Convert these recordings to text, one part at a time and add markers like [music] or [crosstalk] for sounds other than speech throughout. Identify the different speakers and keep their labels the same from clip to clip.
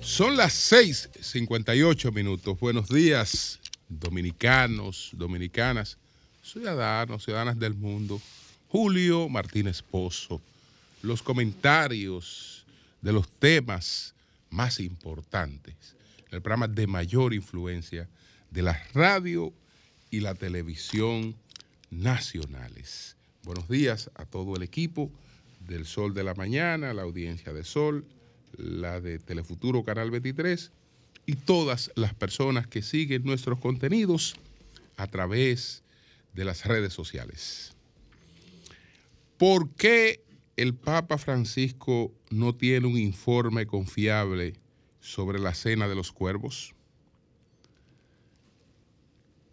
Speaker 1: Son las 6:58 minutos. Buenos días, dominicanos, dominicanas, ciudadanos, ciudadanas del mundo. Julio Martínez Pozo. Los comentarios de los temas más importantes. El programa de mayor influencia de la radio y la televisión nacionales. Buenos días a todo el equipo del Sol de la Mañana, la audiencia de Sol, la de Telefuturo Canal 23 y todas las personas que siguen nuestros contenidos a través de las redes sociales. ¿Por qué el Papa Francisco no tiene un informe confiable sobre la cena de los cuervos?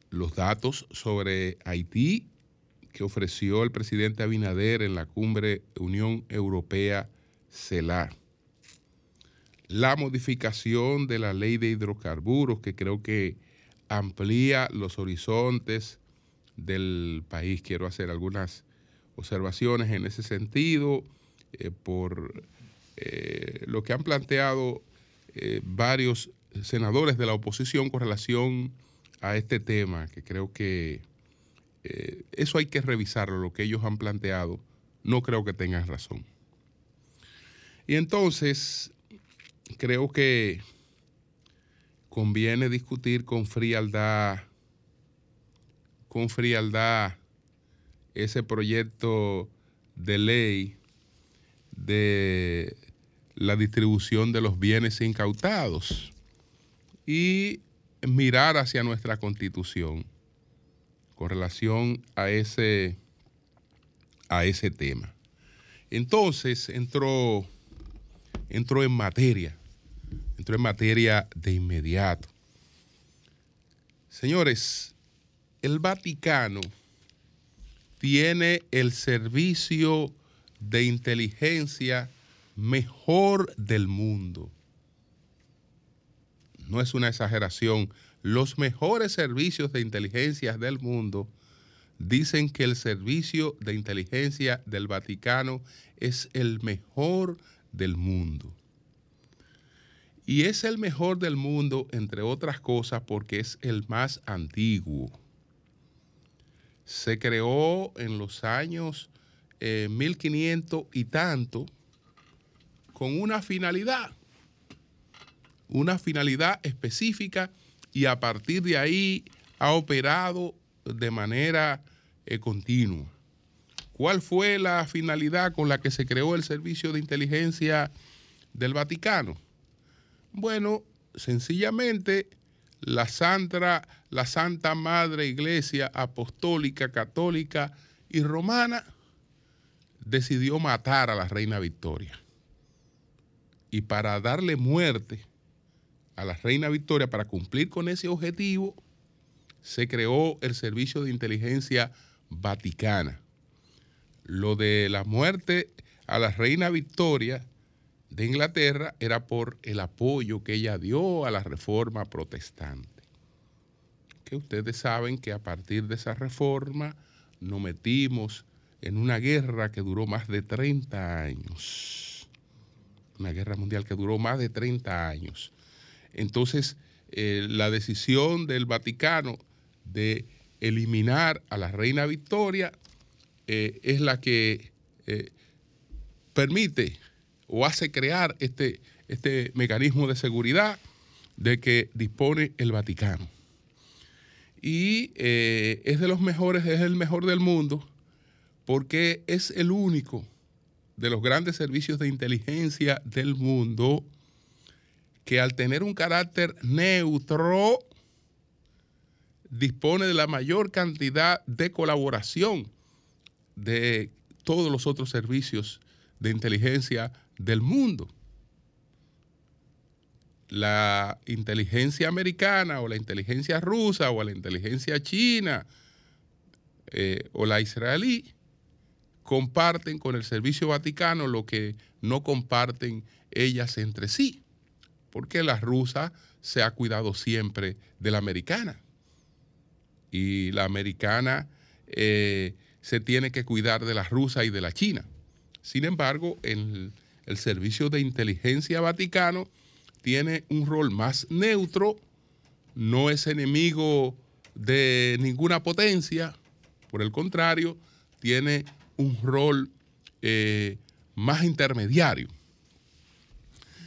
Speaker 1: Los datos sobre Haití que ofreció el presidente Abinader en la cumbre Unión Europea-CELAR la modificación de la ley de hidrocarburos, que creo que amplía los horizontes del país. Quiero hacer algunas observaciones en ese sentido eh, por eh, lo que han planteado eh, varios senadores de la oposición con relación a este tema, que creo que eso hay que revisarlo, lo que ellos han planteado. No creo que tengan razón. Y entonces, creo que conviene discutir con frialdad, con frialdad ese proyecto de ley de la distribución de los bienes incautados y mirar hacia nuestra constitución con relación a ese, a ese tema. Entonces entró, entró en materia entró en materia de inmediato. Señores, el Vaticano tiene el servicio de inteligencia mejor del mundo. No es una exageración. Los mejores servicios de inteligencia del mundo dicen que el servicio de inteligencia del Vaticano es el mejor del mundo. Y es el mejor del mundo, entre otras cosas, porque es el más antiguo. Se creó en los años 1500 eh, y tanto con una finalidad, una finalidad específica y a partir de ahí ha operado de manera eh, continua. ¿Cuál fue la finalidad con la que se creó el Servicio de Inteligencia del Vaticano? Bueno, sencillamente la Santa, la Santa Madre Iglesia Apostólica, Católica y Romana decidió matar a la Reina Victoria. Y para darle muerte a la Reina Victoria, para cumplir con ese objetivo, se creó el Servicio de Inteligencia Vaticana. Lo de la muerte a la Reina Victoria de Inglaterra era por el apoyo que ella dio a la reforma protestante. Que ustedes saben que a partir de esa reforma nos metimos en una guerra que duró más de 30 años. Una guerra mundial que duró más de 30 años. Entonces, eh, la decisión del Vaticano de eliminar a la reina Victoria eh, es la que eh, permite o hace crear este, este mecanismo de seguridad de que dispone el Vaticano. Y es de los mejores, es el mejor del mundo, porque es el único de los grandes servicios de inteligencia del mundo que al tener un carácter neutro dispone de la mayor cantidad de colaboración de todos los otros servicios de inteligencia del mundo. La inteligencia americana o la inteligencia rusa o la inteligencia china eh, o la israelí comparten con el Servicio Vaticano lo que no comparten ellas entre sí, porque la rusa se ha cuidado siempre de la americana y la americana eh, se tiene que cuidar de la rusa y de la china. Sin embargo, el, Servicio de Inteligencia Vaticano tiene un rol más neutro, no es enemigo de ninguna potencia, por el contrario, tiene un rol eh, más intermediario.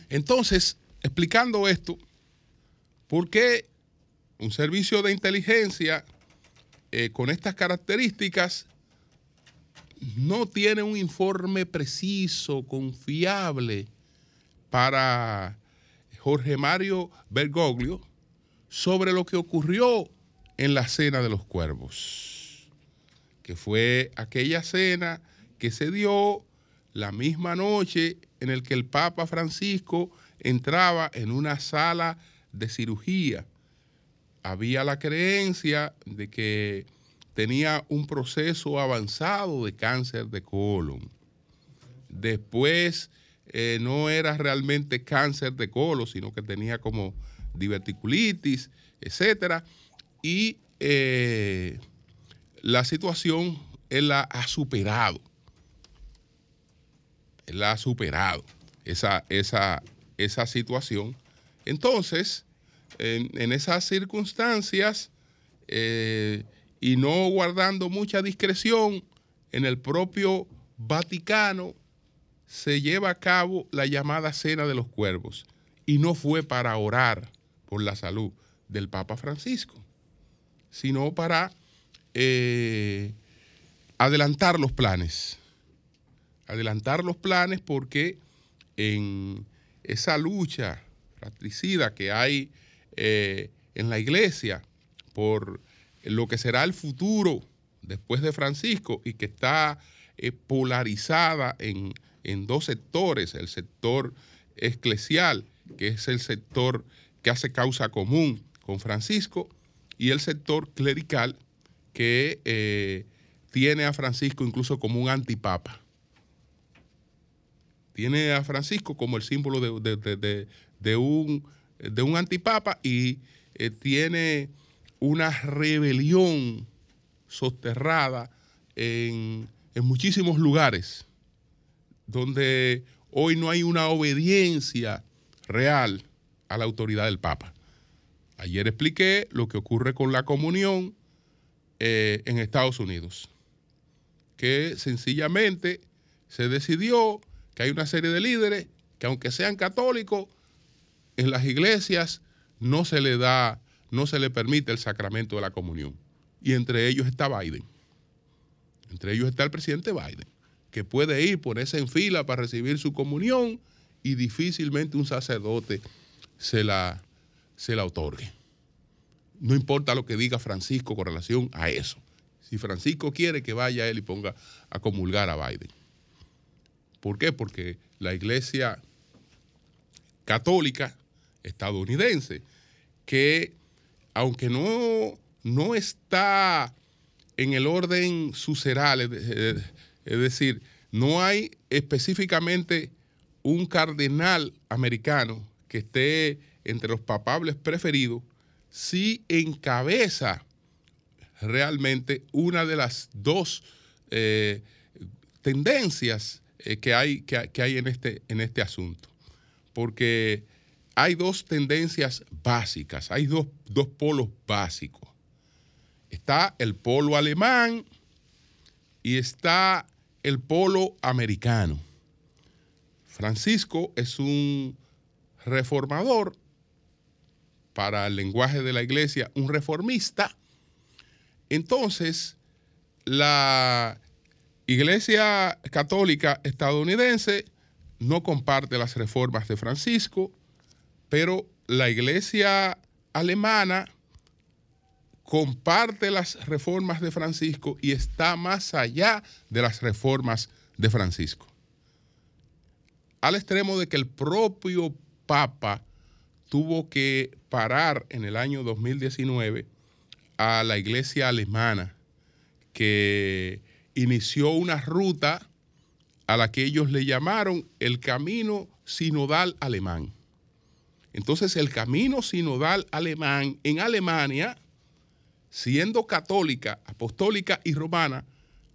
Speaker 1: Entonces, explicando esto, ¿por qué un servicio de inteligencia eh, con estas características no tiene un informe preciso, confiable para Jorge Mario Bergoglio sobre lo que ocurrió en la cena de los cuervos, que fue aquella cena que se dio la misma noche en el que el Papa Francisco entraba en una sala de cirugía. Había la creencia de que tenía un proceso avanzado de cáncer de colon. Después eh, no era realmente cáncer de colon, sino que tenía como diverticulitis, etcétera. Y eh, la situación él la ha superado. Él la ha superado, esa, esa, esa situación. Entonces, en, esas circunstancias, eh, y no guardando mucha discreción en el propio Vaticano, se lleva a cabo la llamada Cena de los Cuervos. Y no fue para orar por la salud del Papa Francisco, sino para eh, adelantar los planes. Adelantar los planes porque en esa lucha fratricida que hay eh, en la iglesia por lo que será el futuro después de Francisco y que está eh, polarizada en, dos sectores, el sector eclesial, que es el sector que hace causa común con Francisco, y el sector clerical, que eh, tiene a Francisco incluso como un antipapa. Tiene a Francisco como el símbolo de, un, de un antipapa y eh, tiene una rebelión soterrada en, muchísimos lugares donde hoy no hay una obediencia real a la autoridad del Papa. Ayer expliqué lo que ocurre con la comunión eh, en Estados Unidos, que sencillamente se decidió que hay una serie de líderes que aunque sean católicos, en las iglesias no se le da no se le permite el sacramento de la comunión. Y entre ellos está Biden. Entre ellos está el presidente Biden, que puede ir, ponerse en fila para recibir su comunión y difícilmente un sacerdote se la, se la otorgue. No importa lo que diga Francisco con relación a eso. Si Francisco quiere que vaya él y ponga a comulgar a Biden. ¿Por qué? Porque la iglesia católica estadounidense, que aunque no, no está en el orden suceral, es decir, no hay específicamente un cardenal americano que esté entre los papables preferidos, sí encabeza realmente una de las dos eh, tendencias eh, que, hay, que, hay en, este, en este asunto. Porque hay dos tendencias básicas, hay dos, polos básicos. Está el polo alemán y está el polo americano. Francisco es un reformador para el lenguaje de la iglesia, un reformista. Entonces, la iglesia católica estadounidense no comparte las reformas de Francisco, pero la iglesia alemana comparte las reformas de Francisco y está más allá de las reformas de Francisco. Al extremo de que el propio Papa tuvo que parar en el año 2019 a la iglesia alemana que inició una ruta a la que ellos le llamaron el camino sinodal alemán. Entonces el camino sinodal alemán en Alemania, siendo católica, apostólica y romana,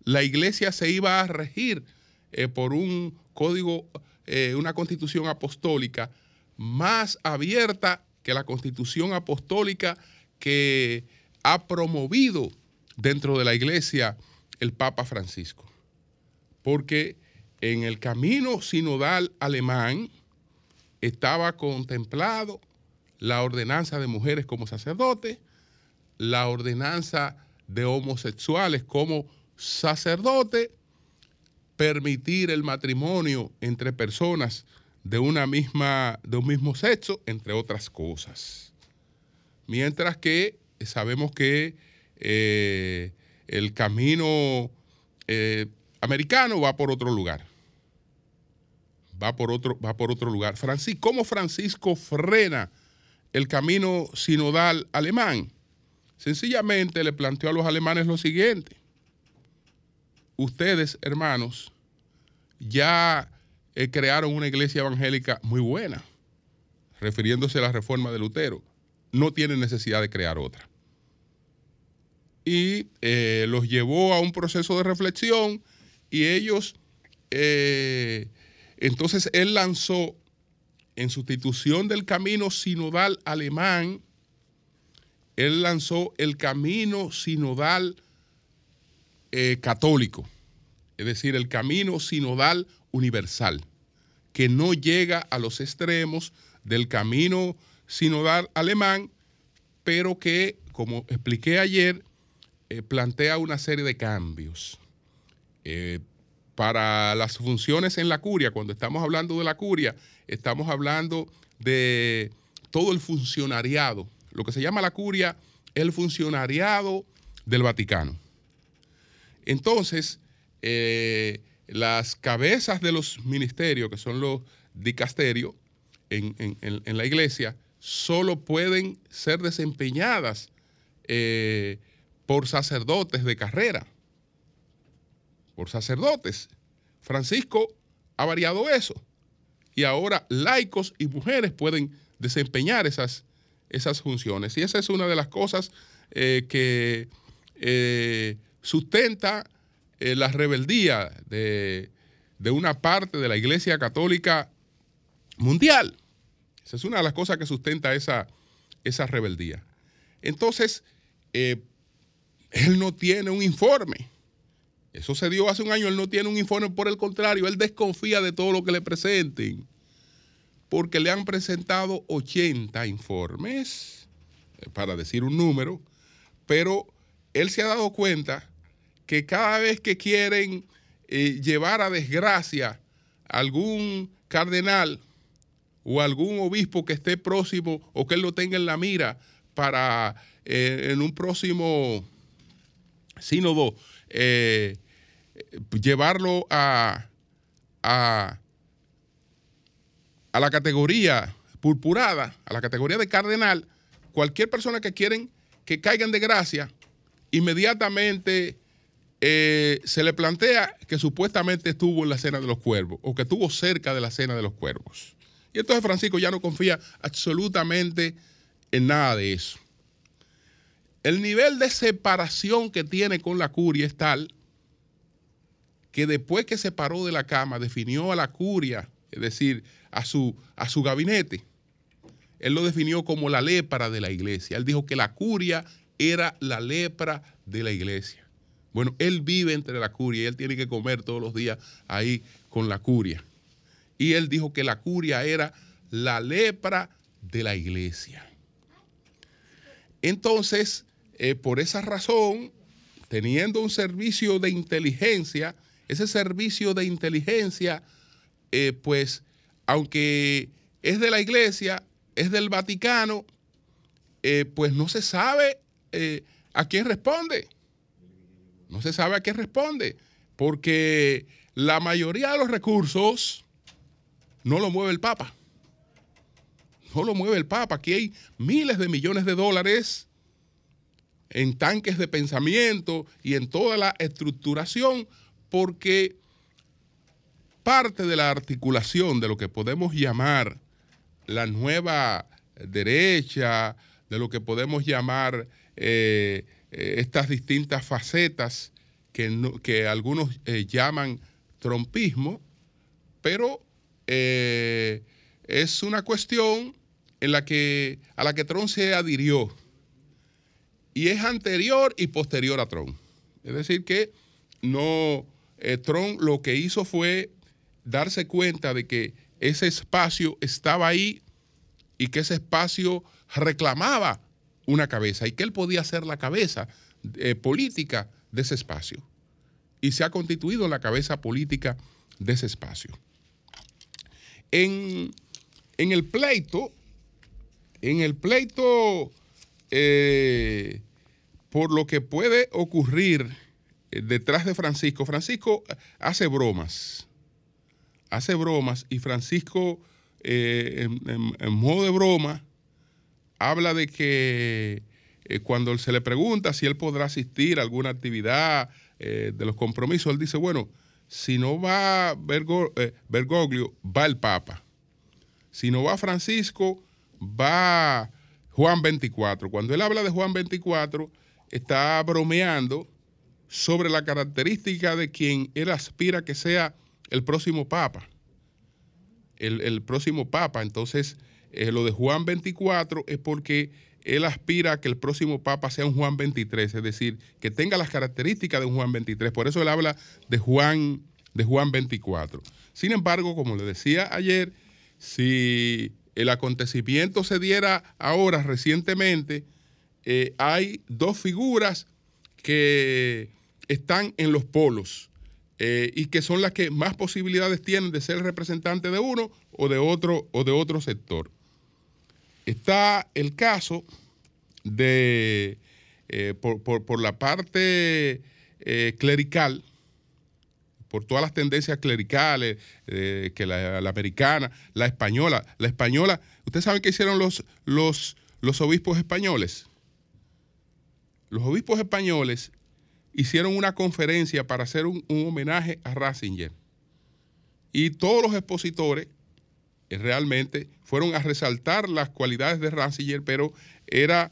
Speaker 1: la iglesia se iba a regir eh, por un código, eh, una constitución apostólica más abierta que la constitución apostólica que ha promovido dentro de la iglesia el Papa Francisco. Porque en el camino sinodal alemán estaba contemplado la ordenanza de mujeres como sacerdotes, la ordenanza de homosexuales como sacerdote, permitir el matrimonio entre personas de una misma, de un mismo sexo, entre otras cosas. Mientras que sabemos que eh, el camino eh, americano va por otro lugar. Va por otro, va por otro lugar. Francisco, ¿Cómo Francisco frena el camino sinodal alemán? Sencillamente le planteó a los alemanes lo siguiente. Ustedes, hermanos, ya eh, crearon una iglesia evangélica muy buena, refiriéndose a la reforma de Lutero. No tienen necesidad de crear otra. Y eh, los llevó a un proceso de reflexión y ellos, eh, entonces él lanzó en sustitución del camino sinodal alemán, él lanzó el camino sinodal eh, católico, es decir, el camino sinodal universal, que no llega a los extremos del camino sinodal alemán, pero que, como expliqué ayer, eh, plantea una serie de cambios. Eh, para las funciones en la curia, cuando estamos hablando de la curia, estamos hablando de todo el funcionariado lo que se llama la curia, el funcionariado del Vaticano. Entonces, eh, las cabezas de los ministerios, que son los dicasterios en, la iglesia, solo pueden ser desempeñadas por sacerdotes de carrera, por sacerdotes. Francisco ha variado eso y ahora laicos y mujeres pueden desempeñar esas esas funciones. Y esa es una de las cosas eh, que eh, sustenta eh, la rebeldía de, una parte de la Iglesia Católica mundial. Esa es una de las cosas que sustenta esa, esa rebeldía. Entonces, él no tiene un informe. Eso se dio hace un año, él no tiene un informe, por el contrario, él desconfía de todo lo que le presenten porque le han presentado 80 informes, eh, para decir un número, pero él se ha dado cuenta que cada vez que quieren eh, llevar a desgracia a algún cardenal o algún obispo que esté próximo o que él lo tenga en la mira para eh, en un próximo sínodo llevarlo a, a, a la categoría purpurada, a la categoría de cardenal, cualquier persona que quieren que caigan de gracia, inmediatamente eh, se le plantea que supuestamente estuvo en la cena de los cuervos o que estuvo cerca de la cena de los cuervos. Y entonces Francisco ya no confía absolutamente en nada de eso. El nivel de separación que tiene con la curia es tal que después que se paró de la cama definió a la curia, es decir, a su, a su gabinete. Él lo definió como la lepra de la iglesia. Él dijo que la curia era la lepra de la iglesia. Bueno, él vive entre la curia y él tiene que comer todos los días ahí con la curia. Y él dijo que la curia era la lepra de la iglesia. Entonces, por esa razón, teniendo un servicio de inteligencia, ese servicio de inteligencia, eh, pues aunque es de la iglesia, es del Vaticano, eh, pues no se sabe eh, a quién responde. No se sabe a quién responde, porque la mayoría de los recursos no lo mueve el Papa. No lo mueve el Papa. Aquí hay miles de millones de dólares en tanques de pensamiento y en toda la estructuración, porque parte de la articulación de lo que podemos llamar la nueva derecha, de lo que podemos llamar eh, eh, estas distintas facetas que, que algunos eh, llaman trompismo, pero es una cuestión en la que, a la que Trump se adhirió y es anterior y posterior a Trump. Es decir, que no, eh, Trump lo que hizo fue darse cuenta de que ese espacio estaba ahí y que ese espacio reclamaba una cabeza y que él podía ser la cabeza eh, política de ese espacio. Y se ha constituido la cabeza política de ese espacio. En, el pleito, en el pleito, eh, por lo que puede ocurrir eh, detrás de Francisco, Francisco hace bromas, hace bromas y Francisco en, modo de broma habla de que eh, cuando se le pregunta si él podrá asistir a alguna actividad de los compromisos, él dice, bueno, si no va eh, Bergoglio, va el Papa. Si no va Francisco, va Juan 24. Cuando él habla de Juan 24, está bromeando sobre la característica de quien él aspira que sea el próximo Papa. El, próximo Papa. Entonces, eh, lo de Juan 24 es porque él aspira a que el próximo Papa sea un Juan 23, es decir, que tenga las características de un Juan 23. Por eso él habla de Juan, de Juan 24. Sin embargo, como le decía ayer, si el acontecimiento se diera ahora recientemente, eh, hay dos figuras que están en los polos eh, y que son las que más posibilidades tienen de ser representante de uno o de otro o de otro sector. Está el caso de, eh, por, la parte clerical, por todas las tendencias clericales, eh, que la, americana, la española, la española, ¿ustedes saben qué hicieron los, los, los obispos españoles? Los obispos españoles hicieron una conferencia para hacer un, un homenaje a Ratzinger. Y todos los expositores realmente fueron a resaltar las cualidades de Ratzinger, pero era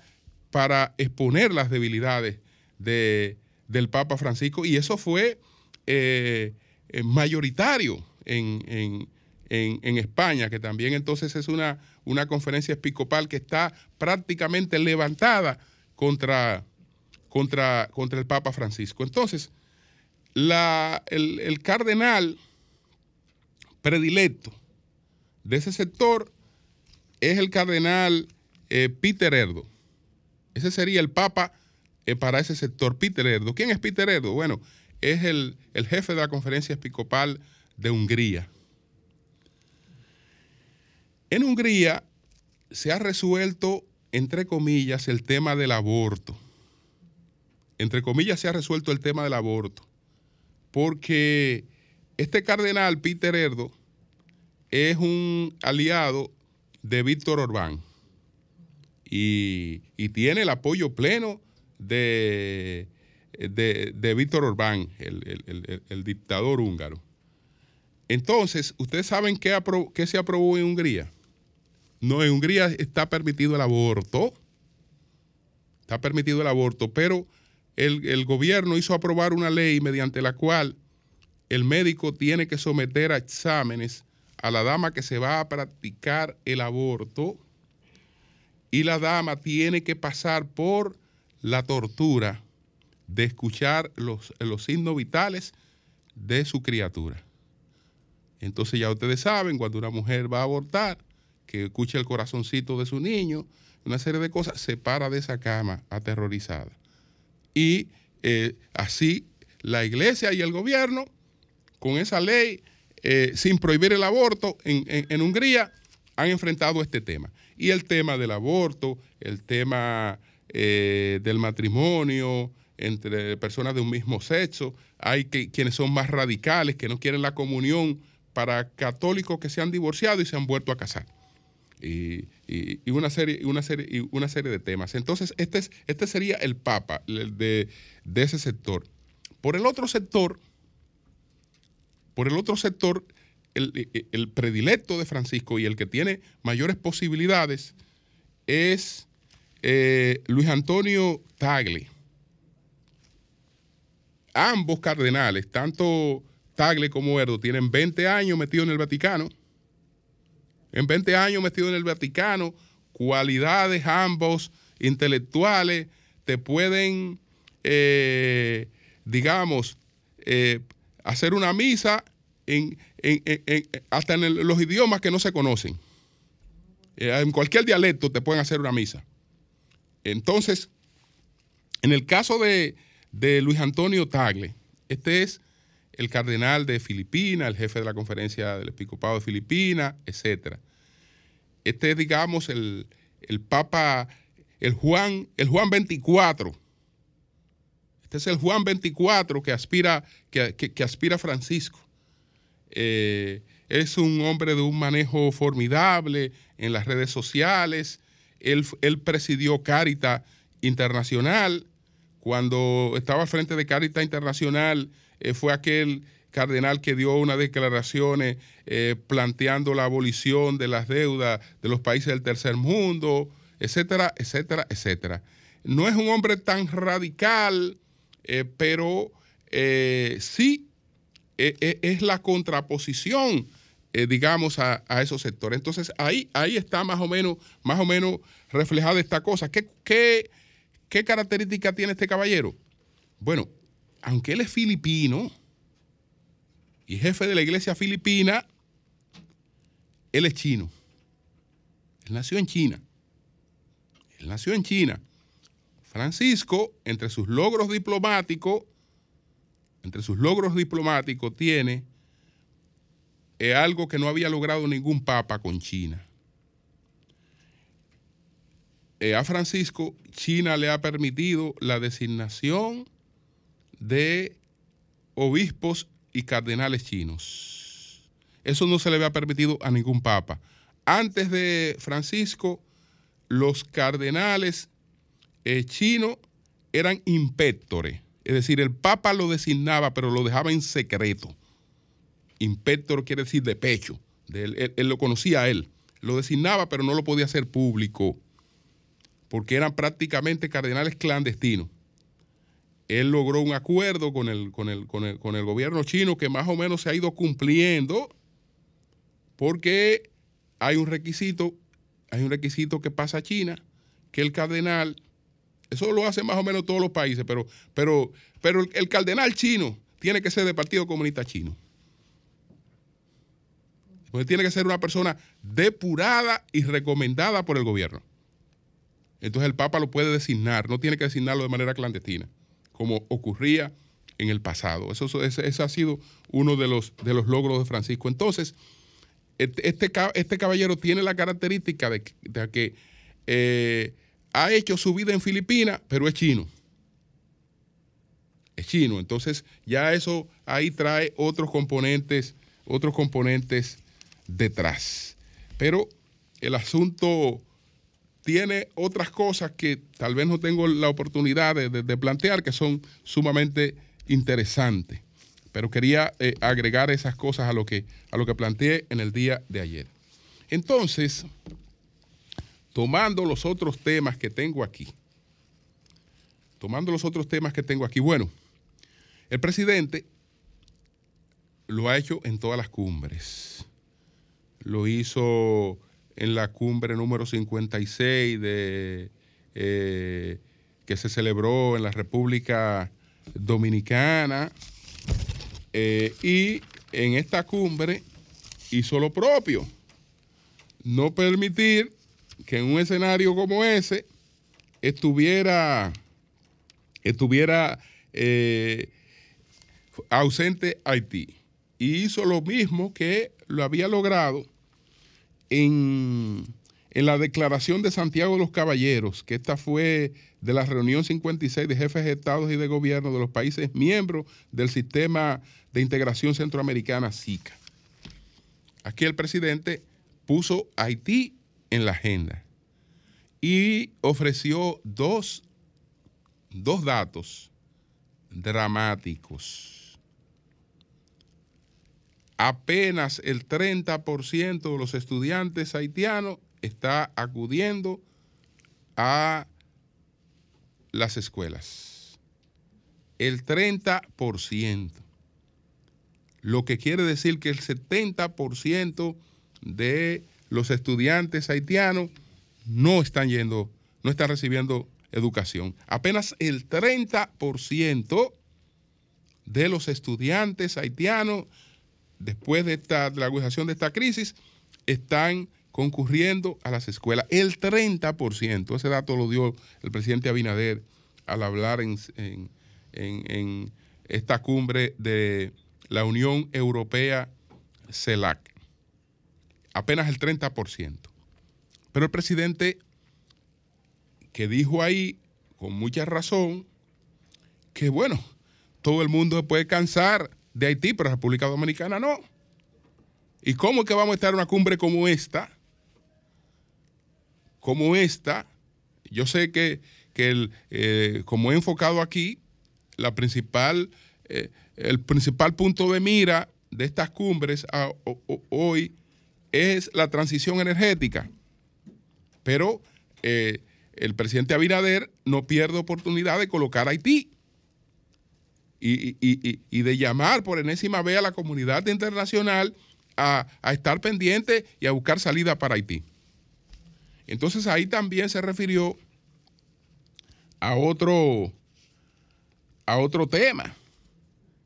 Speaker 1: para exponer las debilidades de, del Papa Francisco y eso fue eh, eh, mayoritario en, España, que también entonces es una, una conferencia episcopal que está prácticamente levantada contra, contra, contra el Papa Francisco. Entonces, la, el, el cardenal predilecto de ese sector es el cardenal eh, Peter Erdo. Ese sería el papa eh, para ese sector, Peter Erdo. ¿Quién es Peter Erdo? Bueno, es el, el jefe de la conferencia episcopal de Hungría. En Hungría se ha resuelto, entre comillas, el tema del aborto. Entre comillas se ha resuelto el tema del aborto. Porque este cardenal, Peter Erdo, es un aliado de Víctor Orbán y, tiene el apoyo pleno de, de, Víctor Orbán, el, dictador húngaro. Entonces, ¿ustedes saben qué, qué se aprobó en Hungría? No, en Hungría está permitido el aborto. Está permitido el aborto, pero el, gobierno hizo aprobar una ley mediante la cual el médico tiene que someter a exámenes a la dama que se va a practicar el aborto y la dama tiene que pasar por la tortura de escuchar los, los signos vitales de su criatura. Entonces ya ustedes saben, cuando una mujer va a abortar, que escucha el corazoncito de su niño, una serie de cosas, se para de esa cama aterrorizada. Y eh, así la iglesia y el gobierno, con esa ley, eh, sin prohibir el aborto en, Hungría, han enfrentado este tema. Y el tema del aborto, el tema eh, del matrimonio entre personas de un mismo sexo, hay que, quienes son más radicales, que no quieren la comunión para católicos que se han divorciado y se han vuelto a casar. Y, una, serie, una, serie, una serie de temas. Entonces, este, es, este sería el papa de, de ese sector. Por el otro sector, por el otro sector, el, predilecto de Francisco y el que tiene mayores posibilidades es eh, Luis Antonio Tagle. Ambos cardenales, tanto Tagle como Erdo, tienen 20 años metidos en el Vaticano. En 20 años metidos en el Vaticano, cualidades ambos intelectuales te pueden, eh, digamos, eh, hacer una misa en, hasta en los idiomas que no se conocen. Eh, en cualquier dialecto te pueden hacer una misa. Entonces, en el caso de, Luis Antonio Tagle, este es el cardenal de Filipinas, el jefe de la conferencia del episcopado de Filipinas, etc. Este es, digamos, el, Papa, el Juan, el Juan 24. Este es el Juan 24 que aspira, que, aspira Francisco. Eh, es un hombre de un manejo formidable en las redes sociales. Él, presidió Carita Internacional. Cuando estaba frente de Carita Internacional, eh, fue aquel cardenal que dio unas declaraciones eh, planteando la abolición de las deudas de los países del tercer mundo, etcétera, etcétera, etcétera. No es un hombre tan radical, eh, pero sí es la contraposición digamos, a, esos sectores. Entonces, ahí, ahí está más o menos, más o menos reflejada esta cosa. ¿Qué, qué, qué característica tiene este caballero? Bueno, aunque él es filipino y jefe de la iglesia filipina, él es chino. Él nació en China. Él nació en China. Francisco, entre sus logros diplomáticos, entre sus logros diplomáticos, tiene algo que no había logrado ningún papa con China. Eh, a Francisco, China le ha permitido la designación de obispos y cardenales chinos. Eso no se le había permitido a ningún papa. Antes de Francisco, los cardenales eh, chinos eran impectores, es decir, el papa lo designaba, pero lo dejaba en secreto. Inspector quiere decir de pecho. él, lo conocía a él. Lo designaba, pero no lo podía hacer público, porque eran prácticamente cardenales clandestinos. Él logró un acuerdo con el, con el, con el, con el gobierno chino que más o menos se ha ido cumpliendo, porque hay un requisito, hay un requisito que pasa a China, que el cardenal, eso lo hacen más o menos todos los países, pero, pero, pero el cardenal chino tiene que ser del Partido Comunista Chino. Pues tiene que ser una persona depurada y recomendada por el gobierno. Entonces el Papa lo puede designar, no tiene que designarlo de manera clandestina, como ocurría en el pasado. Eso, ese, ha sido uno de los, de los logros de Francisco. Entonces, este, este, este caballero tiene la característica de, que eh, ha hecho su vida en Filipinas, pero es chino. Es chino. Entonces, ya eso ahí trae otros componentes, otros componentes detrás. Pero el asunto tiene otras cosas que tal vez no tengo la oportunidad de, plantear que son sumamente interesantes. Pero quería eh, agregar esas cosas a lo, que, a lo que planteé en el día de ayer. Entonces, tomando los otros temas que tengo aquí, tomando los otros temas que tengo aquí, bueno, el presidente lo ha hecho en todas las cumbres lo hizo en la cumbre número 56 de, eh, que se celebró en la República Dominicana. Eh, y en esta cumbre hizo lo propio, no permitir que en un escenario como ese estuviera, estuviera eh, ausente Haití. Y hizo lo mismo que lo había logrado en, la declaración de Santiago de los Caballeros, que esta fue de la reunión 56 de jefes de Estados y de gobierno de los países miembros del sistema de integración centroamericana SICA. Aquí el presidente puso Haití en la agenda y ofreció dos, dos datos dramáticos apenas el 30% de los estudiantes haitianos está acudiendo a las escuelas. el 30%. Lo que quiere decir que el 70% de los estudiantes haitianos no están yendo, no están recibiendo educación. Apenas el 30% de los estudiantes haitianos, después de, esta, de la agudización de esta crisis, están concurriendo a las escuelas. El 30%, ese dato lo dio el presidente Abinader al hablar en, en esta cumbre de la Unión Europea CELAC. Apenas el 30%. Pero el presidente que dijo ahí, con mucha razón, que bueno, todo el mundo puede cansar de Haití, pero República Dominicana no. ¿Y cómo es que vamos a estar en una cumbre como esta? Como esta, yo sé que, el, eh, como he enfocado aquí, la principal, eh, el principal punto de mira de estas cumbres hoy es la transición energética. Pero eh, el presidente Abinader no pierde oportunidad de colocar a Haití y, de llamar por enésima vez a la comunidad internacional a, estar pendiente y a buscar salida para Haití. Entonces ahí también se refirió a otro, a otro tema,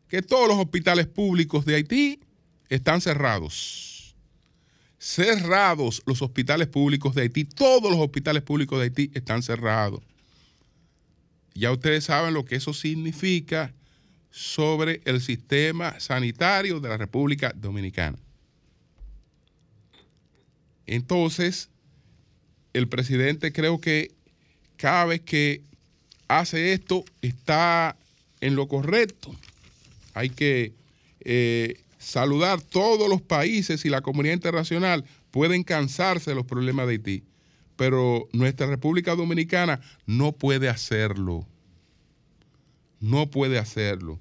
Speaker 1: que todos los hospitales públicos de Haití están cerrados cerrados los hospitales públicos de Haití. Todos los hospitales públicos de Haití están cerrados. Ya ustedes saben lo que eso significa sobre el sistema sanitario de la República Dominicana. Entonces, el presidente creo que cada vez que hace esto está en lo correcto. Hay que eh, saludar todos los países y la comunidad internacional pueden cansarse de los problemas de Haití, pero nuestra República Dominicana no puede hacerlo. No puede hacerlo.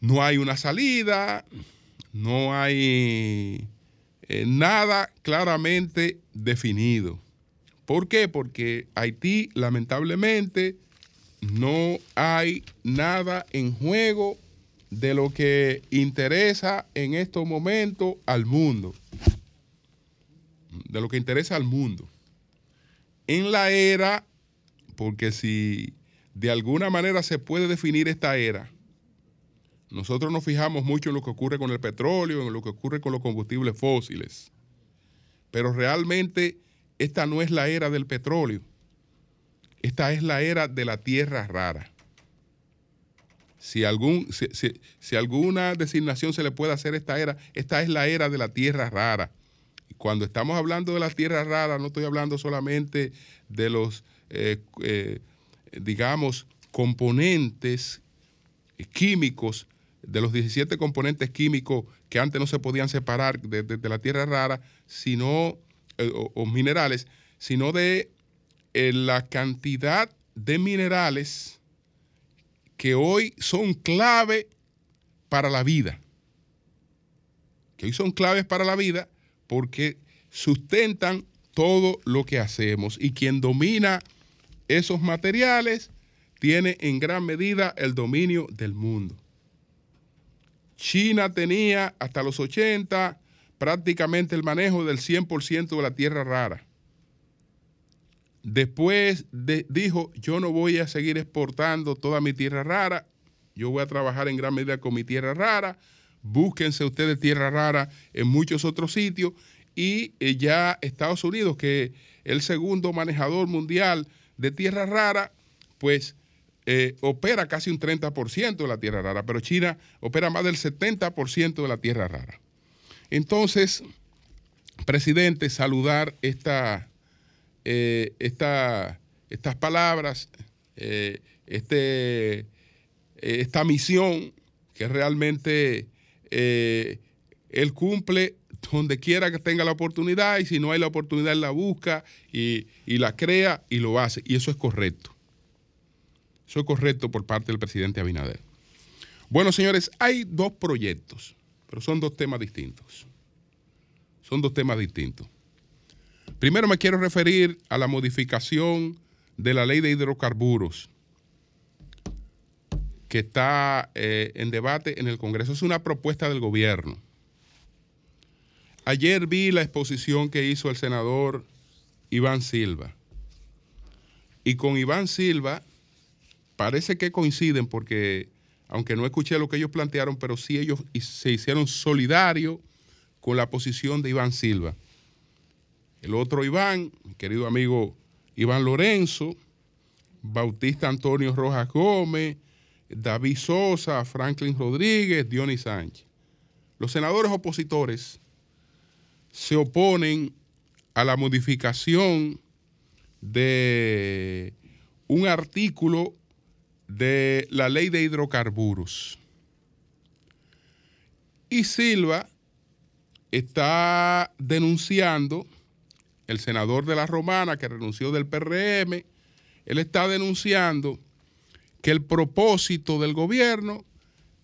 Speaker 1: No hay una salida, no hay eh, nada claramente definido. ¿Por qué? Porque Haití, lamentablemente, no hay nada en juego de lo que interesa en estos momentos al mundo. De lo que interesa al mundo. En la era, porque si de alguna manera se puede definir esta era, nosotros nos fijamos mucho en lo que ocurre con el petróleo, en lo que ocurre con los combustibles fósiles. Pero realmente esta no es la era del petróleo. Esta es la era de la tierra rara si, algún, si, alguna designación se le puede hacer a esta era, esta es la era de la tierra rara. Y cuando estamos hablando de la tierra rara, no estoy hablando solamente de los, eh, eh, digamos, componentes químicos, de los 17 componentes químicos que antes no se podían separar de, la tierra rara, sino, eh, o, minerales, sino de la cantidad de minerales que hoy son clave para la vida. Que hoy son claves para la vida porque sustentan todo lo que hacemos. Y quien domina esos materiales tiene en gran medida el dominio del mundo. China tenía hasta los 80 prácticamente el manejo del 100% de la tierra rara. Después dijo, yo no voy a seguir exportando toda mi tierra rara, yo voy a trabajar en gran medida con mi tierra rara, búsquense ustedes tierra rara en muchos otros sitios y eh, ya Estados Unidos, que es el segundo manejador mundial de tierra rara, pues eh, opera casi un 30% de la tierra rara, pero China opera más del 70% de la tierra rara. Entonces, presidente, saludar esta eh, estas palabras, eh, este, esta misión que realmente él cumple donde quiera que tenga la oportunidad y si no hay la oportunidad la busca y, y la crea y lo hace. Y eso es correcto. Eso es correcto por parte del presidente Abinader. Bueno, señores, hay dos proyectos, pero son dos temas distintos. Son dos temas distintos. Primero me quiero referir a la modificación de la ley de hidrocarburos. que está eh, en debate en el Congreso. Es una propuesta del gobierno. Ayer vi la exposición que hizo el senador Iván Silva. Y con Iván Silva parece que coinciden porque, aunque no escuché lo que ellos plantearon, pero sí ellos se hicieron solidarios con la posición de Iván Silva. El otro Iván, mi querido amigo Iván Lorenzo, Bautista Antonio Rojas Gómez, David Sosa, Franklin Rodríguez, Dionis Sánchez. Los senadores opositores se oponen a la modificación de un artículo de la ley de hidrocarburos. Y Silva está denunciando, el senador de la Romana que renunció del PRM, él está denunciando que el propósito del gobierno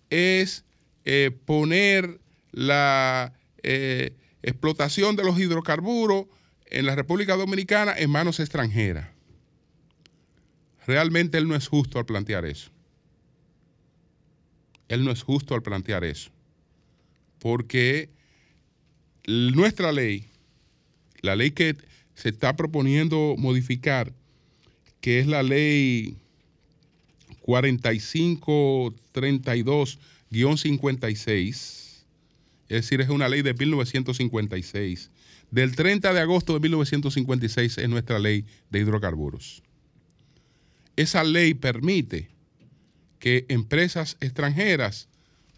Speaker 1: es eh, poner la eh, explotación de los hidrocarburos en la República Dominicana en manos extranjeras. Realmente él no es justo al plantear eso. Él no es justo al plantear eso. Porque nuestra ley, la ley que se está proponiendo modificar, que es la ley 4532-56, es decir, es una ley de 1956. Del 30 de agosto de 1956 es nuestra ley de hidrocarburos. Esa ley permite que empresas extranjeras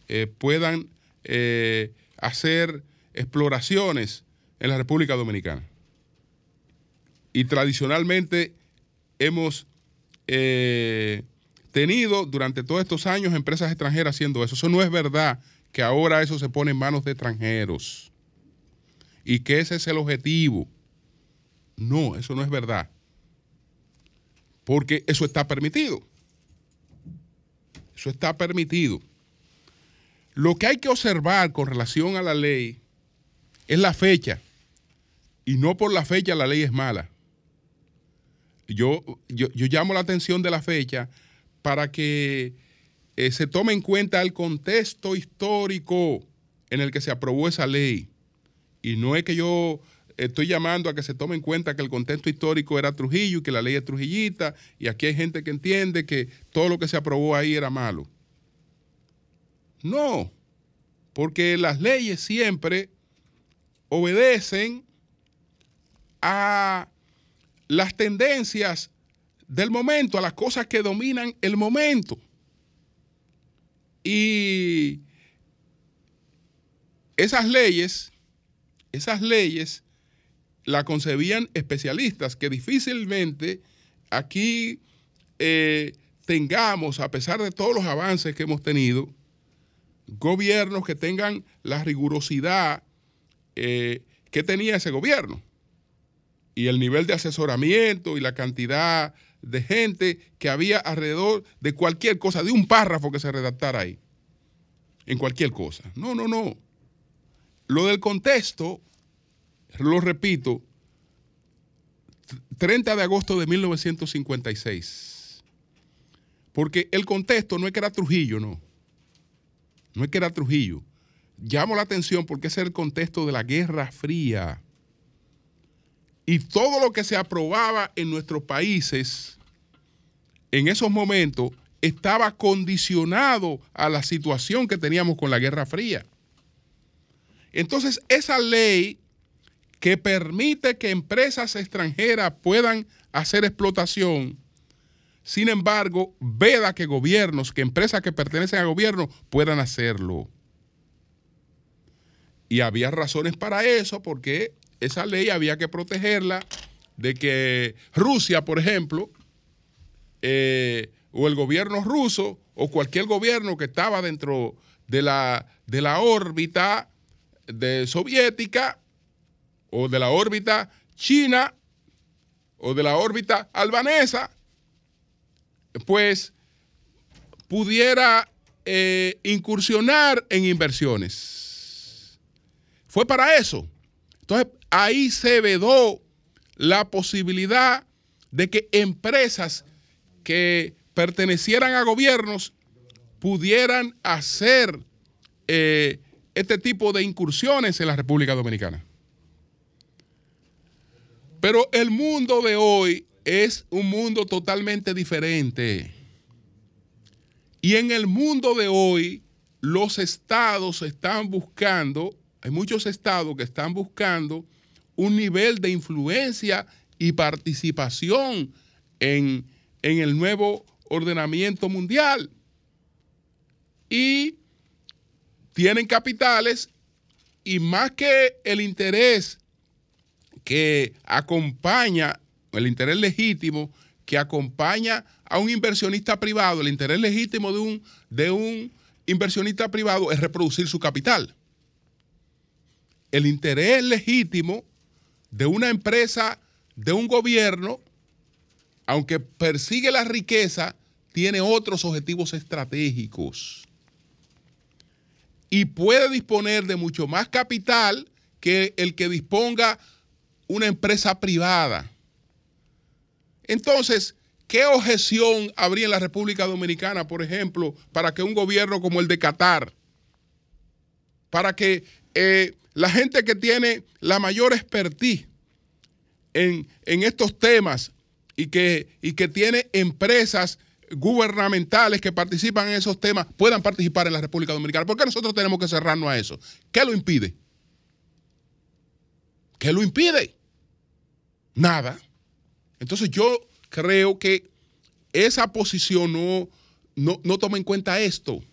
Speaker 1: eh, puedan eh, hacer exploraciones en la República Dominicana. Y tradicionalmente hemos eh, tenido durante todos estos años empresas extranjeras haciendo eso. Eso no es verdad que ahora eso se pone en manos de extranjeros y que ese es el objetivo. No, eso no es verdad. Porque eso está permitido. Eso está permitido. Lo que hay que observar con relación a la ley es la fecha. Y no por la fecha la ley es mala. Yo, yo, llamo la atención de la fecha para que eh, se tome en cuenta el contexto histórico en el que se aprobó esa ley. Y no es que yo estoy llamando a que se tome en cuenta que el contexto histórico era Trujillo y que la ley es trujillita, y aquí hay gente que entiende que todo lo que se aprobó ahí era malo. No, porque las leyes siempre obedecen a las tendencias del momento, a las cosas que dominan el momento. Y esas leyes, esas leyes la concebían especialistas que difícilmente aquí eh, tengamos, a pesar de todos los avances que hemos tenido, gobiernos que tengan la rigurosidad eh, que tenía ese gobierno. Y el nivel de asesoramiento y la cantidad de gente que había alrededor de cualquier cosa, de un párrafo que se redactara ahí, en cualquier cosa. No, no, no. Lo del contexto, lo repito, 30 de agosto de 1956. Porque el contexto no es que era Trujillo, no. No es que era Trujillo. Llamo la atención porque es el contexto de la Guerra Fría y todo lo que se aprobaba en nuestros países en esos momentos estaba condicionado a la situación que teníamos con la Guerra Fría. Entonces, esa ley que permite que empresas extranjeras puedan hacer explotación, sin embargo, veda que gobiernos, que empresas que pertenecen a gobierno puedan hacerlo. Y había razones para eso, porque esa ley había que protegerla de que Rusia, por ejemplo, eh, o el gobierno ruso, o cualquier gobierno que estaba dentro de la, de la órbita soviética, o de la órbita china, o de la órbita albanesa, pues pudiera eh, incursionar en inversiones. Fue para eso. Entonces, ahí se vedó la posibilidad de que empresas que pertenecieran a gobiernos pudieran hacer eh, este tipo de incursiones en la República Dominicana. Pero el mundo de hoy es un mundo totalmente diferente. Y en el mundo de hoy, los estados están buscando, hay muchos estados que están buscando un nivel de influencia y participación en, en el nuevo ordenamiento mundial. Y tienen capitales y más que el interés que acompaña, el interés legítimo que acompaña a un inversionista privado, el interés legítimo de un, de un inversionista privado es reproducir su capital. El interés legítimo de una empresa, de un gobierno, aunque persigue la riqueza, tiene otros objetivos estratégicos. Y puede disponer de mucho más capital que el que disponga una empresa privada. Entonces, ¿qué objeción habría en la República Dominicana, por ejemplo, para que un gobierno como el de Qatar, para que eh, la gente que tiene la mayor expertise en, estos temas y que, y que tiene empresas gubernamentales que participan en esos temas puedan participar en la República Dominicana. ¿Por qué nosotros tenemos que cerrarnos a eso? ¿Qué lo impide? ¿Qué lo impide? Nada. Entonces yo creo que esa posición no, no, toma en cuenta esto.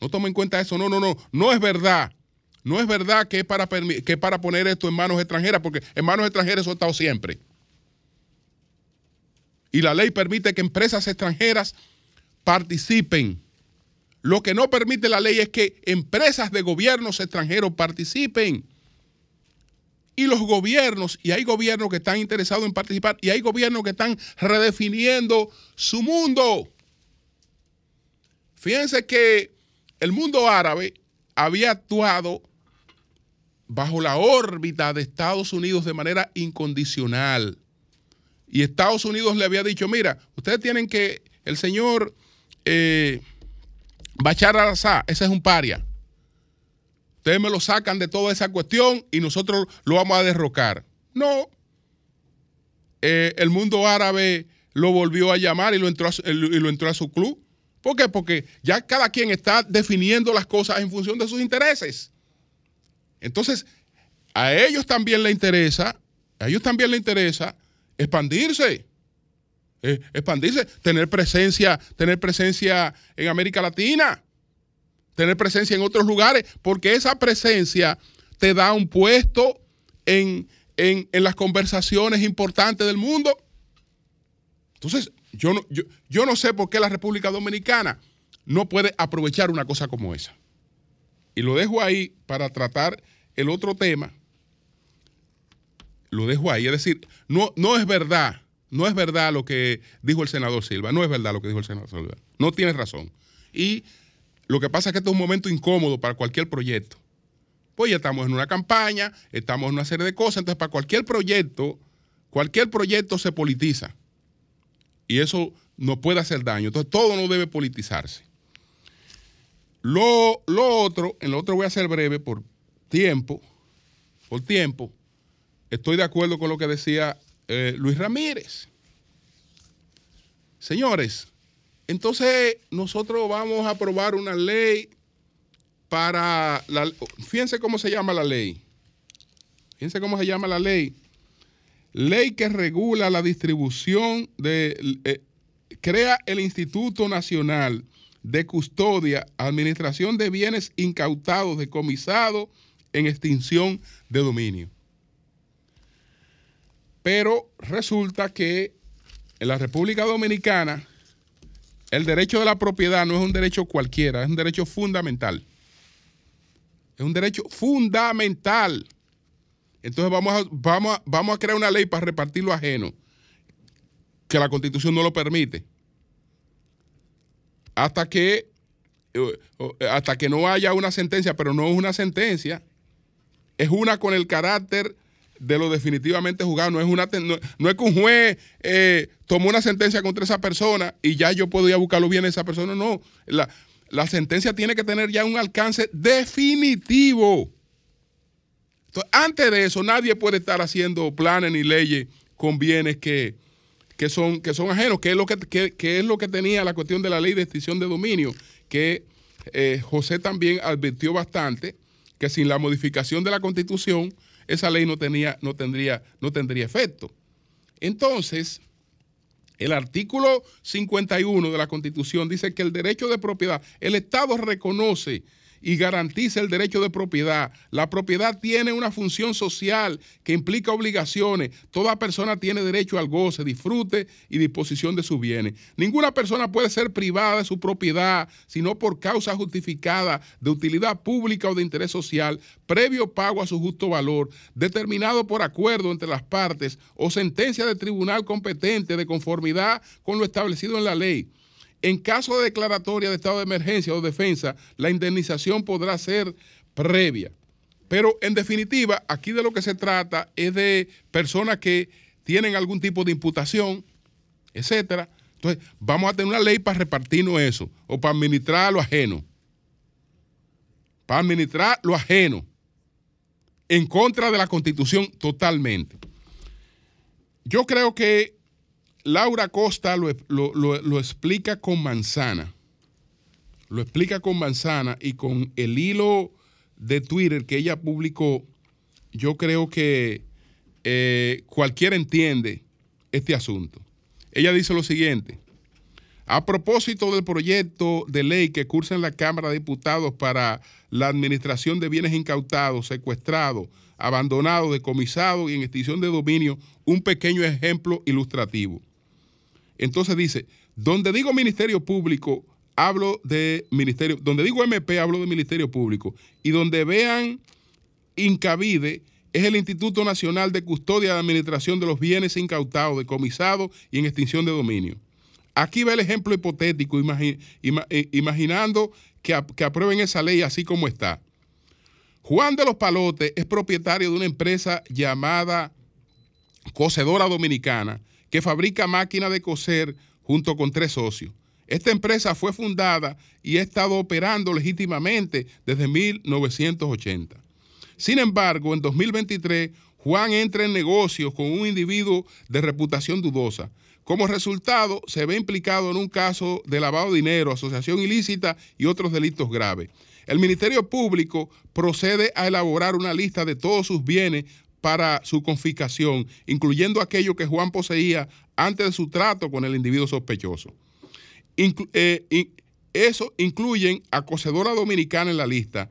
Speaker 1: No toma en cuenta eso. No, no, no. No es verdad. No es verdad que es para, que para poner esto en manos extranjeras, porque en manos extranjeras eso ha estado siempre. Y la ley permite que empresas extranjeras participen. Lo que no permite la ley es que empresas de gobiernos extranjeros participen y los gobiernos, y hay gobiernos que están interesados en participar, y hay gobiernos que están redefiniendo su mundo. Fíjense que el mundo árabe había actuado bajo la órbita de Estados Unidos de manera incondicional. Y Estados Unidos le había dicho, mira, ustedes tienen que, el señor eh, Bachar al-Assad, ese es un paria. Ustedes me lo sacan de toda esa cuestión y nosotros lo vamos a derrocar. No. Eh, el mundo árabe lo volvió a llamar y lo, entró a, y lo entró a su club. ¿Por qué? Porque ya cada quien está definiendo las cosas en función de sus intereses. Entonces, a ellos también le interesa, a ellos también le interesa expandirse. Eh, expandirse, tener presencia, tener presencia en América Latina tener presencia en otros lugares, porque esa presencia te da un puesto en, las conversaciones importantes del mundo. Entonces, yo no, yo, yo no sé por qué la República Dominicana no puede aprovechar una cosa como esa. Y lo dejo ahí para tratar el otro tema. Lo dejo ahí. Es decir, no, no es verdad, no es verdad lo que dijo el senador Silva. No es verdad lo que dijo el senador Silva. No tiene razón. Y lo que pasa es que esto es un momento incómodo para cualquier proyecto. Pues ya estamos en una campaña, estamos en una serie de cosas, entonces para cualquier proyecto, cualquier proyecto se politiza. Y eso no puede hacer daño. Entonces todo no debe politizarse. Lo, otro, en lo otro voy a ser breve por tiempo, por tiempo, estoy de acuerdo con lo que decía eh, Luis Ramírez. Señores, entonces, nosotros vamos a aprobar una ley para la, fíjense cómo se llama la ley. Fíjense cómo se llama la ley. Ley que regula la distribución de eh, crea el Instituto Nacional de Custodia, Administración de Bienes Incautados, decomisados en extinción de dominio. Pero resulta que en la República Dominicana el derecho de la propiedad no es un derecho cualquiera, es un derecho fundamental. Es un derecho fundamental. Entonces vamos a, vamos vamos a crear una ley para repartir lo ajeno, que la constitución no lo permite. Hasta que, eh, hasta que no haya una sentencia, pero no es una sentencia, es una con el carácter de lo definitivamente juzgado. No es, una, no, es que un juez eh, tomó una sentencia contra esa persona y ya yo puedo ir a buscarlo bien a esa persona. No, la, la sentencia tiene que tener ya un alcance definitivo. Entonces, antes de eso, nadie puede estar haciendo planes ni leyes con bienes que, son, que son ajenos, que es, lo que, es lo que tenía la cuestión de la ley de extinción de dominio, que eh, José también advirtió bastante que sin la modificación de la constitución, esa ley no, tenía, no, tendría, no tendría efecto. Entonces, el artículo 51 de la Constitución dice que el derecho de propiedad, el Estado reconoce y garantiza el derecho de propiedad. La propiedad tiene una función social que implica obligaciones. Toda persona tiene derecho al goce, disfrute y disposición de sus bienes. Ninguna persona puede ser privada de su propiedad sino por causa justificada de utilidad pública o de interés social, previo pago a su justo valor, determinado por acuerdo entre las partes o sentencia de tribunal competente de conformidad con lo establecido en la ley. En caso de declaratoria de estado de emergencia o defensa, la indemnización podrá ser previa. Pero en definitiva, aquí de lo que se trata es de personas que tienen algún tipo de imputación, etcétera. Entonces, vamos a tener una ley para repartirnos eso o para administrar lo ajeno. Para administrar lo ajeno en contra de la Constitución totalmente. Yo creo que Laura Costa lo, explica con manzana. Lo explica con manzana y con el hilo de Twitter que ella publicó, yo creo que eh, cualquiera entiende este asunto. Ella dice lo siguiente. A propósito del proyecto de ley que cursa en la Cámara de Diputados para la administración de bienes incautados, secuestrados, abandonados, decomisados y en extinción de dominio, un pequeño ejemplo ilustrativo. Entonces dice, donde digo Ministerio Público, hablo de Ministerio, donde digo MP, hablo de Ministerio Público. Y donde vean Incavide, es el Instituto Nacional de Custodia de Administración de los Bienes Incautados, decomisados y en extinción de dominio. Aquí va el ejemplo hipotético, eh, imaginando que, que aprueben esa ley así como está. Juan de los Palotes es propietario de una empresa llamada Cocedora Dominicana, que fabrica máquinas de coser junto con tres socios. Esta empresa fue fundada y ha estado operando legítimamente desde 1980. Sin embargo, en 2023, Juan entra en negocios con un individuo de reputación dudosa. Como resultado, se ve implicado en un caso de lavado de dinero, asociación ilícita y otros delitos graves. El Ministerio Público procede a elaborar una lista de todos sus bienes para su confiscación, incluyendo aquello que Juan poseía antes de su trato con el individuo sospechoso. Eh, eso incluyen a Cocedora Dominicana en la lista,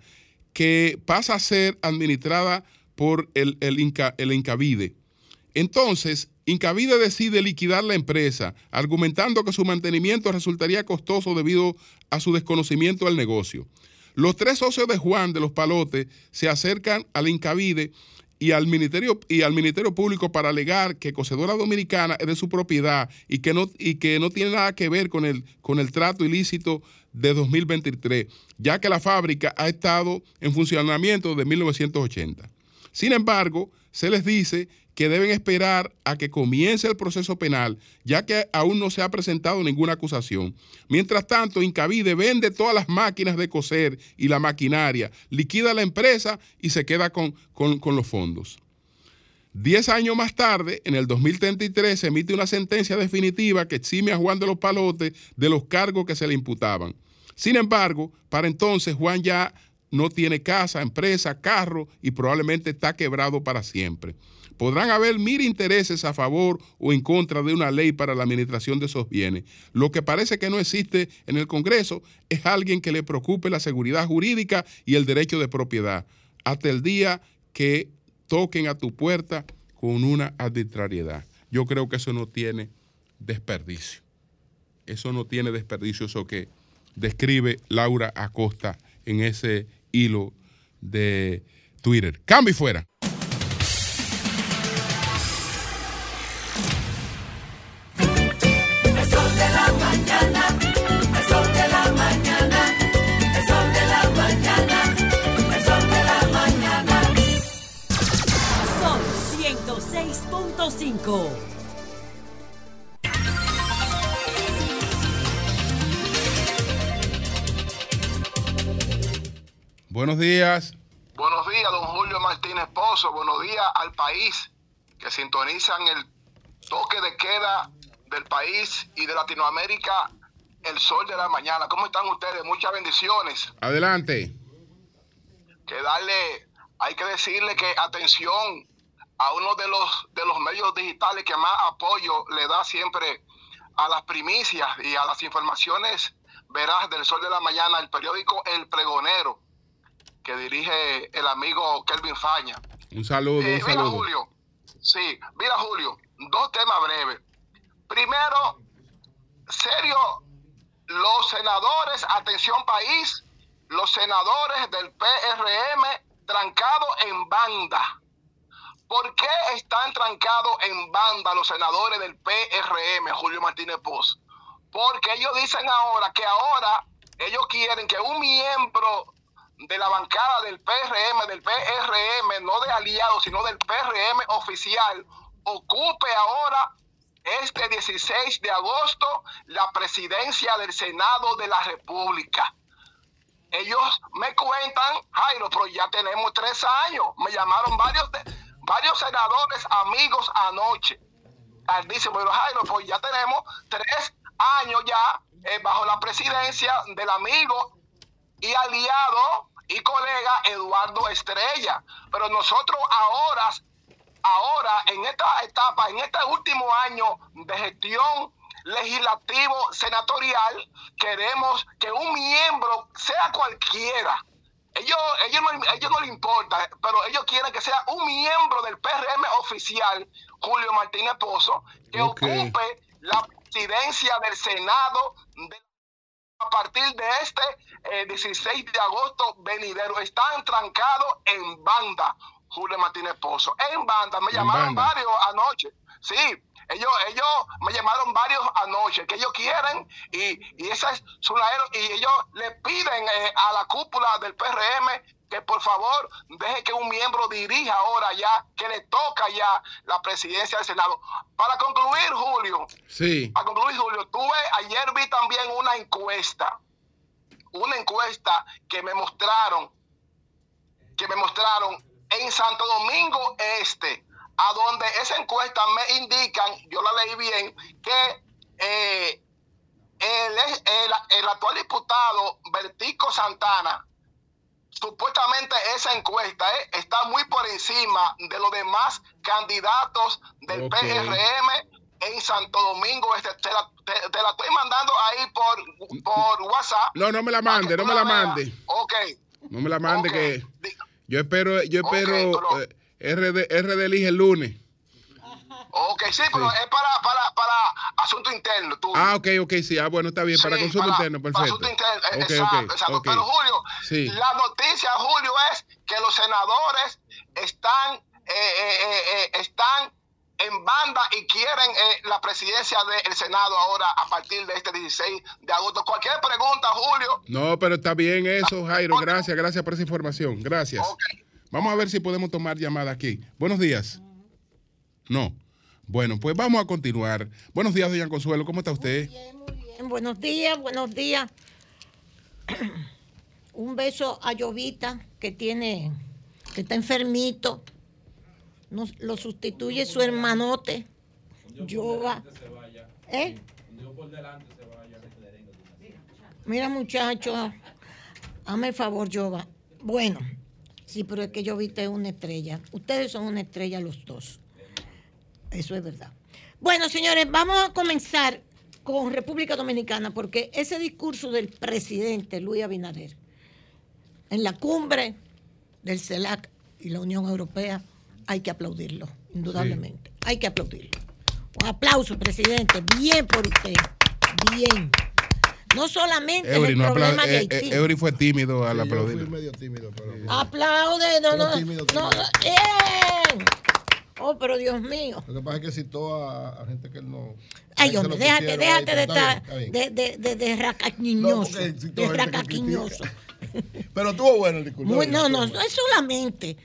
Speaker 1: que pasa a ser administrada por el, el, el Incavide. Entonces, Incavide decide liquidar la empresa, argumentando que su mantenimiento resultaría costoso debido a su desconocimiento del negocio. Los tres socios de Juan de los Palotes se acercan al Incavide y al Ministerio y al Ministerio Público para alegar que Cocedora Dominicana es de su propiedad y que no y que no tiene nada que ver con el con el trato ilícito de 2023, ya que la fábrica ha estado en funcionamiento desde 1980. Sin embargo, se les dice que deben esperar a que comience el proceso penal, ya que aún no se ha presentado ninguna acusación. Mientras tanto, Incavide vende todas las máquinas de coser y la maquinaria, liquida la empresa y se queda con, con los fondos. Diez años más tarde, en el 2033, se emite una sentencia definitiva que exime a Juan de los Palotes de los cargos que se le imputaban. Sin embargo, para entonces Juan ya no tiene casa, empresa, carro y probablemente está quebrado para siempre. Podrán haber mil intereses a favor o en contra de una ley para la administración de esos bienes. Lo que parece que no existe en el Congreso es alguien que le preocupe la seguridad jurídica y el derecho de propiedad, hasta el día que toquen a tu puerta con una arbitrariedad. Yo creo que eso no tiene desperdicio. Eso no tiene desperdicio, eso que describe Laura Acosta en ese hilo de Twitter. Cambio y fuera.
Speaker 2: 5.
Speaker 1: Buenos días.
Speaker 3: Buenos días, don Julio Martínez Pozo. Buenos días al país que sintonizan el toque de queda del país y de Latinoamérica, el sol de la mañana. ¿Cómo están ustedes? Muchas bendiciones.
Speaker 1: Adelante.
Speaker 3: Que darle, hay que decirle que atención a uno de los de los medios digitales que más apoyo le da siempre a las primicias y a las informaciones verás del sol de la mañana, el periódico El Pregonero, que dirige el amigo Kelvin Faña.
Speaker 1: Un saludo,
Speaker 3: Eh,
Speaker 1: un
Speaker 3: mira. Julio. Sí, mira, Julio, dos temas breves. Primero, serio, los senadores, atención país, los senadores del PRM trancados en banda. ¿Por qué están trancados en banda los senadores del PRM, Julio Martínez Poz? Porque ellos dicen ahora que ahora ellos quieren que un miembro de la bancada del PRM, del PRM, no de aliados, sino del PRM oficial, ocupe ahora este 16 de agosto la presidencia del Senado de la República. Ellos me cuentan, Jairo, pero ya tenemos tres años. Me llamaron varios, varios senadores amigos anoche. Dice, bueno, Jairo, pues ya tenemos tres años ya eh, bajo la presidencia del amigo y aliado y colega Eduardo Estrella. Pero nosotros ahora, ahora en esta etapa, en este último año de gestión legislativo senatorial, queremos que un miembro, sea cualquiera, ellos, ellos, no, ellos no les importa, pero ellos quieren que sea un miembro del PRM oficial, Julio Martínez Pozo, que ocupe la presidencia del Senado de a partir de este eh, 16 de agosto venidero. Están trancados en banda, Julio Martínez Pozo. En banda, me
Speaker 1: En
Speaker 3: llamaron
Speaker 1: banda.
Speaker 3: varios anoche. Sí, ellos, ellos me llamaron varios anoche que ellos quieren y, y esa es su y ellos le piden eh, a la cúpula del PRM que por favor deje que un miembro dirija ahora ya, que le toca ya la presidencia del Senado. Para concluir, Julio,
Speaker 1: Sí.
Speaker 3: para concluir, Julio, tuve, ayer vi también una encuesta, una encuesta que me mostraron, que me mostraron en Santo Domingo Este, a donde esa encuesta me indican, yo la leí bien, que eh, el, el, el actual diputado Bertico Santana, supuestamente esa encuesta eh, está muy por encima de los demás candidatos del. PRM en Santo Domingo. Este, te, la, te- te la estoy mandando ahí por, por WhatsApp.
Speaker 1: No, no me la
Speaker 3: para
Speaker 1: mande, no me la
Speaker 3: veas.
Speaker 1: mande.
Speaker 3: Ok.
Speaker 1: No me la mande que yo espero, yo espero
Speaker 3: lo-
Speaker 1: eh, RD, RD elige el lunes.
Speaker 3: Ok, sí, pero es para, para, para asunto interno. Tú.
Speaker 1: Ah, ok, ok, sí. Ah, bueno, está bien. para consumo
Speaker 3: para-
Speaker 1: interno,
Speaker 3: para
Speaker 1: perfecto.
Speaker 3: asunto interno, eh,
Speaker 1: Ok,
Speaker 3: exacto,
Speaker 1: ok,
Speaker 3: exacto.
Speaker 1: ok.
Speaker 3: Pero Julio,
Speaker 1: Sí.
Speaker 3: la noticia, Julio, es que los senadores están, eh, eh, eh, están en banda y quieren eh, la presidencia del Senado ahora a partir de este 16 de agosto. Cualquier pregunta, Julio.
Speaker 1: No, pero está bien eso, Jairo. Gracias, gracias por esa información. Gracias. Vamos a ver si podemos tomar llamada aquí. Buenos días. No. Bueno, pues vamos a continuar. Buenos días, doña Consuelo. ¿Cómo está usted?
Speaker 4: Bien, buenos días, buenos días. [clears throat] Un beso a Llovita que tiene, que está enfermito. Nos, lo sustituye su hermanote, Yoga. ¿Eh? Mira, muchacho, hazme el favor, Yoga. Bueno, sí, pero es que Llovita es una estrella. Ustedes son una estrella los dos. Eso es verdad. Bueno, señores, vamos a comenzar con República Dominicana, porque ese discurso del presidente Luis Abinader en la cumbre del CELAC y la Unión Europea, hay que aplaudirlo, indudablemente. Hay que aplaudirlo. Un aplauso, presidente. Bien por usted. Bien. No solamente es
Speaker 1: Eury,
Speaker 4: el
Speaker 1: no
Speaker 4: problema
Speaker 1: apla-
Speaker 4: de
Speaker 1: eh,
Speaker 4: Haití.
Speaker 1: eh, Eury fue tímido al
Speaker 5: Sí, yo fui
Speaker 1: aplaudir.
Speaker 5: medio tímido, pero.
Speaker 4: Aplaude, no, no,
Speaker 5: tímido,
Speaker 4: no, bien. Oh, pero Dios mío.
Speaker 5: Lo que pasa es que citó a, a gente que él no.
Speaker 4: Ay, hombre, déjate, déjate
Speaker 5: ahí,
Speaker 4: de estar de, de, de, de
Speaker 5: No,
Speaker 4: racaquiñoso. de racaquiñoso.
Speaker 5: Pero estuvo bueno el discurso.
Speaker 4: No, no, no es solamente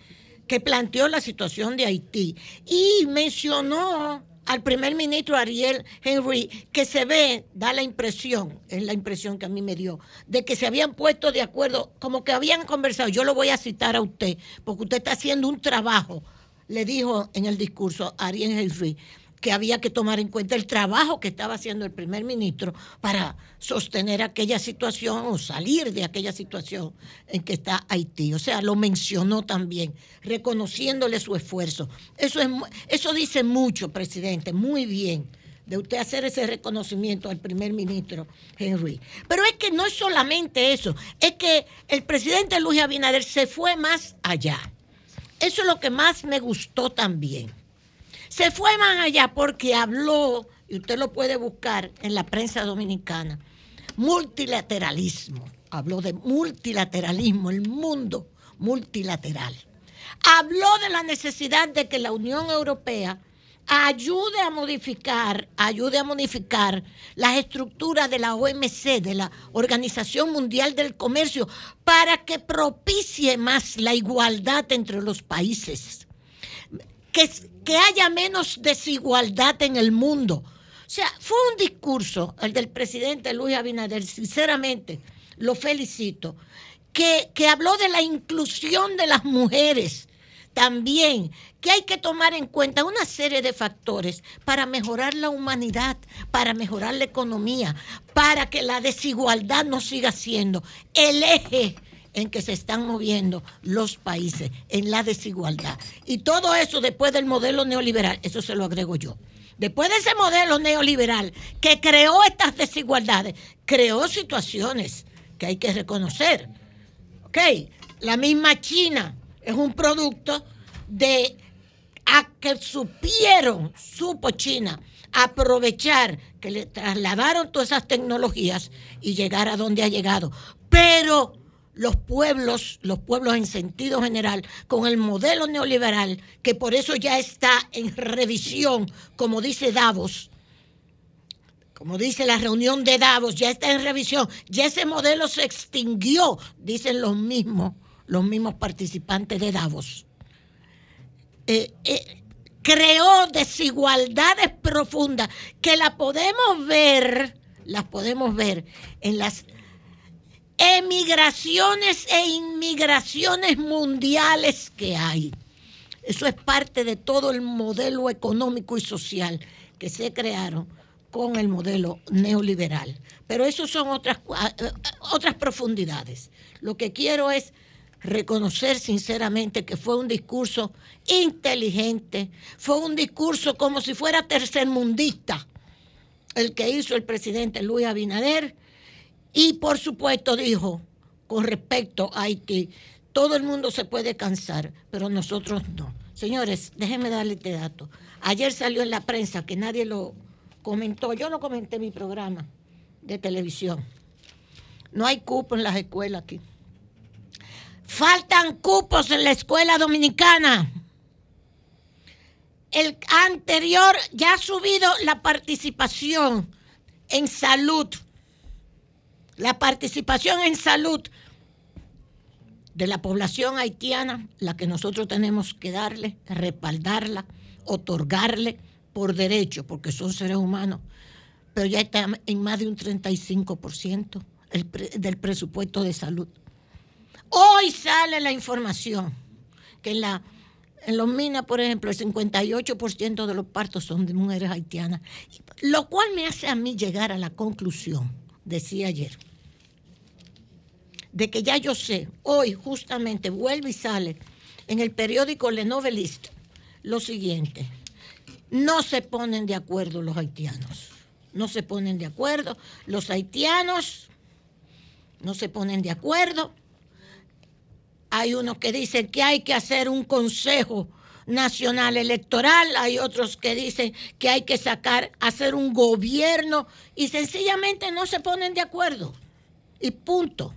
Speaker 4: que planteó la situación de Haití y mencionó al primer ministro Ariel Henry, que se ve, da la impresión, es la impresión que a mí me dio, de que se habían puesto de acuerdo, como que habían conversado. Yo lo voy a citar a usted, porque usted está haciendo un trabajo, le dijo en el discurso Ariel Henry, que había que tomar en cuenta el trabajo que estaba haciendo el primer ministro para sostener aquella situación o salir de aquella situación en que está Haití. O sea, lo mencionó también, reconociéndole su esfuerzo. Eso, es, eso dice mucho, presidente, muy bien de usted hacer ese reconocimiento al primer ministro Henry. Pero es que no es solamente eso, es que el presidente Luis Abinader se fue más allá. Eso es lo que más me gustó también se fue más allá porque habló, y usted lo puede buscar en la prensa dominicana, multilateralismo. Habló de multilateralismo, el mundo multilateral. Habló de la necesidad de que la Unión Europea ayude a modificar, ayude a modificar las estructuras de la OMC, de la Organización Mundial del Comercio, para que propicie más la igualdad entre los países que, que haya menos desigualdad en el mundo. O sea, fue un discurso, el del presidente Luis Abinader, sinceramente, lo felicito, que, que habló de la inclusión de las mujeres también, que hay que tomar en cuenta una serie de factores para mejorar la humanidad, para mejorar la economía, para que la desigualdad no siga siendo el eje en que se están moviendo los países, en la desigualdad. Y todo eso después del modelo neoliberal, eso se lo agrego yo. Después de ese modelo neoliberal que creó estas desigualdades, creó situaciones que hay que reconocer. La misma China es un producto de a que supieron, supo China, aprovechar que le trasladaron todas esas tecnologías y llegar a donde ha llegado. Pero los pueblos, los pueblos en sentido general, con el modelo neoliberal, que por eso ya está en revisión, como dice Davos, como dice la reunión de Davos, ya está en revisión, ya ese modelo se extinguió, dicen los mismos, los mismos participantes de Davos. Eh, eh, creó desigualdades profundas que la podemos ver, las podemos ver en las emigraciones e inmigraciones mundiales que hay. Eso es parte de todo el modelo económico y social que se crearon con el modelo neoliberal. Pero eso son otras, eh, otras profundidades. Lo que quiero es reconocer sinceramente que fue un discurso inteligente, fue un discurso como si fuera tercermundista el que hizo el presidente Luis Abinader y por supuesto dijo, con respecto a Haití, todo el mundo se puede cansar, pero nosotros no. Señores, déjenme darle este dato. Ayer salió en la prensa que nadie lo comentó, yo lo comenté en mi programa de televisión. No hay cupos en las escuelas aquí. Faltan cupos en la escuela dominicana. El anterior ya ha subido la participación en salud la participación en salud de la población haitiana, la que nosotros tenemos que darle, respaldarla, otorgarle por derecho, porque son seres humanos, pero ya está en más de un 35% del presupuesto de salud. Hoy sale la información que en, la, en los minas, por ejemplo, el 58% de los partos son de mujeres haitianas, lo cual me hace a mí llegar a la conclusión, decía ayer, de que ya yo sé, hoy justamente vuelve y sale en el periódico Le Noveliste lo siguiente, no se ponen de acuerdo los haitianos, no se ponen de acuerdo, los haitianos no se ponen de acuerdo, hay unos que dicen que hay que hacer un consejo nacional electoral, hay otros que dicen que hay que sacar, hacer un gobierno y sencillamente no se ponen de acuerdo. Y punto.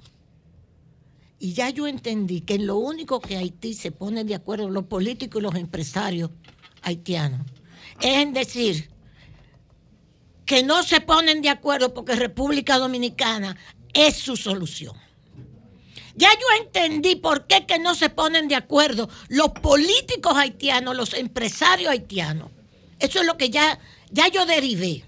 Speaker 4: Y ya yo entendí que en lo único que Haití se pone de acuerdo los políticos y los empresarios haitianos es en decir que no se ponen de acuerdo porque República Dominicana es su solución. Ya yo entendí por qué que no se ponen de acuerdo los políticos haitianos, los empresarios haitianos. Eso es lo que ya, ya yo derivé.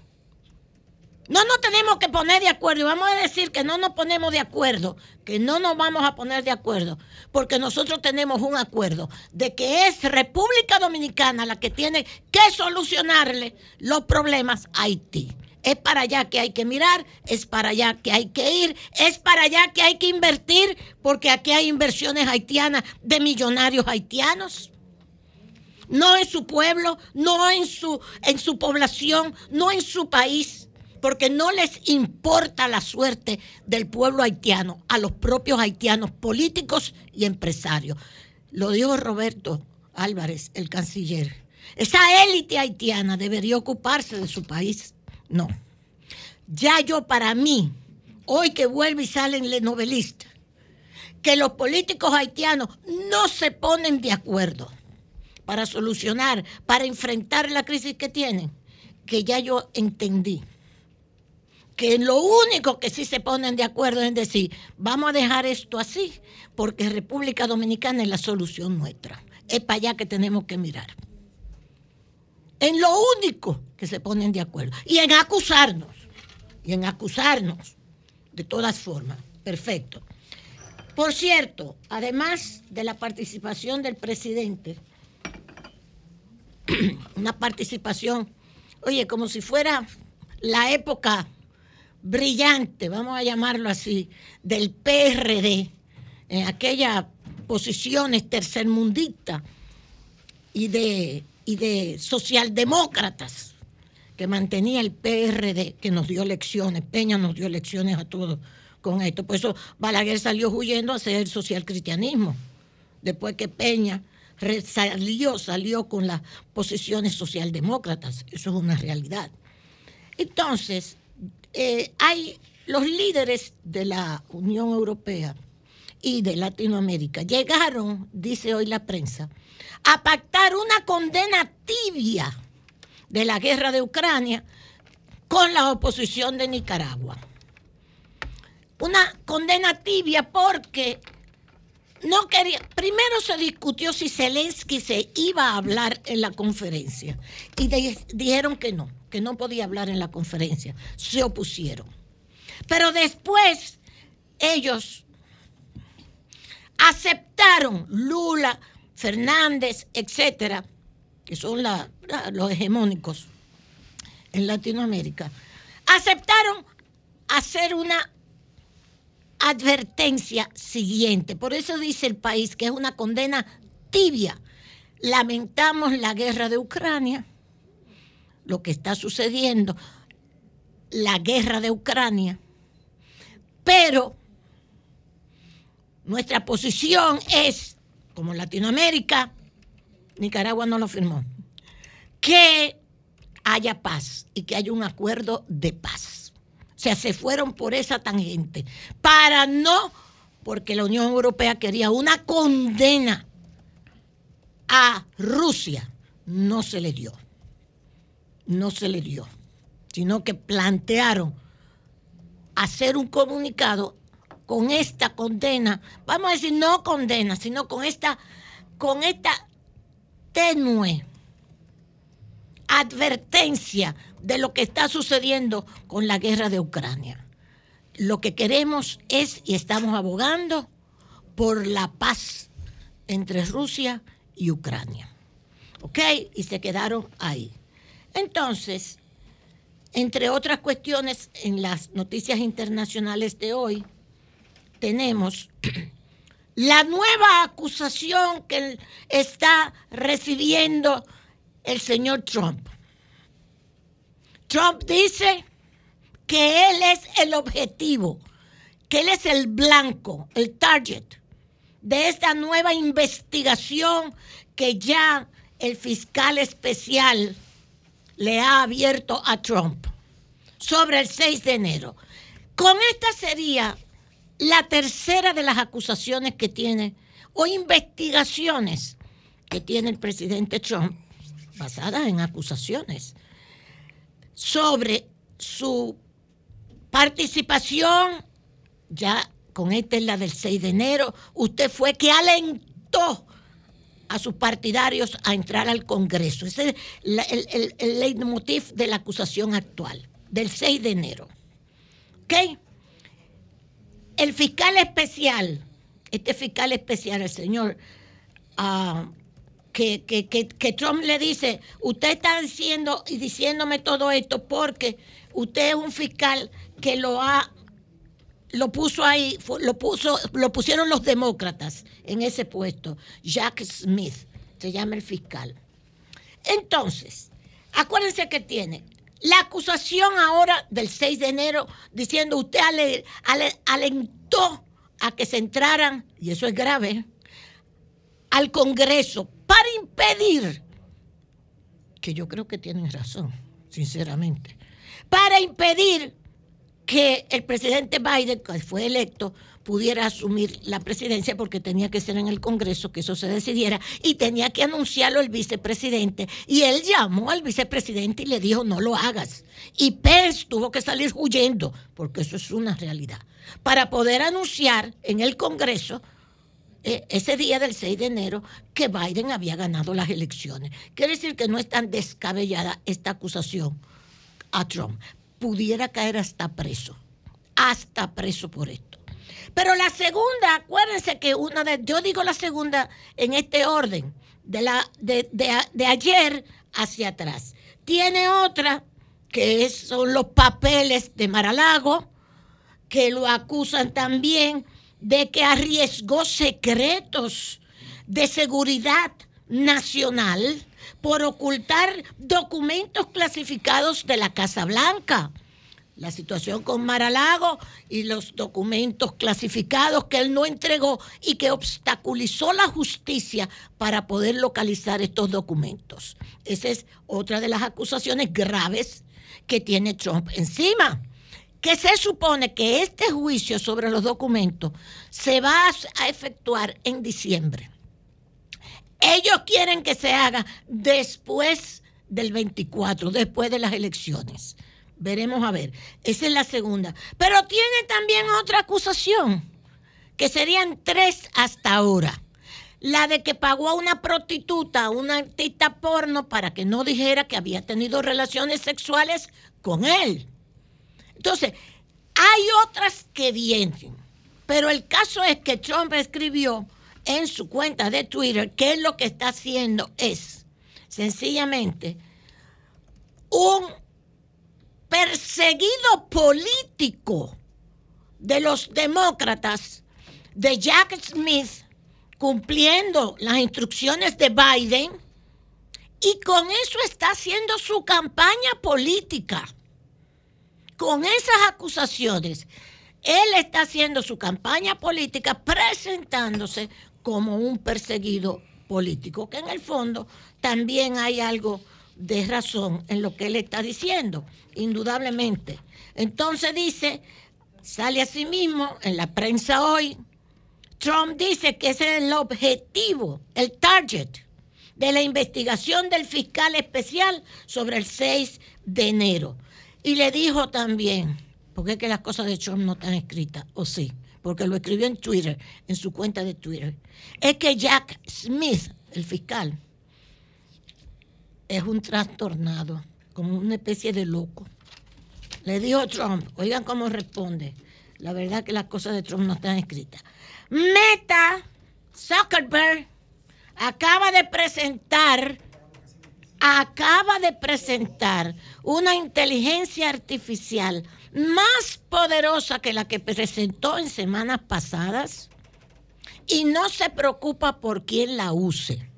Speaker 4: No nos tenemos que poner de acuerdo y vamos a decir que no nos ponemos de acuerdo, que no nos vamos a poner de acuerdo, porque nosotros tenemos un acuerdo de que es República Dominicana la que tiene que solucionarle los problemas a Haití. Es para allá que hay que mirar, es para allá que hay que ir, es para allá que hay que invertir, porque aquí hay inversiones haitianas de millonarios haitianos. No en su pueblo, no en su, en su población, no en su país porque no les importa la suerte del pueblo haitiano, a los propios haitianos políticos y empresarios. Lo dijo Roberto Álvarez, el canciller. Esa élite haitiana debería ocuparse de su país. No. Ya yo para mí, hoy que vuelve y salen los novelistas, que los políticos haitianos no se ponen de acuerdo para solucionar, para enfrentar la crisis que tienen, que ya yo entendí que lo único que sí se ponen de acuerdo es decir, vamos a dejar esto así, porque República Dominicana es la solución nuestra. Es para allá que tenemos que mirar. En lo único que se ponen de acuerdo. Y en acusarnos. Y en acusarnos. De todas formas. Perfecto. Por cierto, además de la participación del presidente, [clears throat] una participación, oye, como si fuera la época brillante, vamos a llamarlo así, del PRD, en aquellas posiciones tercermundistas y de, y de socialdemócratas que mantenía el PRD, que nos dio lecciones, Peña nos dio lecciones a todos con esto. Por eso Balaguer salió huyendo a hacer el socialcristianismo, después que Peña salió, salió con las posiciones socialdemócratas, eso es una realidad. Entonces, eh, hay los líderes de la Unión Europea y de Latinoamérica llegaron, dice hoy la prensa, a pactar una condena tibia de la guerra de Ucrania con la oposición de Nicaragua. Una condena tibia porque no quería, primero se discutió si Zelensky se iba a hablar en la conferencia y dijeron que no que no podía hablar en la conferencia, se opusieron. Pero después ellos aceptaron Lula, Fernández, etcétera, que son los hegemónicos en Latinoamérica, aceptaron hacer una advertencia siguiente. Por eso dice el país que es una condena tibia. Lamentamos la guerra de Ucrania lo que está sucediendo, la guerra de Ucrania, pero nuestra posición es, como Latinoamérica, Nicaragua no lo firmó, que haya paz y que haya un acuerdo de paz. O sea, se fueron por esa tangente para no, porque la Unión Europea quería una condena a Rusia, no se le dio no se le dio, sino que plantearon hacer un comunicado con esta condena, vamos a decir no condena, sino con esta, con esta tenue advertencia de lo que está sucediendo con la guerra de Ucrania. Lo que queremos es, y estamos abogando, por la paz entre Rusia y Ucrania. ¿Ok? Y se quedaron ahí. Entonces, entre otras cuestiones, en las noticias internacionales de hoy, tenemos [clears throat] la nueva acusación que está recibiendo el señor Trump. Trump dice que él es el objetivo, que él es el blanco, el target de esta nueva investigación que ya el fiscal especial le ha abierto a Trump sobre el 6 de enero. Con esta sería la tercera de las acusaciones que tiene o investigaciones que tiene el presidente Trump basadas en acusaciones sobre su participación ya con esta es la del 6 de enero, usted fue que alentó a sus partidarios a entrar al Congreso. Ese es la- el, el, el leitmotiv de la acusación actual, del 6 de enero. ¿Ok? El fiscal especial, este fiscal especial, el señor, ah, que, que- que- que Trump le dice, usted está diciendo y diciéndome todo esto porque usted es un fiscal que lo ha lo puso ahí, lo puso, lo pusieron los demócratas en ese puesto. Jack Smith se llama el fiscal. Entonces, acuérdense que tiene la acusación ahora del 6 de enero diciendo usted ale- ale- alentó a que se entraran, y eso es grave, al Congreso para impedir, que yo creo que tienen razón, sinceramente, para impedir que el presidente Biden, que fue electo, pudiera asumir la presidencia porque tenía que ser en el Congreso que eso se decidiera y tenía que anunciarlo el vicepresidente. Y él llamó al vicepresidente y le dijo, no lo hagas. Y Pence tuvo que salir huyendo, porque eso es una realidad, para poder anunciar en el Congreso eh, ese día del 6 de enero que Biden había ganado las elecciones. Quiere decir que no es tan descabellada esta acusación a Trump. Pudiera caer hasta preso, hasta preso por esto. Pero la segunda, acuérdense que una de, yo digo la segunda en este orden, de, la, de, de de ayer hacia atrás. Tiene otra que son los papeles de Maralago, que lo acusan también de que arriesgó secretos de seguridad nacional por ocultar documentos clasificados de la Casa Blanca. La situación con Maralago y los documentos clasificados que él no entregó y que obstaculizó la justicia para poder localizar estos documentos. Esa es otra de las acusaciones graves que tiene Trump encima que se supone que este juicio sobre los documentos se va a- efectuar en diciembre. Ellos quieren que se haga después del 24, después de las elecciones. Veremos a ver. Esa es la segunda. Pero tiene también otra acusación, que serían tres hasta ahora. La de que pagó a una prostituta, a una artista porno, para que no dijera que había tenido relaciones sexuales con él. Entonces, hay otras que vienen, pero el caso es que Trump escribió en su cuenta de Twitter que lo que está haciendo es sencillamente un perseguido político de los demócratas de Jack Smith cumpliendo las instrucciones de Biden y con eso está haciendo su campaña política. Con esas acusaciones, él está haciendo su campaña política presentándose como un perseguido político, que en el fondo también hay algo de razón en lo que él está diciendo, indudablemente. Entonces dice, sale a sí mismo en la prensa hoy, Trump dice que ese es el objetivo, el target de la investigación del fiscal especial sobre el 6 de enero. Y le dijo también, porque es que las cosas de Trump no están escritas, o sí, porque lo escribió en Twitter, en su cuenta de Twitter, es que Jack Smith, el fiscal, es un trastornado, como una especie de loco. Le dijo Trump, oigan cómo responde. La verdad que las cosas de Trump no están escritas. Meta Zuckerberg acaba de presentar, acaba de presentar una inteligencia artificial más poderosa que la que presentó en semanas pasadas y no se preocupa por quién la use.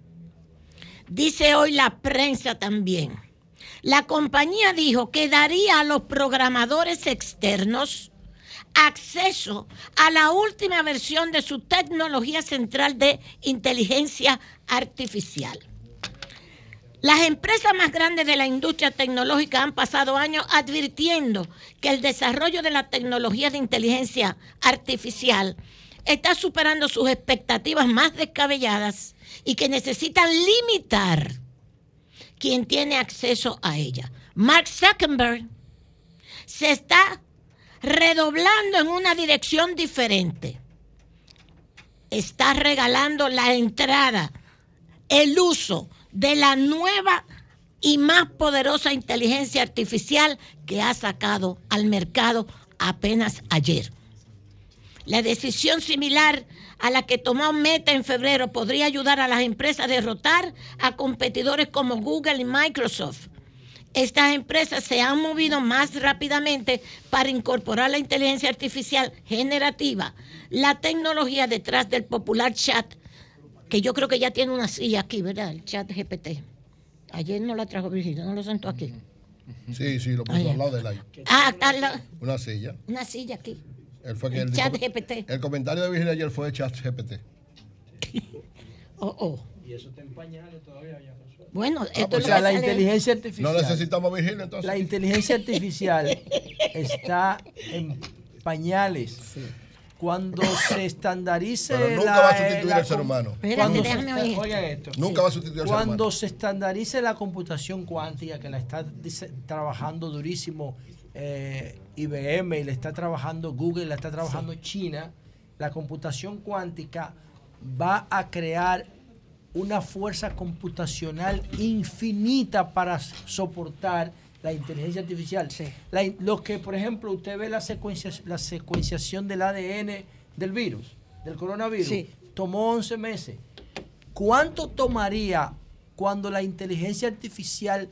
Speaker 4: Dice hoy la prensa también. La compañía dijo que daría a los programadores externos acceso a la última versión de su tecnología central de inteligencia artificial. Las empresas más grandes de la industria tecnológica han pasado años advirtiendo que el desarrollo de la tecnología de inteligencia artificial está superando sus expectativas más descabelladas y que necesitan limitar quien tiene acceso a ella. Mark Zuckerberg se está redoblando en una dirección diferente. Está regalando la entrada, el uso de la nueva y más poderosa inteligencia artificial que ha sacado al mercado apenas ayer. La decisión similar a la que tomó Meta en febrero podría ayudar a las empresas a derrotar a competidores como Google y Microsoft. Estas empresas se han movido más rápidamente para incorporar la inteligencia artificial generativa, la tecnología detrás del popular chat, que yo creo que ya tiene una silla aquí, ¿verdad? El chat GPT. Ayer no la trajo Virginia, no lo sentó aquí.
Speaker 5: Sí, sí, lo puso
Speaker 4: Allá.
Speaker 5: al lado del aire.
Speaker 4: Ah, está la-
Speaker 5: Una silla.
Speaker 4: una silla aquí.
Speaker 5: Él fue que
Speaker 4: El chat
Speaker 5: dijo-
Speaker 4: GPT.
Speaker 5: El comentario de Virginia ayer fue chat GPT. [laughs]
Speaker 4: Oh, oh.
Speaker 2: Y eso está en pañales todavía. Ya no.
Speaker 4: Bueno, esto
Speaker 5: pues
Speaker 4: es
Speaker 2: O sea, la inteligencia
Speaker 5: No
Speaker 2: artificial.
Speaker 5: necesitamos a Virginia entonces.
Speaker 2: La inteligencia artificial [laughs] está en pañales. Cuando se [coughs] estandarice
Speaker 5: Pero nunca
Speaker 2: la,
Speaker 5: va a sustituir al ser humano.
Speaker 4: Espérate,
Speaker 2: Cuando se
Speaker 4: déjame oír.
Speaker 2: oigan esto.
Speaker 5: Nunca va a sustituir al ser
Speaker 2: Cuando
Speaker 5: humano.
Speaker 2: se estandarice la computación cuántica, que la está trabajando durísimo eh, IBM y la está trabajando Google, la está trabajando China, la computación cuántica va a crear una fuerza computacional infinita para soportar la inteligencia artificial.
Speaker 4: Sí.
Speaker 2: La in- lo que, por ejemplo, usted ve la, secuencia, la secuenciación del ADN del virus, del coronavirus,
Speaker 4: Sí.
Speaker 2: tomó 11 meses. ¿Cuánto tomaría cuando la inteligencia artificial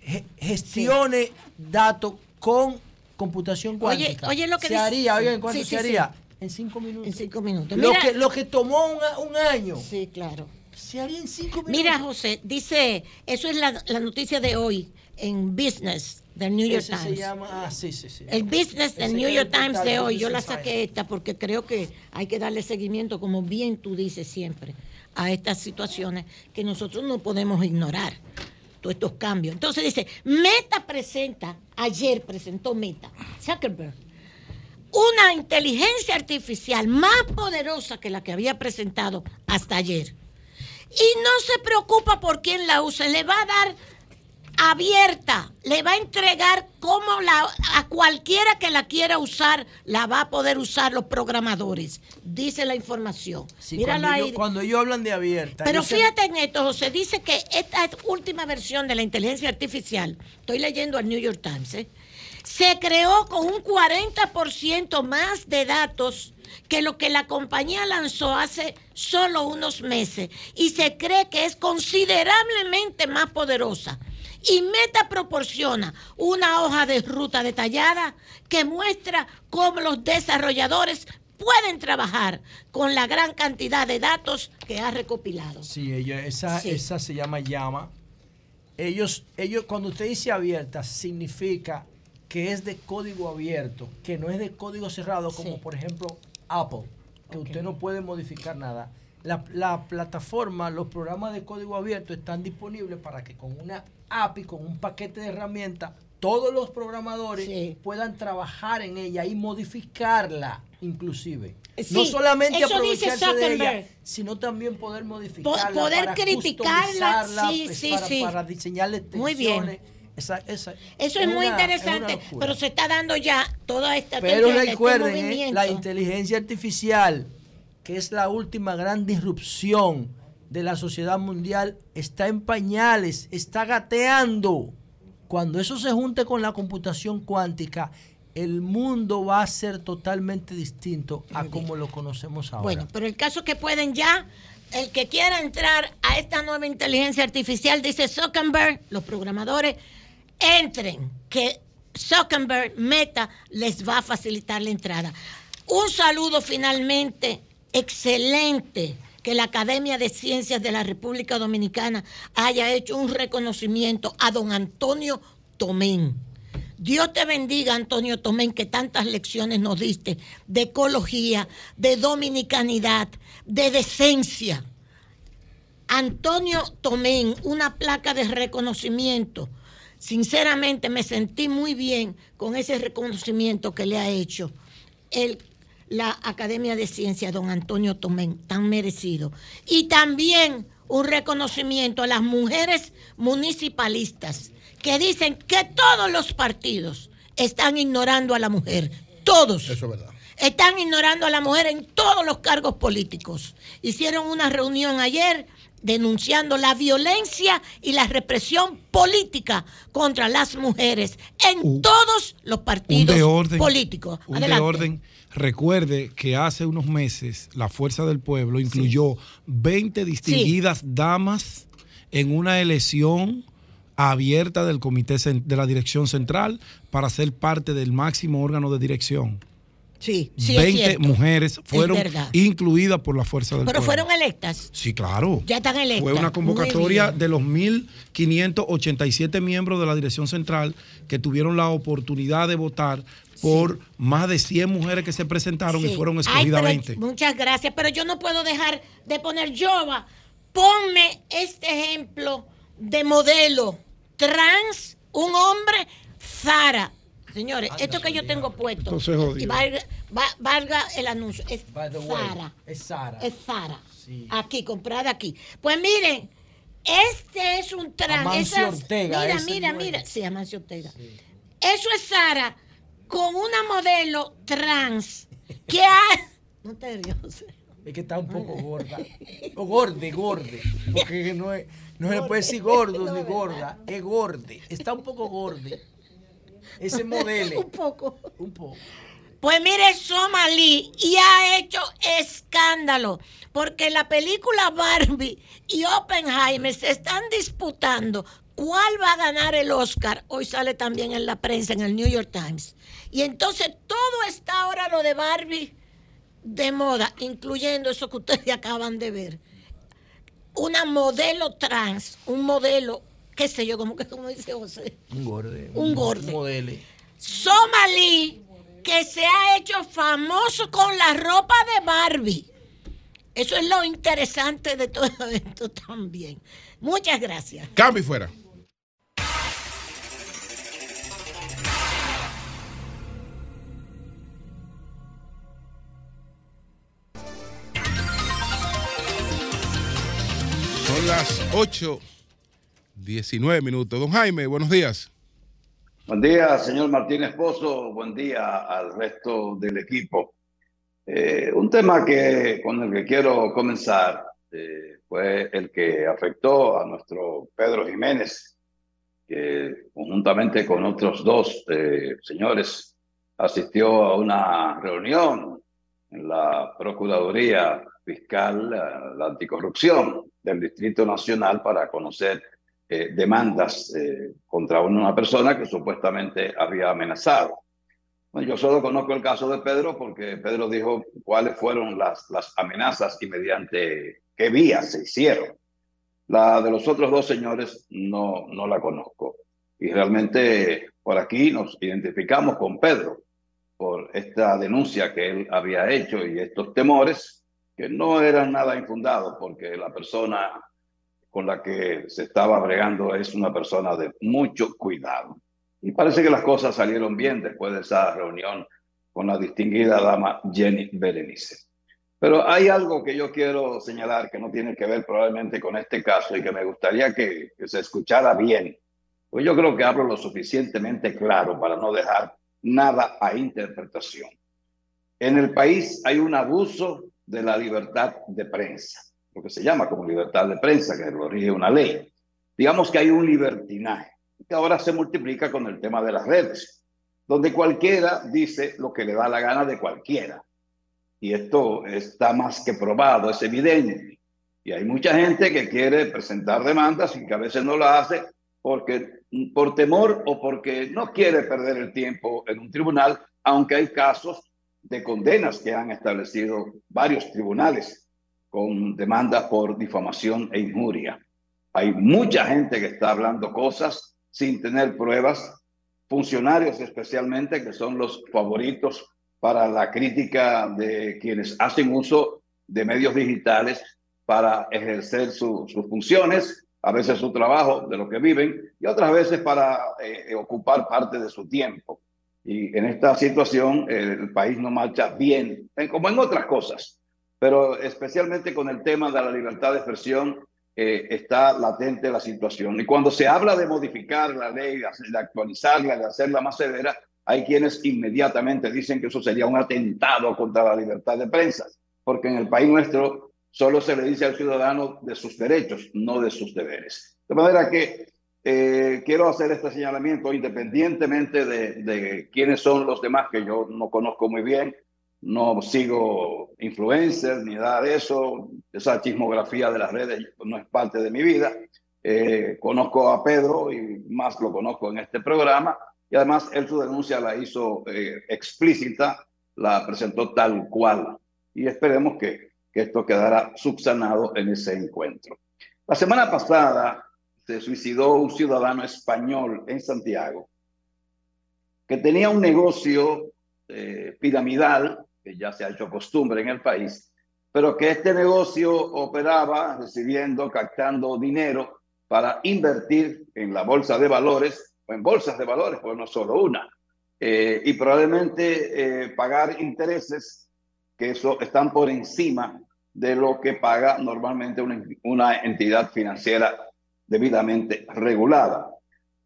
Speaker 2: ge- gestione datos con computación
Speaker 4: Oye,
Speaker 2: cuántica?
Speaker 4: oye lo que
Speaker 2: se
Speaker 4: dice-
Speaker 2: haría, oigan, ¿cuánto se haría? En cinco minutos.
Speaker 4: En cinco minutos.
Speaker 2: Lo,
Speaker 4: Mira-
Speaker 2: que, lo que tomó un, un año,
Speaker 4: Sí, claro.
Speaker 2: se haría en cinco minutos.
Speaker 4: Mira, José, dice, eso es la, la noticia de hoy en Business del New York
Speaker 2: Ese se
Speaker 4: Times.
Speaker 2: llama, ah, sí, sí, sí.
Speaker 4: El business del New York Times de hoy, yo la saqué esta porque creo que hay que darle seguimiento, como bien tú dices siempre, a estas situaciones que nosotros no podemos ignorar, todos estos cambios. Entonces dice, Meta presenta, ayer presentó Meta, Zuckerberg, una inteligencia artificial más poderosa que la que había presentado hasta ayer. Y no se preocupa por quién la use, le va a dar abierta, le va a entregar como la, a cualquiera que la quiera usar, la va a poder usar los programadores, dice la información.
Speaker 2: Sí,
Speaker 4: Míralo
Speaker 2: cuando,
Speaker 4: ahí.
Speaker 2: yo, cuando ellos hablan de abierta.
Speaker 4: Pero
Speaker 2: se-
Speaker 4: fíjate en esto, José, dice que esta última versión de la inteligencia artificial, estoy leyendo al New York Times, ¿eh? se creó con un 40% más de datos que lo que la compañía lanzó hace solo unos meses y se cree que es considerablemente más poderosa. Y Meta proporciona una hoja de ruta detallada que muestra cómo los desarrolladores pueden trabajar con la gran cantidad de datos que ha recopilado.
Speaker 2: Sí, ella, esa,
Speaker 4: Sí.
Speaker 2: esa se llama llama. Ellos, ellos, cuando usted dice abierta, significa que es de código abierto, que no es de código cerrado, como
Speaker 4: Sí.
Speaker 2: por ejemplo Apple, que usted no puede modificar nada. La, la plataforma, los programas de código abierto están disponibles para que con una API, con un paquete de herramientas, todos los programadores
Speaker 4: Sí.
Speaker 2: puedan trabajar en ella y modificarla, inclusive.
Speaker 4: Sí,
Speaker 2: no solamente aprovecharse de ella, sino también poder modificarla,
Speaker 4: poder
Speaker 2: para
Speaker 4: criticarla, sí,
Speaker 2: pues,
Speaker 4: sí,
Speaker 2: para,
Speaker 4: sí.
Speaker 2: para diseñarle
Speaker 4: Muy bien.
Speaker 2: extensiones. Esa- esa-
Speaker 4: Eso es, muy
Speaker 2: una-
Speaker 4: interesante, pero se está dando ya toda esta
Speaker 2: Pero
Speaker 4: este
Speaker 2: recuerden, ¿eh? la inteligencia artificial, que es la última gran disrupción de la sociedad mundial, está en pañales, está gateando. Cuando eso se junte con la computación cuántica, el mundo va a ser totalmente distinto a como lo conocemos ahora.
Speaker 4: Bueno, pero el caso que pueden ya, el que quiera entrar a esta nueva inteligencia artificial, dice Zuckerberg, los programadores, entren, que Zuckerberg Meta les va a facilitar la entrada. Un saludo finalmente excelente que la Academia de Ciencias de la República Dominicana haya hecho un reconocimiento a don Antonio Tomén. Dios te bendiga, Antonio Tomén, que tantas lecciones nos diste de ecología, de dominicanidad, de decencia. Antonio Tomén, una placa de reconocimiento. Sinceramente me sentí muy bien con ese reconocimiento que le ha hecho el, la Academia de Ciencias, don Antonio Tomén, tan merecido. Y también un reconocimiento a las mujeres municipalistas que dicen que todos los partidos están ignorando a la mujer. Todos.
Speaker 5: Eso es verdad.
Speaker 4: Están ignorando a la mujer en todos los cargos políticos. Hicieron una reunión ayer denunciando la violencia y la represión política contra las mujeres en
Speaker 6: Un-
Speaker 4: todos los
Speaker 6: Un
Speaker 4: partidos
Speaker 6: de orden.
Speaker 4: políticos.
Speaker 6: Un
Speaker 4: Adelante.
Speaker 6: de orden. Recuerde que hace unos meses la Fuerza del Pueblo incluyó 20 distinguidas damas en una elección abierta del comité de la dirección central para ser parte del máximo órgano de dirección.
Speaker 4: Sí, sí es
Speaker 6: 20
Speaker 4: cierto.
Speaker 6: mujeres fueron incluidas por la Fuerza del
Speaker 4: Pero
Speaker 6: Pueblo.
Speaker 4: fueron electas.
Speaker 6: Sí, claro.
Speaker 4: Ya están electas.
Speaker 6: Fue una convocatoria de los 1.587 miembros de la dirección central que tuvieron la oportunidad de votar por más de 100 mujeres que se presentaron y fueron escogidas
Speaker 4: pero
Speaker 6: 20.
Speaker 4: Muchas gracias, pero yo no puedo dejar de poner Jova. Ponme este ejemplo de modelo trans, un hombre, Zara. Señores, esto que yo tengo puesto,
Speaker 6: Entonces, jodido.
Speaker 4: y valga, va- valga el anuncio, es
Speaker 2: By the way,
Speaker 4: Zara.
Speaker 2: es Sara.
Speaker 4: Es Zara.
Speaker 2: Sí.
Speaker 4: Aquí, comprada aquí. Pues miren, este es un trans.
Speaker 2: Amancio
Speaker 4: esas-
Speaker 2: Ortega,
Speaker 4: mira, mira, mira. Sí, Amancio Ortega. Eso es Sara con una modelo trans que ha... No te.
Speaker 2: Es que está un poco gorda. O gorde, gorde. Porque no, es, no se le puede decir gordo ni gorda. Es gorde. Está un poco gorde. Ese modelo.
Speaker 4: Un poco.
Speaker 2: Un poco.
Speaker 4: Pues mire, Somalí y ha hecho escándalo porque la película Barbie y Oppenheimer se están disputando cuál va a ganar el Oscar. Hoy sale también en la prensa, en el New York Times. Y entonces todo está ahora lo de Barbie de moda, incluyendo eso que ustedes [laughs] acaban de ver. Una modelo trans, un modelo, qué sé yo, como que como dice José.
Speaker 2: Un gorde.
Speaker 4: Un gorde.
Speaker 2: Un modelo.
Speaker 4: Somalí que se ha hecho famoso con la ropa de Barbie. Eso es lo interesante de todo [laughs] esto también. Muchas gracias.
Speaker 1: Cambio y fuera. Las 8, 19 minutos. Don Jaime, buenos días.
Speaker 7: Buen día, señor Martínez Pozo. Buen día al resto del equipo. Eh, un tema que, con el que quiero comenzar eh, fue el que afectó a nuestro Pedro Jiménez, que conjuntamente con otros dos eh, señores asistió a una reunión en la Procuraduría Fiscal, la, Anticorrupción del Distrito Nacional para conocer eh, demandas eh, contra una persona que supuestamente había amenazado. Bueno, yo solo conozco el caso de Pedro porque Pedro dijo cuáles fueron las, las amenazas y mediante qué vías se hicieron. La de los otros dos señores no, no la conozco. Y realmente por aquí nos identificamos con Pedro por esta denuncia que él había hecho y estos temores que no eran nada infundados porque la persona con la que se estaba bregando es una persona de mucho cuidado. Y parece que las cosas salieron bien después de esa reunión con la distinguida dama Jenny Berenice. Pero hay algo que yo quiero señalar que no tiene que ver probablemente con este caso y que me gustaría que, que se escuchara bien. Pues yo creo que hablo lo suficientemente claro para no dejar nada a interpretación. En el país hay un abuso de la libertad de prensa, lo que se llama como libertad de prensa, que lo rige una ley. Digamos que hay un libertinaje, que ahora se multiplica con el tema de las redes, donde cualquiera dice lo que le da la gana de cualquiera. Y esto está más que probado, es evidente. Y hay mucha gente que quiere presentar demandas y que a veces no la hace porque por temor o porque no quiere perder el tiempo en un tribunal, aunque hay casos de condenas que han establecido varios tribunales con demandas por difamación e injuria. Hay mucha gente que está hablando cosas sin tener pruebas, funcionarios especialmente que son los favoritos para la crítica de quienes hacen uso de medios digitales para ejercer su- sus funciones, a veces su trabajo, de lo que viven, y otras veces para eh, ocupar parte de su tiempo. Y en esta situación el país no marcha bien, como en otras cosas, pero especialmente con el tema de la libertad de expresión eh, está latente la situación. Y cuando se habla de modificar la ley, de actualizarla, de hacerla más severa, hay quienes inmediatamente dicen que eso sería un atentado contra la libertad de prensa, porque en el país nuestro solo se le dice al ciudadano de sus derechos, no de sus deberes. De manera que eh, quiero hacer este señalamiento independientemente de, de quiénes son los demás, que yo no conozco muy bien, no sigo influencers ni nada de eso, esa chismografía de las redes no es parte de mi vida. Eh, conozco a Pedro y más lo conozco en este programa y además él su denuncia la hizo eh, explícita, la presentó tal cual y esperemos que, que esto quedará subsanado en ese encuentro. La semana pasada se suicidó un ciudadano español en Santiago que tenía un negocio eh, piramidal, que ya se ha hecho costumbre en el país, pero que este negocio operaba recibiendo, captando dinero para invertir en la bolsa de valores o en bolsas de valores, pues no solo una, eh, y probablemente eh, pagar intereses que eso están por encima de lo que paga normalmente una entidad financiera debidamente regulada.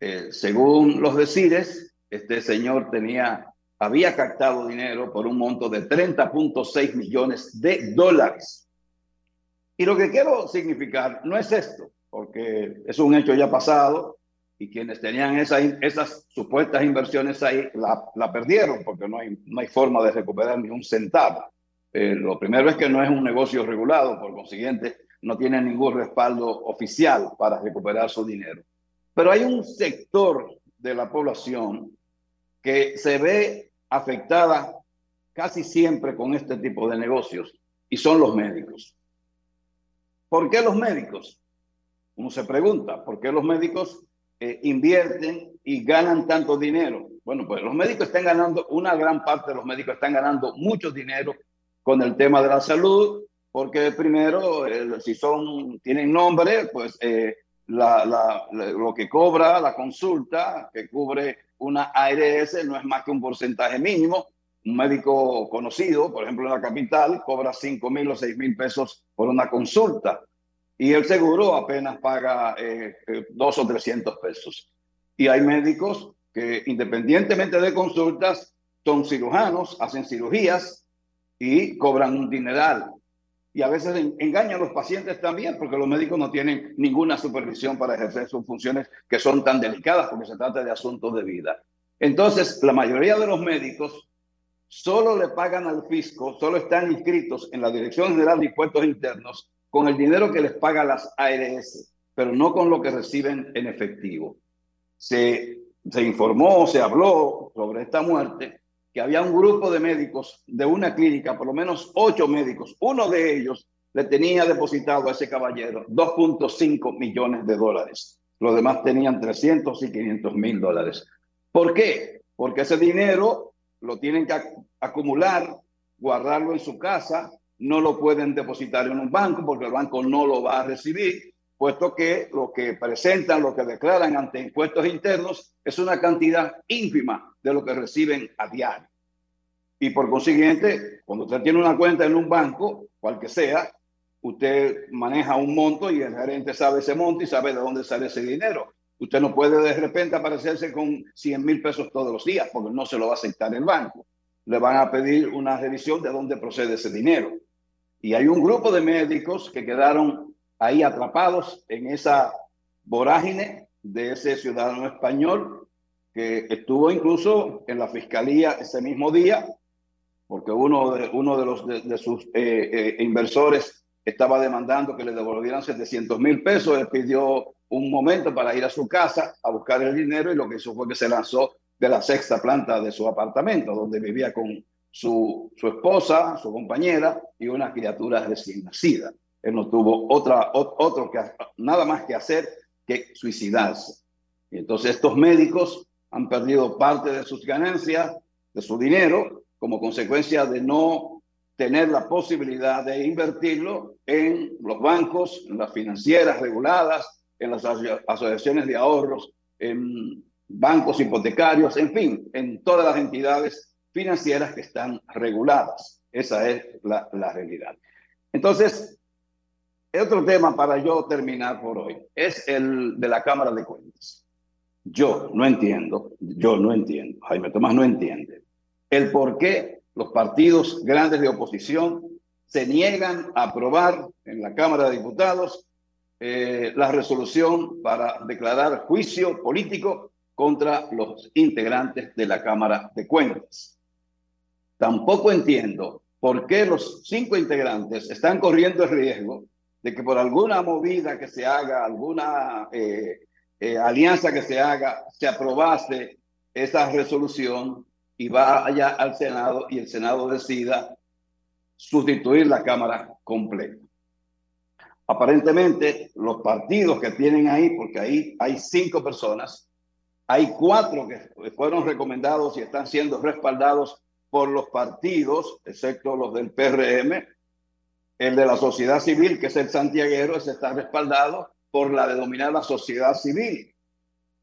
Speaker 7: Eh, según los decires, este señor tenía, había captado dinero por un monto de 30.6 millones de dólares. Y lo que quiero significar no es esto, porque es un hecho ya pasado y quienes tenían esa, esas supuestas inversiones ahí la, perdieron porque no hay, no hay forma de recuperar ni un centavo. Eh, lo primero es que no es un negocio regulado, por consiguiente, no tienen ningún respaldo oficial para recuperar su dinero. Pero hay un sector de la población que se ve afectada casi siempre con este tipo de negocios y son los médicos. ¿Por qué los médicos? Uno se pregunta, ¿por qué los médicos eh, invierten y ganan tanto dinero? Bueno, pues los médicos están ganando, una gran parte de los médicos están ganando mucho dinero con el tema de la salud, porque primero, eh, si son, tienen nombre, pues eh, la, la, lo que cobra la consulta, que cubre una ARS, no es más que un porcentaje mínimo. Un médico conocido, por ejemplo, en la capital, cobra 5 mil o 6 mil pesos por una consulta. Y el seguro apenas paga eh, dos o 300 pesos. Y hay médicos que, independientemente de consultas, son cirujanos, hacen cirugías y cobran un dineral y a veces engañan a los pacientes también, porque los médicos no tienen ninguna supervisión para ejercer sus funciones que son tan delicadas, porque se trata de asuntos de vida. Entonces, la mayoría de los médicos solo le pagan al fisco, solo están inscritos en la Dirección General de Impuestos Internos con el dinero que les paga las ARS, pero no con lo que reciben en efectivo. Se, se informó, se habló sobre esta muerte que había un grupo de médicos de una clínica, por lo menos ocho médicos, uno de ellos le tenía depositado a ese caballero 2.5 millones de dólares. Los demás tenían 300 y 500 mil dólares. ¿Por qué? Porque ese dinero lo tienen que acumular, guardarlo en su casa, no lo pueden depositar en un banco porque el banco no lo va a recibir, puesto que lo que presentan, lo que declaran ante impuestos internos es una cantidad ínfima de lo que reciben a diario. Y por consiguiente, cuando usted tiene una cuenta en un banco, cual que sea, usted maneja un monto y el gerente sabe ese monto y sabe de dónde sale ese dinero. Usted no puede de repente aparecerse con 100 mil pesos todos los días porque no se lo va a aceptar el banco. Le van a pedir una revisión de dónde procede ese dinero. Y hay un grupo de médicos que quedaron ahí atrapados en esa vorágine de ese ciudadano español que estuvo incluso en la fiscalía ese mismo día, porque uno de, uno de, los, de, sus eh, eh, inversores estaba demandando que le devolvieran 700 mil pesos. Él pidió un momento para ir a su casa a buscar el dinero y lo que hizo fue que se lanzó de la sexta planta de su apartamento, donde vivía con su, su esposa, su compañera y una criatura recién nacida. Él no tuvo otra, otro que, nada más que hacer que suicidarse. Entonces estos médicos han perdido parte de sus ganancias, de su dinero, como consecuencia de no tener la posibilidad de invertirlo en los bancos, en las financieras reguladas, en las asociaciones de ahorros, en bancos hipotecarios, en fin, en todas las entidades financieras que están reguladas. Esa es la, la realidad. Entonces, otro tema para yo terminar por hoy es el de la Cámara de Cuentas. Yo no entiendo, yo no entiendo, Jaime Tomás no entiende el por qué los partidos grandes de oposición se niegan a aprobar en la Cámara de Diputados eh, la resolución para declarar juicio político contra los integrantes de la Cámara de Cuentas. Tampoco entiendo por qué los cinco integrantes están corriendo el riesgo de que por alguna movida que se haga, alguna eh, eh, alianza que se haga, se aprobase esa resolución y vaya al Senado y el Senado decida sustituir la Cámara completa. Aparentemente, los partidos que tienen ahí, porque ahí hay cinco personas, hay cuatro que fueron recomendados y están siendo respaldados por los partidos, excepto los del PRM. El de la sociedad civil, que es el santiaguero, ese está respaldado por la denominada sociedad civil,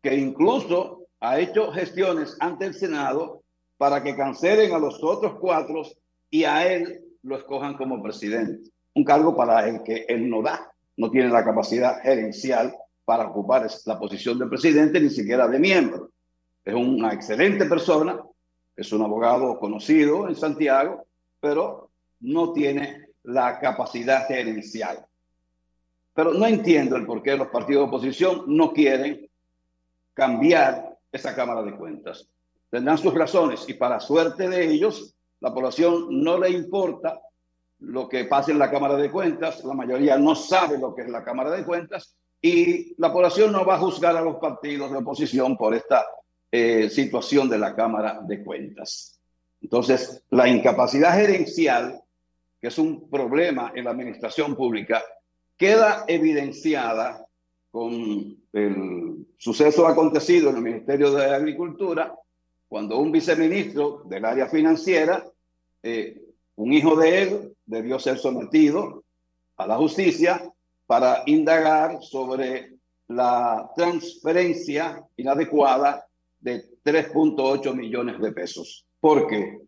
Speaker 7: que incluso ha hecho gestiones ante el Senado para que cancelen a los otros cuatro y a él lo escojan como presidente. Un cargo para el que él no da, no tiene la capacidad gerencial para ocupar la posición de presidente, ni siquiera de miembro. Es una excelente persona, es un abogado conocido en Santiago, pero no tiene la capacidad gerencial. Pero no entiendo el por qué los partidos de oposición no quieren cambiar esa Cámara de Cuentas. Tendrán sus razones y para suerte de ellos, la población no le importa lo que pase en la Cámara de Cuentas, la mayoría no sabe lo que es la Cámara de Cuentas y la población no va a juzgar a los partidos de oposición por esta eh, situación de la Cámara de Cuentas. Entonces, la incapacidad gerencial, que es un problema en la administración pública, queda evidenciada con el suceso acontecido en el Ministerio de Agricultura, cuando un viceministro del área financiera, eh, un hijo de él, debió ser sometido a la justicia para indagar sobre la transferencia inadecuada de 3.8 millones de pesos. ¿Por qué?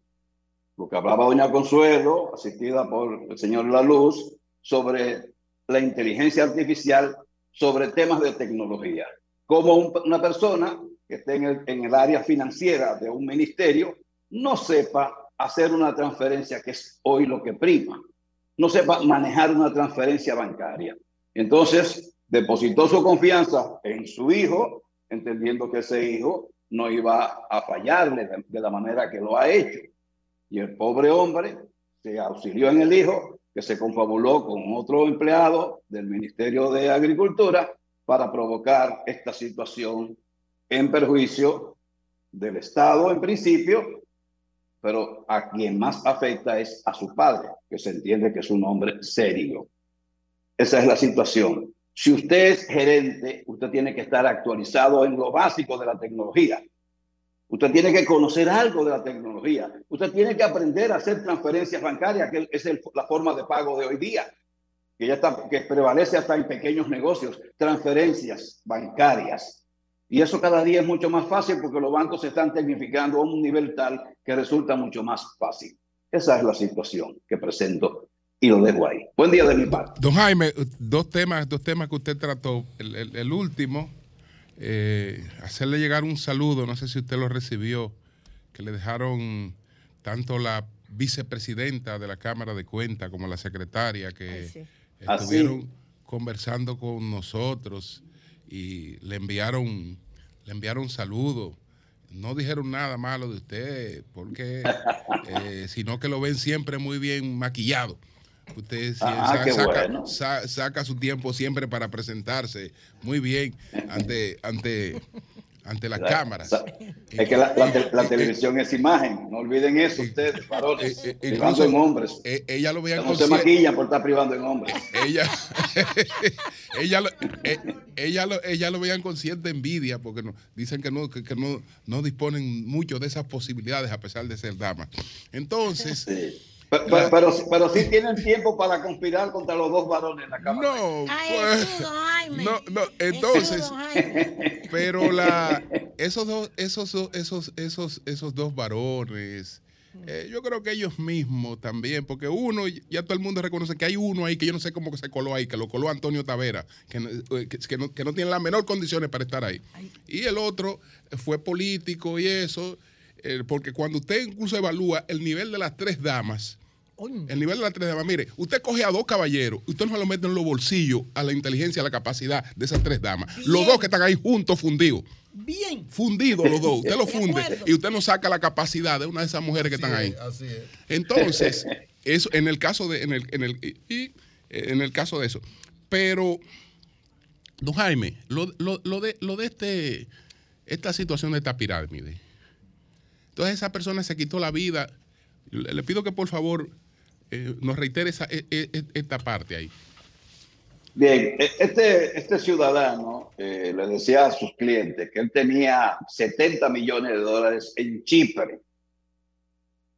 Speaker 7: Lo que hablaba doña Consuelo, asistida por el señor La Luz, sobre la inteligencia artificial, sobre temas de tecnología. Como una persona que esté en el, en el área financiera de un ministerio no sepa hacer una transferencia, que es hoy lo que prima, no sepa manejar una transferencia bancaria. Entonces, depositó su confianza en su hijo, entendiendo que ese hijo no iba a fallarle de, la manera que lo ha hecho. Y el pobre hombre se auxilió en el hijo, que se confabuló con otro empleado del Ministerio de Agricultura para provocar esta situación en perjuicio del Estado en principio, pero a quien más afecta es a su padre, que se entiende que es un hombre serio. Esa es la situación. Si usted es gerente, usted tiene que estar actualizado en lo básico de la tecnología. Usted tiene que conocer algo de la tecnología. Usted tiene que aprender a hacer transferencias bancarias, que es la forma de pago de hoy día, que ya está, que prevalece hasta en pequeños negocios, transferencias bancarias. Y eso cada día es mucho más fácil porque los bancos se están tecnificando a un nivel tal que resulta mucho más fácil. Esa es la situación que presento y lo dejo ahí. Buen día de mi parte.
Speaker 1: Don Jaime, dos temas, dos temas que usted trató. El, último, eh, hacerle llegar un saludo, no sé si usted lo recibió, que le dejaron tanto la vicepresidenta de la Cámara de Cuentas como la secretaria que
Speaker 7: ah,
Speaker 1: estuvieron conversando con nosotros y le enviaron, le enviaron un saludo. No dijeron nada malo de usted, porque [laughs] eh, sino que lo ven siempre muy bien maquillado. Usted
Speaker 7: ah,
Speaker 1: saca, su tiempo siempre para presentarse muy bien ante, ante, ante las cámaras.
Speaker 7: Es que la, televisión es imagen, no olviden eso ustedes, varones, eh, eh, privando en hombres.
Speaker 1: Eh, ella lo veían
Speaker 7: No se maquillan por estar privando en hombres. [laughs]
Speaker 1: Ella, [laughs] ella, lo, ella, lo, ella lo veían con cierta envidia porque no, dicen que, no, que, no, no disponen mucho de esas posibilidades a pesar de ser damas. Entonces...
Speaker 7: Pero, pero, pero, sí. tienen tiempo para conspirar contra los dos varones en la Cámara.
Speaker 1: No, pues, no, no, entonces, pero la, esos dos, esos, esos, esos, esos dos varones, Eh, yo creo que ellos mismos también, porque uno, ya todo el mundo reconoce que hay uno ahí que yo no sé cómo que se coló ahí, que lo coló Antonio Tavera, que, no- eh, que- que no, que no tiene las menor condiciones para estar ahí. Y el otro fue político y eso, eh, porque cuando usted incluso evalúa el nivel de las tres damas, el nivel de las tres damas, mire, usted coge a dos caballeros, usted no se lo mete en los bolsillos a la inteligencia, a la capacidad de esas tres damas. Los dos que están ahí juntos, fundidos.
Speaker 4: Bien.
Speaker 1: Fundidos los dos. Usted los [laughs]
Speaker 4: De
Speaker 1: funde y usted no saca la capacidad de una de esas mujeres que están ahí.
Speaker 5: Así es.
Speaker 1: Entonces, [laughs] eso en el caso de, en el, en el, y, y, en el caso de eso. Pero, don Jaime, lo, lo- lo de, lo de este, esta situación de esta pirámide. Entonces esa persona se quitó la vida. Le pido que por favor eh, nos reitere esa, e- e- e- esta parte ahí.
Speaker 7: Bien, este, este ciudadano eh, le decía a sus clientes que él tenía 70 millones de dólares en Chipre,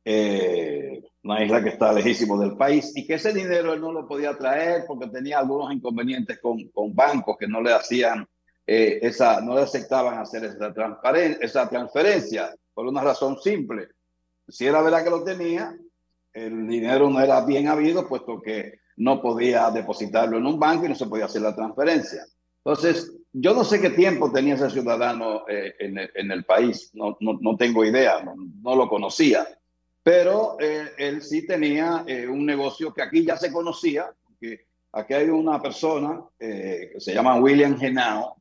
Speaker 7: eh, una isla que está lejísimo del país, y que ese dinero él no lo podía traer porque tenía algunos inconvenientes con, con bancos que no le hacían eh, esa, no le aceptaban hacer esa, esa transferencia por una razón simple. Si era verdad que lo tenía, el dinero no era bien habido, puesto que no podía depositarlo en un banco y no se podía hacer la transferencia. Entonces, yo no sé qué tiempo tenía ese ciudadano eh, en, el, en, el, país, no, no, no tengo idea, no, no, lo conocía, pero eh, él sí tenía eh, un negocio que aquí ya se conocía, porque aquí hay una persona eh, que se llama William Genao,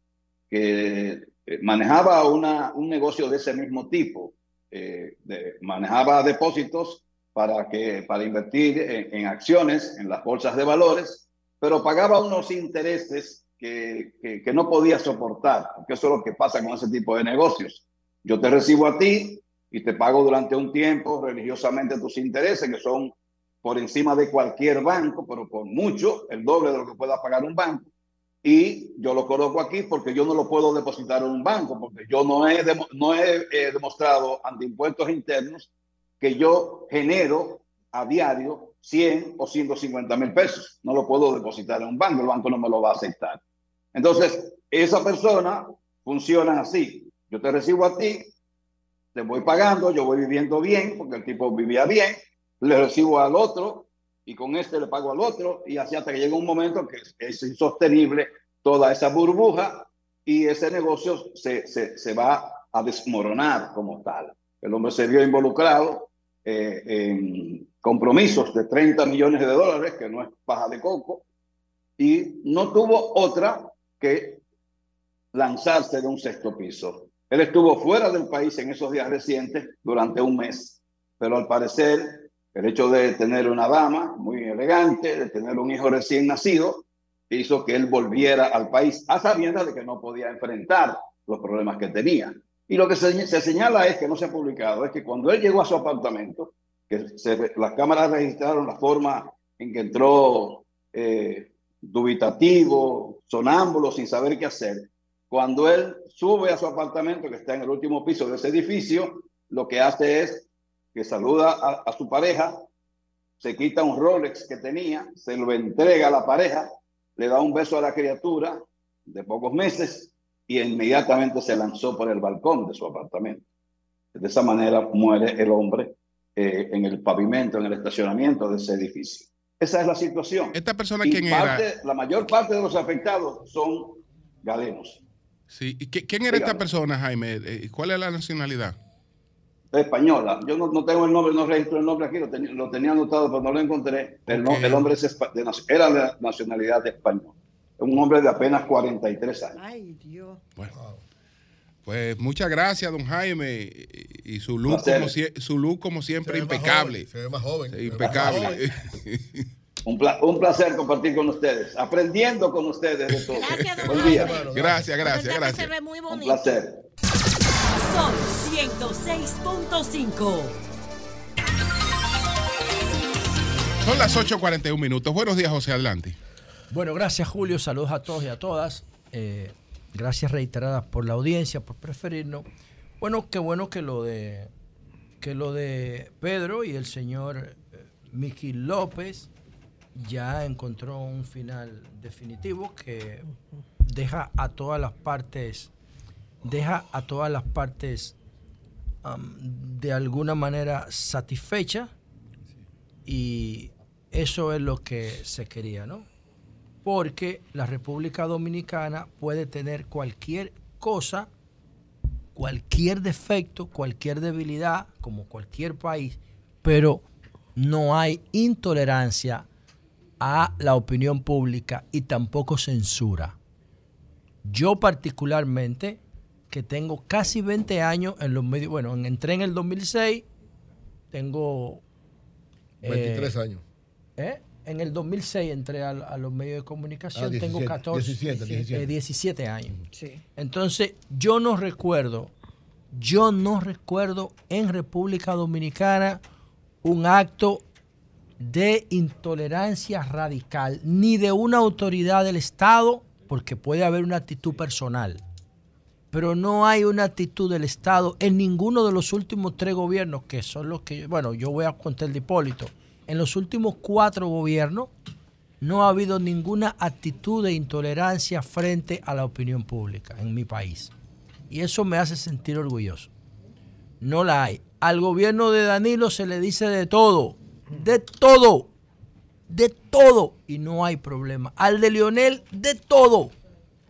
Speaker 7: que eh, manejaba una, un negocio de ese mismo tipo, eh, de, manejaba depósitos para, que, para invertir en, acciones, en las bolsas de valores, pero pagaba unos intereses que, que, no podía soportar, porque eso es lo que pasa con ese tipo de negocios. Yo te recibo a ti y te pago durante un tiempo religiosamente tus intereses, que son por encima de cualquier banco, pero por mucho, el doble de lo que pueda pagar un banco. Y yo lo coloco aquí porque yo no lo puedo depositar en un banco, porque yo no he, no he demostrado ante impuestos internos que yo genero a diario 100 o 150 mil pesos. No lo puedo depositar en un banco, el banco no me lo va a aceptar. Entonces, esa persona funciona así. Yo te recibo a ti, te voy pagando, yo voy viviendo bien, porque el tipo vivía bien, le recibo al otro y con este le pago al otro y así hasta que llega un momento que es insostenible toda esa burbuja y ese negocio se, se, se va a desmoronar como tal. El hombre se vio involucrado eh, en compromisos de 30 millones de dólares, que no es paja de coco, y no tuvo otra que lanzarse de un sexto piso. Él estuvo fuera del país en esos días recientes durante un mes, pero al parecer el hecho de tener una dama muy elegante, de tener un hijo recién nacido, hizo que él volviera al país a sabiendas de que no podía enfrentar los problemas que tenía. Y lo que se, se, señala es que no se ha publicado, es que cuando él llegó a su apartamento, que las cámaras registraron la forma en que entró eh, dubitativo, sonámbulo, sin saber qué hacer, cuando él sube a su apartamento, que está en el último piso de ese edificio, lo que hace es que saluda a su pareja, se quita un Rolex que tenía, se lo entrega a la pareja, le da un beso a la criatura de pocos meses y inmediatamente se lanzó por el balcón de su apartamento. De esa manera muere el hombre eh, en el pavimento, en el estacionamiento de ese edificio. Esa es la situación.
Speaker 1: ¿Esta persona
Speaker 7: y
Speaker 1: quién
Speaker 7: parte,
Speaker 1: era?
Speaker 7: La mayor parte de los afectados son galenos.
Speaker 1: Sí. ¿Y ¿Quién era
Speaker 7: Dígame.
Speaker 1: esta persona, Jaime? Eh, ¿Cuál es la nacionalidad?
Speaker 7: española. Yo no, no, tengo el nombre, no registro el nombre aquí, lo, ten, lo tenía anotado, pero no lo encontré. El,
Speaker 1: Okay.
Speaker 7: no, el hombre es, de, era de nacionalidad española. Un hombre de apenas 43 años.
Speaker 4: Ay, Dios.
Speaker 1: Bueno. Pues muchas gracias, don Jaime. Y, su look,
Speaker 7: Placer.
Speaker 1: como, su look como siempre, impecable.
Speaker 5: joven, Se ve más joven.
Speaker 1: Sí,
Speaker 5: se ve más
Speaker 1: impecable.
Speaker 5: joven. [laughs]
Speaker 7: Un, pla un, placer compartir con ustedes, aprendiendo con ustedes de todo.
Speaker 4: Gracias, don
Speaker 7: Buen día.
Speaker 1: Gracias,
Speaker 4: Usted
Speaker 1: gracias,
Speaker 4: se
Speaker 1: gracias.
Speaker 4: ve muy
Speaker 7: Un
Speaker 4: bonito.
Speaker 7: placer.
Speaker 8: Son 106.5.
Speaker 1: Son las 8.41 minutos. Buenos días, José, adelante.
Speaker 2: Bueno, gracias Julio, saludos a todos y a todas. Eh, gracias reiteradas por la audiencia, por preferirnos. Bueno, qué bueno que lo de que lo de Pedro y el señor eh, Miki López ya encontró un final definitivo que deja a todas las partes deja a todas las partes de alguna manera satisfecha y eso es lo que se quería, ¿no? Porque la República Dominicana puede tener cualquier cosa, cualquier defecto, cualquier debilidad, como cualquier país, pero no hay intolerancia a la opinión pública y tampoco censura. Yo particularmente, que tengo casi 20 años en los medios, bueno, en- entré en el 2006, tengo... eh,
Speaker 5: 23 años.
Speaker 2: ¿eh? En el 2006 entré a, a los medios de comunicación,
Speaker 5: Ah, 17,
Speaker 2: tengo 14,
Speaker 5: 17, 17.
Speaker 2: eh, 17 años.
Speaker 4: Sí.
Speaker 2: Entonces, yo no recuerdo, yo no recuerdo en República Dominicana un acto de intolerancia radical, ni de una autoridad del Estado, porque puede haber una actitud personal, pero no hay una actitud del Estado en ninguno de los últimos tres gobiernos, que son los que, bueno, yo voy a contar el de Hipólito, en los últimos cuatro gobiernos no ha habido ninguna actitud de intolerancia frente a la opinión pública en mi país. Y eso me hace sentir orgulloso. No la hay. Al gobierno de Danilo se le dice de todo, de todo, de todo, y no hay problema. Al de Lionel, de todo.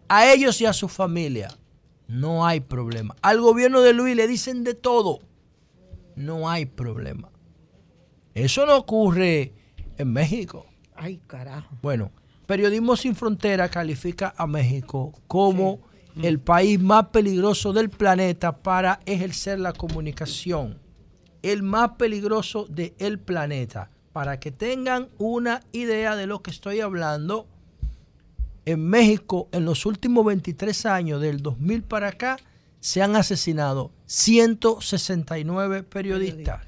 Speaker 2: A ellos y a su familia, no hay problema. Al gobierno de Luis le dicen de todo, no hay problema. Eso no ocurre en México.
Speaker 4: Ay, carajo.
Speaker 2: Bueno, Periodismo Sin Frontera califica a México como el país más peligroso del planeta para ejercer la comunicación. El más peligroso del planeta. Para que tengan una idea de lo que estoy hablando, en México en los últimos 23 años, del 2000 para acá, se han asesinado 169 periodistas.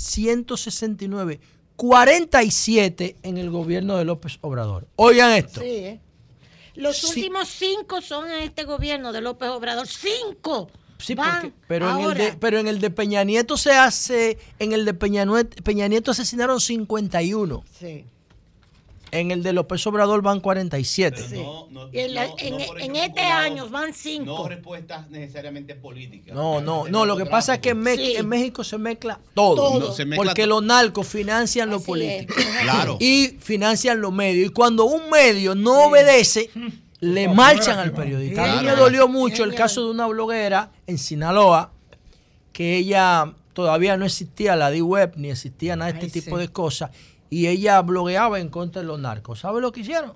Speaker 2: 169. 47 en el gobierno de López Obrador. Oigan esto.
Speaker 4: Sí, ¿eh? Los
Speaker 2: Sí.
Speaker 4: últimos cinco son en este gobierno de López Obrador. ¡Cinco!
Speaker 2: Sí, porque- pero, en el de, pero en el de Peña Nieto se hace, en el de Peña, Peña Nieto asesinaron 51.
Speaker 4: Sí.
Speaker 2: En el de López Obrador van 47.
Speaker 4: Sí.
Speaker 8: No, no,
Speaker 4: Y en, la-
Speaker 8: no,
Speaker 4: en-
Speaker 8: no por
Speaker 4: en este año van cinco.
Speaker 8: No respuestas necesariamente políticas.
Speaker 2: No, no, no, lo que pasa es que en, me-
Speaker 4: Sí.
Speaker 2: en México se mezcla todo.
Speaker 4: Todo.
Speaker 8: No, se mezcla
Speaker 2: porque los narcos financian lo
Speaker 4: Así
Speaker 2: político.
Speaker 4: es.
Speaker 8: Claro.
Speaker 2: Y financian los medios. Y cuando un medio no obedece, le marchan al periodista. A mí me dolió mucho el caso de una bloguera en Sinaloa, que ella todavía no existía la D-Web, ni existía nada de este
Speaker 4: Ay,
Speaker 2: tipo
Speaker 4: sí.
Speaker 2: de cosas. Y ella blogueaba en contra de los narcos. ¿Sabe lo que hicieron?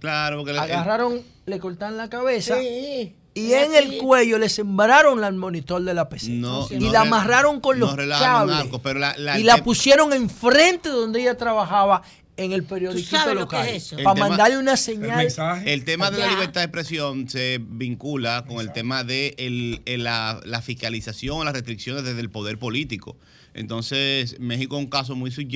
Speaker 8: Claro, porque el-
Speaker 2: Agarraron, le cortaron la cabeza
Speaker 4: Sí.
Speaker 2: y en el cuello le sembraron al monitor de la PC.
Speaker 8: No,
Speaker 2: y
Speaker 8: no
Speaker 2: la
Speaker 8: re-
Speaker 2: amarraron con
Speaker 8: no
Speaker 2: los cables.
Speaker 8: narcos, pero la- la-
Speaker 2: y la pusieron enfrente donde ella trabajaba en el periódico
Speaker 4: sabes lo que
Speaker 2: local.
Speaker 4: es eso?
Speaker 8: El
Speaker 2: Para
Speaker 8: tema-
Speaker 2: mandarle una señal.
Speaker 8: El tema de la libertad de expresión se vincula con el tema de el- el- la, la fiscalización, las restricciones desde el poder político. Entonces, México es un caso muy sui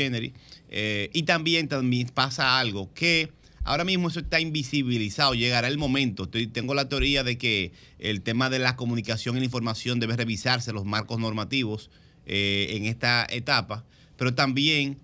Speaker 8: eh, y también, también pasa algo que ahora mismo eso está invisibilizado. Llegará el momento. Tengo la teoría de que el tema de la comunicación y la información debe revisarse los marcos normativos eh, en esta etapa. Pero también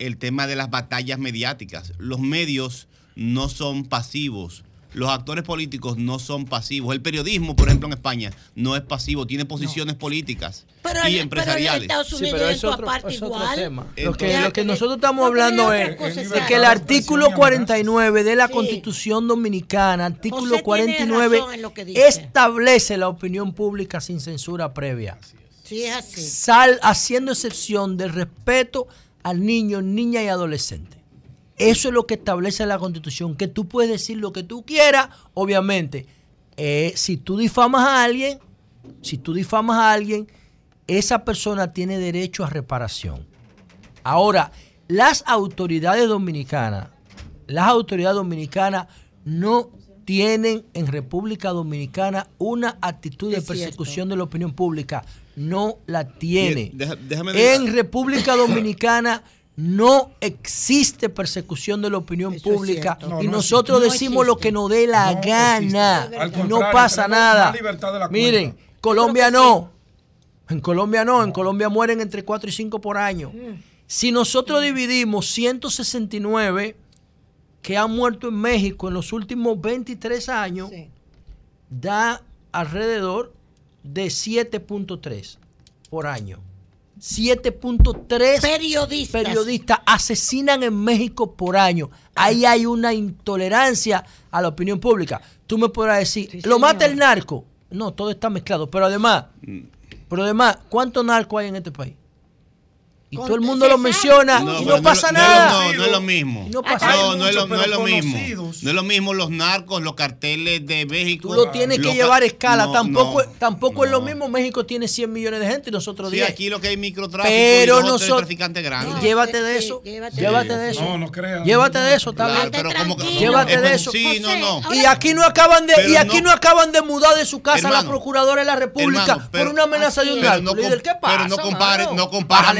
Speaker 8: el tema de las batallas mediáticas. Los medios no son pasivos. Los actores políticos no son pasivos. El periodismo, por ejemplo, en España, no es pasivo, tiene posiciones políticas
Speaker 4: Pero,
Speaker 8: y
Speaker 4: pero en
Speaker 8: empresariales.
Speaker 4: Estados
Speaker 2: Sí, pero
Speaker 4: es
Speaker 2: es otro,
Speaker 4: aparte
Speaker 2: es otro
Speaker 4: igual.
Speaker 2: tema. Lo que, lo que nosotros estamos hablando
Speaker 4: pero
Speaker 2: es
Speaker 4: exacto.
Speaker 2: que el artículo 49 de la
Speaker 4: Sí.
Speaker 2: Constitución Dominicana, artículo
Speaker 4: José tiene
Speaker 2: 49,
Speaker 4: razón en lo que dice.
Speaker 2: establece la opinión pública sin censura previa.
Speaker 4: Sí, es así.
Speaker 2: sal haciendo excepción del respeto al niño, niña y adolescente. Eso es lo que establece la constitución, que tú puedes decir lo que tú quieras, obviamente. eh, si tú difamas a alguien, si tú difamas a alguien, esa persona tiene derecho a reparación. Ahora, las autoridades dominicanas, las autoridades dominicanas no tienen en República Dominicana una actitud de persecución de la opinión pública. No la tiene. En República Dominicana [coughs] no existe persecución de la opinión
Speaker 4: Eso
Speaker 2: pública.
Speaker 6: No,
Speaker 2: y
Speaker 6: no
Speaker 2: nosotros
Speaker 4: existe. No
Speaker 2: decimos lo que nos dé la
Speaker 6: No
Speaker 2: gana. Y no pasa nada. Miren,
Speaker 6: cuenta.
Speaker 2: Colombia no. En Colombia no. En Colombia mueren entre 4 y 5 por año. Si nosotros dividimos 169 que han muerto en México en los últimos 23 años,
Speaker 4: Sí.
Speaker 2: da alrededor de 7.3 por año. 7.3
Speaker 4: Periodistas.
Speaker 2: periodistas asesinan en México por año. Ahí hay una intolerancia a la opinión pública. Tú me podrás decir,
Speaker 4: Sí,
Speaker 2: ¿lo mata el narco? No, todo está mezclado. Pero además,
Speaker 8: Mm.
Speaker 2: pero además, ¿cuántos narcos hay en este país? Y todo el mundo lo menciona
Speaker 4: no,
Speaker 2: y no pasa
Speaker 8: no,
Speaker 2: nada.
Speaker 8: No, no es lo mismo.
Speaker 2: No pasa
Speaker 8: No,
Speaker 2: nada.
Speaker 8: no es lo, no es lo mismo.
Speaker 6: conocidos.
Speaker 8: No es lo mismo los narcos, los carteles de México.
Speaker 2: Tú lo tienes que llevar a
Speaker 8: ca-
Speaker 2: escala.
Speaker 8: No,
Speaker 2: tampoco
Speaker 8: no,
Speaker 2: tampoco es lo mismo. México tiene 100 millones de gente y nosotros
Speaker 8: Sí,
Speaker 2: 10.
Speaker 8: aquí lo que hay microtráfico
Speaker 2: Pero
Speaker 8: y
Speaker 2: nosotros-
Speaker 8: traficantes grandes.
Speaker 2: Llévate
Speaker 4: sí,
Speaker 2: de
Speaker 4: sí,
Speaker 2: eso.
Speaker 4: llévate
Speaker 2: Llévate
Speaker 4: de
Speaker 6: eso. No, no creas.
Speaker 2: Llévate de eso, está
Speaker 8: Claro, pero como que-.
Speaker 2: Llévate de eso.
Speaker 8: Sí, no, no.
Speaker 4: José,
Speaker 2: Y aquí no acaban de, y aquí no,
Speaker 8: no-
Speaker 2: acaban de mudar de su casa a la procuradora de la República
Speaker 8: hermano, pero-
Speaker 2: por una amenaza de un narco.
Speaker 8: Pero no
Speaker 2: Líder,
Speaker 8: com-
Speaker 2: ¿qué pasa?
Speaker 8: pero no compare- no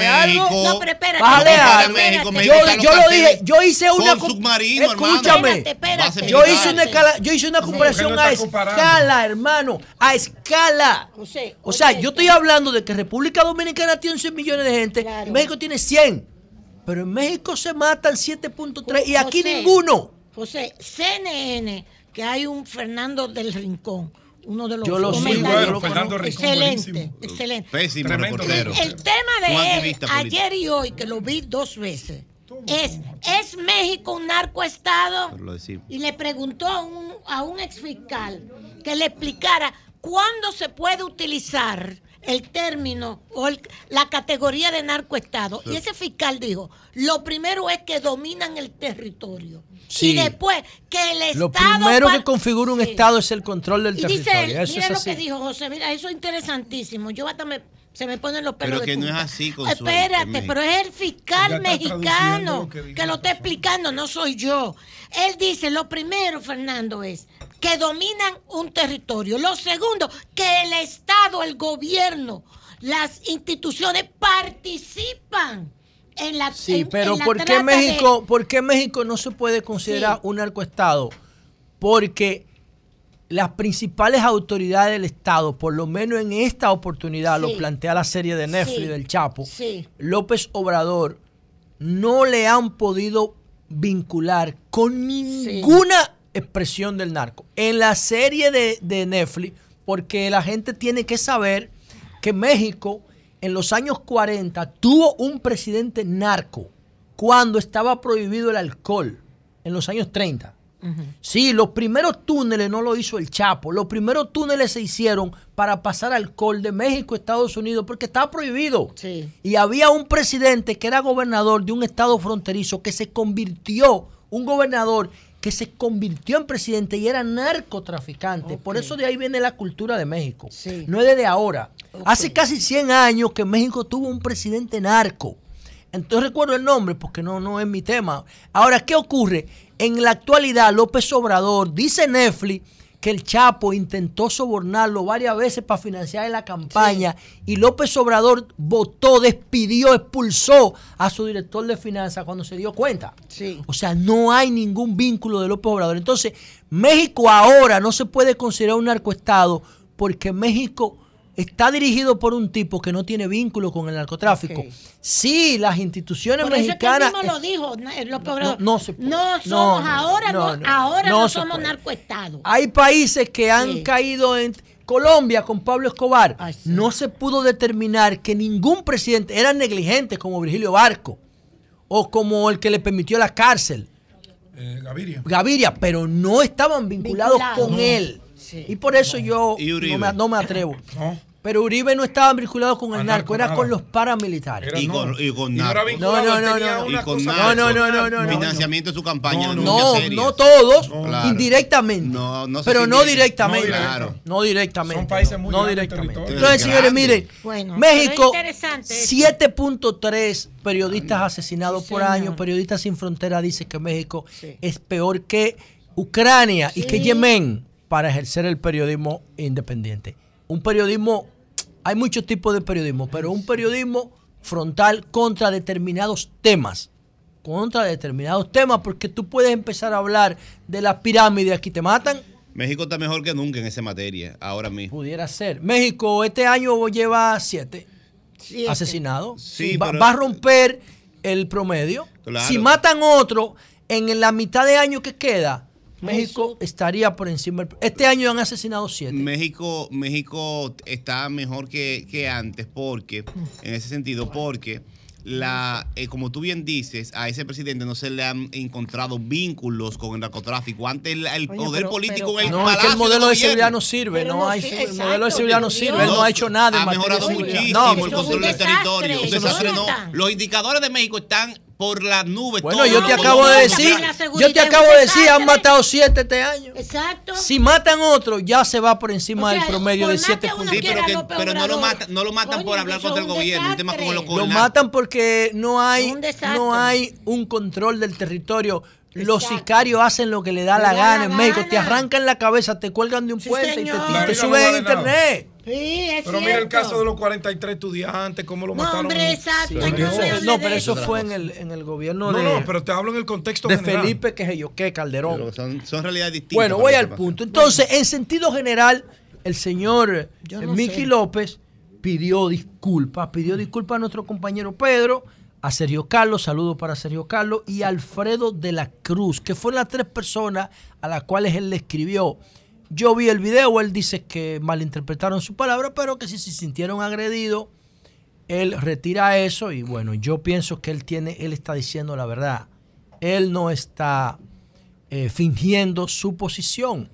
Speaker 2: algo.
Speaker 8: México.
Speaker 4: No, pero espérate.
Speaker 2: Bájale.
Speaker 8: México. México
Speaker 2: Yo, lo dije, yo hice una
Speaker 8: submarino.
Speaker 2: Escúchame.
Speaker 4: Espérate, espérate.
Speaker 2: Yo hice una escala, yo hice una comparación
Speaker 6: no
Speaker 2: a escala, hermano, a escala.
Speaker 4: José,
Speaker 2: O sea, yo estoy hablando de que República Dominicana tiene 100 millones de gente
Speaker 4: Claro.
Speaker 2: y México tiene 100. Pero en México se matan 7.3 y aquí
Speaker 4: José,
Speaker 2: ninguno.
Speaker 4: José, CNN, que hay un Fernando del Rincón, uno de los
Speaker 2: Yo lo sigo,
Speaker 4: comentaristas.
Speaker 2: yo lo
Speaker 6: Fernando. Rincón,
Speaker 4: Excelente,
Speaker 6: buenísimo.
Speaker 4: excelente.
Speaker 8: Pésimo
Speaker 6: Tremendo.
Speaker 8: reportero.
Speaker 4: El tema
Speaker 8: Un
Speaker 4: de él,
Speaker 8: activista político.
Speaker 4: ayer y hoy, que lo vi dos veces, es, ¿es México un narcoestado?
Speaker 8: Pero lo decimos.
Speaker 4: Y le preguntó a un, a un ex fiscal que le explicara cuándo se puede utilizar el término o el- la categoría de narcoestado. Y ese fiscal dijo, lo primero es que dominan el territorio.
Speaker 2: Sí.
Speaker 4: Y después que el Estado...
Speaker 2: Lo primero que configura un
Speaker 4: Sí.
Speaker 2: Estado es el control del
Speaker 4: Y dice
Speaker 2: territorio.
Speaker 4: él,
Speaker 2: Eso
Speaker 4: mira
Speaker 2: es
Speaker 4: lo
Speaker 2: así.
Speaker 4: que dijo José, mira, eso es interesantísimo. Yo hasta me, se me ponen los pelos
Speaker 8: Pero
Speaker 4: de
Speaker 8: que no es así, Consuelo,
Speaker 4: Espérate, pero es el fiscal mexicano
Speaker 6: lo que
Speaker 4: lo está explicando, no soy yo. Él dice, lo primero, Fernando, es que dominan un territorio. Lo segundo, que el Estado, el gobierno, las instituciones participan en la
Speaker 2: Sí,
Speaker 4: en-
Speaker 2: pero
Speaker 4: en la
Speaker 2: ¿por qué
Speaker 4: de-
Speaker 2: México, por qué México no se puede considerar
Speaker 4: Sí.
Speaker 2: un narcoestado? Porque las principales autoridades del Estado, por lo menos en esta oportunidad,
Speaker 4: Sí.
Speaker 2: lo plantea la serie de Netflix
Speaker 4: Sí.
Speaker 2: del Chapo,
Speaker 4: Sí.
Speaker 2: López Obrador no le han podido vincular con ninguna expresión del narco. En la serie de, de Netflix, porque la gente tiene que saber que México en los años 40 tuvo un presidente narco cuando estaba prohibido el alcohol, en los años 30. Sí, los primeros túneles no lo hizo el Chapo. Los primeros túneles se hicieron para pasar alcohol de México a Estados Unidos porque estaba prohibido.
Speaker 4: Sí.
Speaker 2: Y había un presidente que era gobernador de un estado fronterizo que se convirtió, un gobernador que se convirtió en presidente y era narcotraficante. Por eso de ahí viene la cultura de México.
Speaker 4: Sí.
Speaker 2: No es desde ahora. Hace casi 100 años que México tuvo un presidente narco. Entonces recuerdo el nombre porque no, no es mi tema. Ahora, ¿qué ocurre? En la actualidad, López Obrador, dice Netflix, que el Chapo intentó sobornarlo varias veces para financiar la campaña y López Obrador votó, despidió, expulsó a su director de finanzas cuando se dio cuenta.
Speaker 4: Sí.
Speaker 2: O sea, no hay ningún vínculo de López Obrador. Entonces, México ahora no se puede considerar un narcoestado porque México está dirigido por un tipo que no tiene vínculo con el narcotráfico.
Speaker 4: Ok.
Speaker 2: Sí, las instituciones
Speaker 4: Por eso
Speaker 2: mexicanas...
Speaker 4: es que él mismo lo dijo, Obrador.
Speaker 2: no se puede.
Speaker 4: No
Speaker 2: No,
Speaker 4: somos
Speaker 2: no,
Speaker 4: ahora,
Speaker 2: no,
Speaker 4: ahora
Speaker 2: no
Speaker 4: somos
Speaker 2: puede.
Speaker 4: narcoestado.
Speaker 2: Hay países que han
Speaker 4: Sí.
Speaker 2: caído en Colombia con Pablo Escobar.
Speaker 4: Ay, sí.
Speaker 2: No se pudo determinar que ningún presidente era negligente como Virgilio Barco o como el que le permitió la cárcel.
Speaker 6: Eh, Gaviria.
Speaker 2: Gaviria, pero no estaban vinculados con
Speaker 4: No.
Speaker 2: él.
Speaker 4: Sí.
Speaker 2: Y por eso yo no me, no me atrevo. [laughs]
Speaker 6: No.
Speaker 2: Pero Uribe no estaba vinculado con el narco, era con los paramilitares.
Speaker 6: Era
Speaker 8: Y
Speaker 6: no.
Speaker 8: con- y con narco.
Speaker 2: No, no, no, no.
Speaker 8: Y con narco.
Speaker 2: No, no, no, no, no, no.
Speaker 8: Financiamiento de su campaña.
Speaker 2: No, No, todos,
Speaker 8: Claro.
Speaker 2: indirectamente.
Speaker 8: No, no
Speaker 2: pero no directamente.
Speaker 6: No
Speaker 8: Claro.
Speaker 2: No directamente.
Speaker 6: Son países muy
Speaker 2: no directamente. Entonces, señores, miren,
Speaker 4: Bueno,
Speaker 2: México,
Speaker 4: pero es interesante eso.
Speaker 2: 7.3 periodistas asesinados
Speaker 4: Sí,
Speaker 2: por
Speaker 4: señor.
Speaker 2: año. Periodistas sin frontera dice que México
Speaker 4: Sí.
Speaker 2: es peor que Ucrania y que. Yemen para ejercer el periodismo independiente. Un periodismo, hay muchos tipos de periodismo, pero un periodismo frontal contra determinados temas contra determinados temas, porque tú puedes empezar a hablar de la pirámide, aquí te matan,
Speaker 8: México está mejor que nunca en esa materia, ahora mismo.
Speaker 2: pudiera ser. México este año lleva siete
Speaker 4: Siete.
Speaker 2: asesinados.
Speaker 8: Sí,
Speaker 2: va,
Speaker 8: pero-
Speaker 2: va a romper el promedio.
Speaker 8: Claro.
Speaker 2: Si matan otro en la mitad de año que queda, México estaría por encima. del- Este año han asesinado siete.
Speaker 8: México, México está mejor que, que antes porque, en ese sentido, porque la, eh, como tú bien dices, a ese presidente no se le han encontrado vínculos con el narcotráfico. Antes el, el
Speaker 4: Oye,
Speaker 8: poder
Speaker 4: pero-
Speaker 8: político
Speaker 4: pero-
Speaker 8: en el
Speaker 2: No, es que
Speaker 8: palacio
Speaker 2: el modelo de seguridad no sirve. No
Speaker 4: no
Speaker 2: hay,
Speaker 4: sí,
Speaker 2: el modelo de seguridad no sirve.
Speaker 4: mío.
Speaker 2: Él no ha hecho nada en
Speaker 8: ha mejorado muchísimo
Speaker 2: No,
Speaker 8: el control del territorio. Un desastre,
Speaker 4: no
Speaker 8: no. Los indicadores de México están por las nubes.
Speaker 2: Bueno, yo te acabo de decir,
Speaker 4: la
Speaker 2: yo te acabo de decir, han matado siete este año.
Speaker 4: Exacto.
Speaker 2: Si matan otro, ya se va por encima
Speaker 4: O sea,
Speaker 2: del promedio de siete puntos.
Speaker 8: Sí, pero, que- pero no lo matan, no lo matan
Speaker 4: Coño,
Speaker 8: por hablar contra el gobierno. Un tema como lo.
Speaker 2: Lo matan porque no hay, no hay un control del territorio. Los
Speaker 4: Exacto.
Speaker 2: sicarios hacen lo que le da
Speaker 4: Le
Speaker 2: la
Speaker 4: da
Speaker 2: gana
Speaker 4: la
Speaker 2: en México. Te arrancan la cabeza, te cuelgan de un
Speaker 4: Sí,
Speaker 2: puente y te,
Speaker 4: señor.
Speaker 2: y te
Speaker 6: La vida
Speaker 2: suben en internet.
Speaker 4: Sí, es
Speaker 6: Pero mira el caso de los 43 estudiantes, cómo lo
Speaker 4: No,
Speaker 6: mataron.
Speaker 4: hombre, exacto.
Speaker 6: Sí,
Speaker 4: no
Speaker 2: No, pero eso fue en el, en el gobierno
Speaker 6: No,
Speaker 2: de,
Speaker 6: no, pero te hablo en el contexto
Speaker 2: de
Speaker 6: general.
Speaker 2: Felipe, que es yo, que Calderón.
Speaker 8: Pero son, son realidades distintas.
Speaker 2: Bueno, voy al punto. Entonces, en sentido general, el señor eh,
Speaker 4: no
Speaker 2: Miki. López pidió disculpas, pidió disculpas a nuestro compañero Pedro, a Sergio Carlos, saludos para Sergio Carlos, y a Alfredo de la Cruz, que fueron las tres personas a las cuales él le escribió. Yo vi el video, él dice que malinterpretaron su palabra, pero que si se sintieron agredidos, él retira eso y bueno, yo pienso que él tiene, él está diciendo la verdad. Él no está eh, fingiendo su posición.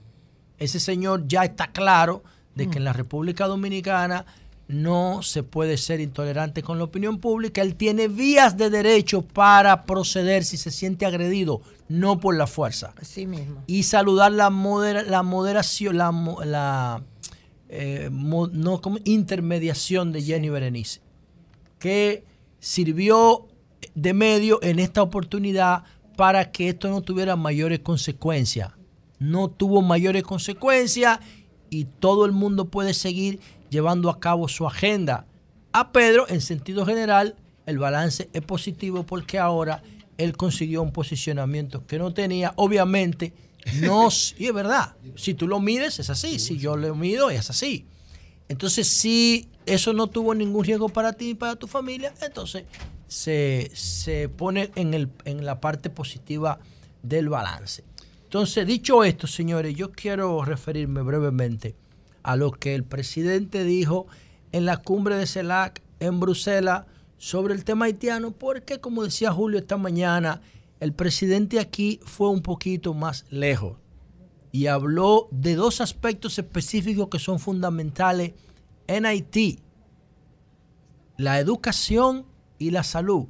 Speaker 2: Ese señor ya está claro de que en la República Dominicana no se puede ser intolerante con la opinión pública. Él tiene vías de derecho para proceder si se siente agredido, no por la fuerza
Speaker 4: Así mismo.
Speaker 2: y saludar la, modera- la moderación, la, eh, mo- no, ¿cómo? intermediación de Jenny Berenice, que sirvió de medio en esta oportunidad para que esto no tuviera mayores consecuencias. No tuvo mayores consecuencias y todo el mundo puede seguir llevando a cabo su agenda. A Pedro, en sentido general, el balance es positivo porque ahora él consiguió un posicionamiento que no tenía. Obviamente, no, [laughs] y es verdad, si tú lo mides es así, si yo lo mido es así. Entonces, si eso no tuvo ningún riesgo para ti y para tu familia, entonces se, se pone en, el, en la parte positiva del balance. Entonces, dicho esto, señores, yo quiero referirme brevemente a lo que el presidente dijo en la cumbre de CELAC en Bruselas sobre el tema haitiano, porque como decía Julio esta mañana, el presidente aquí fue un poquito más lejos y habló de dos aspectos específicos que son fundamentales en Haití, la educación y la salud.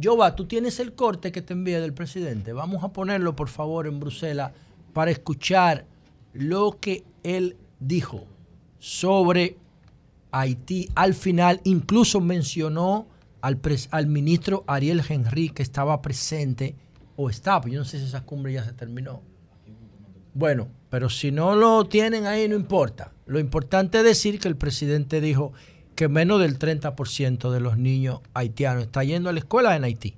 Speaker 2: Jova, tú tienes el corte que te envié del presidente. Vamos a ponerlo, por favor, en Bruselas para escuchar lo que él dijo sobre Haití. Al final, incluso mencionó al, pres- al ministro Ariel Henry, que estaba presente, o estaba, yo no sé si esa cumbre ya se terminó. Bueno, pero si no lo tienen ahí, no importa. Lo importante es decir que el presidente dijo que menos del 30% de los niños haitianos está yendo a la escuela en Haití.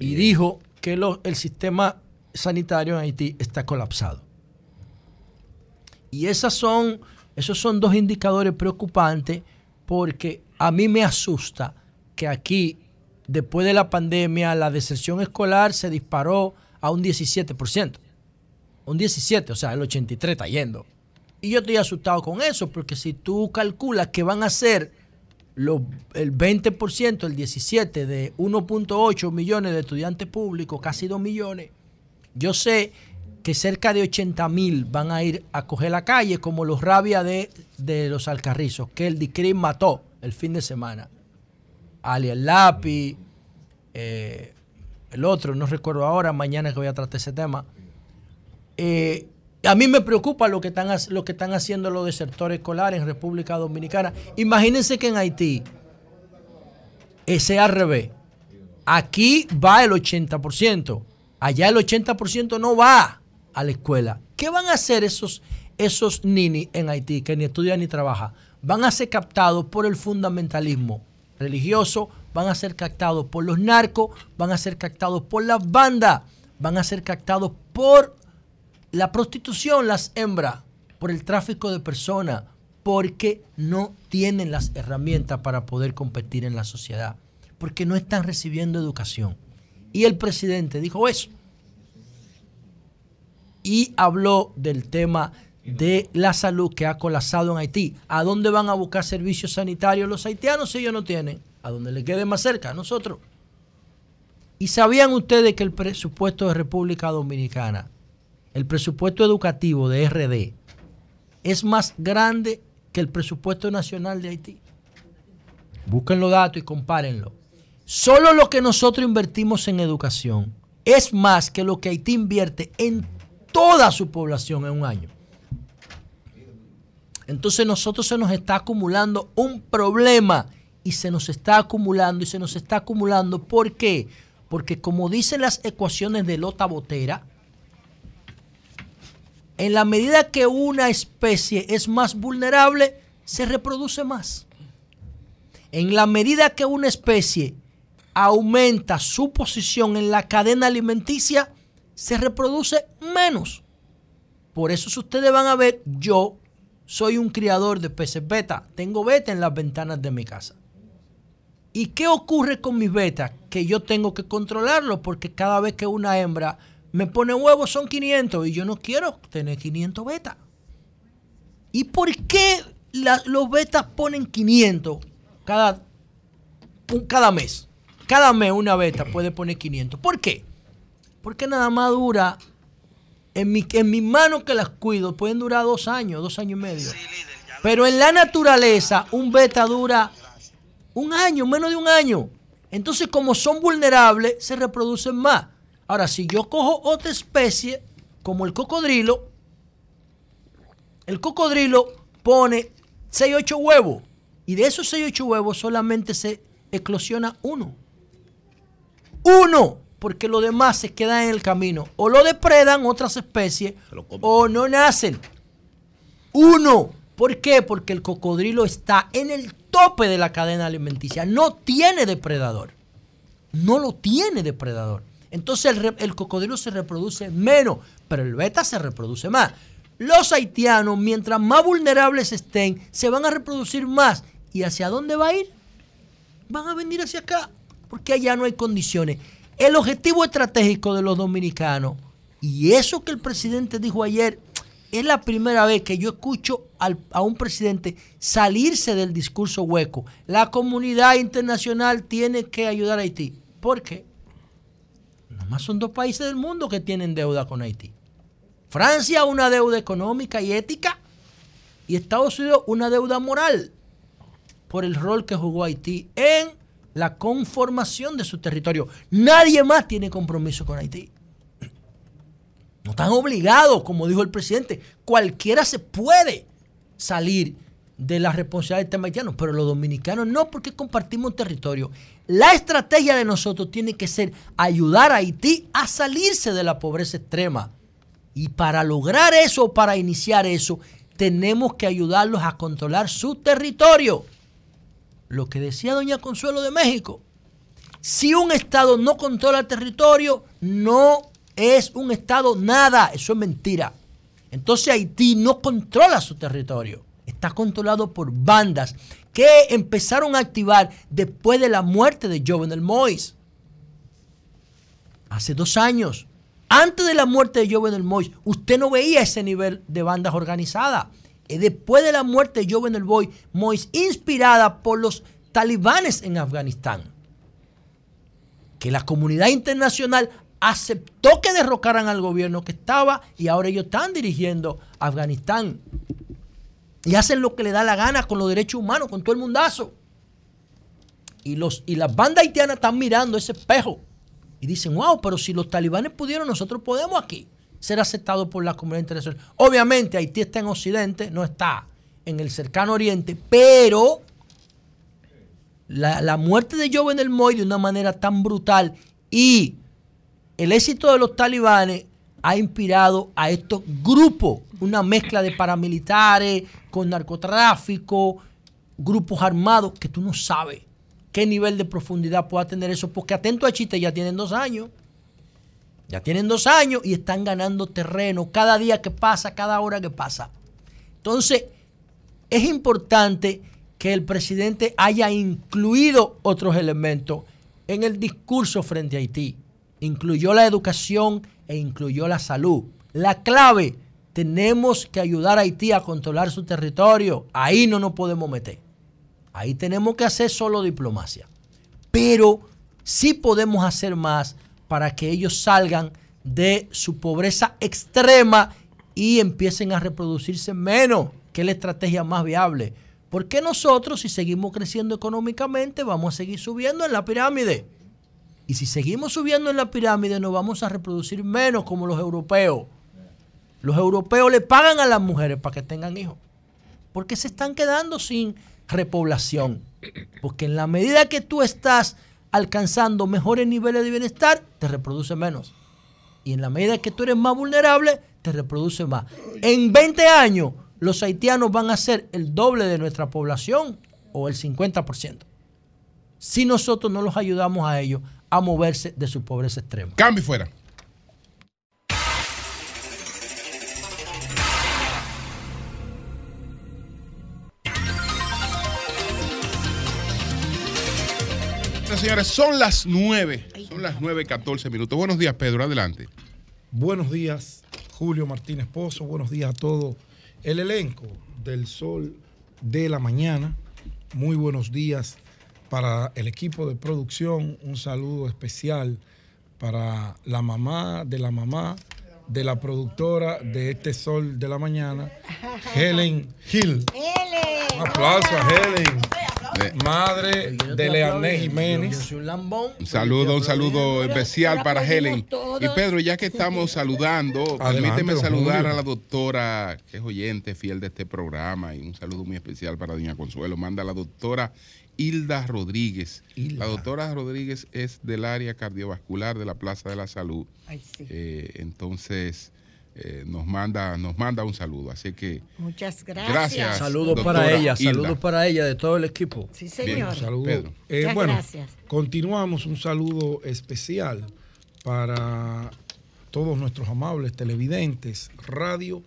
Speaker 2: Y dijo que lo- el sistema sanitario en Haití está colapsado. Y esas son, esos son dos indicadores preocupantes porque a mí me asusta que aquí, después de la pandemia, la deserción escolar se disparó a un 17%. Un 17, o sea, el 83 está yendo. Y yo estoy asustado con eso, porque si tú calculas que van a ser el 20%, el 17 de 1.8 millones de estudiantes públicos, casi 2 millones, yo sé que cerca de 80 mil van a ir a coger la calle, como los rabia de, de los alcarrizos, que el DICRIM mató el fin de semana. Ali el Lápiz, eh, el otro, no recuerdo ahora, mañana que voy a tratar ese tema. Eh, a mí me preocupa lo que, están, lo que están haciendo los desertores escolares en República Dominicana. Imagínense que en Haití ese al. Aquí va el 80%. Allá el 80% no va a la escuela. ¿Qué van a hacer esos, esos en Haití que ni estudian ni trabajan? Van a ser captados por el fundamentalismo religioso, van a ser captados por los narcos, van a ser captados por las bandas, van a ser captados por la prostitución, las hembras, por el tráfico de personas, porque no tienen las herramientas para poder competir en la sociedad, porque no están recibiendo educación. Y el presidente dijo eso. y habló del tema de la salud que ha colapsado en Haití. ¿A dónde van a buscar servicios sanitarios los haitianos si ellos no tienen? A donde le quede más cerca, a nosotros. ¿Y sabían ustedes que el presupuesto de República Dominicana, el presupuesto educativo de RD, es más grande que el presupuesto nacional de Haití? Busquen los datos y compárenlo. Solo lo que nosotros invertimos en educación es más que lo que Haití invierte en toda su población en un año. Entonces nosotros se nos está acumulando un problema y se nos está acumulando y se nos está acumulando. ¿Por qué? Porque como dicen las ecuaciones de Lota Botera, en la medida que una especie es más vulnerable, se reproduce más. En la medida que una especie aumenta su posición en la cadena alimenticia, se reproduce menos. Por eso si ustedes van a ver, yo soy un criador de peces beta. Tengo beta en las ventanas de mi casa. ¿Y qué ocurre con mis betas? Que yo tengo que controlarlo porque cada vez que una hembra me pone huevos son 500 y yo no quiero tener 500 betas. ¿Y por qué los betas ponen 500 cada, cada mes? Cada mes una beta puede poner 500. ¿Por qué? Porque nada más dura en mi, en mis manos que las cuido pueden durar dos años, dos años y medio. Pero en la naturaleza un beta dura un año, menos de un año. Entonces como son vulnerables, se reproducen más. Ahora, si yo cojo otra especie, como el cocodrilo, el cocodrilo pone 6, 8 huevos. Y de esos 6, 8 huevos solamente se eclosiona uno. Uno porque los demás se quedan en el camino. O lo depredan otras especies o no nacen. Uno. ¿Por qué? Porque el cocodrilo está en el tope de la cadena alimenticia. No tiene depredador. No lo tiene depredador. Entonces el, el cocodrilo se reproduce menos, pero el beta se reproduce más. Los haitianos, mientras más vulnerables estén, se van a reproducir más. ¿Y hacia dónde va a ir? Van a venir hacia acá, porque allá no hay condiciones. El objetivo estratégico de los dominicanos, y eso que el presidente dijo ayer, es la primera vez que yo escucho a un presidente salirse del discurso hueco. La comunidad internacional tiene que ayudar a Haití. ¿Por qué? Nada más son dos países del mundo que tienen deuda con Haití. Francia una deuda económica y ética y Estados Unidos una deuda moral por el rol que jugó Haití en la conformación de su territorio. Nadie más tiene compromiso con Haití. No están obligados, como dijo el presidente. Cualquiera se puede salir de la responsabilidad del tema haitiano, pero los dominicanos no, porque compartimos territorio. La estrategia de nosotros tiene que ser ayudar a Haití a salirse de la pobreza extrema. Y para lograr eso, para iniciar eso, tenemos que ayudarlos a controlar su territorio lo que decía doña Consuelo de México. Si un Estado no controla el territorio, no es un Estado nada. Eso es mentira. Entonces Haití no controla su territorio. Está controlado por bandas que empezaron a activar después de la muerte de Jovenel Moïse. Hace dos años. Antes de la muerte de Jovenel Moïse, usted no veía ese nivel de bandas organizadas. Eh, después de la muerte de Jovenel Boy Mois, inspirada por los talibanes en Afganistán, que la comunidad internacional aceptó que derrocaran al gobierno que estaba y ahora ellos están dirigiendo Afganistán. Y hacen lo que le da la gana con los derechos humanos, con todo el mundazo. Y, los, y las bandas haitianas están mirando ese espejo y dicen, wow, pero si los talibanes pudieron, nosotros podemos aquí ser aceptado por la comunidad internacional. Obviamente Haití está en Occidente, no está en el cercano Oriente, pero la, muerte de Jovenel Moy de una manera tan brutal y el éxito de los talibanes ha inspirado a estos grupos, una mezcla de paramilitares con narcotráfico, grupos armados, que tú no sabes qué nivel de profundidad pueda tener eso, porque atento a Chiste ya tienen dos años. Ya tienen dos años y están ganando terreno cada día que pasa, cada hora que pasa. Entonces, es importante que el presidente haya incluido otros elementos en el discurso frente a Haití. Incluyó la educación e incluyó la salud. La clave, tenemos que ayudar a Haití a controlar su territorio. Ahí no nos podemos meter. Ahí tenemos que hacer solo diplomacia. Pero sí podemos hacer más para que ellos salgan de su pobreza extrema y empiecen a reproducirse menos, que es la estrategia más viable. Porque nosotros, si seguimos creciendo económicamente, vamos a seguir subiendo en la pirámide. Y si seguimos subiendo en la pirámide, nos vamos a reproducir menos como los europeos. Los europeos le pagan a las mujeres para que tengan hijos. Porque se están quedando sin repoblación. Porque en la medida que tú estás alcanzando mejores niveles de bienestar, te reproduce menos. Y en la medida que tú eres más vulnerable, te reproduce más. En 20 años, los haitianos van a ser el doble de nuestra población o el 50%. Si nosotros no los ayudamos a ellos a moverse de su pobreza extrema.
Speaker 1: Cambio fuera. Señores, son las 9. Son las 9.14 minutos. Buenos días, Pedro. Adelante.
Speaker 6: Buenos días, Julio Martínez Pozo. Buenos días a todo el elenco del Sol de la Mañana. Muy buenos días para el equipo de producción. Un saludo especial para la mamá de la mamá de la productora de este Sol de la Mañana, Helen Hill. Un aplauso a Helen, madre de Leanés Jiménez.
Speaker 1: Un saludo, un saludo especial para Helen. Y Pedro, ya que estamos saludando, permíteme saludar a la doctora, que es oyente fiel de este programa, y un saludo muy especial para Doña Consuelo. Manda a la doctora Hilda Rodríguez. La doctora Rodríguez es del área cardiovascular de la Plaza de la Salud.
Speaker 4: Ay, sí.
Speaker 1: Eh, entonces, eh, nos, manda, nos manda un saludo. Así que
Speaker 4: Muchas gracias.
Speaker 1: Gracias.
Speaker 2: Saludos para ella,
Speaker 1: Hilda.
Speaker 2: saludos para ella de todo el equipo.
Speaker 4: Sí,
Speaker 1: Bien,
Speaker 4: señor.
Speaker 6: Saludos.
Speaker 1: Pedro.
Speaker 6: Eh,
Speaker 4: Muchas
Speaker 6: bueno,
Speaker 4: gracias.
Speaker 6: continuamos. Un saludo especial para todos nuestros amables televidentes, radio,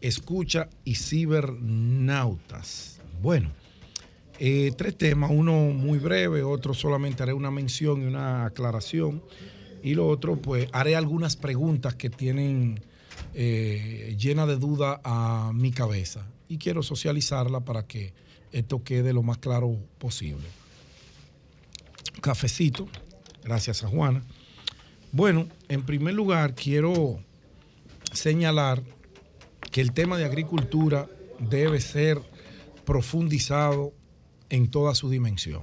Speaker 6: escucha y cibernautas. Bueno, eh, tres temas, uno muy breve, otro solamente haré una mención y una aclaración. Y lo otro, pues haré algunas preguntas que tienen eh, llena de duda a mi cabeza. Y quiero socializarla para que esto quede lo más claro posible. Cafecito, gracias a Juana. Bueno, en primer lugar quiero señalar que el tema de agricultura debe ser profundizado en toda su dimensión.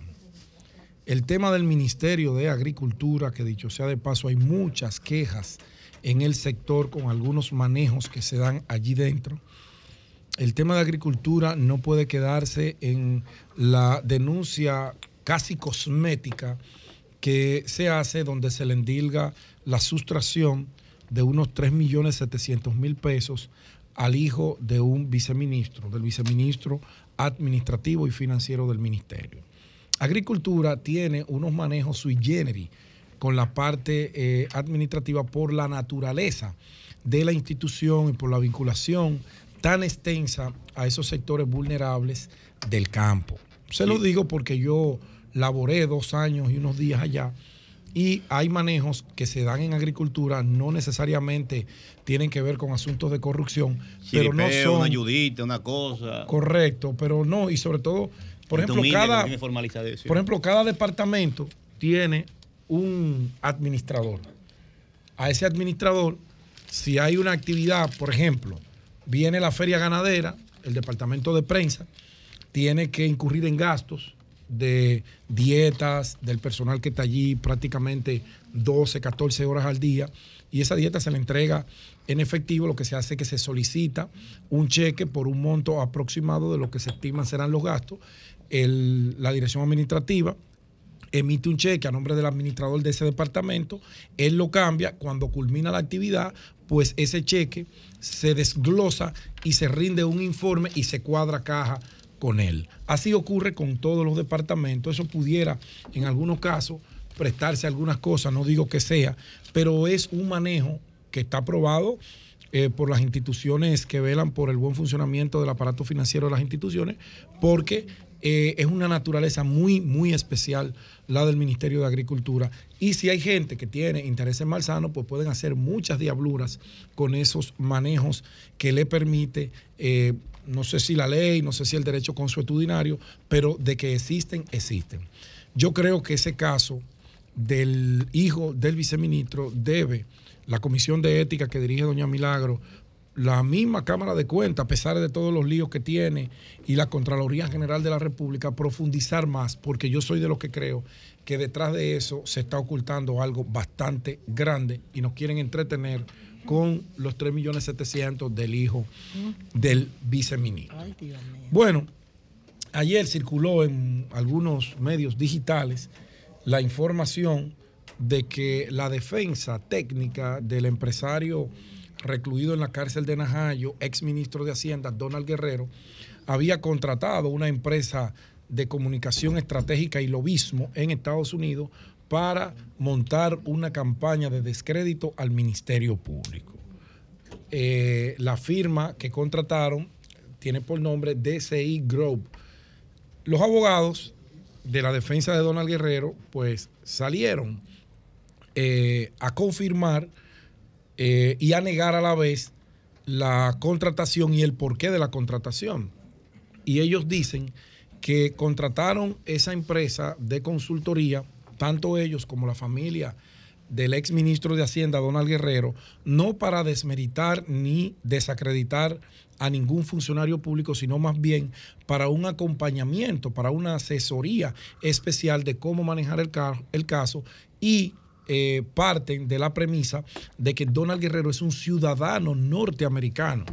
Speaker 6: El tema del Ministerio de Agricultura, que dicho sea de paso, hay muchas quejas en el sector con algunos manejos que se dan allí dentro. El tema de agricultura no puede quedarse en la denuncia casi cosmética que se hace donde se le endilga la sustracción de unos 3.700.000 pesos al hijo de un viceministro, del viceministro administrativo y financiero del ministerio. Agricultura tiene unos manejos sui generis con la parte eh, administrativa por la naturaleza de la institución y por la vinculación tan extensa a esos sectores vulnerables del campo. Se lo digo porque yo laboré dos años y unos días allá y hay manejos que se dan en agricultura, no necesariamente tienen que ver con asuntos de corrupción, pero no
Speaker 8: Chiripeo,
Speaker 6: son
Speaker 8: una ayudita, una cosa.
Speaker 6: correcto, pero no, y sobre todo, por ejemplo, cada, por ejemplo, cada departamento tiene un administrador. A ese administrador, si hay una actividad, por ejemplo, viene la feria ganadera, el departamento de prensa tiene que incurrir en gastos de dietas del personal que está allí prácticamente 12, 14 horas al día y esa dieta se le entrega en efectivo, lo que se hace es que se solicita un cheque por un monto aproximado de lo que se estiman serán los gastos. El- la dirección administrativa emite un cheque a nombre del administrador de ese departamento, él lo cambia, cuando culmina la actividad, pues ese cheque se desglosa y se rinde un informe y se cuadra caja con él. Así ocurre con todos los departamentos, eso pudiera en algunos casos prestarse algunas cosas, no digo que sea, pero es un manejo que está aprobado eh, por las instituciones que velan por el buen funcionamiento del aparato financiero de las instituciones, porque eh, es una naturaleza muy, muy especial la del Ministerio de Agricultura. Y si hay gente que tiene intereses malsanos, pues pueden hacer muchas diabluras con esos manejos que le permite, eh, no sé si la ley, no sé si el derecho consuetudinario, pero de que existen, existen. Yo creo que ese caso del hijo del viceministro debe la comisión de ética que dirige doña Milagro, la misma Cámara de Cuentas, a pesar de todos los líos que tiene, y la Contraloría General de la República, profundizar más, porque yo soy de los que creo que detrás de eso se está ocultando algo bastante grande y nos quieren entretener con los 3.700.000 del hijo del viceministro. Bueno, ayer circuló en algunos medios digitales la información de que la defensa técnica del empresario recluido en la cárcel de Najayo, ex ministro de Hacienda, Donald Guerrero, había contratado una empresa de comunicación estratégica y lobismo en Estados Unidos para montar una campaña de descrédito al Ministerio Público. Eh, la firma que contrataron tiene por nombre DCI Group. Los abogados de la defensa de Donald Guerrero, pues salieron eh, a confirmar eh, y a negar a la vez la contratación y el porqué de la contratación. Y ellos dicen que contrataron esa empresa de consultoría, tanto ellos como la familia del ex ministro de Hacienda, Donald Guerrero, no para desmeritar ni desacreditar a ningún funcionario público, sino más bien para un acompañamiento, para una asesoría especial de cómo manejar el, ca- el caso y eh, parten de la premisa de que Donald Guerrero es un ciudadano norteamericano.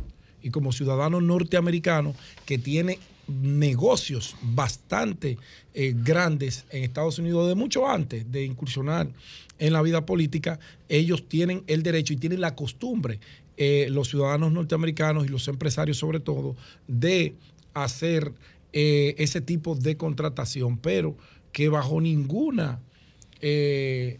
Speaker 6: Y como ciudadano norteamericano que tiene negocios bastante eh, grandes en Estados Unidos de mucho antes de incursionar en la vida política, ellos tienen el derecho y tienen la costumbre, eh, los ciudadanos norteamericanos y los empresarios sobre todo, de hacer eh, ese tipo de contratación, pero que bajo ninguna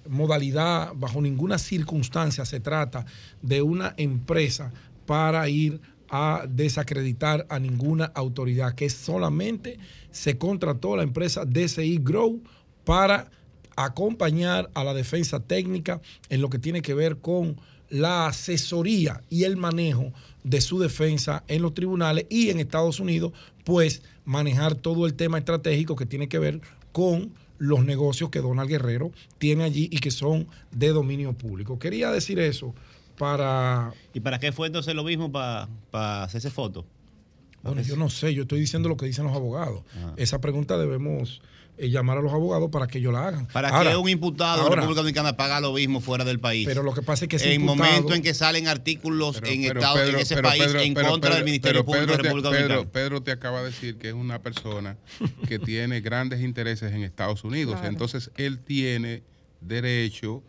Speaker 6: modalidad, bajo ninguna circunstancia se trata de una empresa para ir a desacreditar a ninguna autoridad, que solamente se contrató la empresa DCI Grow para acompañar a la defensa técnica en lo que tiene que ver con la asesoría y el manejo de su defensa en los tribunales y en Estados Unidos, pues manejar todo el tema estratégico que tiene que ver con los negocios que Donald Guerrero tiene allí y que son de dominio público. Quería decir eso para...
Speaker 8: ¿Y para qué fue entonces lo mismo para hacerse foto?
Speaker 6: Bueno, yo no sé, yo estoy diciendo lo que dicen los abogados.
Speaker 8: Ajá.
Speaker 6: Esa pregunta debemos eh, llamar a los abogados para que ellos la hagan.
Speaker 8: ¿Para
Speaker 6: Ahora,
Speaker 8: que un imputado de República Dominicana paga lo mismo fuera del país?
Speaker 6: Pero lo que pasa es que ese
Speaker 8: en
Speaker 6: imputado-
Speaker 8: momento en que salen artículos en,
Speaker 1: Pero
Speaker 8: Estado- en ese
Speaker 1: pero
Speaker 8: país
Speaker 1: Pedro-
Speaker 8: en contra
Speaker 1: Pedro-
Speaker 8: del Ministerio Público de
Speaker 1: te-
Speaker 8: República
Speaker 1: Pedro-
Speaker 8: Dominicana.
Speaker 1: Pedro te acaba de decir que es una persona que [laughs] tiene grandes intereses en Estados Unidos.
Speaker 8: Claro.
Speaker 1: Entonces, él tiene derecho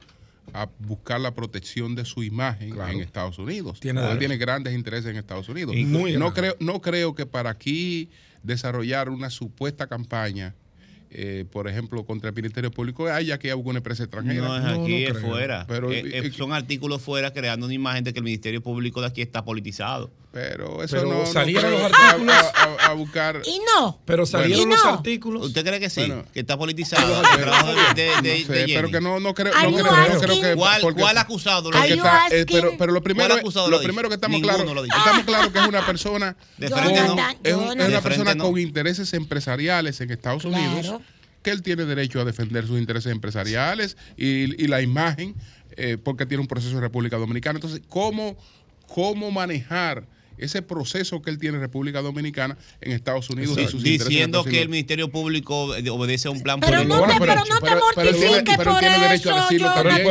Speaker 1: a buscar la protección de su imagen en Estados Unidos.
Speaker 6: Tiene
Speaker 1: Él tiene grandes intereses en Estados Unidos.
Speaker 6: Muy
Speaker 1: no,
Speaker 6: grande.
Speaker 1: creo, no creo que para aquí desarrollar una supuesta campaña, eh, por ejemplo, contra el Ministerio Público, haya que alguna empresa extranjera.
Speaker 8: No es aquí, es fuera.
Speaker 1: Pero,
Speaker 8: Eh, eh, son artículos fuera creando una imagen de que el Ministerio Público de aquí está politizado.
Speaker 1: Pero eso
Speaker 6: Pero
Speaker 1: no, no
Speaker 6: salieron
Speaker 1: creo
Speaker 6: los artículos.
Speaker 1: a, a- a buscar.
Speaker 4: Y no.
Speaker 6: Pero salieron
Speaker 4: Bueno.
Speaker 6: los
Speaker 4: no.
Speaker 6: artículos.
Speaker 8: ¿Usted cree que sí?
Speaker 1: Bueno.
Speaker 8: que está politizado.
Speaker 1: Pero-
Speaker 8: el trabajo de, de-
Speaker 1: no
Speaker 8: de-
Speaker 1: sé,
Speaker 8: de
Speaker 1: pero que no, no creo, no creo, no creo que
Speaker 8: ¿Cuál,
Speaker 1: porque-
Speaker 8: cuál acusado lo
Speaker 1: está- eh, pero, pero lo primero,
Speaker 8: ¿Cuál
Speaker 1: es-
Speaker 8: acusado
Speaker 1: lo
Speaker 8: lo
Speaker 1: primero que estamos claros, estamos claros que es una persona
Speaker 8: De frente
Speaker 4: no,
Speaker 8: no.
Speaker 4: da-
Speaker 1: es, es
Speaker 4: no.
Speaker 1: una
Speaker 8: De
Speaker 1: persona
Speaker 8: no.
Speaker 1: con intereses empresariales en Estados Unidos
Speaker 4: Claro.
Speaker 1: que él tiene derecho a defender sus intereses empresariales y, y la imagen eh, porque tiene un proceso en República Dominicana. Entonces, ¿cómo, cómo manejar ese proceso que él tiene en República Dominicana en Estados Unidos y sus
Speaker 8: Diciendo que el? Ministerio Público obedece a un plan
Speaker 4: Pero
Speaker 8: político.
Speaker 4: no te, pero,
Speaker 1: pero-
Speaker 4: no te mortifiques
Speaker 1: pero él
Speaker 4: por
Speaker 1: tiene derecho a
Speaker 4: eso,
Speaker 1: decirlo también.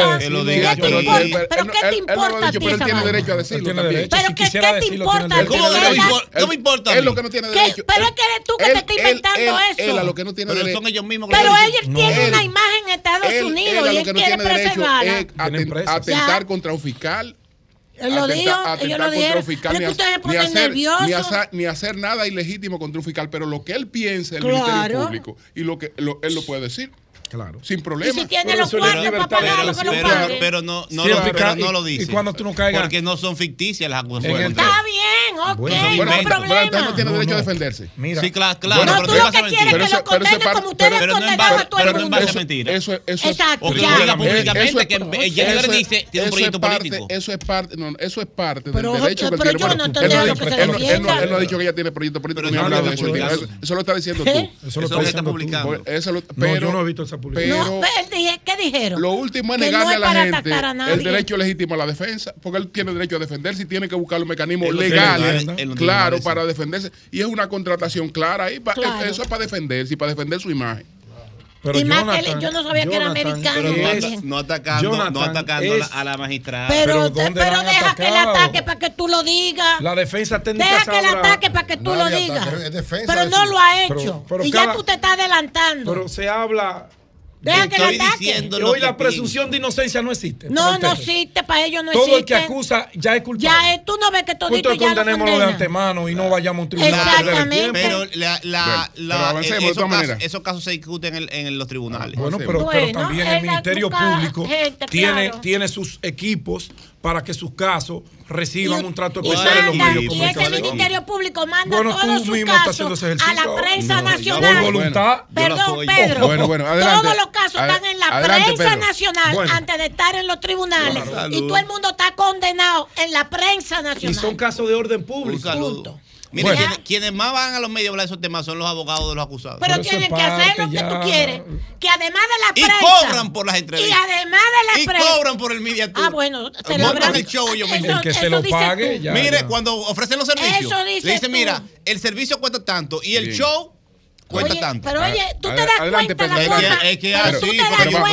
Speaker 4: ¿Pero qué te importa
Speaker 1: pero él tiene derecho a decirlo
Speaker 6: tiene
Speaker 1: también.
Speaker 6: derecho.
Speaker 4: Pero ¿qué te
Speaker 6: decirlo,
Speaker 4: importa?
Speaker 6: tiene derecho.
Speaker 8: ¿Cómo
Speaker 4: Que
Speaker 8: no me importa? Mí.
Speaker 1: lo que no tiene derecho.
Speaker 4: Pero
Speaker 1: él-
Speaker 4: es que eres tú que te estás inventando eso.
Speaker 1: Él a lo que no tiene
Speaker 8: Pero
Speaker 1: derecho.
Speaker 8: son ellos mismos
Speaker 4: Pero ellos tienen una imagen en Estados Unidos y él quiere preservarla.
Speaker 1: es atentar contra un fiscal.
Speaker 4: Él lo dijo, ellos lo dijeron.
Speaker 1: fiscal, ni
Speaker 4: que ustedes
Speaker 1: ni hacer-. Ni hacer, ni hacer nada ilegítimo contra un fiscal, pero lo que él piensa el
Speaker 4: Claro.
Speaker 1: Ministerio Público y lo que lo- él lo puede decir.
Speaker 6: Claro.
Speaker 1: Sin
Speaker 4: Y
Speaker 1: problema.
Speaker 4: si tiene
Speaker 6: Pero
Speaker 4: los cuartos para
Speaker 6: de
Speaker 4: pagarlo, que lo
Speaker 8: pero,
Speaker 4: pague.
Speaker 8: pero no, no,
Speaker 6: Sí,
Speaker 8: lo,
Speaker 6: y
Speaker 8: pero
Speaker 6: ca-
Speaker 8: no
Speaker 6: y-
Speaker 8: lo
Speaker 6: y
Speaker 8: dice.
Speaker 6: cuando tú no caigas-
Speaker 8: Porque no son ficticias las acusaciones.
Speaker 4: Está bien, ok,
Speaker 6: Bueno,
Speaker 4: no hay
Speaker 1: Bueno, pero, pero
Speaker 4: problema.
Speaker 1: usted no tiene
Speaker 6: No,
Speaker 1: derecho a defenderse.
Speaker 6: Mira,
Speaker 8: Sí, claro, claro.
Speaker 4: no,
Speaker 8: pero
Speaker 4: tú
Speaker 8: no
Speaker 4: lo
Speaker 8: vas a
Speaker 4: que
Speaker 8: mentir.
Speaker 4: quieres
Speaker 1: Pero
Speaker 4: es que lo
Speaker 1: pero
Speaker 4: condenen como ustedes
Speaker 1: pero-
Speaker 8: pero base-
Speaker 4: a todo el
Speaker 8: pero
Speaker 4: mundo.
Speaker 1: Eso,
Speaker 8: mentira.
Speaker 1: eso, eso, es-
Speaker 4: Exacto,
Speaker 8: públicamente que Jennifer dice tiene un proyecto
Speaker 1: es parte-
Speaker 8: político.
Speaker 1: Eso es parte, no, eso es parte
Speaker 4: Pero,
Speaker 1: del derecho que él
Speaker 4: pero
Speaker 1: tiene.
Speaker 4: yo no
Speaker 1: él no
Speaker 4: lo
Speaker 1: ha
Speaker 4: que
Speaker 1: dicho-
Speaker 4: se defienda.
Speaker 1: él no ha dicho que ella tiene proyecto político
Speaker 8: Pero
Speaker 1: ni ha
Speaker 8: no
Speaker 1: hablado
Speaker 8: lo
Speaker 1: de eso. lo está diciendo
Speaker 4: ¿Eh?
Speaker 1: tú.
Speaker 6: Eso lo está diciendo tú.
Speaker 1: pero,
Speaker 6: yo no he visto esa publicación.
Speaker 1: pero-
Speaker 4: No, él dije- ¿qué dijeron?
Speaker 1: Lo último es
Speaker 4: Que no
Speaker 1: negarle
Speaker 4: es
Speaker 1: a la gente
Speaker 4: a
Speaker 1: el derecho legítimo a la defensa, porque él tiene derecho a defenderse y tiene que buscar los mecanismos legales,
Speaker 8: los
Speaker 1: claro, para defenderse. Y es una contratación clara ahí, pa-
Speaker 4: Claro.
Speaker 1: eso es para defenderse y para defender su imagen.
Speaker 6: Pero
Speaker 4: Y más que
Speaker 6: Jonathan-
Speaker 4: él- yo no sabía que era
Speaker 6: Jonathan
Speaker 4: americano.
Speaker 8: Pero no,
Speaker 6: es-
Speaker 8: no atacando, no
Speaker 6: Jonathan
Speaker 8: atacando a la-
Speaker 6: es-
Speaker 8: a la magistrada.
Speaker 4: Pero,
Speaker 6: pero
Speaker 4: pero,
Speaker 6: ¿dónde la han
Speaker 4: deja que le ataque para que tú lo digas.
Speaker 6: La defensa técnica
Speaker 4: Deja que le
Speaker 6: sabrá-
Speaker 4: ataque para que tú lo
Speaker 5: Nadie
Speaker 4: digas.
Speaker 5: ataca, es defensa
Speaker 4: Pero no
Speaker 5: su-
Speaker 4: lo ha
Speaker 6: Pero-
Speaker 4: hecho.
Speaker 6: pero
Speaker 4: y
Speaker 6: cada-
Speaker 4: ya tú te estás adelantando.
Speaker 6: Pero se habla.
Speaker 4: Deja que
Speaker 8: Estoy
Speaker 4: ataque.
Speaker 8: diciendo
Speaker 6: Y
Speaker 8: lo
Speaker 6: hoy
Speaker 8: que
Speaker 6: la
Speaker 8: pienso.
Speaker 6: presunción de inocencia no existe.
Speaker 4: No, no existe, para ellos no
Speaker 6: Todo el
Speaker 4: existe.
Speaker 6: que acusa ya es culpable.
Speaker 4: Ya es, tú no ves que todito
Speaker 6: Punto
Speaker 4: ya lo
Speaker 6: condenémoslo de
Speaker 4: condenan.
Speaker 6: antemano y no vayamos a un tribunal a perder el
Speaker 4: Exactamente.
Speaker 6: tiempo.
Speaker 8: Pero, la, la,
Speaker 1: Bueno,
Speaker 8: la-
Speaker 1: pero avancemos de
Speaker 8: esos, casos, esos casos se discuten en, el- en los tribunales.
Speaker 6: Bueno, pero, pero
Speaker 4: Bueno,
Speaker 6: también
Speaker 4: él
Speaker 6: el Ministerio Público
Speaker 4: gente,
Speaker 6: tiene,
Speaker 4: claro.
Speaker 6: tiene sus equipos para que sus casos reciban
Speaker 4: Y-
Speaker 6: un trato
Speaker 4: y
Speaker 6: especial en los medios
Speaker 4: Y ese
Speaker 6: comunicación.
Speaker 4: Ministerio Público manda
Speaker 6: Bueno,
Speaker 4: todos sus casos a la prensa
Speaker 6: No,
Speaker 4: nacional.
Speaker 6: Por voluntad.
Speaker 4: Perdón. Pedro.
Speaker 1: Bueno, bueno, adelante.
Speaker 4: Todos los casos están en la
Speaker 1: adelante,
Speaker 4: prensa
Speaker 1: Pedro.
Speaker 4: nacional
Speaker 6: Bueno.
Speaker 4: antes de estar en los tribunales.
Speaker 8: Claro.
Speaker 4: Y todo el mundo está condenado en la prensa
Speaker 6: Y
Speaker 4: nacional.
Speaker 6: son casos de orden
Speaker 8: Un
Speaker 6: público.
Speaker 8: Saludo.
Speaker 4: Punto.
Speaker 8: Mire,
Speaker 6: Bueno.
Speaker 8: quienes, quienes más van a los medios a hablar de esos temas son los abogados de los acusados.
Speaker 4: Pero tienen que hacer lo que tú quieres. Que además de la
Speaker 8: y
Speaker 4: prensa.
Speaker 8: cobran por las
Speaker 4: Y
Speaker 8: entrevistas.
Speaker 4: además de
Speaker 8: Y
Speaker 4: la prensa.
Speaker 8: cobran por el media tour.
Speaker 4: Ah, bueno, te lo habrán-
Speaker 8: el show mismos.
Speaker 6: El que se lo pague, ya.
Speaker 8: Mire,
Speaker 6: ya.
Speaker 8: cuando ofrecen los servicios,
Speaker 4: Eso
Speaker 8: le dicen, mira, el servicio cuesta tanto y el
Speaker 1: Bien.
Speaker 8: show cuesta
Speaker 4: Oye,
Speaker 8: tanto.
Speaker 4: Pero oye, tú te das
Speaker 1: Adelante,
Speaker 4: cuenta
Speaker 1: Pedro.
Speaker 4: la
Speaker 1: Es que-
Speaker 4: forma.
Speaker 8: es que
Speaker 4: pero te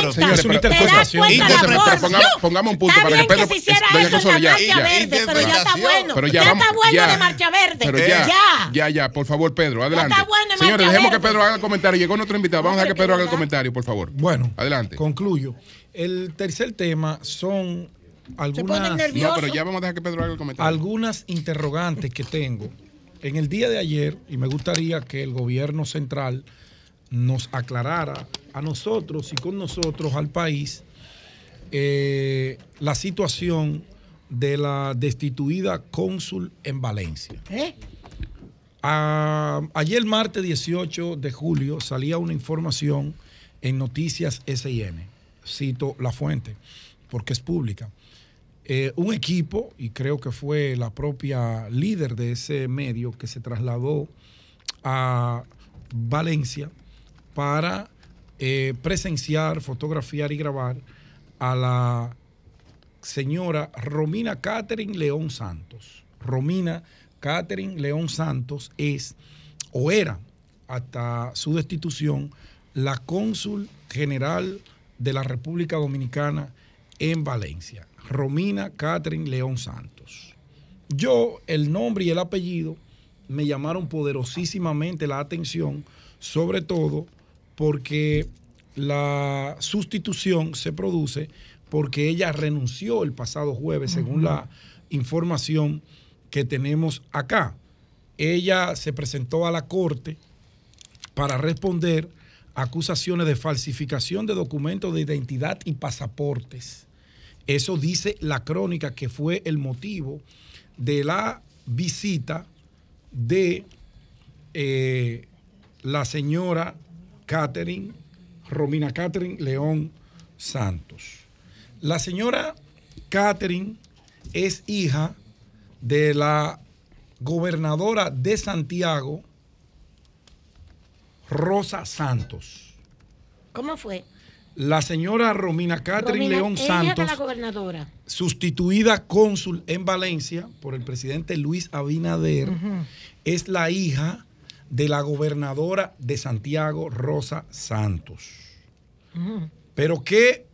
Speaker 8: pero
Speaker 1: señores,
Speaker 6: Es una
Speaker 1: pero-
Speaker 4: te das
Speaker 6: interpretación.
Speaker 4: cuenta la
Speaker 1: Interpreta-
Speaker 4: forma.
Speaker 1: pongamos- pongamos un punto
Speaker 4: Está
Speaker 1: para que Pedro-
Speaker 4: que se hiciera eso en
Speaker 1: ya, ya.
Speaker 4: verde, pero ya está bueno.
Speaker 1: Pero ya,
Speaker 4: ya
Speaker 1: vamos,
Speaker 4: está bueno
Speaker 1: ya.
Speaker 4: de marcha verde.
Speaker 1: Pero ya,
Speaker 4: ya.
Speaker 1: ya, ya, por favor, Pedro, adelante.
Speaker 4: está bueno en
Speaker 1: Señores, dejemos que. Pedro haga el comentario. Llegó nuestro invitado. Vamos a dejar que Pedro haga el comentario, por favor.
Speaker 6: Bueno,
Speaker 1: adelante.
Speaker 6: concluyo. El tercer tema son algunas.
Speaker 1: No, pero ya vamos a dejar que Pedro haga el comentario.
Speaker 6: algunas interrogantes que tengo. En el día de ayer, y me gustaría que el gobierno central nos aclarara a nosotros y con nosotros al país eh, la situación de la destituida cónsul en Valencia.
Speaker 4: ¿Eh?
Speaker 6: Ayer martes 18 de julio salía una información en Noticias SIN. Cito la fuente, porque es pública. Eh, un equipo, y creo que fue la propia líder de ese medio que se trasladó a Valencia para eh, presenciar, fotografiar y grabar a la señora Romina Catherine León Santos. Romina Catherine León Santos es o era hasta su destitución la cónsul general de la República Dominicana en Valencia. Romina Catherine León Santos. Yo, el nombre y el apellido me llamaron poderosísimamente la atención, sobre todo porque la sustitución se produce porque ella renunció el pasado jueves, según la información que tenemos acá. Ella se presentó a la corte para responder acusaciones de falsificación de documentos de identidad y pasaportes. Eso dice la crónica que fue el motivo de la visita de eh, la señora Catherine, Romina Catherine León Santos. La señora Catherine es hija de la gobernadora de Santiago, Rosa Santos.
Speaker 4: ¿Cómo fue?
Speaker 6: La señora Romina Catherine
Speaker 4: Romina,
Speaker 6: León Santos,
Speaker 4: la
Speaker 6: sustituida cónsul en Valencia por el presidente Luis Abinader, es la hija de la gobernadora de Santiago, Rosa Santos. Pero ¿qué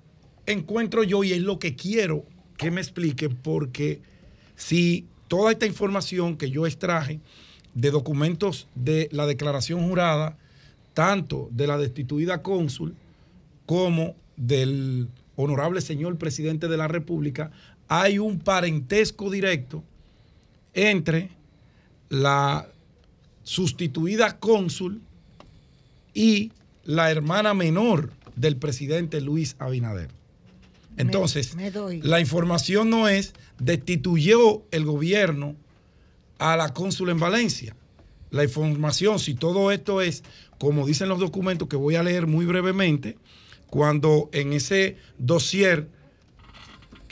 Speaker 6: encuentro yo? Y es lo que quiero que me explique, porque si toda esta información que yo extraje de documentos de la declaración jurada, tanto de la destituida cónsul como del honorable señor presidente de la República, hay un parentesco directo entre la sustituida cónsul y la hermana menor del presidente Luis Abinader. Entonces,
Speaker 4: me
Speaker 6: la información no es destituyó el gobierno a la cónsul en Valencia. La información, si todo esto es como dicen los documentos que voy a leer muy brevemente, cuando en ese dossier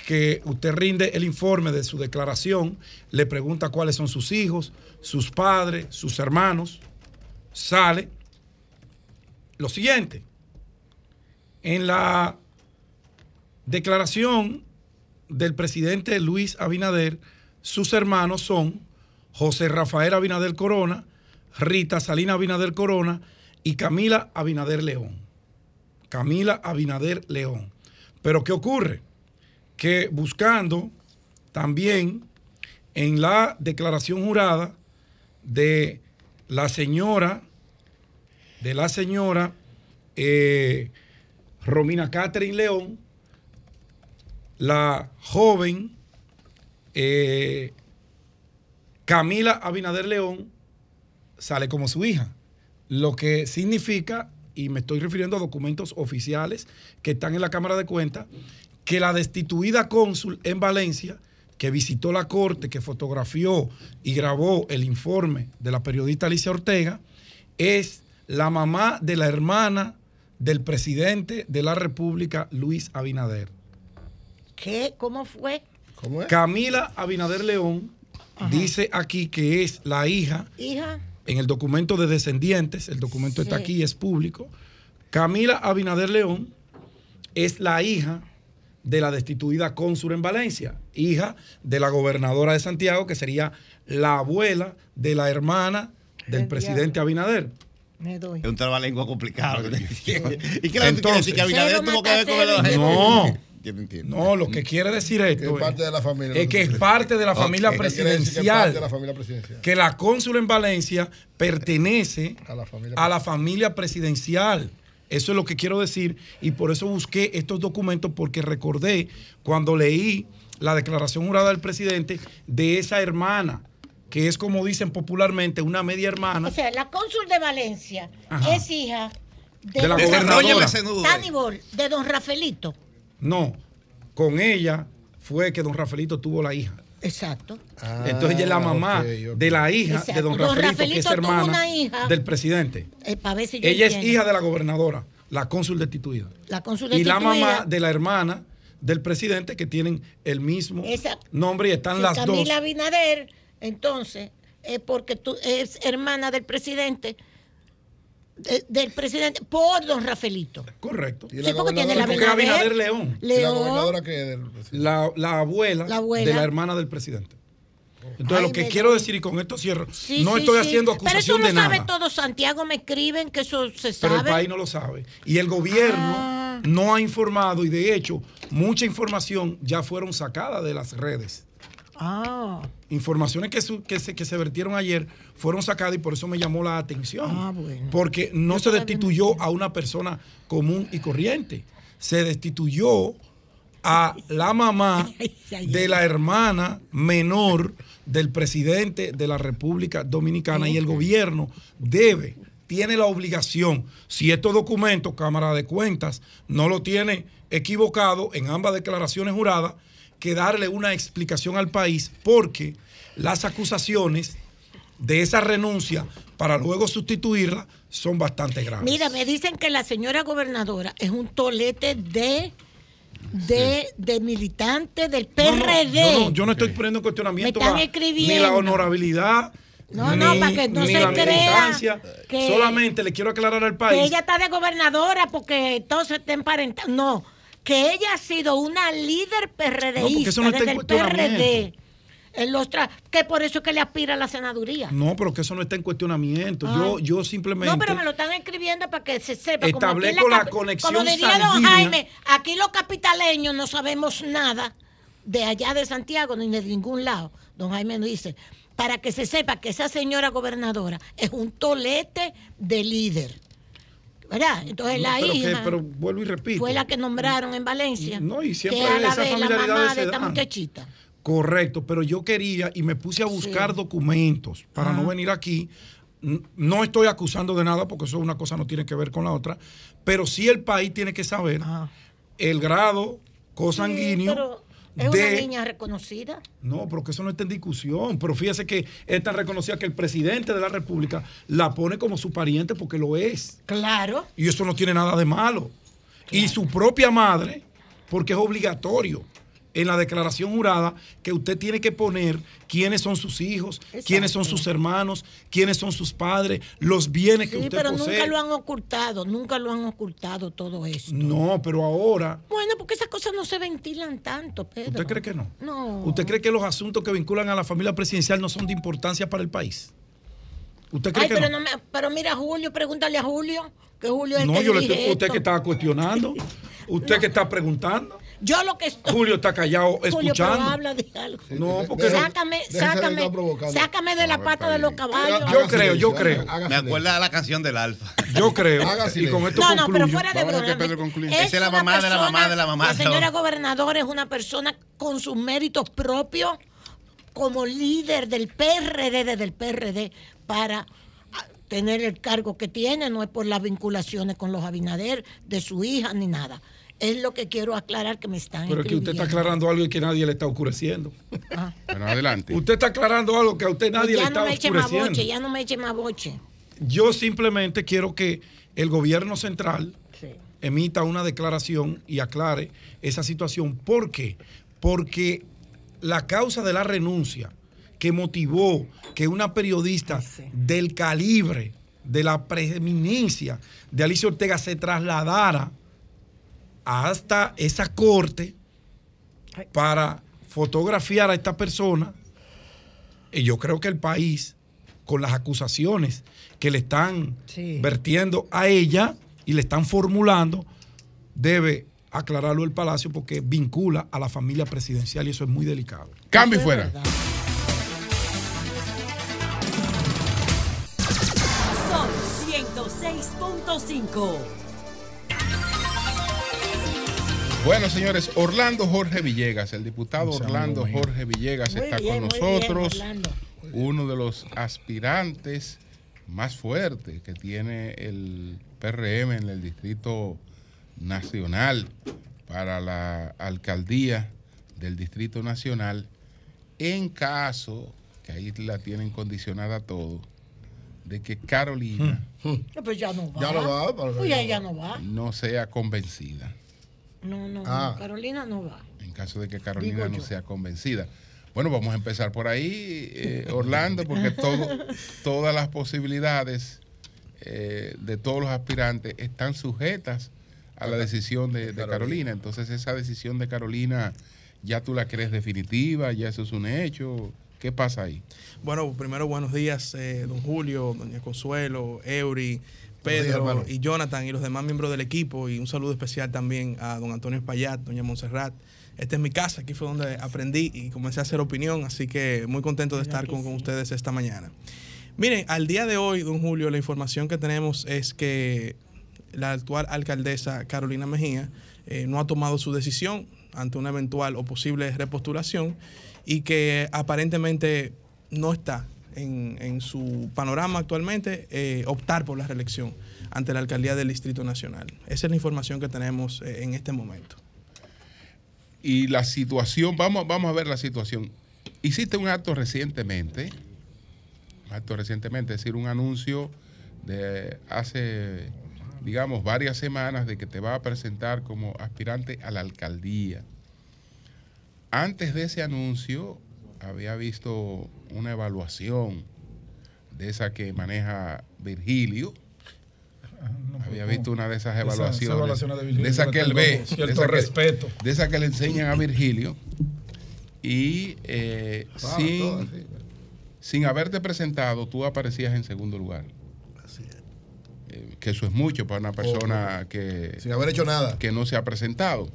Speaker 6: que usted rinde el informe de su declaración, le pregunta cuáles son sus hijos, sus padres, sus hermanos, sale lo siguiente. En la declaración del presidente Luis Abinader, sus hermanos son José Rafael Abinader Corona, Rita Salina Abinader Corona y Camila Abinader León. Camila Abinader León. Pero ¿qué ocurre? Que buscando también en la declaración jurada de la señora, de la señora eh, Romina Catherine León, la joven eh, Camila Abinader León sale como su hija, lo que significa, y me estoy refiriendo a documentos oficiales que están en la Cámara de Cuentas, que la destituida cónsul en Valencia, que visitó la corte, que fotografió y grabó el informe de la periodista Alicia Ortega, es la mamá de la hermana del presidente de la República, Luis Abinader.
Speaker 4: ¿Qué? ¿Cómo fue?
Speaker 5: ¿Cómo es?
Speaker 6: Camila Abinader León dice aquí que es la hija
Speaker 4: Hija,
Speaker 6: en el documento de descendientes, el documento está aquí, es público. Camila Abinader León es la hija de la destituida cónsul en Valencia, hija de la gobernadora de Santiago, que sería la abuela de la hermana del
Speaker 4: El
Speaker 6: presidente Abinader.
Speaker 4: me doy.
Speaker 8: Es un trabalengua complicado. [laughs] [laughs] ¿Y qué
Speaker 6: Entonces-?
Speaker 8: ¿Que Abinader tuvo que ver con el
Speaker 6: No, [laughs]
Speaker 8: Yo no entiendo.
Speaker 6: no, lo que quiere decir esto
Speaker 5: es parte de la familia.
Speaker 6: es que es parte de la familia presidencial. que la cónsul en Valencia pertenece
Speaker 5: A la familia
Speaker 6: a la familia presidencial. Eso es lo que quiero decir y por eso busqué estos documentos porque recordé cuando leí la declaración jurada del presidente de esa hermana, que es como dicen popularmente una media hermana.
Speaker 4: O sea, la cónsul de Valencia
Speaker 6: Ajá.
Speaker 4: es hija de,
Speaker 6: De la gobernadora.
Speaker 4: Tanibol, de don Rafaelito.
Speaker 6: No, con ella fue que don Rafaelito tuvo la hija.
Speaker 4: Exacto.
Speaker 5: Ah,
Speaker 6: Entonces ella es la mamá de la hija
Speaker 4: Exacto.
Speaker 6: de don
Speaker 4: Don
Speaker 6: Rafaelito, que es
Speaker 4: tuvo
Speaker 6: hermana
Speaker 4: una hija.
Speaker 6: del presidente.
Speaker 4: Eh, para ver si yo
Speaker 6: Ella es hija de la gobernadora, la cónsul destituida.
Speaker 4: La cónsul
Speaker 6: y la
Speaker 4: destituida.
Speaker 6: mamá de la hermana del presidente que tienen el mismo nombre y están
Speaker 4: Sí,
Speaker 6: las
Speaker 4: Camila
Speaker 6: dos.
Speaker 4: Abinader, entonces, es porque tú es hermana del presidente, de- del presidente, por don Rafaelito.
Speaker 6: Correcto.
Speaker 5: Y
Speaker 4: Sí, porque tiene la
Speaker 6: Porque
Speaker 4: Abinader.
Speaker 6: Abinader León,
Speaker 5: ¿Y la
Speaker 4: León.
Speaker 5: gobernadora que del presidente?
Speaker 6: la, la abuela,
Speaker 4: La abuela.
Speaker 6: de la hermana del presidente. Entonces,
Speaker 4: Ay,
Speaker 6: lo que quiero
Speaker 4: doy.
Speaker 6: decir, y con esto cierro,
Speaker 4: Sí,
Speaker 6: no
Speaker 4: sí,
Speaker 6: estoy
Speaker 4: sí.
Speaker 6: haciendo
Speaker 4: Pero eso
Speaker 6: acusación
Speaker 4: lo
Speaker 6: de
Speaker 4: sabe
Speaker 6: nada.
Speaker 4: todo Santiago, me escriben que eso se
Speaker 6: Pero
Speaker 4: sabe.
Speaker 6: el país no lo sabe. Y el gobierno
Speaker 4: Ah.
Speaker 6: no ha informado, y de hecho, mucha información ya fueron sacadas de las redes.
Speaker 4: Ah,
Speaker 6: informaciones que, su- que, se, que se vertieron ayer fueron sacadas y por eso me llamó la atención.
Speaker 4: Ah, bueno.
Speaker 6: Porque no
Speaker 4: Yo
Speaker 6: se destituyó a una persona común y corriente. Se destituyó a la mamá [laughs] de la hermana menor del presidente de la República Dominicana y el gobierno debe, tiene la obligación, si estos documentos, Cámara de Cuentas, no lo tiene equivocado en ambas declaraciones juradas, que darle una explicación al país porque las acusaciones de esa renuncia para luego sustituirla son bastante graves.
Speaker 4: Mira, me dicen que la señora gobernadora es un tolete de de, de militante del
Speaker 6: No, no,
Speaker 4: PRD.
Speaker 6: yo, no, yo no estoy poniendo en cuestionamiento
Speaker 4: Me están
Speaker 6: la-
Speaker 4: escribiendo.
Speaker 6: ni la honorabilidad.
Speaker 4: No, no, para que no se crea que-
Speaker 6: Solamente le quiero aclarar al
Speaker 4: que
Speaker 6: país.
Speaker 4: ella está de gobernadora porque entonces está emparentado. No, que ella ha sido una líder PRDista
Speaker 6: No, no
Speaker 4: desde el. PRD. En los tra- que por eso es que le aspira a la senaduría.
Speaker 6: No, pero que eso no está en cuestionamiento.
Speaker 4: Ah.
Speaker 6: Yo, yo simplemente.
Speaker 4: No, pero me lo están escribiendo para que se sepa. como
Speaker 6: Establezco la
Speaker 4: capi-
Speaker 6: conexión
Speaker 4: Como diría don. Jaime, aquí los capitaleños no sabemos nada de allá de Santiago ni de ningún lado. Don Jaime nos dice, para que se sepa que esa señora gobernadora es un tolete de líder. ¿Verdad? Entonces
Speaker 6: No,
Speaker 4: la
Speaker 6: pero, que-
Speaker 4: hija
Speaker 6: pero vuelvo y repito.
Speaker 4: fue la que nombraron en Valencia.
Speaker 6: No, y siempre
Speaker 4: que es a la
Speaker 6: esas
Speaker 4: vez la
Speaker 6: familiaridades
Speaker 4: mamá de esta muchachita.
Speaker 6: Correcto, pero yo quería y me puse a buscar
Speaker 4: Sí.
Speaker 6: documentos para no venir aquí no estoy acusando de nada porque eso una cosa no tiene que ver con la otra, pero sí el país tiene que saber el grado cosanguíneo
Speaker 4: Pero es una niña reconocida.
Speaker 6: no, pero que eso no está en discusión. Pero fíjese que es tan reconocida que el presidente de la República la pone como su pariente porque lo es.
Speaker 4: Claro.
Speaker 6: Y eso no tiene nada de malo. Y su propia madre, porque es obligatorio en la declaración jurada que usted tiene que poner quiénes son sus hijos, quiénes son sus hermanos, quiénes son sus padres, los bienes que usted
Speaker 4: pero
Speaker 6: posee.
Speaker 4: nunca lo han ocultado, nunca lo han ocultado todo eso.
Speaker 6: No, pero ahora,
Speaker 4: Bueno, porque esas cosas no se ventilan tanto, Pedro.
Speaker 6: ¿usted cree que no?
Speaker 4: No.
Speaker 6: ¿Usted cree que los asuntos que vinculan a la familia presidencial no son de importancia para el país? ¿Usted cree
Speaker 4: Ay,
Speaker 6: que
Speaker 4: pero,
Speaker 6: no?
Speaker 4: no me- pero mira, Julio, pregúntale a Julio, que Julio es el
Speaker 6: No,
Speaker 4: que
Speaker 6: yo le estoy, usted que estaba cuestionando, [laughs] usted que está preguntando.
Speaker 4: Yo lo que estoy...
Speaker 6: Julio está callado
Speaker 4: Julio, pero
Speaker 6: escuchando.
Speaker 4: habla de algo.
Speaker 6: No, porque
Speaker 4: sácame, sácame, sácame de la pata de los caballos.
Speaker 6: Yo creo, yo creo.
Speaker 8: Me acuerda de la canción del Alfa.
Speaker 6: Yo creo. Y con esto
Speaker 4: No, no, pero fuera de broma.
Speaker 8: Esa es la mamá de la mamá de la mamá
Speaker 4: La señora gobernadora es una persona con sus méritos propios como líder del PRD, desde el PRD, para tener el cargo que tiene, no es por las vinculaciones con los Abinader, de su hija, ni nada. Es lo que quiero aclarar que me están
Speaker 6: Pero es que usted está aclarando algo y que nadie le está oscureciendo.
Speaker 4: Ah, [laughs]
Speaker 1: Bueno, adelante.
Speaker 6: Usted está aclarando algo que a usted nadie
Speaker 4: pues
Speaker 6: le
Speaker 4: ya
Speaker 6: está
Speaker 4: no me eche más
Speaker 6: oscureciendo.
Speaker 4: boche, ya no me eche más boche.
Speaker 6: Yo simplemente quiero que el gobierno central
Speaker 4: Sí.
Speaker 6: emita una declaración y aclare esa situación. ¿Por qué? Porque la causa de la renuncia que motivó que una periodista del calibre, de la preeminencia de Alicia Ortega se trasladara hasta esa corte para fotografiar a esta persona, y yo creo que el país, con las acusaciones que le están
Speaker 4: Sí.
Speaker 6: vertiendo a ella y le están formulando, debe aclararlo el Palacio porque vincula a la familia presidencial y eso es muy delicado.
Speaker 1: Cambio y fuera.
Speaker 9: Son 106.5.
Speaker 1: Bueno, señores, Orlando Jorge Villegas, el diputado Orlando. Jorge Villegas
Speaker 4: Muy
Speaker 1: está
Speaker 4: bien,
Speaker 1: con
Speaker 4: bien,
Speaker 1: nosotros. Uno de los aspirantes más fuertes que tiene el PRM en el Distrito Nacional para la alcaldía del Distrito Nacional, en caso, que ahí la tienen condicionada todo, de que Carolina
Speaker 6: Hmm.
Speaker 4: No, Pues ya no va.
Speaker 5: Ya no va, para-
Speaker 4: Pues ya, ya no va.
Speaker 1: no sea convencida.
Speaker 4: No, no,
Speaker 5: Ah.
Speaker 4: no, Carolina no va.
Speaker 1: en caso de que Carolina
Speaker 4: Digo
Speaker 1: no
Speaker 4: yo.
Speaker 1: sea convencida. Bueno, vamos a empezar por ahí, eh, Orlando, porque [laughs] todo, todas las posibilidades eh, de todos los aspirantes están sujetas a la decisión de, de Carolina. Entonces, esa decisión de Carolina, ¿ya tú la crees definitiva? ¿Ya eso es un hecho? ¿Qué pasa ahí?
Speaker 10: Bueno, primero buenos días, eh, don Julio, doña Consuelo, Eury,
Speaker 5: días,
Speaker 10: Pedro y Jonathan y los demás miembros del equipo. Y un saludo especial también a don Antonio Espaillat, doña Montserrat. Esta es mi casa, aquí fue donde aprendí y comencé a hacer opinión, así que muy contento de estar con, con ustedes esta mañana. Miren, al día de hoy, don Julio, la información que tenemos es que la actual alcaldesa Carolina Mejía eh, no ha tomado su decisión ante una eventual o posible repostulación y que aparentemente no está en, su panorama actualmente eh, optar por la reelección ante la alcaldía del Distrito Nacional. Esa es la información que tenemos eh, en este momento.
Speaker 1: Y la situación, vamos, vamos a ver la situación. Hiciste un acto recientemente, un acto recientemente, es decir, un anuncio de hace, digamos, varias semanas de que te va a presentar como aspirante a la alcaldía. Antes de ese anuncio, había visto una evaluación de esa que maneja Virgilio. Había visto una de esas
Speaker 6: Esa- esa
Speaker 1: evaluaciones.
Speaker 6: evaluación de Virgilio,
Speaker 1: esa que él ve.
Speaker 6: cierto
Speaker 1: de esa que-
Speaker 6: respeto.
Speaker 1: de esa que le enseñan a Virgilio. Y eh,
Speaker 5: Claro,
Speaker 1: sin,
Speaker 5: así.
Speaker 1: sin haberte presentado, tú aparecías en segundo lugar. Eh, que eso es mucho para una persona que,
Speaker 5: Sin haber hecho nada.
Speaker 1: que no se ha presentado.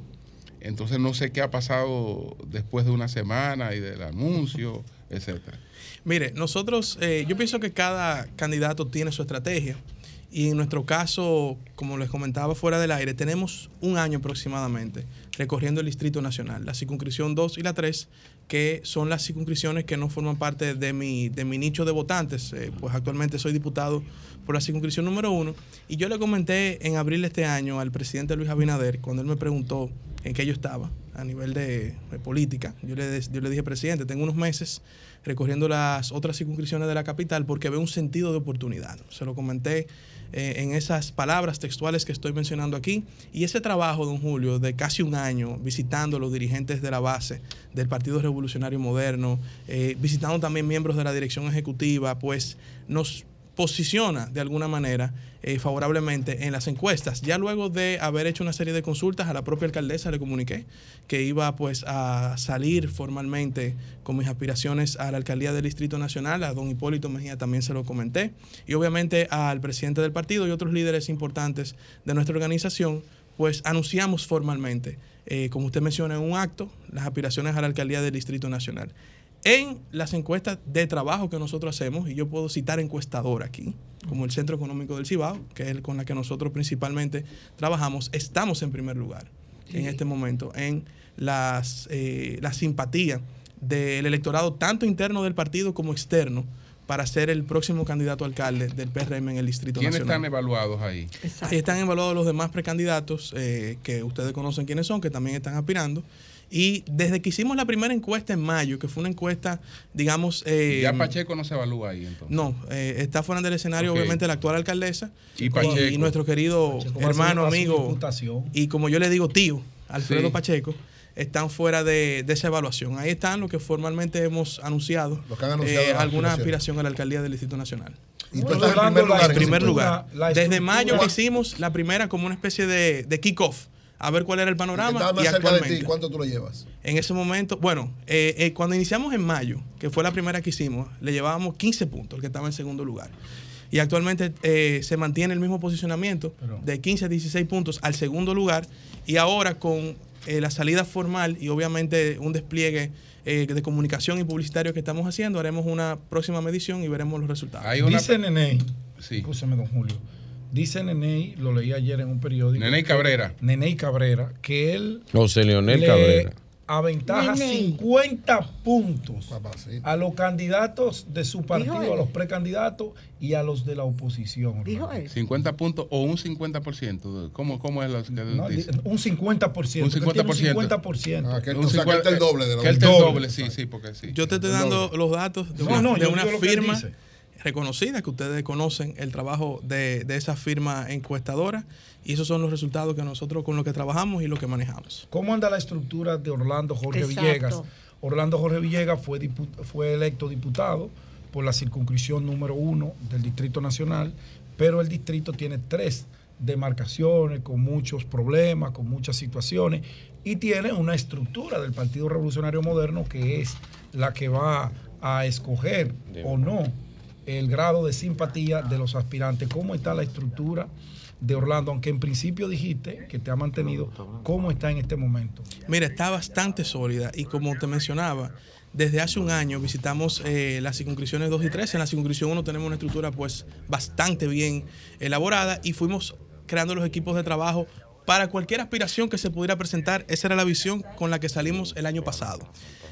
Speaker 1: Entonces no sé qué ha pasado después de una semana y del anuncio, etcétera.
Speaker 10: Mire, nosotros, eh, yo pienso que cada candidato tiene su estrategia Y en nuestro caso, como les comentaba fuera del aire, tenemos un año aproximadamente recorriendo el Distrito Nacional, la circunscripción 2 y la 3, que son las circunscripciones que no forman parte de mi, de mi nicho de votantes. Eh, pues actualmente soy diputado por la circunscripción número 1. Y yo le comenté en abril de este año al presidente Luis Abinader, cuando él me preguntó en qué yo estaba a nivel de, política, yo le, yo le dije, presidente, tengo unos meses recorriendo las otras circunscripciones de la capital porque veo un sentido de oportunidad. Se lo comenté eh, en esas palabras textuales que estoy mencionando aquí. Y ese trabajo, don Julio, de casi un año visitando a los dirigentes de la base del Partido Revolucionario Moderno, eh, visitando también miembros de la dirección ejecutiva, pues nos posiciona de alguna manera eh, favorablemente en las encuestas. Ya luego de haber hecho una serie de consultas a la propia alcaldesa le comuniqué que iba pues a salir formalmente con mis aspiraciones a la alcaldía del Distrito Nacional, a don Hipólito Mejía también se lo comenté. Y obviamente al presidente del partido y otros líderes importantes de nuestra organización pues anunciamos formalmente, eh, como usted menciona en un acto, las aspiraciones a la alcaldía del Distrito Nacional en las encuestas de trabajo que nosotros hacemos, y yo puedo citar encuestador aquí, como el Centro Económico del Cibao, que es el con la que nosotros principalmente trabajamos, estamos en primer lugar en este momento en las, eh, la simpatía del electorado, tanto interno del partido como externo, para ser el próximo candidato a alcalde del PRM en el Distrito
Speaker 1: ¿Quiénes
Speaker 10: Nacional.
Speaker 1: están evaluados ahí?
Speaker 10: Ahí están evaluados los demás precandidatos eh, que ustedes conocen quiénes son, que también están aspirando. Y desde que hicimos la primera encuesta en mayo, que fue una encuesta, digamos... eh,
Speaker 1: ya Pacheco no se evalúa ahí entonces.
Speaker 10: no, eh, está fuera del escenario, obviamente, la actual alcaldesa
Speaker 1: Y Pacheco.
Speaker 10: y nuestro querido
Speaker 6: Pacheco
Speaker 10: hermano, amigo, y como yo le digo, tío, Alfredo
Speaker 1: Sí.
Speaker 10: Pacheco, están fuera de, de esa evaluación. Ahí están los que formalmente hemos anunciado,
Speaker 5: Los que han anunciado
Speaker 10: eh, alguna
Speaker 5: aspiraciones.
Speaker 10: aspiración a la alcaldía del Distrito Nacional.
Speaker 5: Y tú
Speaker 6: Bueno,
Speaker 5: estás en primer lugar.
Speaker 10: En primer
Speaker 6: estructura,
Speaker 10: lugar,
Speaker 6: la
Speaker 10: desde mayo que hicimos la primera como una especie de, de kick-off, a ver cuál era el panorama
Speaker 5: estaba más
Speaker 10: y
Speaker 5: cerca de
Speaker 10: actualmente.
Speaker 5: ti, ¿cuánto tú lo llevas?
Speaker 10: En ese momento, bueno, eh, eh, cuando iniciamos en mayo, que fue la primera que hicimos, le llevábamos 15 puntos, el que estaba en segundo lugar. Y actualmente eh, se mantiene el mismo posicionamiento
Speaker 6: Pero-
Speaker 10: de 15 a 16 puntos al segundo lugar. Y ahora con eh, la salida formal y obviamente un despliegue eh, de comunicación y publicitario que estamos haciendo, haremos una próxima medición y veremos los resultados.
Speaker 1: Hay una...
Speaker 6: Dice Nene,
Speaker 1: Sí.
Speaker 6: escúchame, don Julio. Dice Nene, lo leí ayer en un periódico.
Speaker 1: Nene Cabrera.
Speaker 6: Nene Cabrera, que él
Speaker 9: José Leonel
Speaker 6: le
Speaker 9: Cabrera.
Speaker 6: aventaja
Speaker 4: Nene.
Speaker 6: 50 puntos
Speaker 5: Papacito.
Speaker 6: a los candidatos de su partido, a los precandidatos y a los de la oposición.
Speaker 4: Dijo él.
Speaker 1: 50 puntos o un 50%. ¿Cómo, cómo es lo que
Speaker 6: No,
Speaker 1: dice?
Speaker 6: un 50%.
Speaker 1: Un
Speaker 6: que él tiene
Speaker 1: 50%.
Speaker 6: Un 50%.
Speaker 5: Ah, que él,
Speaker 1: Un
Speaker 5: o sea, que él está el
Speaker 1: 50
Speaker 5: doble de la
Speaker 1: Que él está el
Speaker 6: doble.
Speaker 1: doble, sí, sí, porque sí.
Speaker 10: Yo te estoy dando los datos de
Speaker 6: No,
Speaker 10: una,
Speaker 6: no,
Speaker 10: de
Speaker 6: yo
Speaker 10: una
Speaker 6: digo lo que él
Speaker 10: firma
Speaker 6: dice.
Speaker 10: Reconocida, que ustedes conocen el trabajo de, de esa firma encuestadora, y esos son los resultados que nosotros con los que trabajamos y lo que manejamos.
Speaker 6: ¿Cómo anda la estructura de Orlando Jorge
Speaker 4: Exacto.
Speaker 6: Villegas? Orlando Jorge Villegas fue, fue electo diputado por la circunscripción número uno del Distrito Nacional, pero el distrito tiene tres demarcaciones con muchos problemas, con muchas situaciones, y tiene una estructura del Partido Revolucionario Moderno que es la que va a escoger o no el grado de simpatía de los aspirantes. ¿Cómo está la estructura de Orlando? Aunque en principio dijiste que te ha mantenido, ¿cómo está en este momento?
Speaker 10: Mira, está bastante sólida y como te mencionaba, desde hace un año visitamos eh, las circunscripciones 2 y 3. En la circunscripción 1 tenemos una estructura pues bastante bien elaborada y fuimos creando los equipos de trabajo para cualquier aspiración que se pudiera presentar. Esa era la visión con la que salimos el año pasado.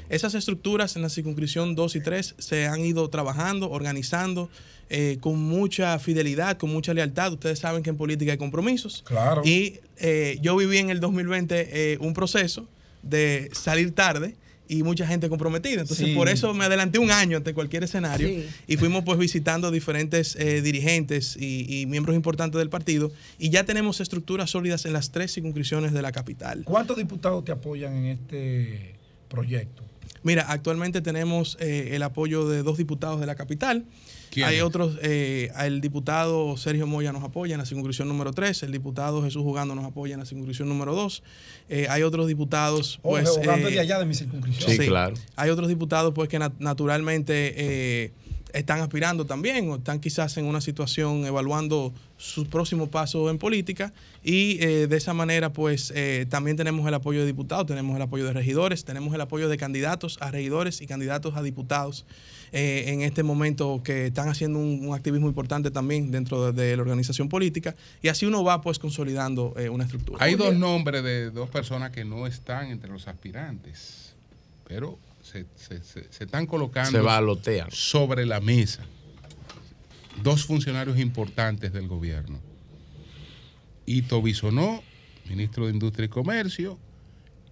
Speaker 10: Esas estructuras en la circunscripción 2 y 3 se han ido trabajando, organizando eh, con mucha fidelidad, con mucha lealtad. Ustedes saben que en política hay compromisos.
Speaker 6: Claro.
Speaker 10: Y eh, yo viví en el 2020 eh, un proceso de salir tarde y mucha gente comprometida. Entonces,
Speaker 6: Sí.
Speaker 10: por eso me adelanté un año ante cualquier escenario
Speaker 4: Sí.
Speaker 10: y fuimos pues visitando diferentes eh, dirigentes y, y miembros importantes del partido y ya tenemos estructuras sólidas en las tres circunscripciones de la capital.
Speaker 6: ¿Cuántos diputados te apoyan en este proyecto?
Speaker 10: Mira, actualmente tenemos eh, el apoyo de dos diputados de la capital. Hay otros, eh, el diputado Sergio Moya nos apoya en la circunscripción número 3, el diputado Jesús Jugando nos apoya en la circunscripción número 2. Eh, hay otros diputados, pues...
Speaker 6: Orlando
Speaker 10: eh,
Speaker 6: de allá de mi circunscripción.
Speaker 9: Sí, claro.
Speaker 10: Hay otros diputados, pues, que nat- naturalmente eh, están aspirando también o están quizás en una situación evaluando su próximo paso en política. Y eh, de esa manera pues eh, también tenemos el apoyo de diputados, tenemos el apoyo de regidores, tenemos el apoyo de candidatos a regidores y candidatos a diputados eh, en este momento que están haciendo un, un activismo importante también dentro de, de la organización política. Y así uno va pues consolidando eh, una estructura.
Speaker 1: Hay dos nombres de dos personas que no están entre los aspirantes, pero se, se- se- se están colocando
Speaker 9: Se balotean.
Speaker 1: sobre la mesa. Dos funcionarios importantes del gobierno. Ito Bisonó, ministro de Industria y Comercio,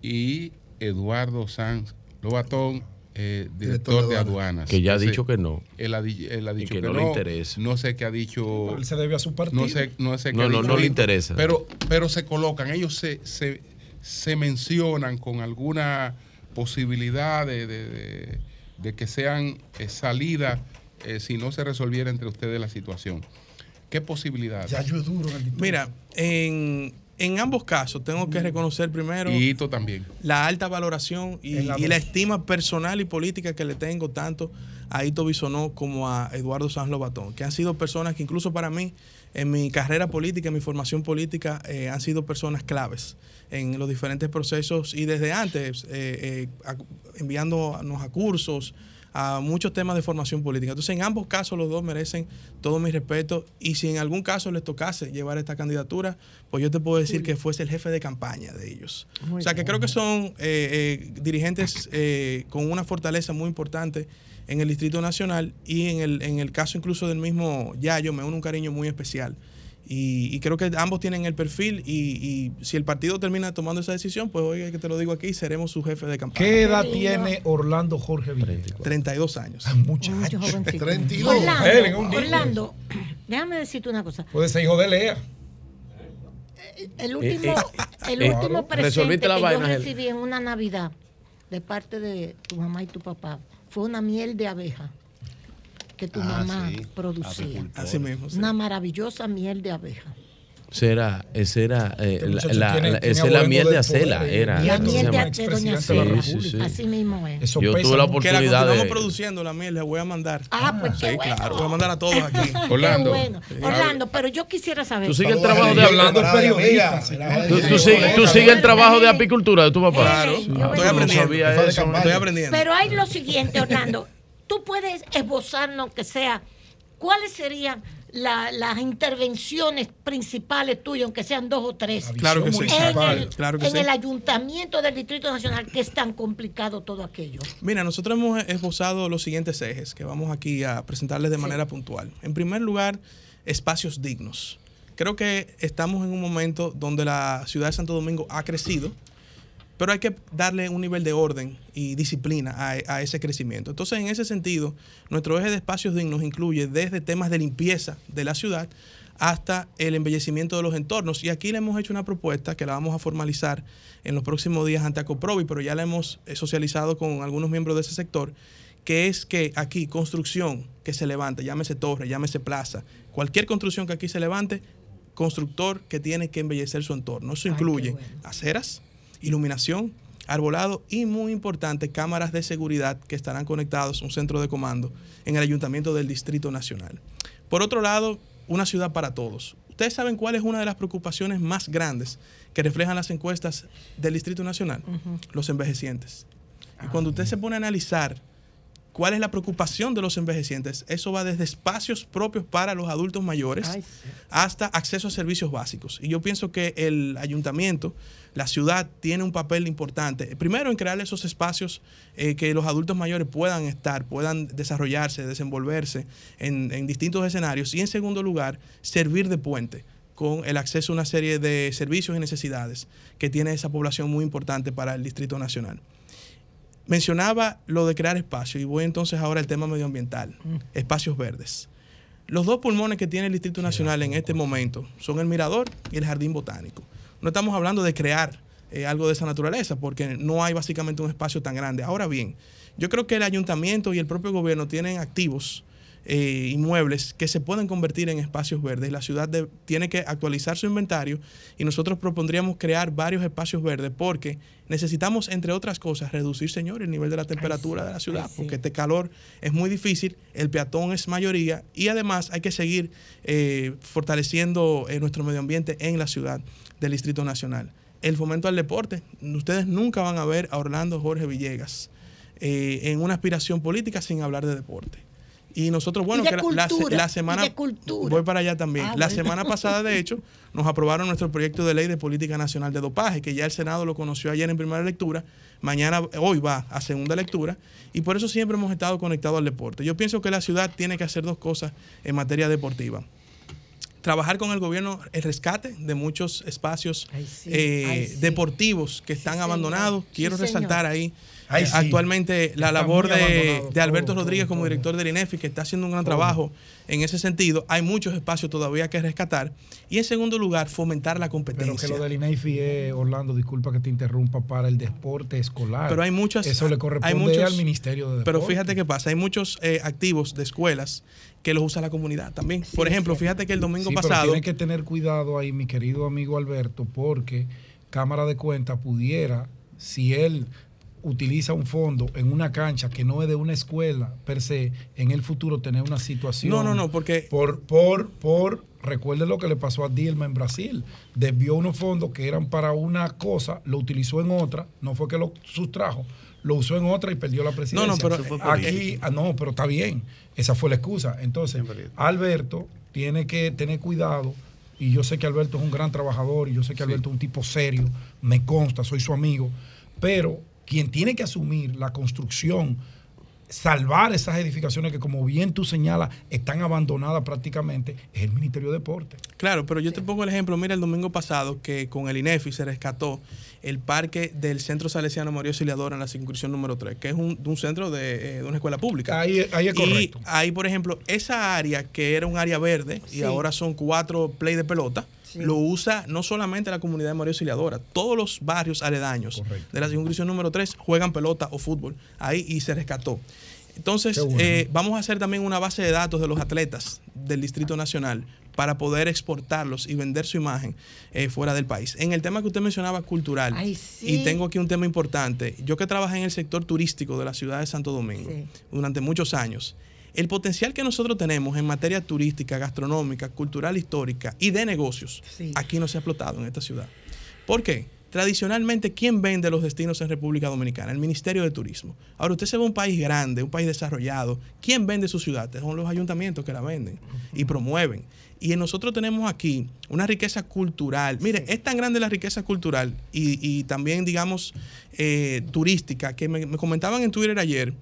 Speaker 1: y Eduardo Sanz Lobatón, eh, director, de aduanas.
Speaker 9: Que ya ha dicho que no.
Speaker 1: Él ha, él ha
Speaker 9: Y
Speaker 1: dicho
Speaker 9: que
Speaker 1: que,
Speaker 9: no
Speaker 1: no,
Speaker 9: le interesa.
Speaker 1: No sé qué ha dicho.
Speaker 6: Pero él se debe a su partido.
Speaker 1: No sé, no sé qué
Speaker 9: No,
Speaker 1: ha
Speaker 9: no,
Speaker 1: dicho
Speaker 9: no le interesa.
Speaker 1: Pero, pero se colocan, ellos se, se, se mencionan con alguna posibilidad de, de- de- de que sean eh, salidas eh, si no se resolviera entre ustedes la situación. ¿Qué posibilidades?
Speaker 6: Ya yo es duro en el distrito.
Speaker 10: Mira, en, en ambos casos tengo que reconocer primero
Speaker 1: Y Ito también.
Speaker 10: la alta valoración y,
Speaker 6: la
Speaker 10: y la
Speaker 6: dos.
Speaker 10: estima personal y política que le tengo tanto a Ito Bisonó como a Eduardo Sanz Lobatón, que han sido personas que incluso para mí, en mi carrera política, en mi formación política, eh, han sido personas claves en los diferentes procesos y desde antes, eh, eh, a- enviándonos a cursos, a muchos temas de formación política. Entonces, en ambos casos, los dos merecen todo mi respeto. Y si en algún caso les tocase llevar esta candidatura, pues yo te puedo decir que fuese el jefe de campaña de ellos.
Speaker 4: Muy
Speaker 10: o sea, que creo que son eh, eh, dirigentes eh, con una fortaleza muy importante en el Distrito Nacional y en el, en el caso incluso del mismo Yayo, me une un cariño muy especial. Y, y creo que ambos tienen el perfil y, y si el partido termina tomando esa decisión, pues oiga que te lo digo aquí, seremos su jefe de campaña.
Speaker 6: ¿Qué edad tiene Orlando Jorge Villegas?
Speaker 10: 32 años.
Speaker 6: Ah,
Speaker 4: Mucho
Speaker 6: Muchacho.
Speaker 4: jovencito.
Speaker 5: 32.
Speaker 6: Él en un
Speaker 4: Orlando,
Speaker 6: día.
Speaker 4: Orlando, déjame decirte una cosa.
Speaker 6: Puede ser hijo de Lea.
Speaker 4: El último,
Speaker 9: eh,
Speaker 4: el
Speaker 9: eh,
Speaker 4: último presente que yo recibí en una Navidad de parte de tu mamá y tu papá fue una miel de abeja que tu
Speaker 8: Ah,
Speaker 4: mamá
Speaker 8: sí.
Speaker 4: producía.
Speaker 10: Así mismo. sí.
Speaker 4: Una maravillosa miel de abeja.
Speaker 9: Será, ese era, eh,
Speaker 6: Este
Speaker 9: la, la-
Speaker 6: tiene-
Speaker 9: la-
Speaker 6: tiene
Speaker 9: esa es la miel de acela, era.
Speaker 4: La
Speaker 9: ¿cómo se
Speaker 4: miel de, doña
Speaker 6: la
Speaker 4: Celia.
Speaker 9: Sí, sí, sí.
Speaker 4: Así mismo es.
Speaker 6: Eso
Speaker 9: Yo tuve la
Speaker 6: mucho.
Speaker 10: Que la
Speaker 9: oportunidad
Speaker 10: continuamos
Speaker 9: de...
Speaker 10: produciendo la miel, les voy a mandar.
Speaker 4: Ah, pues
Speaker 10: Sí,
Speaker 4: qué bueno.
Speaker 10: claro, voy a mandar a todos aquí.
Speaker 1: Orlando.
Speaker 4: Bueno. Orlando, pero yo quisiera saber.
Speaker 9: Tú sigues el trabajo de
Speaker 6: Orlando.
Speaker 9: Tú, sigues, el trabajo de apicultura de tu papá.
Speaker 10: Claro,
Speaker 4: Sí,
Speaker 10: estoy aprendiendo. Estoy aprendiendo.
Speaker 4: Pero hay lo siguiente, Orlando. Tú puedes esbozarnos que sea cuáles serían la- las intervenciones principales tuyas, aunque sean dos o tres,
Speaker 10: Claro que sí.
Speaker 4: en, el,
Speaker 10: Claro que
Speaker 4: en
Speaker 10: sí.
Speaker 4: el ayuntamiento del Distrito Nacional, que es tan complicado todo aquello.
Speaker 10: Mira, nosotros hemos esbozado los siguientes ejes que vamos aquí a presentarles de manera puntual. En primer lugar, espacios dignos. Creo que estamos en un momento donde la ciudad de Santo Domingo ha crecido, pero hay que darle un nivel de orden y disciplina a, a ese crecimiento. Entonces, en ese sentido, nuestro eje de espacios dignos incluye desde temas de limpieza de la ciudad hasta el embellecimiento de los entornos. Y aquí le hemos hecho una propuesta que la vamos a formalizar en los próximos días ante Acoprovi, pero ya la hemos eh, socializado con algunos miembros de ese sector, que es que aquí construcción que se levante, llámese torre, llámese plaza, cualquier construcción que aquí se levante, constructor que tiene que embellecer su entorno. Eso
Speaker 4: Ay,
Speaker 10: incluye
Speaker 4: bueno.
Speaker 10: aceras, iluminación, arbolado y muy importante, cámaras de seguridad que estarán conectados a un centro de comando en el Ayuntamiento del Distrito Nacional. Por otro lado, una ciudad para todos. Ustedes saben cuál es una de las preocupaciones más grandes que reflejan las encuestas del Distrito Nacional, los envejecientes. Y cuando usted se pone a analizar cuál es la preocupación de los envejecientes, eso va desde espacios propios para los adultos mayores
Speaker 4: Ay, sí.
Speaker 10: hasta acceso a servicios básicos. Y yo pienso que el ayuntamiento, la ciudad, tiene un papel importante. Primero, en crear esos espacios eh, que los adultos mayores puedan estar, puedan desarrollarse, desenvolverse en, en distintos escenarios. Y en segundo lugar, servir de puente con el acceso a una serie de servicios y necesidades que tiene esa población muy importante para el Distrito Nacional. Mencionaba lo de crear espacio y voy entonces ahora al tema medioambiental, espacios verdes. Los dos pulmones que tiene el Distrito Nacional en este momento son el Mirador y el Jardín Botánico. No estamos hablando de crear eh, algo de esa naturaleza porque no hay básicamente un espacio tan grande. Ahora bien, yo creo que el ayuntamiento y el propio gobierno tienen activos eh, inmuebles que se pueden convertir en espacios verdes. La ciudad de- tiene que actualizar su inventario y nosotros propondríamos crear varios espacios verdes porque necesitamos, entre otras cosas, reducir, señor, el nivel de la temperatura de la ciudad, porque este calor es muy difícil, el peatón es mayoría y además hay que seguir eh, fortaleciendo eh, nuestro medio ambiente en la ciudad del Distrito Nacional. El fomento al deporte, ustedes nunca van a ver a Orlando Jorge Villegas eh, en una aspiración política sin hablar de deporte. Y nosotros, bueno,
Speaker 4: Y
Speaker 10: que la- semana... Voy para allá también.
Speaker 4: Ah,
Speaker 10: la
Speaker 4: bueno.
Speaker 10: semana pasada, de hecho, [laughs] nos aprobaron nuestro proyecto de ley de política nacional de dopaje, que ya el Senado lo conoció ayer en primera lectura, mañana, hoy va a segunda lectura, y por eso siempre hemos estado conectados al deporte. Yo pienso que la ciudad tiene que hacer dos cosas en materia deportiva. Trabajar con el gobierno el rescate de muchos espacios
Speaker 4: sí,
Speaker 10: eh,
Speaker 4: ay, sí.
Speaker 10: deportivos que están abandonados. Quiero
Speaker 4: señor.
Speaker 10: resaltar ahí
Speaker 6: Ay,
Speaker 10: eh,
Speaker 6: sí.
Speaker 10: actualmente la
Speaker 6: Está
Speaker 10: labor de, Alberto
Speaker 6: todo,
Speaker 10: Rodríguez
Speaker 6: todo,
Speaker 10: como director del INEFI, que está haciendo un gran trabajo en ese sentido. Hay muchos espacios todavía que rescatar. Y en segundo lugar, fomentar la
Speaker 6: Pero
Speaker 10: competencia.
Speaker 6: que lo del INEFI es, Orlando, disculpa que te interrumpa, para el deporte escolar.
Speaker 10: Pero hay muchas.
Speaker 6: Eso le
Speaker 10: hay
Speaker 6: corresponde
Speaker 10: muchos-
Speaker 6: al Ministerio de Deporte.
Speaker 10: Pero fíjate qué pasa, hay muchos eh, activos de escuelas que los usa la comunidad también. Por ejemplo, fíjate que el domingo
Speaker 6: Sí, pero
Speaker 10: pasado.
Speaker 6: tiene que tener cuidado ahí, mi querido amigo Alberto, porque Cámara de Cuentas pudiera, si él utiliza un fondo en una cancha que no es de una escuela per se, en el futuro tener una situación.
Speaker 10: No, no, no, porque.
Speaker 6: Por, por, por, recuerde lo que le pasó a Dilma en Brasil. Desvió unos fondos que eran para una cosa, lo utilizó en otra, no fue que lo sustrajo, lo usó en otra y perdió la presidencia.
Speaker 10: No, no, pero-
Speaker 6: aquí, ah, no, pero está bien. Esa fue la excusa. Entonces, Alberto tiene que tener cuidado. Y yo sé que Alberto es un gran trabajador y yo sé que Alberto es un tipo serio, me consta, soy su amigo. Pero quien tiene que asumir la construcción, salvar esas edificaciones que, como bien tú señalas, están abandonadas prácticamente, es el Ministerio de Deporte.
Speaker 10: Claro, pero yo te pongo el ejemplo, mira el domingo pasado que con el INEFI se rescató el parque del Centro Salesiano María Auxiliadora en la circunscripción número 3, que es un, de un centro de, eh, de una escuela pública.
Speaker 6: Ahí, ahí es
Speaker 10: y
Speaker 6: correcto.
Speaker 10: ahí, por ejemplo, esa área que era un área verde y ahora son cuatro play de pelota,
Speaker 4: Sí.
Speaker 10: lo usa no solamente la comunidad de María Auxiliadora, todos los barrios aledaños
Speaker 6: Correcto.
Speaker 10: de la circunscripción número 3 juegan pelota o fútbol ahí y se rescató. Entonces,
Speaker 6: bueno.
Speaker 10: eh, vamos a hacer también una base de datos de los atletas del Distrito Nacional para poder exportarlos y vender su imagen eh, fuera del país. En el tema que usted mencionaba, cultural,
Speaker 4: Ay, sí.
Speaker 10: y tengo aquí un tema importante, yo que trabajé en el sector turístico de la ciudad de Santo Domingo
Speaker 4: Sí.
Speaker 10: durante muchos años, el potencial que nosotros tenemos en materia turística, gastronómica, cultural, histórica y de negocios,
Speaker 4: Sí.
Speaker 10: aquí no se ha explotado en esta ciudad. ¿Por qué? Tradicionalmente, ¿quién vende los destinos en República Dominicana? El Ministerio de Turismo. Ahora, usted se ve un país grande, un país desarrollado. ¿Quién vende su ciudad? Son los ayuntamientos que la venden y promueven. Y nosotros tenemos aquí una riqueza cultural. Mire, es tan grande la riqueza cultural y, y también, digamos, eh, turística, que me, me comentaban en Twitter ayer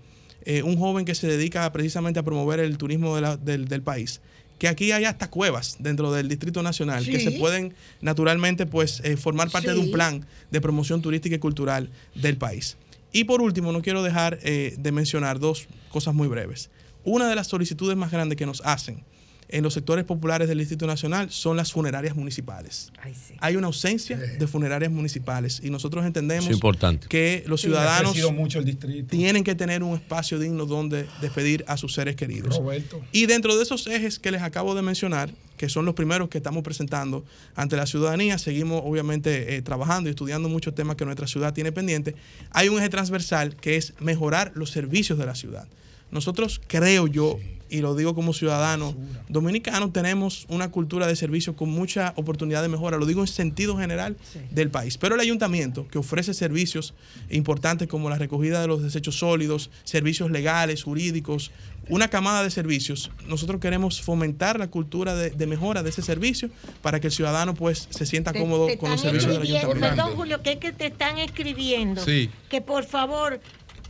Speaker 10: eh, un joven que se dedica precisamente a promover el turismo de la- del, del país, que aquí hay hasta cuevas dentro del Distrito Nacional que se pueden naturalmente pues eh, formar parte de un plan de promoción turística y cultural del país. Y por último, no quiero dejar eh, de mencionar dos cosas muy breves. Una de las solicitudes más grandes que nos hacen en los sectores populares del Distrito Nacional son las funerarias municipales.
Speaker 4: Ay, sí.
Speaker 10: Hay una ausencia de funerarias municipales y nosotros entendemos
Speaker 9: Es importante.
Speaker 10: que los ciudadanos
Speaker 6: mucho el
Speaker 10: tienen que tener un espacio digno donde despedir a sus seres queridos.
Speaker 6: Roberto.
Speaker 10: Y dentro de esos ejes que les acabo de mencionar, que son los primeros que estamos presentando ante la ciudadanía, seguimos obviamente eh, trabajando y estudiando muchos temas que nuestra ciudad tiene pendiente. Hay un eje transversal que es mejorar los servicios de la ciudad. Nosotros, creo yo, y lo digo como ciudadano dominicano, tenemos una cultura de servicio con mucha oportunidad de mejora, lo digo en sentido general del país. Pero el ayuntamiento, que ofrece servicios importantes como la recogida de los desechos sólidos, servicios legales, jurídicos, una camada de servicios, nosotros queremos fomentar la cultura de, de mejora de ese servicio para que el ciudadano pues se sienta
Speaker 4: Te-
Speaker 10: cómodo
Speaker 4: te
Speaker 10: con los servicios del ayuntamiento.
Speaker 4: Perdón, Julio, que es que te están escribiendo
Speaker 1: Sí.
Speaker 4: que por favor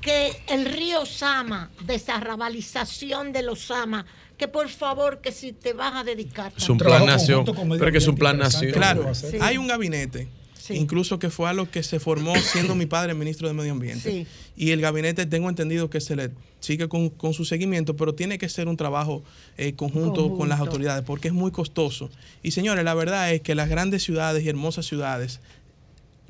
Speaker 4: que el río Sama, desarrabalización de los Sama, que por favor que si te vas a dedicar.
Speaker 9: Es un plan nación. Pero que es un plan nación.
Speaker 10: Claro,
Speaker 6: Sí.
Speaker 10: hay un gabinete,
Speaker 4: Sí.
Speaker 10: incluso que fue a lo que se formó siendo mi padre ministro de Medio Ambiente.
Speaker 4: Sí.
Speaker 10: Y el gabinete tengo entendido que se le sigue con, con su seguimiento, pero tiene que ser un trabajo eh, conjunto, con las autoridades porque es muy costoso. Y señores, la verdad es que las grandes ciudades y hermosas ciudades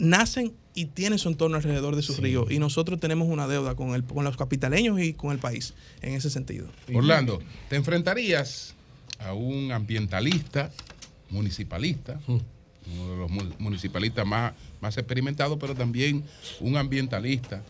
Speaker 10: nacen y tienen su entorno alrededor de sus ríos. Y nosotros tenemos una deuda con, el, con los capitaleños y con el país en ese sentido.
Speaker 1: Orlando, ¿te enfrentarías a un ambientalista, municipalista, uno de los mu- municipalistas más, más experimentados, pero también un ambientalista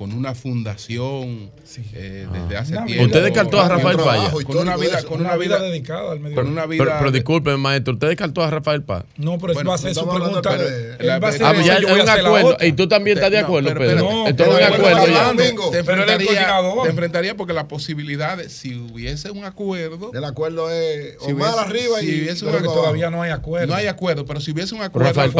Speaker 1: con una fundación eh, desde hace
Speaker 9: Una
Speaker 1: tiempo?
Speaker 9: vida- ¿Usted descartó a Rafael Paya?
Speaker 1: Con una vida, con una vida,
Speaker 6: dedicada al medio
Speaker 1: con una
Speaker 9: Pero,
Speaker 1: vida
Speaker 9: pero disculpe, maestro, ¿usted descartó a Rafael Paz?
Speaker 6: No, pero
Speaker 1: Bueno,
Speaker 6: va a hacer su pregunta.
Speaker 1: de-
Speaker 6: Él va a hacer
Speaker 9: Ah, pues ya
Speaker 6: eso, yo
Speaker 9: hay
Speaker 6: voy a
Speaker 9: un
Speaker 6: hacer la
Speaker 9: acuerdo. Y tú también estás de
Speaker 1: No,
Speaker 9: acuerdo,
Speaker 1: pero-
Speaker 9: Pedro.
Speaker 1: pero-
Speaker 6: No,
Speaker 9: Esto es
Speaker 6: pero
Speaker 9: un
Speaker 6: él
Speaker 9: acuerdo ya.
Speaker 6: hablando.
Speaker 1: te
Speaker 6: Pero es
Speaker 1: enfrentaría,
Speaker 6: coordinador.
Speaker 1: te enfrentaría porque la posibilidad de si hubiese un acuerdo
Speaker 5: El acuerdo es
Speaker 1: Si
Speaker 5: Omar
Speaker 1: hubiese-
Speaker 5: arriba
Speaker 1: si
Speaker 5: y.
Speaker 6: Todavía no hay acuerdo.
Speaker 1: no hay acuerdo, pero si hubiese un
Speaker 9: Pero
Speaker 1: acuerdo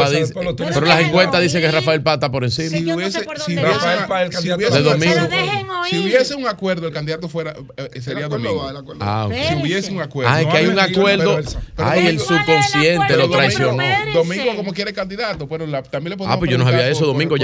Speaker 9: pero las encuestas dicen que Rafael Paz está por encima.
Speaker 1: si
Speaker 11: no
Speaker 1: hubiese,
Speaker 6: Rafael Paz, el
Speaker 1: hubiese
Speaker 9: de
Speaker 1: una-
Speaker 9: Domingo.
Speaker 11: Pero dejen oír.
Speaker 1: Si hubiese un acuerdo, el candidato fuera eh,
Speaker 5: El
Speaker 1: sería Domingo.
Speaker 5: va, el acuerdo
Speaker 9: Ah.
Speaker 1: Si hubiese un acuerdo.
Speaker 9: Ah, es que hay un
Speaker 6: No,
Speaker 9: acuerdo.
Speaker 6: pero- pero-
Speaker 9: Ay, el
Speaker 11: ¿Cuál es el
Speaker 9: subconsciente lo
Speaker 1: Pero
Speaker 9: traicionó.
Speaker 1: Domingo, como quiere candidato, bueno, la- también le podemos
Speaker 9: Ah, pues yo no sabía eso, Domingo,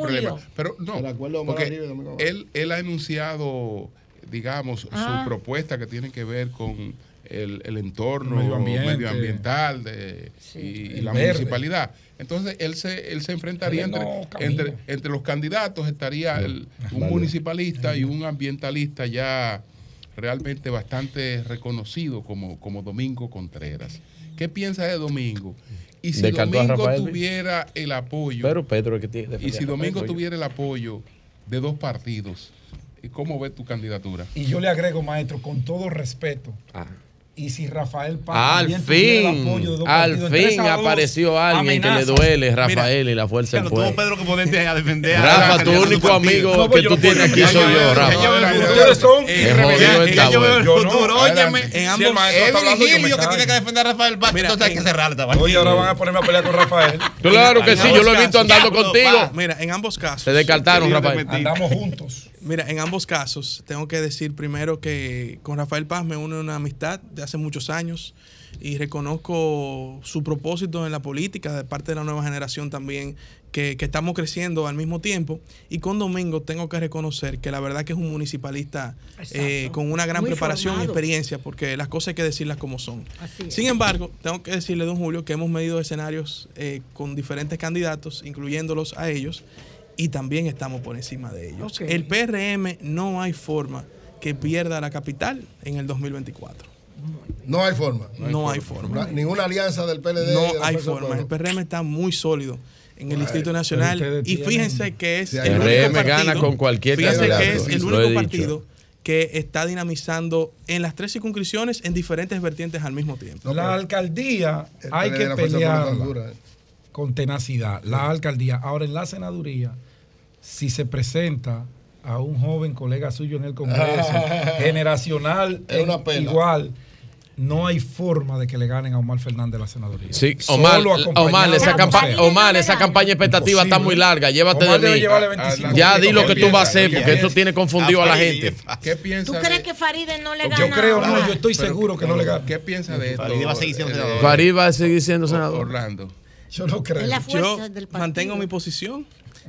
Speaker 1: problema. Pero no, porque él, él ha enunciado, digamos,
Speaker 11: Ah.
Speaker 1: su propuesta que tiene que ver con el, el entorno
Speaker 6: Medio
Speaker 1: medioambiental de- y, la
Speaker 6: verde.
Speaker 1: municipalidad. Entonces, él se, él se enfrentaría
Speaker 6: no
Speaker 1: entre, entre, entre los candidatos, estaría el- un municipalista y un ambientalista ya realmente bastante reconocido como, como Domingo Contreras. ¿Qué piensa de Domingo? Y si Domingo tuviera el apoyo,
Speaker 9: Pero Pedro que tiene.
Speaker 1: y si Domingo tuviera el apoyo de dos partidos, ¿cómo ves tu candidatura?
Speaker 6: Y yo le agrego, maestro, con todo respeto.
Speaker 9: Ah.
Speaker 6: Y si Rafael Paz
Speaker 9: Al
Speaker 6: también tuviera el apoyo de
Speaker 9: fin,
Speaker 6: dos
Speaker 9: al fin
Speaker 6: a dos,
Speaker 9: apareció alguien que le duele, Rafael y la fuerza del pueblo.
Speaker 8: Pedro que ponerte a defender a-
Speaker 9: Rafa, tu único amigo
Speaker 6: No,
Speaker 9: que
Speaker 6: pues yo
Speaker 9: tú tienes aquí soy yo, Rafa.
Speaker 6: Ustedes son
Speaker 8: yo veo el futuro, óyeme.
Speaker 10: En ambos,
Speaker 8: Es Virgilio que tiene que defender a Rafael Paz, entonces hay que cerrarla. esta.
Speaker 6: Oye, ahora van a ponerme a pelear con Rafael.
Speaker 9: Claro que sí, yo lo he visto andando contigo.
Speaker 10: mira, en ambos casos.
Speaker 9: Te descartaron, Rafael.
Speaker 6: Andamos juntos.
Speaker 10: Mira, en ambos casos, tengo que decir primero que con Rafael Paz me une una amistad de hace muchos años y reconozco su propósito en la política de parte de la nueva generación también, que, que estamos creciendo al mismo tiempo. Y con Domingo tengo que reconocer que la verdad que es un municipalista eh, con una gran
Speaker 4: Muy
Speaker 10: preparación y experiencia, porque las cosas hay que decirlas como son. Sin embargo, tengo que decirle, don Julio, que hemos medido escenarios eh, con diferentes candidatos, incluyéndolos a ellos, y también estamos por encima de ellos. El PRM no hay forma que pierda la capital en el 2024.
Speaker 5: No hay forma.
Speaker 10: No hay forma.
Speaker 5: Una- ninguna alianza del PLD.
Speaker 10: No
Speaker 5: de
Speaker 10: hay forma. El. PRM está muy sólido en el Distrito Nacional. Y
Speaker 6: tienen-
Speaker 10: fíjense que es el
Speaker 5: el
Speaker 10: único
Speaker 9: PRM gana
Speaker 10: partido-
Speaker 9: con cualquier
Speaker 10: Fíjense que es el único partido que está dinamizando en las tres circunscripciones en diferentes vertientes al mismo tiempo.
Speaker 6: La alcaldía
Speaker 5: El
Speaker 6: hay
Speaker 5: PLD
Speaker 6: que pelear
Speaker 5: eh.
Speaker 6: con tenacidad. La alcaldía. Ahora en la senaduría, si se presenta a un joven colega suyo en el Congreso, [laughs] generacional,
Speaker 5: Es una
Speaker 6: en-
Speaker 5: pena.
Speaker 6: igual, no hay forma de que le ganen a Omar Fernández la senaduría.
Speaker 9: Sí, Omar,
Speaker 6: acompañado
Speaker 9: Omar, esa,
Speaker 6: como
Speaker 9: campa-
Speaker 6: sea.
Speaker 9: Omar, esa campaña expectativa está muy larga. Llévate
Speaker 6: Omar
Speaker 9: de mí.
Speaker 6: llevarle
Speaker 1: Ah,
Speaker 6: 25.
Speaker 1: ah,
Speaker 9: Ya di lo que tú vas a hacer,
Speaker 1: ¿Qué
Speaker 9: porque esto
Speaker 1: piensas?
Speaker 9: tiene confundido a la gente.
Speaker 1: ¿Qué
Speaker 11: ¿Tú
Speaker 1: piensa
Speaker 11: crees
Speaker 1: de,
Speaker 11: que Faride no le gana?
Speaker 6: Yo creo,
Speaker 11: a
Speaker 6: no,
Speaker 11: Omar?
Speaker 6: yo estoy
Speaker 1: pero-
Speaker 6: seguro que no le gana.
Speaker 1: ¿Qué piensa de esto?
Speaker 8: Farideh va a seguir siendo
Speaker 1: eh,
Speaker 8: senador.
Speaker 9: Farid va a seguir siendo senador.
Speaker 1: Orlando.
Speaker 6: Yo no creo.
Speaker 11: Es la fuerza
Speaker 10: Yo
Speaker 11: del partido.
Speaker 10: mantengo mi posición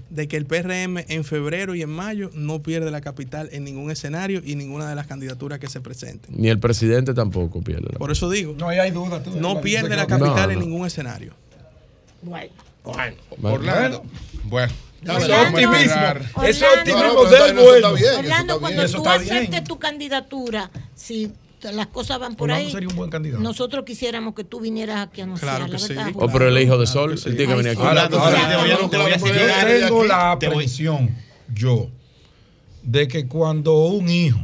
Speaker 10: de que el PRM en febrero y en mayo no pierde la capital en ningún escenario y ninguna de las candidaturas que se presenten.
Speaker 9: Ni el presidente tampoco pierde. la-
Speaker 10: Por eso digo,
Speaker 6: No ahí hay duda. tú-
Speaker 10: no pierde la capital
Speaker 9: no.
Speaker 10: en ningún escenario.
Speaker 11: Bueno.
Speaker 1: Orlando. Bueno.
Speaker 6: Eso
Speaker 1: vamos
Speaker 6: es optimismo. Eso es
Speaker 11: Orlando.
Speaker 6: optimismo del bueno.
Speaker 11: Orlando, cuando tú aceptes tu candidatura, si las cosas van por
Speaker 6: Orlando
Speaker 11: ahí,
Speaker 6: sería un buen candidato.
Speaker 11: nosotros quisiéramos que tú vinieras aquí a anunciar,
Speaker 10: Claro que
Speaker 11: la
Speaker 10: sí.
Speaker 11: verdad.
Speaker 9: Oh, pero el hijo de Sol, él tiene que venir aquí.
Speaker 6: Ahora,
Speaker 8: Orlando,
Speaker 6: ahora,
Speaker 8: te voy a- te voy a
Speaker 5: Yo tengo
Speaker 6: la previsión, yo, de que cuando un hijo,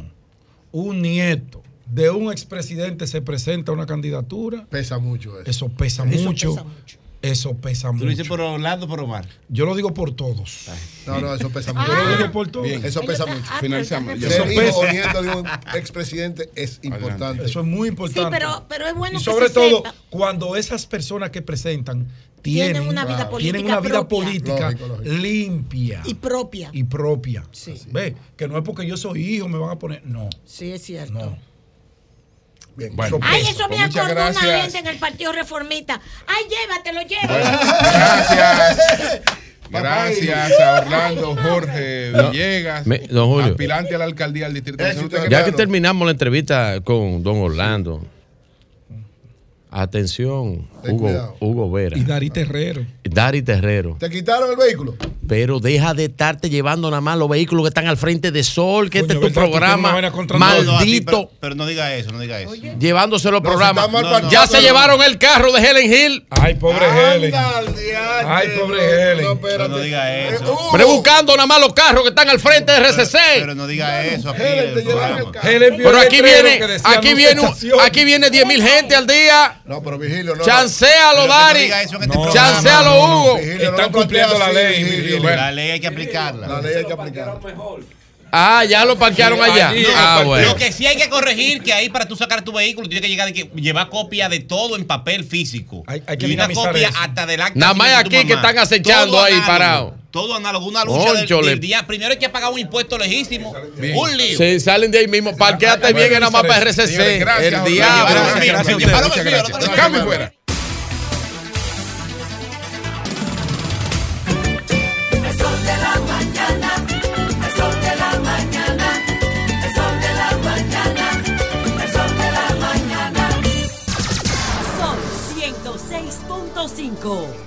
Speaker 6: un nieto de un expresidente se presenta a una candidatura,
Speaker 5: Pesa mucho eso.
Speaker 6: eso pesa
Speaker 4: Eso
Speaker 6: mucho.
Speaker 4: pesa mucho.
Speaker 6: Eso pesa
Speaker 8: Tú lo dices
Speaker 6: mucho.
Speaker 8: por Orlando, por Omar.
Speaker 6: Yo lo digo por todos.
Speaker 5: No, no, eso pesa
Speaker 11: Ah.
Speaker 6: Yo lo
Speaker 5: mucho.
Speaker 6: digo por todos.
Speaker 5: Eso pesa mucho.
Speaker 11: ah,
Speaker 1: Finalizamos.
Speaker 6: Eso
Speaker 5: hijo o
Speaker 6: pesa.
Speaker 5: nieto de un expresidente es importante.
Speaker 6: Eso es muy importante.
Speaker 11: Sí, pero, pero es bueno
Speaker 6: y
Speaker 11: que
Speaker 6: sobre
Speaker 11: se
Speaker 6: todo
Speaker 11: sepa.
Speaker 6: cuando esas personas que presentan
Speaker 11: Tienen
Speaker 6: tienen,
Speaker 11: una vida
Speaker 6: tienen
Speaker 11: política
Speaker 6: una vida
Speaker 11: propia.
Speaker 6: política
Speaker 5: Lógico, lógico.
Speaker 6: limpia
Speaker 11: y propia.
Speaker 6: y propia.
Speaker 11: Sí.
Speaker 6: Ve, que no es porque yo soy hijo me van a poner. No,
Speaker 11: Sí, es cierto.
Speaker 6: no.
Speaker 5: Bien.
Speaker 1: Bueno.
Speaker 11: Ay, eso me
Speaker 1: Pues
Speaker 11: acordó una
Speaker 1: gracias.
Speaker 11: gente en el Partido Reformista. Ay, llévatelo, llévatelo.
Speaker 1: Gracias. Gracias a Orlando Jorge
Speaker 9: No.
Speaker 1: Villegas,
Speaker 9: Me- don Julio.
Speaker 1: aspirante a la alcaldía del Distrito Nacional.
Speaker 9: Ya que terminamos la entrevista con don Orlando, Atención,
Speaker 5: Ten
Speaker 9: Hugo,
Speaker 5: cuidado.
Speaker 9: Hugo Vera.
Speaker 6: Y Dari Terrero.
Speaker 9: Dari Terrero.
Speaker 5: ¿Te quitaron el vehículo?
Speaker 9: Pero deja de estarte llevando nada más los vehículos que están al frente de Sol, que este es tu
Speaker 6: ¿verdad? Tú tienes una
Speaker 9: programa
Speaker 8: No, no, ti,
Speaker 9: maldito.
Speaker 8: pero, pero no diga eso, no diga eso.
Speaker 9: llevándose los programas.
Speaker 8: No,
Speaker 9: ya se
Speaker 5: no.
Speaker 9: llevaron el carro de Helen Hill.
Speaker 6: Ay, pobre Helen. Ay, pobre
Speaker 5: no,
Speaker 6: Helen.
Speaker 8: Pero no diga eso.
Speaker 5: Eh, Hugo,
Speaker 9: Pero buscando nada más los carros que están al frente de RCC.
Speaker 8: Pero no diga eso aquí.
Speaker 5: Helen,
Speaker 8: en
Speaker 5: te
Speaker 8: el
Speaker 5: llevaron
Speaker 8: programa.
Speaker 5: el carro.
Speaker 6: Helen vio
Speaker 9: Pero aquí viene, aquí
Speaker 6: no
Speaker 9: viene, aquí viene 10 mil gente al día.
Speaker 5: No, pero Vigilio, no.
Speaker 9: Chancealo, Dari.
Speaker 8: este
Speaker 6: No.
Speaker 9: Chancealo,
Speaker 6: no, no,
Speaker 9: Hugo.
Speaker 5: Vigilio,
Speaker 6: Están cumpliendo la ley,
Speaker 5: Vigilio.
Speaker 8: La ley hay que aplicarla.
Speaker 5: La ley hay que aplicar.
Speaker 9: Ah, ya lo parquearon
Speaker 6: Sí,
Speaker 9: allá.
Speaker 6: allí,
Speaker 9: Ah,
Speaker 6: en
Speaker 9: bueno.
Speaker 8: Lo que sí hay que corregir que ahí para tú sacar tu vehículo tienes que llegar de que llevar copia de todo en papel físico.
Speaker 6: Hay- hay que
Speaker 8: y una copia
Speaker 6: eso.
Speaker 8: hasta del acta
Speaker 9: Nada más aquí que están acechando
Speaker 8: Todo
Speaker 9: ahí parado
Speaker 8: todo análogo, una lucha
Speaker 9: Concho,
Speaker 8: del, día. Primero hay que pagar un impuesto legítimo. Bien. Un lío.
Speaker 9: Sí, salen de ahí mismo. Parquéate bien, era más para RCC.
Speaker 1: Señores, gracias,
Speaker 9: el diablo.
Speaker 1: Gracias, gracias, gracias. Cambio fuera.
Speaker 12: Son 106.5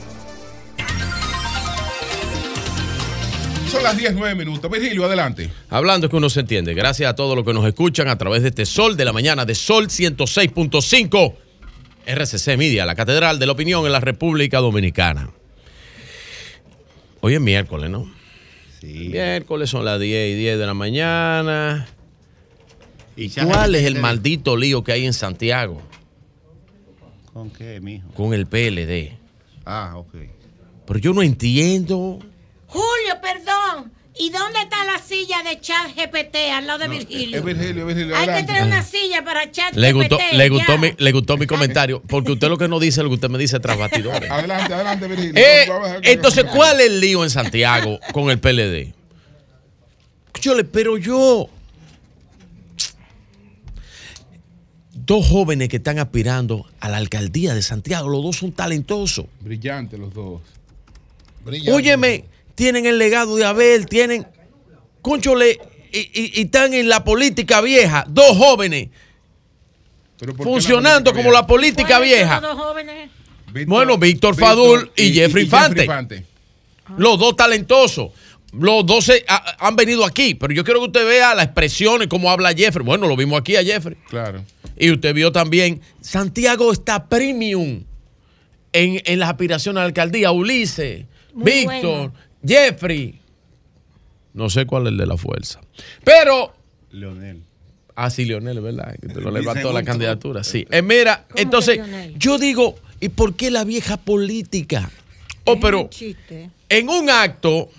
Speaker 1: Son las 10, 9 minutos. Virgilio, adelante.
Speaker 9: Hablando que uno se entiende. Gracias a todos los que nos escuchan a través de este Sol de la Mañana de Sol 106.5. RCC Media, la Catedral de la Opinión en la República Dominicana. Hoy es miércoles, ¿no?
Speaker 8: Sí.
Speaker 9: Miércoles son las 10 y 10 de la mañana.
Speaker 8: Y
Speaker 9: ¿Cuál es el maldito lío que hay en Santiago
Speaker 8: ¿Con qué, mijo?
Speaker 9: con el PLD?
Speaker 8: Ah, ok.
Speaker 9: Pero yo no entiendo.
Speaker 11: Julio, perdón. ¿Y dónde está la silla de chat GPT al lado de Virgilio?
Speaker 1: Es Virgilio, es Virgilio.
Speaker 11: Hay que traer una silla para chat
Speaker 9: Le gustó,
Speaker 11: GPT.
Speaker 9: le gustó, mi, le gustó mi comentario, porque usted lo que no dice es lo que usted me dice tras bastidores.
Speaker 1: Adelante, adelante, Virgilio.
Speaker 9: Eh, entonces, ¿cuál es el lío en Santiago con el PLD? Yo le, pero yo. Dos jóvenes que están aspirando a la alcaldía de Santiago, los dos son talentosos.
Speaker 1: Brillante los dos. Brillante.
Speaker 9: Óyeme, tienen el legado de Abel, tienen. Conchole, y, y- y están en la política vieja, dos jóvenes
Speaker 1: Pero ¿por qué
Speaker 9: funcionando como la política
Speaker 11: ¿Cuáles son
Speaker 9: vieja.
Speaker 11: dos jóvenes?
Speaker 1: Víctor-
Speaker 9: Bueno, Víctor Fadul y, Jeffrey Infante. Los dos talentosos. Los dos se- a- han venido aquí, pero yo quiero que usted vea las expresiones, cómo habla Jeffrey. Bueno, lo vimos aquí a Jeffrey.
Speaker 1: Claro.
Speaker 9: Y usted vio también, Santiago está premium en, en las aspiraciones a la alcaldía. Ulises,
Speaker 11: Muy
Speaker 9: Víctor, Jeffrey. No sé cuál es el de la fuerza. Pero,
Speaker 8: Leonel.
Speaker 9: ah, sí, Leonel, verdad, que te lo [laughs] levantó la candidatura. Sí. Eh, mira,
Speaker 11: ¿Cómo que
Speaker 9: entonces, yo digo, ¿y por qué la vieja política? Oh,
Speaker 11: Es
Speaker 9: pero
Speaker 11: un chiste.
Speaker 9: en un acto,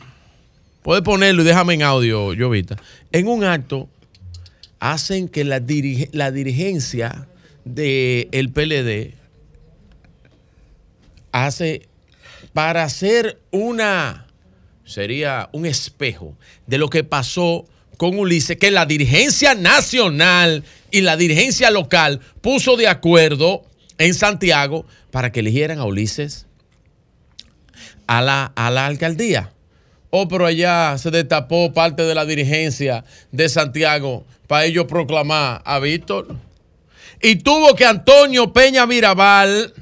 Speaker 9: puede ponerlo y déjame en audio, Jovita. En un acto, hacen que la, dirige- la dirigencia del PLD hace para hacer una, sería un espejo de lo que pasó con Ulises, que la dirigencia nacional y la dirigencia local puso de acuerdo en Santiago para que eligieran a Ulises a la, a la alcaldía. Oh, pero allá se destapó parte de la dirigencia de Santiago para ellos proclamar a Víctor. Y tuvo que Antonio Peña Mirabal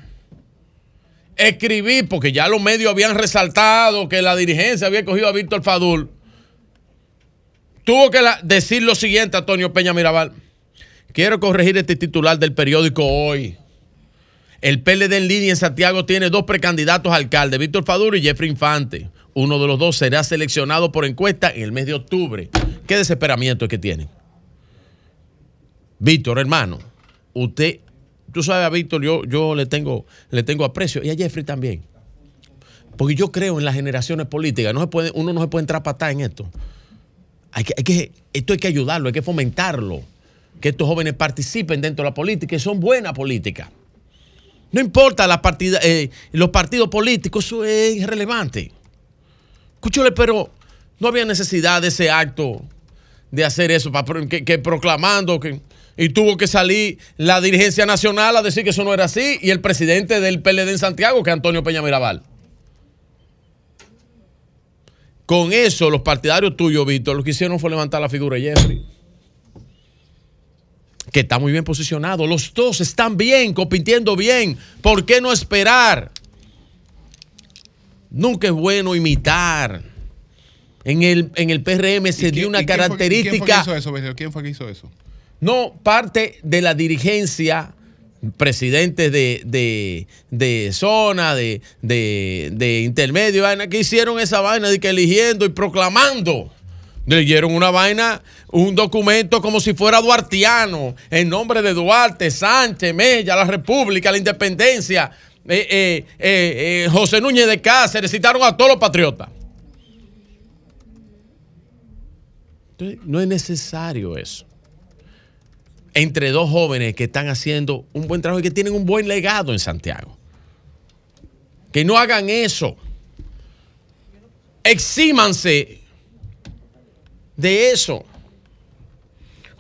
Speaker 9: escribir, porque ya los medios habían resaltado que la dirigencia había cogido a Víctor Fadul. Tuvo que decir lo siguiente, Antonio Peña Mirabal. Quiero corregir este titular del periódico hoy. El PLD en línea en Santiago tiene dos precandidatos a alcalde, Víctor Fadul y Jeffrey Infante. Uno de los dos será seleccionado por encuesta en el mes de octubre. ¿Qué desesperamiento es que tienen? Víctor, hermano, usted, tú sabes a Víctor, yo, yo le, tengo, le tengo aprecio y a Jeffrey también. Porque yo creo en las generaciones políticas. No se puede, uno no se puede entrar a patar en esto. Hay que, hay que, esto hay que ayudarlo, hay que fomentarlo. Que estos jóvenes participen dentro de la política y son buena política. No importa eh, los partidos políticos, eso es irrelevante. Escúchale, pero no había necesidad de ese acto de hacer eso, para que, que proclamando que. Y tuvo que salir la dirigencia nacional a decir que eso no era así y el presidente del PLD en Santiago, que es Antonio Peña Mirabal. Con eso, los partidarios tuyos, Víctor, lo que hicieron fue levantar la figura de Jeffrey. que está muy bien posicionado. Los dos están bien, compitiendo bien. ¿Por qué no esperar? Nunca es bueno imitar. En el, en el PRM se dio una
Speaker 1: ¿Y quién fue-
Speaker 9: característica.
Speaker 1: ¿Quién fue que hizo eso? ¿Quién fue que hizo eso?
Speaker 9: No, parte de la dirigencia, presidentes de, de, zona, de, de, intermedio, vaina, que hicieron esa vaina de que eligiendo y proclamando. Leyeron una vaina, un documento como si fuera duartiano, en nombre de Duarte, Sánchez, Mella, la República, la Independencia, eh, eh, eh, José Núñez de Cáceres, citaron a todos los patriotas. Entonces, no es necesario eso entre dos jóvenes que están haciendo un buen trabajo y que tienen un buen legado en Santiago. Que no hagan eso. Exímanse de eso.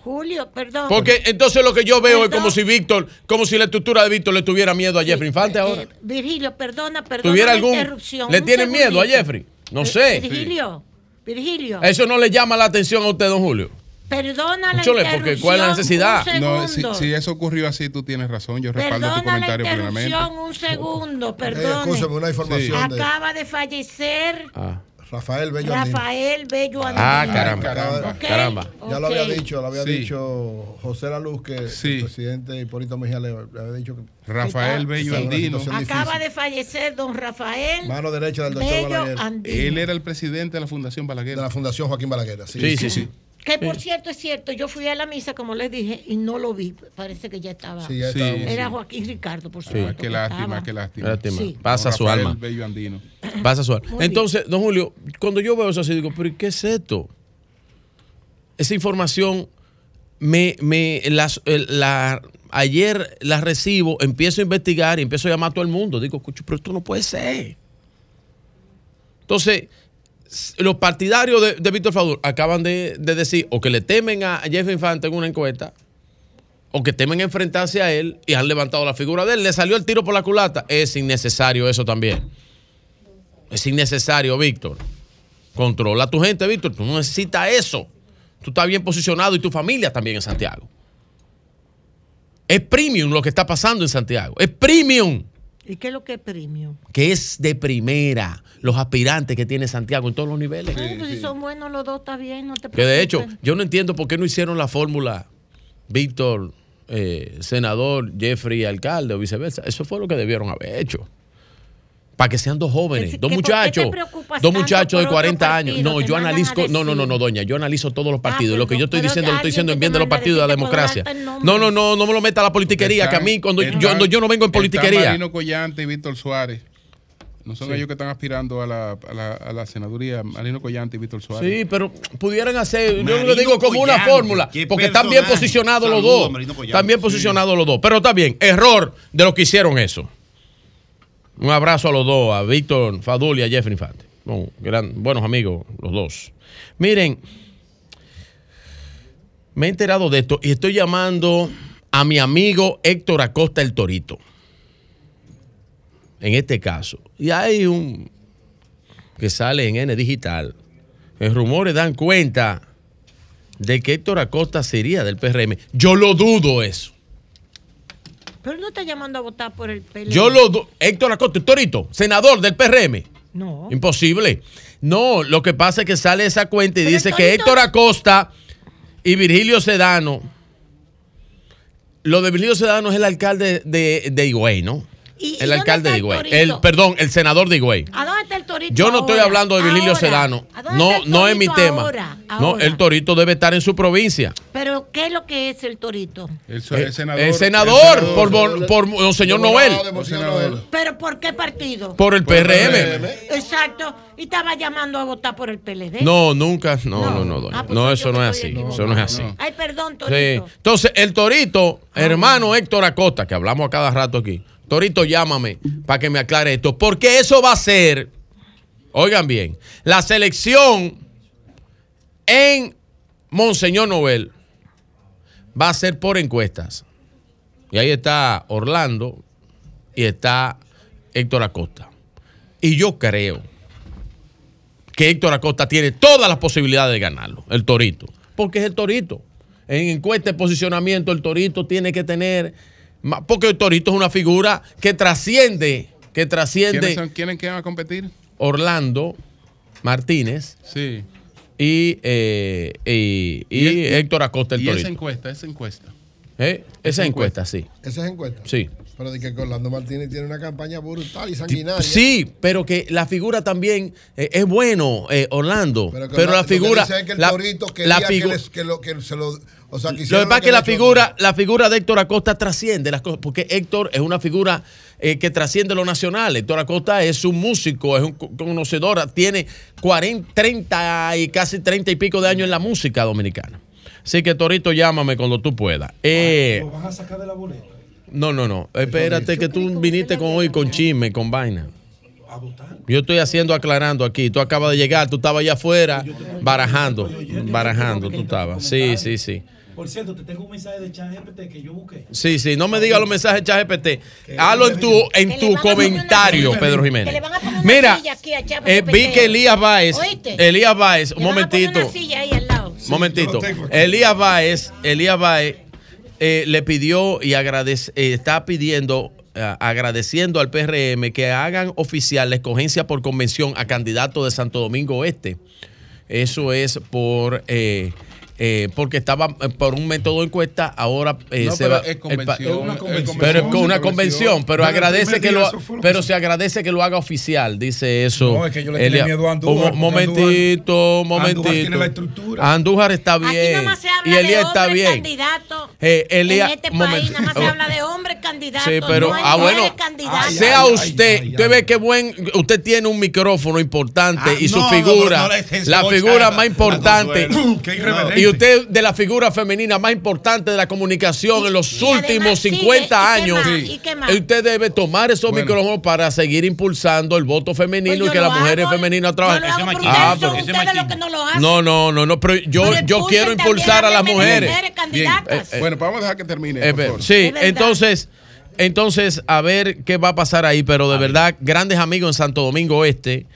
Speaker 11: Julio, perdón.
Speaker 9: Porque entonces lo que yo veo es como si Víctor, como si la estructura de Víctor le tuviera miedo a Jeffrey Infante ahora.
Speaker 11: Eh, Virgilio, perdona, perdona.
Speaker 9: ¿Tuviera algún.
Speaker 11: interrupción.
Speaker 9: ¿Le tienen miedo a. Jeffrey? No
Speaker 11: Eh,
Speaker 9: sé.
Speaker 11: Virgilio, Virgilio.
Speaker 9: Eso no le llama la atención a usted, don Julio.
Speaker 11: Perdona la
Speaker 9: Chole, porque ¿cuál es la
Speaker 11: interrupción,
Speaker 9: necesidad?
Speaker 1: No, si, eso ocurrió así, tú tienes razón. Yo respaldo tu
Speaker 11: Perdona la
Speaker 1: comentario plenamente.
Speaker 11: interrupción, un segundo, perdone.
Speaker 5: escúchame, una información de-
Speaker 11: Acaba de fallecer
Speaker 5: Rafael Bello Andino.
Speaker 11: Rafael Bello Andino.
Speaker 9: Ah, caramba,
Speaker 5: Caramba. Ya lo había dicho, lo había
Speaker 1: Sí.
Speaker 5: dicho José La Luz, que el presidente Hipólito Mejía le, había dicho que
Speaker 1: Rafael Bello Andino.
Speaker 11: Acaba
Speaker 5: difícil.
Speaker 11: de fallecer don Rafael
Speaker 5: Mano derecha del doctor
Speaker 11: Bello
Speaker 5: Balaguer.
Speaker 11: Andino.
Speaker 1: Él era el presidente de la Fundación Balaguer.
Speaker 5: De la Fundación Joaquín Balaguer. Sí,
Speaker 9: Sí, sí, sí.
Speaker 11: Que por cierto es cierto, yo fui a la misa, como les dije, y no lo vi. Parece que ya estaba.
Speaker 5: Sí, ya
Speaker 1: Sí,
Speaker 5: estaba.
Speaker 11: Era
Speaker 1: sí.
Speaker 11: Joaquín Ricardo, por
Speaker 9: Sí.
Speaker 11: supuesto.
Speaker 1: Ah, qué lástima, qué lástima.
Speaker 9: Lástima.
Speaker 11: Sí.
Speaker 9: Pasa su alma.
Speaker 1: Bello Andino.
Speaker 9: Pasa su alma. Entonces, don Julio, cuando yo veo eso así, digo, pero ¿y ¿qué es esto? Esa información me, me las, el- la, ayer la recibo, empiezo a investigar y empiezo a llamar a todo el mundo. Digo, "Cucho, pero esto no puede ser. Entonces, los partidarios de, Víctor Fadul acaban de, de decir o que le temen a Jeff Infante en una encuesta o que temen enfrentarse a él y han levantado la figura de él. Le salió el tiro por la culata. Es innecesario eso también. Es innecesario, Víctor. Controla a tu gente, Víctor. Tú no necesitas eso. Tú estás bien posicionado y tu familia también en Santiago. Es premium lo que está pasando en Santiago. Es premium.
Speaker 11: ¿Y qué es lo que es premium?
Speaker 9: Que es de primera los aspirantes que tiene Santiago en todos los niveles.
Speaker 11: Si son buenos los dos, está bien, no te
Speaker 9: Que de hecho,
Speaker 11: preocupes.
Speaker 9: yo no entiendo por qué no hicieron la fórmula Víctor, eh, senador, Jeffrey, alcalde o viceversa. Eso fue lo que debieron haber hecho. Para que sean dos jóvenes,
Speaker 11: Es
Speaker 9: dos
Speaker 11: que, ¿por qué te
Speaker 9: muchachos, dos muchachos de
Speaker 11: por otro
Speaker 9: 40 años. No, yo analizo, no, no, no, no, doña, yo analizo todos los partidos. lo que yo estoy diciendo lo estoy diciendo en bien de los partidos de la democracia. No, no, no, no me lo meta a la politiquería, que a mí cuando yo, no- yo no vengo en politiquería.
Speaker 1: Marino Collante y Víctor Suárez. No son
Speaker 9: Sí.
Speaker 1: ellos que están aspirando a la, a la, a la senaduría, Marino Collante y Víctor Suárez.
Speaker 9: Sí, pero pudieran hacer, yo
Speaker 1: Marino
Speaker 9: lo digo como una fórmula, porque están bien posicionados los dos.
Speaker 1: Collante.
Speaker 9: Están bien
Speaker 1: Sí.
Speaker 9: posicionados los dos. Pero está bien, error de los que hicieron eso. Un abrazo a los dos, a Víctor Fadul y a Jeffrey Infante. Bueno, buenos amigos los dos. Miren, me he enterado de esto y estoy llamando a mi amigo Héctor Acosta el Torito. En este caso. Y hay un que sale en N Digital. Los rumores dan cuenta de que Héctor Acosta sería del PRM. Yo lo dudo eso.
Speaker 11: Pero no está llamando a votar por el PLD.
Speaker 9: Yo lo. Héctor Acosta, Torito, senador del PRM.
Speaker 11: No.
Speaker 9: Imposible. No, lo que pasa es que sale esa cuenta y
Speaker 11: Pero
Speaker 9: dice que Héctor Acosta y Virgilio Sedano. Lo de Virgilio Sedano es el alcalde de, de Higüey, ¿no?
Speaker 11: ¿Y- y
Speaker 9: el alcalde de
Speaker 11: el
Speaker 9: Higüey. El, perdón, el senador de Higüey.
Speaker 11: ¿A dónde está el torito?
Speaker 9: Yo no estoy
Speaker 11: ahora?
Speaker 9: hablando de Virgilio
Speaker 11: Ahora.
Speaker 9: Sedano.
Speaker 11: ¿A dónde
Speaker 9: No, no es mi tema.
Speaker 11: ahora?
Speaker 9: No, el torito debe estar en su provincia.
Speaker 11: Pero, ¿qué es lo que es el torito?
Speaker 1: El,
Speaker 9: Eh,
Speaker 1: el senador.
Speaker 9: el senador, por, por, por el señor Noel.
Speaker 11: ¿Pero por qué partido?
Speaker 9: Por el PRM.
Speaker 11: Exacto. Y estaba llamando a votar por el PLD.
Speaker 9: No, nunca. No, no, no, doña.
Speaker 11: Ah, pues
Speaker 9: No, eso no es así. Eso no es así.
Speaker 11: Ay, perdón,
Speaker 9: Sí.
Speaker 11: torito.
Speaker 9: Entonces, el Torito, hermano Héctor Acosta, que hablamos a cada rato aquí. Torito, llámame para que me aclare esto. Porque eso va a ser, oigan bien, la selección en Monseñor Noel va a ser por encuestas. Y ahí está Orlando y está Héctor Acosta. Y yo creo que Héctor Acosta tiene todas las posibilidades de ganarlo, el Torito. Porque es el Torito. en encuesta de posicionamiento, el Torito tiene que tener. Porque el Torito es una figura que trasciende, que trasciende.
Speaker 1: ¿Quiénes, son, ¿Quiénes que van a competir?
Speaker 9: Orlando Martínez
Speaker 1: Sí.
Speaker 9: y, eh, y, y Héctor Acosta el
Speaker 1: Y esa
Speaker 9: Torito.
Speaker 1: encuesta, esa encuesta.
Speaker 9: ¿Eh? Esa encuesta, sí.
Speaker 5: Esa es encuesta.
Speaker 9: Sí.
Speaker 5: Pero de que Orlando Martínez tiene una campaña brutal y sanguinaria.
Speaker 9: Sí, pero que la figura también eh, es bueno, eh, Orlando. Pero,
Speaker 5: que
Speaker 9: la
Speaker 5: lo que
Speaker 9: figura.
Speaker 5: dice es que el
Speaker 9: la-
Speaker 5: Torito
Speaker 9: la
Speaker 5: que, les- que lo, que se lo. O sea, que
Speaker 9: Lo que pasa es que la figura, la figura de Héctor Acosta trasciende las cosas, porque Héctor es una figura eh, que trasciende lo nacional. Héctor Acosta es un músico, es un co- conocedor, tiene 40, 30 y casi 30 y pico de años en la música dominicana. Así que Torito, llámame cuando tú puedas. Eh,
Speaker 6: ¿Lo van a sacar de la boleta?
Speaker 9: No, no, no. Espérate que tú viniste con hoy con chisme, con vaina. Yo estoy haciendo, aclarando aquí. Tú acabas de llegar, tú estabas allá afuera barajando, barajando, tú estabas. Sí, sí, sí.
Speaker 6: Por cierto, te tengo un mensaje de ChatGPT que yo busqué.
Speaker 9: Sí, sí, no me digas los mensajes de ChatGPT. Hazlo en tu, en tu comentario, Pedro Jiménez.
Speaker 11: Que le van a poner una
Speaker 9: Mira,
Speaker 11: silla aquí a
Speaker 9: eh, vi que Elías Báez,
Speaker 11: ¿Oíste?
Speaker 9: Elías Báez, un momentito, momentito. Elías Báez, Elías Báez eh, le pidió y eh, está pidiendo, eh, agradeciendo al PRM que hagan oficial la escogencia por convención a candidato de Santo Domingo Oeste. Eso es por eh, porque estaba eh, por un método de encuesta, ahora eh,
Speaker 1: No,
Speaker 9: se
Speaker 1: pero
Speaker 9: va.
Speaker 1: es
Speaker 9: el
Speaker 1: convención, Es una es convención.
Speaker 9: Pero es con una
Speaker 1: Convención.
Speaker 9: convención, pero agradece que lo, pero se agradece que lo haga oficial, dice eso.
Speaker 6: No, es que yo le tenía miedo a Andújar,
Speaker 9: Un momentito,
Speaker 6: Andújar
Speaker 9: momentito.
Speaker 6: tiene la estructura.
Speaker 9: Andújar está
Speaker 11: Aquí
Speaker 9: bien.
Speaker 11: nada más se habla
Speaker 9: Y Elías está bien. Eh, Elías-
Speaker 11: en este
Speaker 9: un
Speaker 11: país
Speaker 9: momento.
Speaker 11: nada más se habla de hombres candidatos.
Speaker 9: Sí, pero
Speaker 11: no
Speaker 9: ah bueno, sea usted, usted ve que buen, usted tiene un micrófono importante
Speaker 8: Ah,
Speaker 9: y su
Speaker 8: no,
Speaker 9: figura, la figura más importante,
Speaker 6: Qué irreverente.
Speaker 9: Y usted de la figura femenina más importante de la comunicación en los
Speaker 11: además
Speaker 9: últimos
Speaker 11: sigue,
Speaker 9: 50
Speaker 11: ¿y qué
Speaker 9: años,
Speaker 11: más? ¿Y qué más?
Speaker 9: usted debe tomar esos
Speaker 1: Bueno.
Speaker 9: micrófonos para seguir impulsando el voto femenino
Speaker 11: Pues
Speaker 9: y que las mujeres
Speaker 11: hago,
Speaker 9: femeninas
Speaker 11: Yo
Speaker 9: trabajen.
Speaker 11: lo hago, pero
Speaker 9: Ah, pero-
Speaker 11: que no lo hacen.
Speaker 9: no, no, no, no, pero yo,
Speaker 11: Pero
Speaker 9: yo quiero impulsar a las mujeres.
Speaker 1: Bien.
Speaker 9: Eh, eh,
Speaker 1: Bueno, pues vamos a dejar que termine.
Speaker 9: Eh,
Speaker 1: por favor.
Speaker 9: sí, entonces, entonces, a ver qué va a pasar ahí, pero de verdad, grandes amigos en Santo Domingo Este.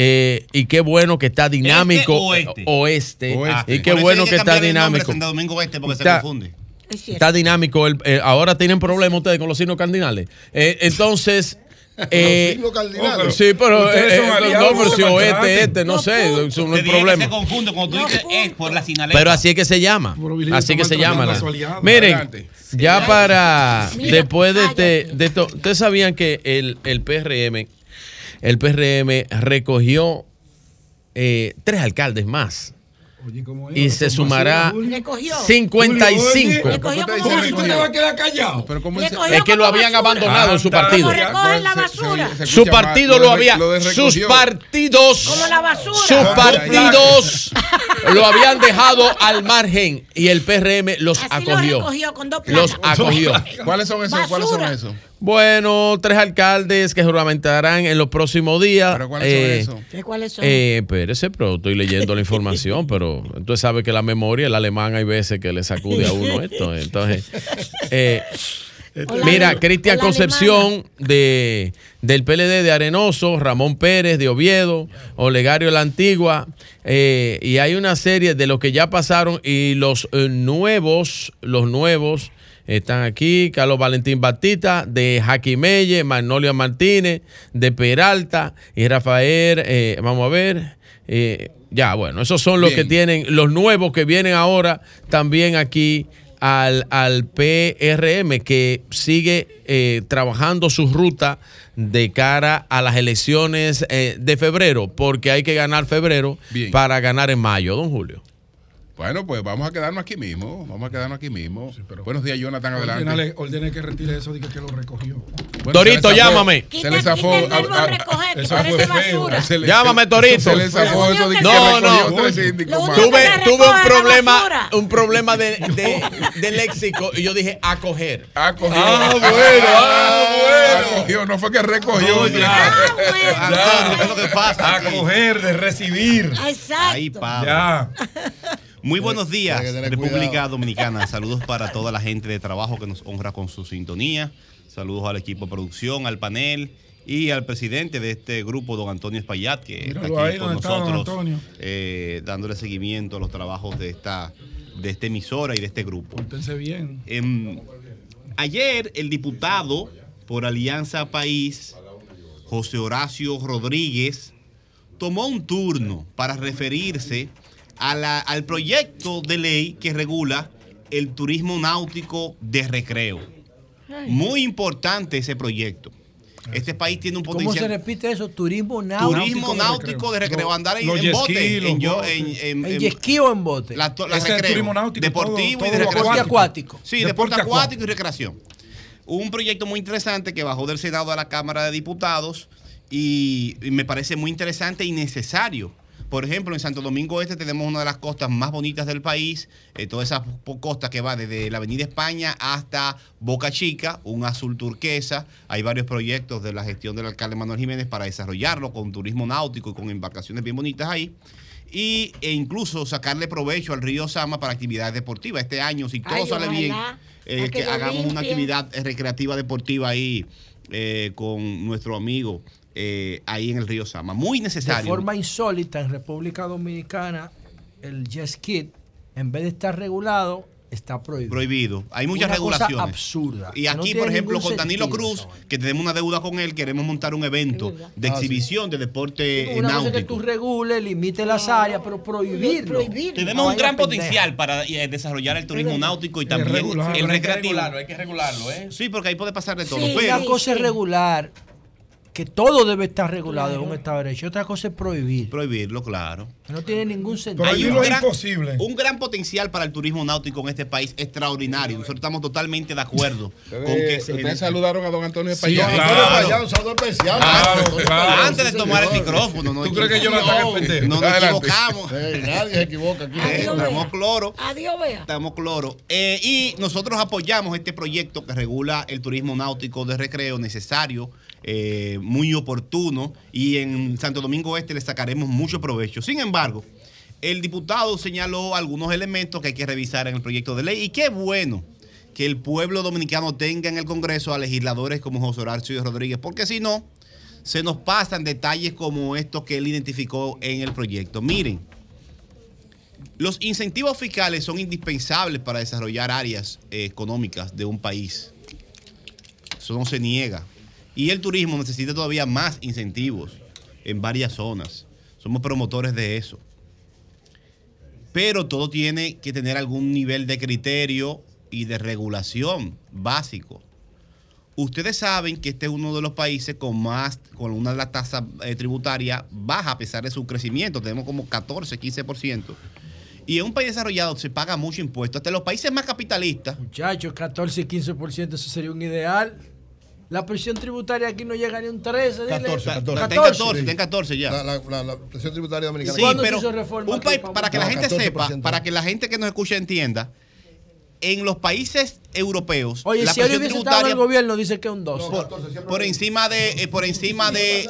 Speaker 9: Eh, y qué bueno que está dinámico.
Speaker 8: ¿Este
Speaker 9: oeste. Ah. Y qué bueno que,
Speaker 8: que
Speaker 9: está dinámico.
Speaker 8: Santo Domingo Oeste porque se
Speaker 9: Está-
Speaker 8: confunde.
Speaker 11: Es cierto.
Speaker 9: Está dinámico. el- eh, ahora tienen problemas ustedes con los signos cardinales. Eh, entonces. [laughs] eh,
Speaker 5: signos cardinales.
Speaker 9: sí, pero eh, eh,
Speaker 6: aliados,
Speaker 9: no, pero si
Speaker 6: se
Speaker 9: oeste, este, no,
Speaker 11: No,
Speaker 9: sé, no es
Speaker 8: que
Speaker 9: problema.
Speaker 8: se confunde cuando tú
Speaker 11: No,
Speaker 8: dices es por la sinaleta.
Speaker 9: Pero así es que se llama. Así que se llama. la-. Miren,
Speaker 1: Adelante.
Speaker 9: ya para
Speaker 11: Mira,
Speaker 9: después de este, de esto, ustedes sabían que el, el PRM, el PRM recogió eh, tres alcaldes más
Speaker 6: Oye,
Speaker 9: y se sumará
Speaker 6: basura, Julio.
Speaker 11: Recogió.
Speaker 9: 55.
Speaker 11: Le cogió
Speaker 1: ¿Por qué
Speaker 11: como
Speaker 1: te
Speaker 6: ¿Cómo
Speaker 1: dice
Speaker 6: tú te
Speaker 1: recogió?
Speaker 6: vas a quedar callado?
Speaker 1: Pero ¿cómo
Speaker 9: Es que lo habían
Speaker 11: basura.
Speaker 9: abandonado en su
Speaker 6: Anda,
Speaker 9: partido.
Speaker 11: La
Speaker 1: Se- se-
Speaker 11: basura.
Speaker 1: se
Speaker 9: Su
Speaker 1: mal.
Speaker 9: partido
Speaker 1: Lo
Speaker 9: había.
Speaker 1: lo
Speaker 9: Sus partidos.
Speaker 11: Como la basura.
Speaker 9: Sus partidos lo habían dejado al margen y el PRM los
Speaker 11: Así lo
Speaker 9: acogió.
Speaker 11: recogió con dos
Speaker 9: Los acogió.
Speaker 1: ¿Cuáles son esos? ¿Cuáles son esos?
Speaker 9: Bueno, tres alcaldes que juramentarán en los próximos días.
Speaker 1: ¿Pero cuáles
Speaker 9: Eh,
Speaker 1: son esos?
Speaker 11: ¿Qué- ¿Cuáles son?
Speaker 9: Eh, espérese, pero estoy leyendo la información, pero entonces sabe que la memoria, el alemán hay veces que le sacude a uno esto. Entonces, eh, mira, Cristian Concepción de, del PLD de Arenoso, Ramón Pérez de Oviedo, Olegario La Antigua, eh, y hay una serie de los que ya pasaron y los eh, nuevos, los nuevos están aquí, Carlos Valentín Batista, de Jaquimelle, Magnolia Martínez, de Peralta y Rafael, eh, vamos a ver, eh, ya, bueno, esos son los
Speaker 1: Bien.
Speaker 9: que tienen, los nuevos que vienen ahora también aquí al, al PRM, que sigue eh, trabajando su ruta de cara a las elecciones eh, de febrero, porque hay que ganar febrero
Speaker 1: Bien.
Speaker 9: para ganar en mayo, don Julio.
Speaker 1: Bueno, pues vamos a quedarnos aquí mismo. Vamos a quedarnos aquí mismo. Buenos días, Jonathan. Adelante.
Speaker 6: Ordene que retire eso, diga que lo recogió.
Speaker 1: Bueno,
Speaker 9: Torito,
Speaker 1: se
Speaker 9: llámame.
Speaker 1: Se le zafó.
Speaker 11: quita el
Speaker 1: a-
Speaker 11: verbo
Speaker 1: a-
Speaker 11: recoger, que
Speaker 6: eso
Speaker 11: parece
Speaker 6: fue feo.
Speaker 11: basura.
Speaker 1: se le-
Speaker 9: Llámame, Torito.
Speaker 1: Se le zafó eso de que
Speaker 9: No,
Speaker 1: recogió
Speaker 9: no. Tuve,
Speaker 11: que
Speaker 9: tuve un problema, un problema de, de, de léxico y yo dije acoger.
Speaker 1: Ah, cogió.
Speaker 6: Ah, bueno, ah, bueno.
Speaker 1: Ah, cogió, no fue que recogió.
Speaker 6: No, ya.
Speaker 11: Ah, bueno.
Speaker 8: ¿qué es lo que pasa?
Speaker 6: Acoger, de recibir.
Speaker 11: Exacto.
Speaker 8: Ahí, Pablo.
Speaker 6: Ya.
Speaker 8: Muy buenos días, República
Speaker 5: cuidado.
Speaker 8: Dominicana. [laughs] Saludos para toda la gente de trabajo que nos honra con su sintonía. Saludos al equipo de producción, al panel y al presidente de este grupo, don Antonio Espaillat, que
Speaker 6: Míralo
Speaker 8: está aquí
Speaker 6: ahí
Speaker 8: con nosotros, eh, dándole seguimiento a los trabajos de esta de esta emisora y de este grupo.
Speaker 6: Pórtense bien.
Speaker 8: Em, ayer el diputado por Alianza País, José Horacio Rodríguez, tomó un turno para referirse a la- al proyecto de ley que regula el turismo náutico de recreo. Muy importante ese proyecto. Este país tiene un
Speaker 2: ¿Cómo se
Speaker 8: potencial.
Speaker 2: repite eso? Turismo náutico.
Speaker 8: Turismo náutico de recreo. Andar en,
Speaker 2: Los
Speaker 8: en bote. en, yo- en, en-
Speaker 2: ¿En
Speaker 8: en-
Speaker 2: jet ski o en bote?
Speaker 8: La, to- la
Speaker 2: Ese es
Speaker 8: recreo.
Speaker 2: turismo náutico,
Speaker 8: Deportivo
Speaker 2: todo-
Speaker 8: y
Speaker 2: todo
Speaker 8: de
Speaker 2: lo
Speaker 8: recreación.
Speaker 2: acuático.
Speaker 8: Sí,
Speaker 2: Deporte
Speaker 8: deporte,
Speaker 2: acuático.
Speaker 8: acuático y recreación. Un proyecto muy interesante que bajó del Senado a la Cámara de Diputados y, y me parece muy interesante y necesario. Por ejemplo, en Santo Domingo Este tenemos una de las costas más bonitas del país, eh, toda esa po- costa que va desde la Avenida España hasta Boca Chica, un azul turquesa. Hay varios proyectos de la gestión del alcalde Manuel Jiménez para desarrollarlo con turismo náutico y con embarcaciones bien bonitas ahí. Y, e incluso sacarle provecho al río Sama para actividades deportivas. Este año, si todo
Speaker 11: Ay,
Speaker 8: sale bien, eh,
Speaker 11: que
Speaker 8: hagamos una actividad recreativa deportiva ahí eh, con nuestro amigo eh, ahí en el río Sama. Muy
Speaker 2: De
Speaker 8: necesario.
Speaker 2: forma insólita, en República Dominicana, el jet ski, en vez de estar regulado, está prohibido.
Speaker 8: prohibido. Hay muchas
Speaker 2: Una cosa
Speaker 8: regulaciones.
Speaker 2: absurda.
Speaker 8: Y
Speaker 2: no
Speaker 8: aquí, por ejemplo, con Danilo
Speaker 2: sentido
Speaker 8: Cruz, que tenemos una deuda con él, queremos montar un evento de
Speaker 2: Ah,
Speaker 8: exhibición de deporte eh,
Speaker 2: Una cosa es que
Speaker 8: náutico.
Speaker 2: tú regules, limites las áreas, pero prohibirlo.
Speaker 8: Tenemos
Speaker 2: No
Speaker 8: un gran potencial para eh, desarrollar el turismo náutico y también
Speaker 2: regular.
Speaker 8: el
Speaker 2: Pero hay que
Speaker 8: recreativo.
Speaker 2: regularlo,
Speaker 9: hay que regularlo, ¿eh?
Speaker 8: Sí, porque ahí puede pasar de todo.
Speaker 2: Sí,
Speaker 8: pero
Speaker 2: una cosa es regular, que todo debe estar regulado en un Estado de Derecho. Otra cosa es prohibir.
Speaker 8: Prohibirlo, claro.
Speaker 2: No tiene ningún sentido.
Speaker 8: Hay un gran, un gran potencial para el turismo náutico en este país, extraordinario. Nosotros estamos totalmente de acuerdo [laughs] con que se
Speaker 1: Ustedes saludaron a don Antonio
Speaker 8: Sí,
Speaker 1: Espaillán.
Speaker 8: claro.
Speaker 5: un saludo especial.
Speaker 8: Claro,
Speaker 5: Claro,
Speaker 8: Antes de
Speaker 5: sí,
Speaker 8: tomar el micrófono, no
Speaker 5: ¿Tú crees que yo no
Speaker 8: no,
Speaker 5: estoy pendejo?
Speaker 8: no nos equivocamos.
Speaker 5: Nadie se equivoca aquí.
Speaker 8: Estamos cloro.
Speaker 11: Adiós, vea.
Speaker 8: Estamos cloro. Eh, y nosotros apoyamos este proyecto que regula el turismo náutico de recreo necesario, eh, muy oportuno, y en Santo Domingo Este le sacaremos mucho provecho. Sin embargo, el diputado señaló algunos elementos que hay que revisar en el proyecto de ley, y qué bueno que el pueblo dominicano tenga en el Congreso a legisladores como José Horacio Rodríguez, porque si no, se nos pasan detalles como estos que él identificó en el proyecto. Miren, los incentivos fiscales son indispensables para desarrollar áreas eh, económicas de un país. Eso no se niega. Y el turismo necesita todavía más incentivos en varias zonas. Somos promotores de eso. Pero todo tiene que tener algún nivel de criterio y de regulación básico. Ustedes saben que este es uno de los países con más, con una de las tasas eh, tributarias baja a pesar de su crecimiento. Tenemos como 14, 15%. Y en un país desarrollado se paga mucho impuesto. Hasta los países más capitalistas.
Speaker 2: Muchachos, 14 y 15%, eso sería un ideal. La presión tributaria aquí no llega ni un 13. dile.
Speaker 5: 14, 14.
Speaker 8: Está en 14, está en 14 ya.
Speaker 5: La, la, la, presión tributaria dominicana.
Speaker 8: Sí, pero un país, para que la gente sepa, para que la gente que nos escucha entienda, en los países europeos,
Speaker 2: Oye,
Speaker 8: la
Speaker 2: si
Speaker 8: presión tributaria
Speaker 2: el gobierno, dice que es un 2.
Speaker 8: por, por encima de eh, por encima de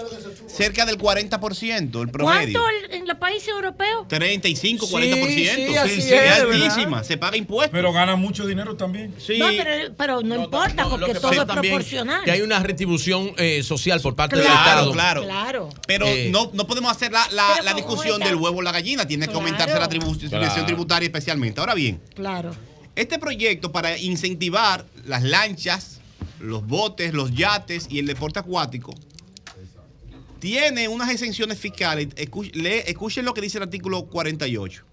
Speaker 8: cerca del 40%, el promedio.
Speaker 11: ¿Cuánto en los países europeos?
Speaker 8: 35,
Speaker 11: Sí,
Speaker 8: 40%.
Speaker 11: sí, así
Speaker 8: es altísima, se paga impuestos.
Speaker 6: Pero gana mucho dinero también.
Speaker 8: Sí.
Speaker 11: No, pero, pero no, importa, porque
Speaker 9: que
Speaker 11: todo es proporcional.
Speaker 9: Que hay una retribución eh, social por parte del Estado.
Speaker 8: claro.
Speaker 11: Claro.
Speaker 8: Pero
Speaker 9: Eh,
Speaker 8: no, no podemos hacer la, la- la
Speaker 11: ¿cómo
Speaker 8: discusión del huevo o la gallina. Tiene que aumentarse la tribu- presión
Speaker 9: Claro.
Speaker 8: tributaria especialmente. Ahora bien,
Speaker 11: Claro.
Speaker 8: este proyecto para incentivar las lanchas, los botes, los yates y el deporte acuático tiene unas exenciones fiscales. Escu- le- Escuchen lo que dice el artículo 48.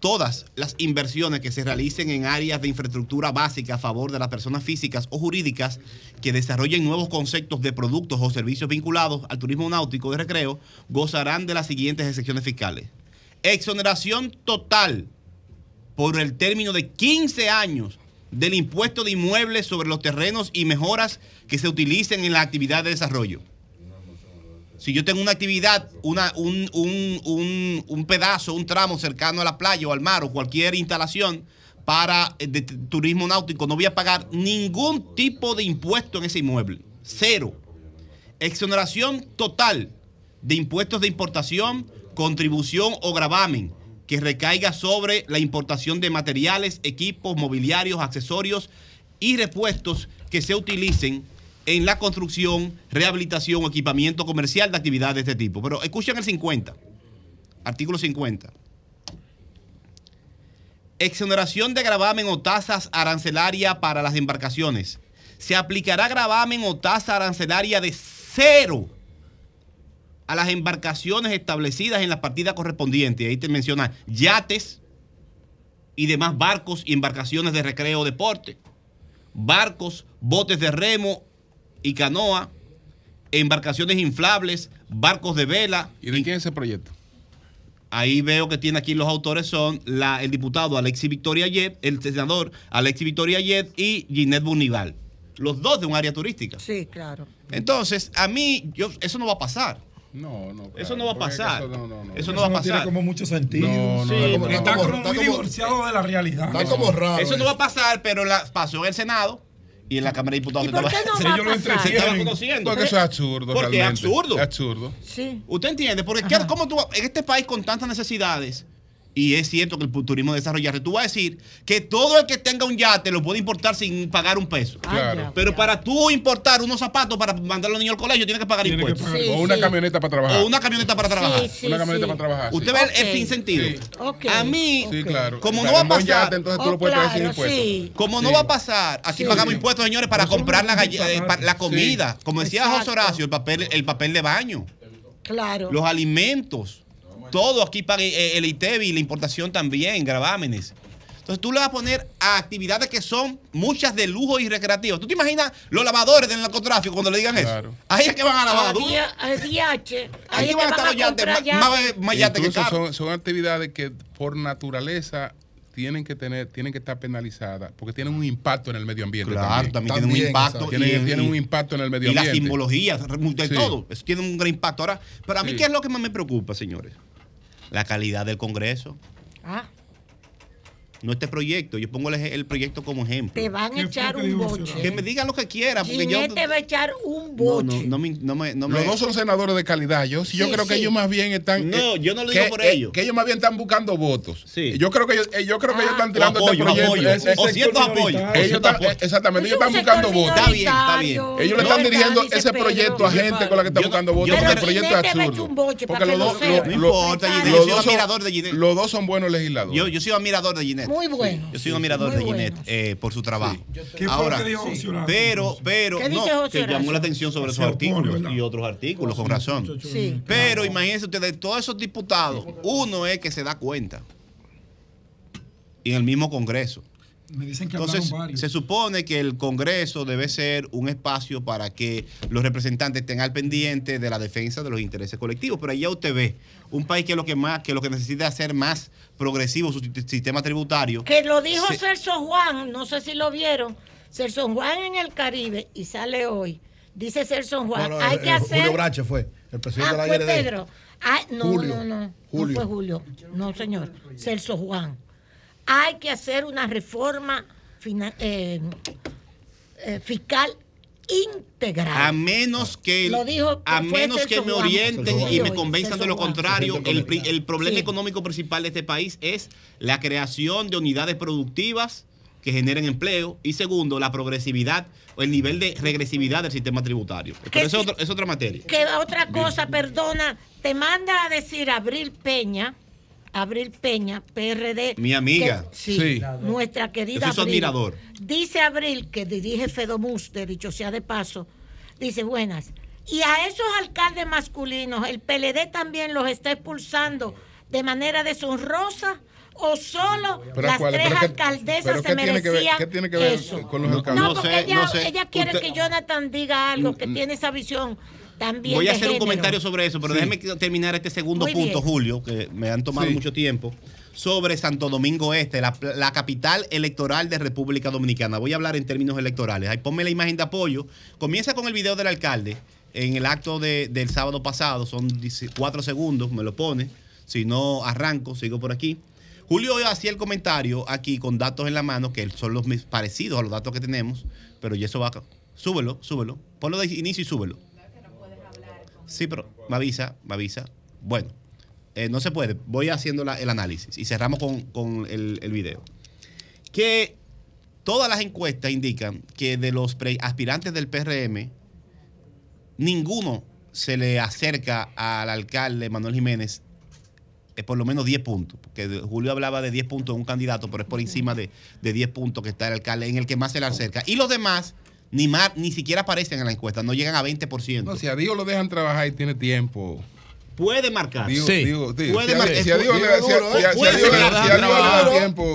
Speaker 8: Todas las inversiones que se realicen en áreas de infraestructura básica a favor de las personas físicas o jurídicas que desarrollen nuevos conceptos de productos o servicios vinculados al turismo náutico de recreo gozarán de las siguientes excepciones fiscales. Exoneración total por el término de 15 años del impuesto de inmuebles sobre los terrenos y mejoras que se utilicen en la actividad de desarrollo. Si yo tengo una actividad, un, pedazo, un tramo cercano a la playa o al mar o cualquier instalación para eh, de turismo náutico, no voy a pagar ningún tipo de impuesto en ese inmueble. Cero. Exoneración total de impuestos de importación, contribución o gravamen que recaiga sobre la importación de materiales, equipos, mobiliarios, accesorios y repuestos que se utilicen en la construcción, rehabilitación equipamiento comercial de actividades de este tipo. Pero escuchen el 50, artículo 50. exoneración de gravamen o tasas arancelaria para las embarcaciones. Se aplicará gravamen o tasa arancelaria de cero a las embarcaciones establecidas en la partida correspondiente. Ahí te menciona yates y demás barcos y embarcaciones de recreo o deporte, barcos, botes de remo y canoa, embarcaciones inflables, barcos de vela.
Speaker 1: ¿Y de quién es ese proyecto?
Speaker 8: Ahí veo que tiene aquí los autores son la, el diputado Alexis Victoria Yed, el senador Alexis Victoria Yed y Ginette Bunival. Los dos de un área turística.
Speaker 4: Sí, claro.
Speaker 8: Entonces, a mí, yo, eso no va a pasar.
Speaker 1: No, no.
Speaker 8: Eso no va a pasar.
Speaker 1: eso no, no, no.
Speaker 8: Eso no va a
Speaker 6: tiene
Speaker 8: pasar.
Speaker 6: como mucho sentido.
Speaker 1: No, no,
Speaker 8: Sí,
Speaker 1: no,
Speaker 8: pero
Speaker 1: no,
Speaker 6: está como
Speaker 1: no.
Speaker 6: muy divorciado de la realidad.
Speaker 5: Está como raro.
Speaker 8: Eso no va a pasar, pero la, pasó en el Senado y en la Cámara de Diputados.
Speaker 4: ¿Y por qué no va a pasar?
Speaker 8: se estaban conociendo.
Speaker 1: Porque eso es absurdo.
Speaker 8: Porque es
Speaker 1: realmente.
Speaker 8: absurdo.
Speaker 1: Es absurdo.
Speaker 4: Sí.
Speaker 8: ¿Usted entiende? Porque ¿qué- ¿cómo tú, en este país con tantas necesidades, y es cierto que el turismo desarrollarse, tú vas a decir que todo el que tenga un yate lo puede importar sin pagar un peso.
Speaker 4: Ah,
Speaker 1: Claro.
Speaker 8: Pero para tú importar unos zapatos para mandar a los niños al colegio, tienes que pagar
Speaker 6: Tiene que
Speaker 8: impuestos.
Speaker 6: pagar.
Speaker 4: Sí,
Speaker 1: o una
Speaker 4: sí.
Speaker 1: camioneta para trabajar.
Speaker 8: O una camioneta para trabajar.
Speaker 4: Sí, sí,
Speaker 1: una camioneta
Speaker 4: sí.
Speaker 1: para trabajar. sí.
Speaker 8: Usted ve el- el sinsentido.
Speaker 1: Sí.
Speaker 4: Ok.
Speaker 8: A mí,
Speaker 1: Sí, claro.
Speaker 8: como
Speaker 1: O
Speaker 8: no va a pasar-
Speaker 1: yate, entonces tú
Speaker 4: Oh,
Speaker 1: lo puedes pagar sin
Speaker 4: claro,
Speaker 1: impuestos.
Speaker 4: sí.
Speaker 8: Como no va a pasar, aquí
Speaker 4: Sí.
Speaker 8: pagamos impuestos, señores, para
Speaker 6: Nosotros
Speaker 8: comprar la, eh, la comida. Como decía
Speaker 4: Exacto.
Speaker 8: José Horacio, el papel, el papel de baño,
Speaker 4: Claro.
Speaker 8: los alimentos, todo aquí paga eh, el ITEVI y la importación también, gravámenes. Entonces tú le vas a poner a actividades que son muchas de lujo y recreativas. ¿Tú te imaginas los lavadores del narcotráfico cuando le digan
Speaker 1: Claro.
Speaker 8: eso? Ahí es que van a lavar.
Speaker 4: A
Speaker 8: duro.
Speaker 4: día- a DH.
Speaker 8: Ahí
Speaker 4: Ahí es que
Speaker 8: van a estar los yates, más,
Speaker 4: ya.
Speaker 8: más- yates que
Speaker 1: son, son actividades que por naturaleza tienen que tener, tienen que estar penalizadas porque tienen un impacto en el medio ambiente.
Speaker 8: Claro, también,
Speaker 1: también.
Speaker 8: tienen un impacto.
Speaker 1: Tienen,
Speaker 8: y-
Speaker 1: tienen
Speaker 8: y-
Speaker 1: un impacto en el medio
Speaker 8: y la
Speaker 1: ambiente.
Speaker 8: simbología, de
Speaker 1: Sí.
Speaker 8: todo. Eso tiene un gran impacto. Ahora, pero a mí,
Speaker 1: Sí.
Speaker 8: ¿qué es lo que más me preocupa, señores? La calidad del Congreso.
Speaker 4: Ah,
Speaker 8: No este proyecto. Yo pongo el, el proyecto como ejemplo.
Speaker 4: te van a
Speaker 6: ¿Qué fue
Speaker 4: echar un boche.
Speaker 8: Que me digan lo que quieran. Porque yo.
Speaker 4: Te va a echar un
Speaker 8: No,
Speaker 4: boche.
Speaker 8: no, no me. No me, no
Speaker 1: Los
Speaker 8: me-
Speaker 1: dos son senadores de calidad. Yo, sí, yo
Speaker 4: Sí,
Speaker 1: creo que ellos más bien están.
Speaker 8: No,
Speaker 1: eh,
Speaker 8: yo no lo
Speaker 1: que-
Speaker 8: digo por
Speaker 1: eh,
Speaker 8: ellos.
Speaker 1: Que ellos más bien están buscando votos.
Speaker 8: Sí.
Speaker 1: Yo creo que ellos, eh, yo creo que ellos
Speaker 4: Ah.
Speaker 1: están
Speaker 8: O
Speaker 1: tirando
Speaker 8: apoyo,
Speaker 1: este proyecto.
Speaker 8: apoyo.
Speaker 1: Es- es-
Speaker 8: O ciertos apoyos. O
Speaker 1: ellos están- exactamente, ellos están buscando votos.
Speaker 8: Está bien, está bien.
Speaker 1: Ellos le
Speaker 4: No,
Speaker 1: están dirigiendo ese proyecto a gente con la que está
Speaker 8: Yo no-
Speaker 1: buscando votos
Speaker 8: yo no-
Speaker 1: porque el proyecto es absurdo. Porque los
Speaker 4: lo
Speaker 1: dos,
Speaker 8: No importa,
Speaker 4: Los.
Speaker 8: Yo soy
Speaker 1: dos son-
Speaker 8: admirador de Ginette.
Speaker 1: los dos son buenos legisladores.
Speaker 8: Yo, yo soy admirador de Ginette.
Speaker 4: Muy bueno.
Speaker 8: Yo soy un admirador
Speaker 4: Muy
Speaker 8: de Ginette
Speaker 4: bueno.
Speaker 8: eh, por su trabajo.
Speaker 6: ¿Qué fue
Speaker 8: Ahora,
Speaker 6: lo que dijo José Horacio?
Speaker 8: pero, pero,
Speaker 4: ¿Qué
Speaker 8: no,
Speaker 4: dice José
Speaker 8: que llamó
Speaker 4: Horacio?
Speaker 8: la atención sobre esos artículos y otros artículos, con razón.
Speaker 4: Sí.
Speaker 8: Pero imagínense ustedes, de todos esos diputados, uno es que se da cuenta. Y en el mismo Congreso.
Speaker 6: Me dicen que
Speaker 8: Entonces,
Speaker 6: hablaron varios.
Speaker 8: se supone que el Congreso debe ser un espacio para que los representantes estén al pendiente de la defensa de los intereses colectivos. Pero allá usted ve un país que lo que más, que lo que necesita hacer más progresivo su si- sistema tributario.
Speaker 4: Que lo dijo. Celso Juan, no sé si lo vieron. Celso Juan en el Caribe y sale hoy. Dice Celso Juan,
Speaker 5: No, no,
Speaker 4: hay que hacer.
Speaker 5: Julio Brache fue, el presidente
Speaker 4: Ah,
Speaker 5: de la
Speaker 4: fue. Pedro. Ah, no,
Speaker 5: Julio.
Speaker 4: no, no.
Speaker 5: Julio.
Speaker 4: No fue Julio. No, señor. Celso Juan. Hay que hacer una reforma fina- eh, eh, fiscal integral.
Speaker 8: A menos que,
Speaker 4: Lo dijo-
Speaker 8: a menos que me orienten y me convenzan de lo contrario, el, problema
Speaker 4: Sí.
Speaker 8: económico principal de este país es la creación de unidades productivas que generen empleo y segundo, la progresividad o el nivel de regresividad del sistema tributario. Pero eso es, otro- es otra materia.
Speaker 4: Que otra cosa, perdona, te manda a decir Abril Peña, Abril Peña, PRD.
Speaker 8: Mi amiga.
Speaker 4: que- sí,
Speaker 1: Sí.
Speaker 4: nuestra querida
Speaker 8: Yo soy su
Speaker 4: Abril.
Speaker 8: admirador.
Speaker 4: Dice Abril, que dirige Fedomus, de dicho sea de paso, dice, buenas. Y a esos alcaldes masculinos, ¿el PLD también los está expulsando de manera deshonrosa? ¿O solo
Speaker 1: Pero
Speaker 4: las
Speaker 1: ¿cuál?
Speaker 4: tres
Speaker 1: Pero ¿qué-
Speaker 4: alcaldesas
Speaker 1: pero
Speaker 4: se
Speaker 1: qué tiene que ver-
Speaker 4: merecían
Speaker 1: qué tiene que ver
Speaker 4: eso?
Speaker 1: con los
Speaker 8: No,
Speaker 1: alcaldes?
Speaker 4: No,
Speaker 8: No
Speaker 4: porque
Speaker 8: sé,
Speaker 4: ella,
Speaker 8: no sé.
Speaker 4: ella quiere
Speaker 8: Usted-
Speaker 4: que Jonathan diga algo, que tiene esa visión también
Speaker 8: Voy a hacer un comentario sobre eso, pero
Speaker 1: Sí.
Speaker 8: déjeme terminar este segundo
Speaker 4: Muy
Speaker 8: punto,
Speaker 4: bien.
Speaker 8: Julio, que me han tomado
Speaker 1: Sí.
Speaker 8: mucho tiempo, sobre Santo Domingo Este, la, la capital electoral de República Dominicana. Voy a hablar en términos electorales. Ahí ponme la imagen de apoyo. Comienza con el video del alcalde en el acto de- del sábado pasado. Son 10 cuatro segundos, me lo pone. Si no, arranco, sigo por aquí. Julio hacía el comentario aquí con datos en la mano que son los mis- parecidos a los datos que tenemos, pero ya eso va acá. Súbelo, súbelo. Ponlo de inicio y súbelo. Sí, pero me avisa, me avisa. Bueno, eh, no se puede. Voy haciendo la- el análisis y cerramos con, con el, el video. Que todas las encuestas indican que de los pre- aspirantes del PRM, ninguno se le acerca al alcalde Manuel Jiménez eh, por lo menos 10 puntos. Porque Julio hablaba de 10 puntos de un candidato, pero es por encima de, de 10 puntos que está el alcalde, en el que más se le acerca. Y los demás ni, más, ni siquiera aparecen en la encuesta, no llegan a 20%
Speaker 1: No, si a Dios lo dejan trabajar y tiene tiempo.
Speaker 8: Puede marcar.
Speaker 1: Digo,
Speaker 8: Sí.
Speaker 1: digo, digo,
Speaker 8: Puede
Speaker 1: si a-
Speaker 8: marcar.
Speaker 1: si Dios
Speaker 8: Puede
Speaker 1: Dios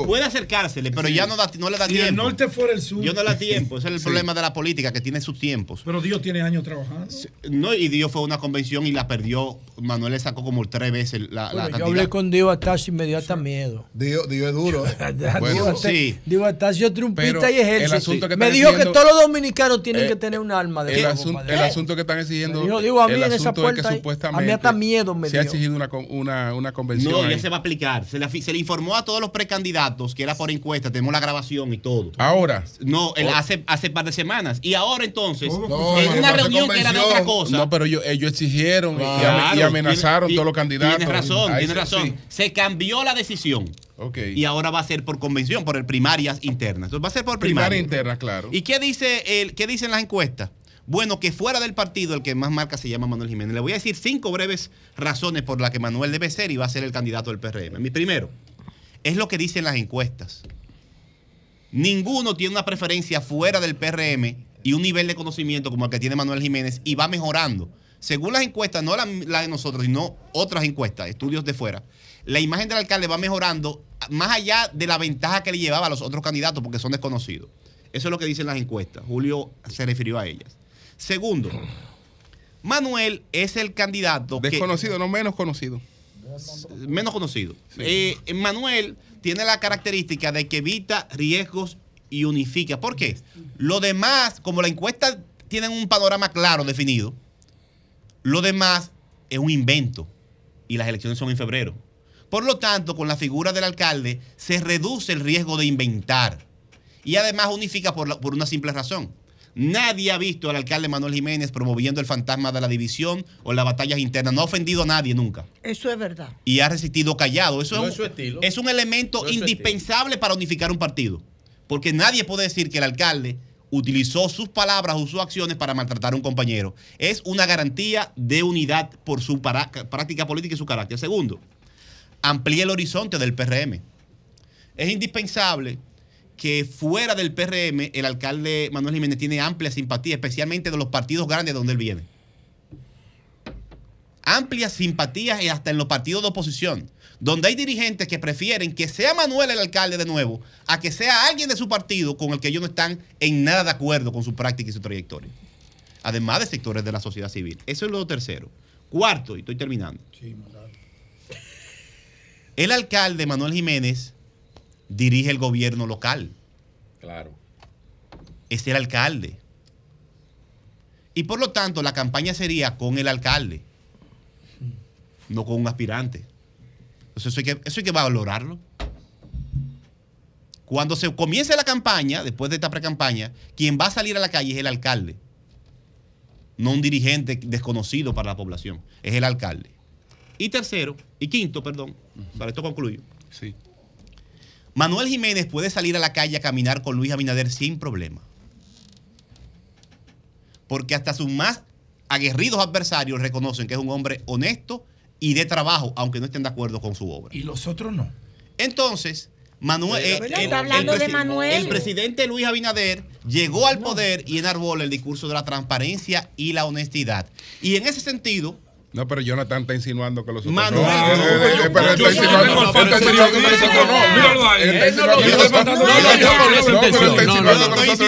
Speaker 1: Dios
Speaker 8: acercársele, pero ya no, da- no le da
Speaker 13: Si
Speaker 8: tiempo.
Speaker 13: el norte fuera el sur.
Speaker 8: Yo no le da tiempo. Ese es el
Speaker 13: Sí.
Speaker 8: problema de la política, que tiene sus tiempos.
Speaker 13: Pero Dios tiene años trabajando.
Speaker 8: No, y Dios fue a una convención y la perdió. Manuel le sacó como tres veces la, la
Speaker 2: Bueno, yo hablé con Diego Atasio y me dio hasta miedo.
Speaker 5: Dios, Dios es duro. ¿eh?
Speaker 2: Atasio- Diego Atasio trumpista
Speaker 1: Pero
Speaker 2: y ejército.
Speaker 1: el asunto que
Speaker 2: me dijo que todos los dominicanos tienen
Speaker 1: Eh,
Speaker 2: que tener un arma de
Speaker 1: El, asunto que están exigiendo.
Speaker 2: Dijo, digo, a mí en esa puerta
Speaker 1: que
Speaker 2: ahí,
Speaker 1: supuestamente
Speaker 2: a mí hasta miedo me
Speaker 1: se ha exigido una, una, una convención.
Speaker 8: No, ya
Speaker 1: ahí.
Speaker 8: se va a aplicar. Se le, se le informó a todos los precandidatos que era por encuesta. Tenemos la grabación y todo.
Speaker 1: Ahora.
Speaker 8: No, el-
Speaker 1: Oh.
Speaker 8: hace, hace par de semanas. Y ahora entonces,
Speaker 1: No,
Speaker 8: en una reunión que era de otra cosa.
Speaker 1: No, pero ellos, ellos exigieron y
Speaker 8: Claro,
Speaker 1: ame- y, amenazaron
Speaker 8: tiene-
Speaker 1: todos los candidatos.
Speaker 8: Tienes razón, tienes razón.
Speaker 1: sí.
Speaker 8: Se cambió la decisión. Y ahora va a ser por convención, por el primarias internas. Entonces va a ser por
Speaker 1: Primaria
Speaker 8: primaria.
Speaker 1: interna, claro.
Speaker 8: ¿Y qué dice el, qué dicen las encuestas? Bueno, que fuera del partido el que más marca se llama Manuel Jiménez. Le voy a decir cinco breves razones por las que Manuel debe ser y va a ser el candidato del PRM. Mi primero, es lo que dicen las encuestas. Ninguno tiene una preferencia fuera del PRM y un nivel de conocimiento como el que tiene Manuel Jiménez y va mejorando. Según las encuestas, no la, la de nosotros, sino otras encuestas, estudios de fuera, la imagen del alcalde va mejorando más allá de la ventaja que le llevaba a los otros candidatos porque son desconocidos. Eso es lo que dicen las encuestas. Julio se refirió a ellas. Segundo, Manuel es el candidato que-
Speaker 1: Desconocido, no menos conocido.
Speaker 8: menos conocido. Eh, Manuel tiene la característica de que evita riesgos y unifica. ¿Por qué? Lo demás, como la encuesta tienen un panorama claro, definido, lo demás es un invento y las elecciones son en febrero. Por lo tanto, con la figura del alcalde se reduce el riesgo de inventar y además unifica por, la- por una simple razón. Nadie ha visto al alcalde Manuel Jiménez promoviendo el fantasma de la división o las batallas internas. No ha ofendido a nadie nunca
Speaker 4: Eso es verdad.
Speaker 8: y ha resistido callado. Eso
Speaker 9: No
Speaker 8: es,
Speaker 9: es su estilo.
Speaker 8: es un elemento
Speaker 9: No
Speaker 8: indispensable para unificar un partido. Porque nadie puede decir que el alcalde utilizó sus palabras o sus acciones para maltratar a un compañero. Es una garantía de unidad por su para- práctica política y su carácter. Segundo, amplía el horizonte del PRM. Es indispensable que fuera del PRM el alcalde Manuel Jiménez tiene amplia simpatía, especialmente de los partidos grandes donde él viene amplias simpatías y hasta en los partidos de oposición, donde hay dirigentes que prefieren que sea Manuel el alcalde de nuevo a que sea alguien de su partido con el que ellos no están en nada de acuerdo con su práctica y su trayectoria. Además de sectores de la sociedad civil. Eso es lo tercero. Cuarto, y estoy terminando. El alcalde Manuel Jiménez dirige el gobierno local.
Speaker 9: Claro.
Speaker 8: Es el alcalde. Y por lo tanto, la campaña sería con el alcalde, no con un aspirante. Entonces, eso hay que, eso hay que valorarlo. Cuando se comience la campaña, después de esta pre-campaña, quien va a salir a la calle es el alcalde. No un dirigente desconocido para la población. Es el alcalde. Y tercero, y quinto, perdón, para esto concluyo.
Speaker 1: Sí.
Speaker 8: Manuel Jiménez puede salir a la calle a caminar con Luis Abinader sin problema. Porque hasta sus más aguerridos adversarios reconocen que es un hombre honesto y de trabajo, aunque no estén de acuerdo con su obra.
Speaker 13: Y los otros no.
Speaker 8: Entonces, Manuel, eh, el,
Speaker 11: está hablando
Speaker 8: el
Speaker 11: de Manuel.
Speaker 8: el presidente Luis Abinader llegó al poder y enarbola el discurso de la transparencia y la honestidad. Y en ese sentido,
Speaker 1: No, pero Jonathan está insinuando que los otros
Speaker 8: Manuel,
Speaker 1: no.
Speaker 8: no, yo-
Speaker 1: eh, pero está insinuando
Speaker 8: yo-
Speaker 1: él está insinuando que nosotros no.
Speaker 13: Míralo ahí. No lo
Speaker 1: insinuando no. No,
Speaker 13: No,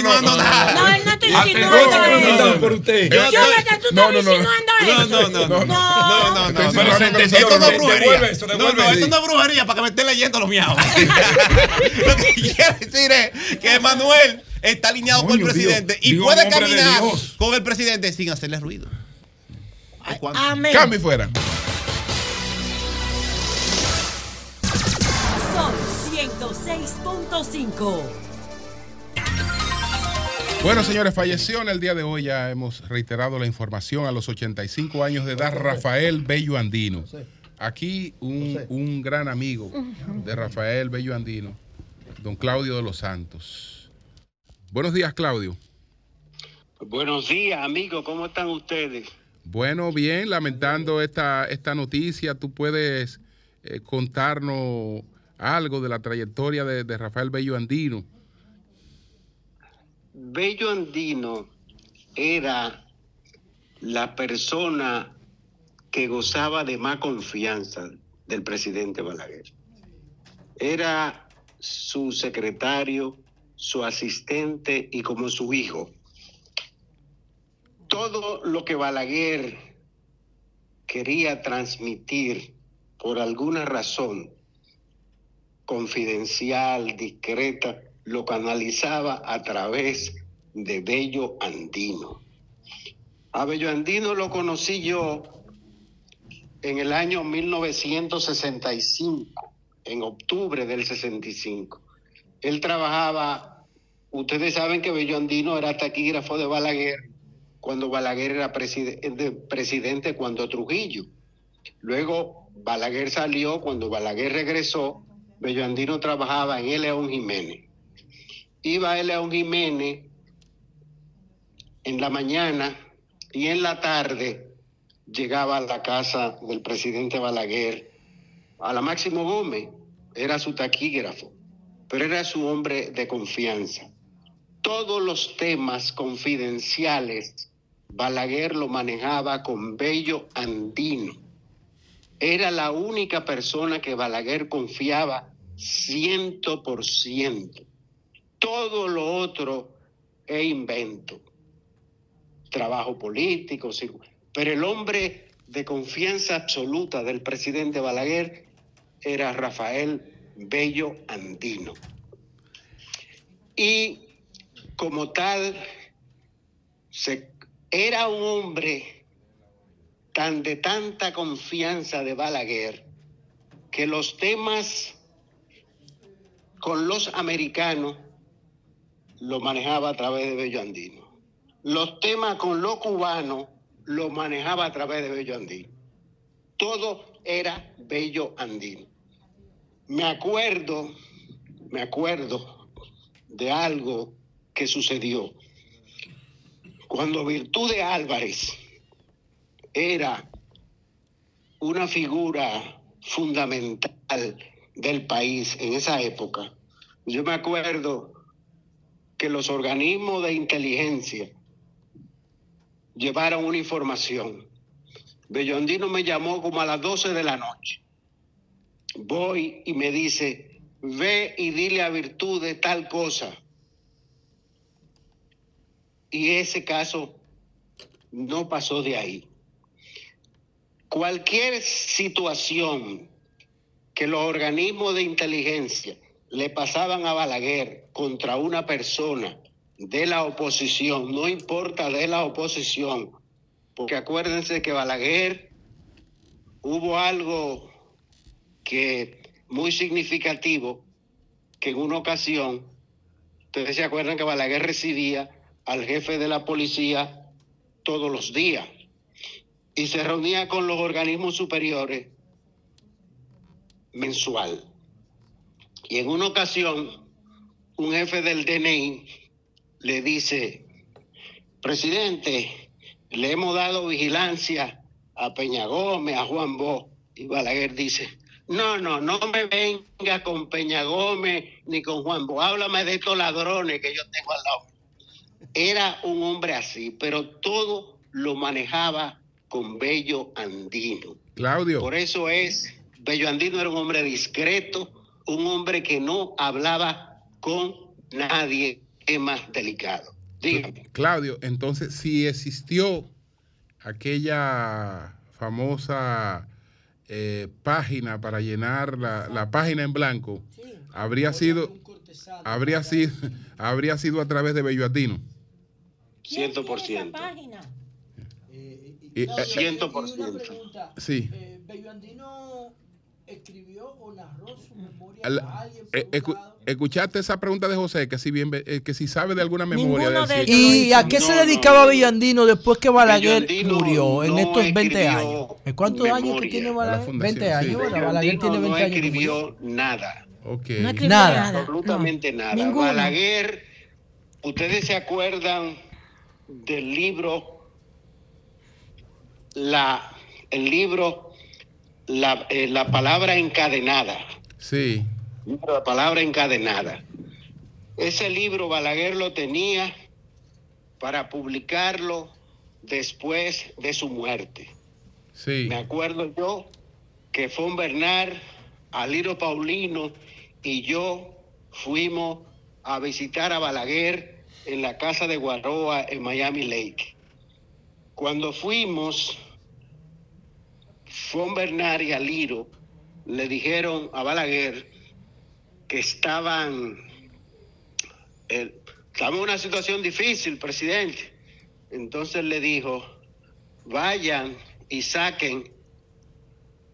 Speaker 8: no, no nada.
Speaker 11: No, él no está insinuando
Speaker 13: por usted.
Speaker 11: Jonathan, tú
Speaker 1: No,
Speaker 11: estás
Speaker 1: no, no.
Speaker 11: insinuando
Speaker 8: no,
Speaker 11: eso.
Speaker 8: no, no, no, no, no, no,
Speaker 1: Está
Speaker 8: no,
Speaker 1: insinuando que
Speaker 8: Esto no es
Speaker 1: no.
Speaker 8: brujería. No, no,
Speaker 13: eso.
Speaker 8: esto no es brujería para que me esté leyendo los miaos. [laughs] Lo que quiero decir es que Manuel está alineado con el presidente y puede caminar con el presidente sin hacerle ruido. ¿Es cuánto?
Speaker 11: Amén.
Speaker 1: Fuera.
Speaker 12: Sol 106.5.
Speaker 1: Bueno, señores, falleció en el día de hoy, ya hemos reiterado la información, a los 85 años de edad, Rafael Bello Andino. Aquí un, un gran amigo de Rafael Bello Andino, don Claudio de los Santos. Buenos días, Claudio.
Speaker 14: Buenos días, amigos, ¿cómo están ustedes?
Speaker 1: Bueno, bien, lamentando esta, esta noticia, tú puedes eh, contarnos algo de la trayectoria de, de Rafael Bello Andino.
Speaker 14: Bello Andino era la persona que gozaba de más confianza del presidente Balaguer. Era su secretario, su asistente y como su hijo. Todo lo que Balaguer quería transmitir por alguna razón confidencial, discreta, lo canalizaba a través de Bello Andino. A Bello Andino lo conocí yo en el año 1965, en octubre del 65. Él trabajaba, ustedes saben que Bello Andino era taquígrafo de Balaguer cuando Balaguer era presidente, presidente cuando Trujillo. Luego Balaguer salió, cuando Balaguer regresó, Bello Andino trabajaba en el León Jiménez. Iba el León Jiménez en la mañana y en la tarde llegaba a la casa del presidente Balaguer, a la Máximo Gómez, era su taquígrafo, pero era su hombre de confianza. Todos los temas confidenciales, Balaguer lo manejaba con Bello Andino. Era la única persona que Balaguer confiaba ciento por ciento. Todo lo otro es invento trabajo político, pero el hombre de confianza absoluta del presidente Balaguer era Rafael Bello Andino. Y como tal, se, era un hombre tan de tanta confianza de Balaguer que los temas con los americanos lo manejaba a través de Bello Andino los temas con los cubanos los manejaba a través de Bello Andino. Todo era Bello Andino. Me acuerdo, me acuerdo de algo que sucedió. Cuando Virtud de Álvarez era una figura fundamental del país en esa época, yo me acuerdo que los organismos de inteligencia llevaron una información. Bellondino me llamó como a las 12 de la noche. Voy y me dice, ve y dile a Virtud de tal cosa. Y ese caso no pasó de ahí. Cualquier situación que los organismos de inteligencia le pasaban a Balaguer contra una persona de la oposición, no importa de la oposición, porque acuérdense que Balaguer hubo algo que muy significativo, que en una ocasión, ustedes se acuerdan que Balaguer recibía al jefe de la policía todos los días y se reunía con los organismos superiores mensual. Y en una ocasión, un jefe del DNI le dice, presidente, le hemos dado vigilancia a Peña Gómez, a Juan Bo. Y Balaguer dice, no, no, no me venga con Peña Gómez ni con Juan Bo. Háblame de estos ladrones que yo tengo al lado. Era un hombre así, pero todo lo manejaba con Bello Andino.
Speaker 1: Claudio.
Speaker 14: Por eso es, Bello Andino era un hombre discreto, un hombre que no hablaba con nadie más delicado. Dígame.
Speaker 1: Claudio, entonces, si existió aquella famosa eh, página para llenar la, la página en blanco, habría sido, habría sido, [laughs] habría sido a través de Bello Andino.
Speaker 14: Ciento por ciento.
Speaker 1: Y, eh,
Speaker 14: Ciento por
Speaker 2: Y una
Speaker 14: ciento.
Speaker 2: pregunta,
Speaker 1: Sí.
Speaker 2: eh, ¿Bello Andino escribió o narró su memoria
Speaker 1: Al-
Speaker 2: a alguien?
Speaker 1: eh, escu- escuchaste esa pregunta de José, que si bien ve- eh, que si sabe de alguna memoria
Speaker 2: de. ¿Y a qué se dedicaba Bellandino después que Balaguer
Speaker 14: Bellandino
Speaker 2: murió en
Speaker 14: no
Speaker 2: estos 20
Speaker 14: escribió
Speaker 2: años? ¿En ¿Cuántos años que
Speaker 14: memoria.
Speaker 2: tiene
Speaker 14: la
Speaker 2: Balaguer?
Speaker 14: fundación,
Speaker 2: 20 años,
Speaker 14: sí.
Speaker 2: Balaguer tiene
Speaker 14: Bellondino
Speaker 2: 20
Speaker 14: no
Speaker 2: años.
Speaker 14: escribió nada.
Speaker 1: Ok.
Speaker 2: No escribió Nada. nada.
Speaker 14: Absolutamente nada.
Speaker 2: Ninguno.
Speaker 14: Balaguer, ustedes se acuerdan del libro, la, el libro la, eh, la palabra encadenada.
Speaker 1: Sí.
Speaker 14: La palabra encadenada. Ese libro Balaguer lo tenía para publicarlo después de su muerte.
Speaker 1: Sí.
Speaker 14: Me acuerdo yo que Fon Bernard, Aliro Paulino y yo fuimos a visitar a Balaguer en la casa de Guarroa en Miami Lake. Cuando fuimos, Fon Bernard y Aliro le dijeron a Balaguer que estaban, eh, en una situación difícil, presidente. Entonces le dijo, vayan y saquen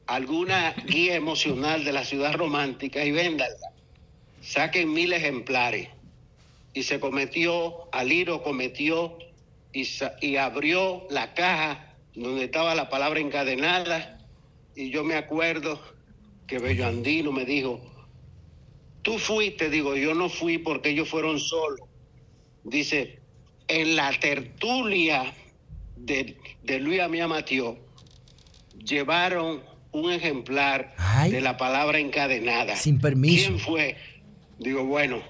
Speaker 14: alguna guía emocional de la ciudad romántica y véndanla. Saquen mil ejemplares. Y se cometió, Aliro cometió y, y abrió la caja donde estaba la palabra encadenada. Y yo me acuerdo que Bello Andino me dijo, tú fuiste, digo, yo no fui porque ellos fueron solos. Dice, en la tertulia de, de Luis Amía Matió, llevaron un ejemplar de la palabra encadenada.
Speaker 2: Sin permiso.
Speaker 14: ¿Quién fue? Digo, bueno,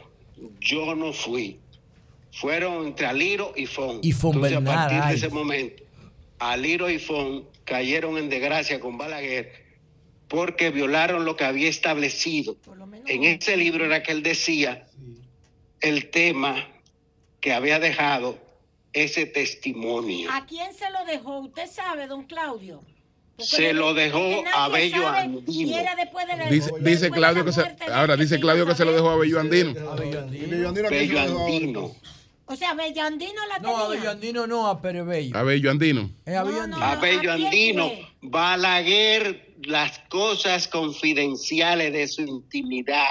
Speaker 14: yo no fui. Fueron entre Aliro y Fon.
Speaker 2: Y Fon
Speaker 14: Entonces,
Speaker 2: Bernard,
Speaker 14: a partir
Speaker 2: ay.
Speaker 14: de ese momento, Aliro y Fon cayeron en desgracia con Balaguer porque violaron lo que había establecido. En ese libro era que él decía el tema que había dejado ese testimonio.
Speaker 11: ¿A quién se lo dejó? Usted sabe, don Claudio.
Speaker 14: Se lo dejó a Bello Andino.
Speaker 11: y era después de la-
Speaker 1: Dice, dice Claudio
Speaker 11: la
Speaker 1: que se, ahora dice Claudio que se lo dejó a Bello Andino.
Speaker 14: Bello Andino.
Speaker 11: O sea, Bellandino la
Speaker 2: No, a
Speaker 11: tenía.
Speaker 2: Bello Andino no, a Pere Bello.
Speaker 1: A Bello Andino.
Speaker 2: Es a Bello Andino.
Speaker 14: a Bello Andino. Balaguer, las cosas confidenciales de su intimidad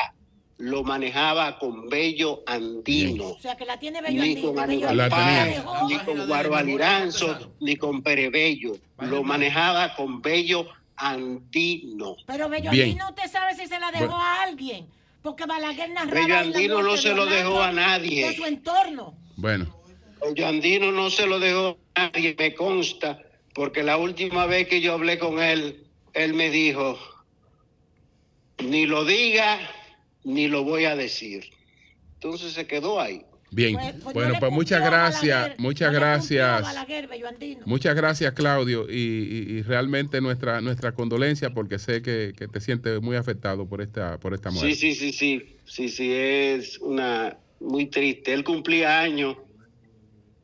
Speaker 14: lo manejaba con Bello Andino.
Speaker 11: O sea, que la tiene Bello
Speaker 14: Ni
Speaker 11: Andino.
Speaker 14: con
Speaker 11: Bello
Speaker 14: Aníbal Paz, ni con Guaro Aliranzo, ni con Perebello. Lo manejaba con Bello Andino.
Speaker 11: Pero Bello
Speaker 14: Bien.
Speaker 11: Andino, usted sabe si se la dejó
Speaker 14: Bueno.
Speaker 11: a alguien. Porque Balaguer narraba.
Speaker 14: Bello Andino no se lo dejó a nadie.
Speaker 11: De su entorno.
Speaker 1: Bueno.
Speaker 14: Bello Andino no se lo dejó a nadie, me consta, porque la última vez que yo hablé con él, él me dijo, ni lo diga, ni lo voy a decir. Entonces se quedó ahí.
Speaker 1: Bien.
Speaker 11: Pues- pues no
Speaker 1: Bueno, pues muchas gracias.
Speaker 11: Balaguer,
Speaker 1: Muchas
Speaker 11: no
Speaker 1: gracias.
Speaker 11: Balaguer.
Speaker 1: Muchas gracias, Claudio, y, y- y realmente nuestra nuestra condolencia porque sé que, que te sientes muy afectado por esta por esta muerte.
Speaker 14: Sí, sí, sí, sí, sí, sí, es una muy triste. Él cumplía años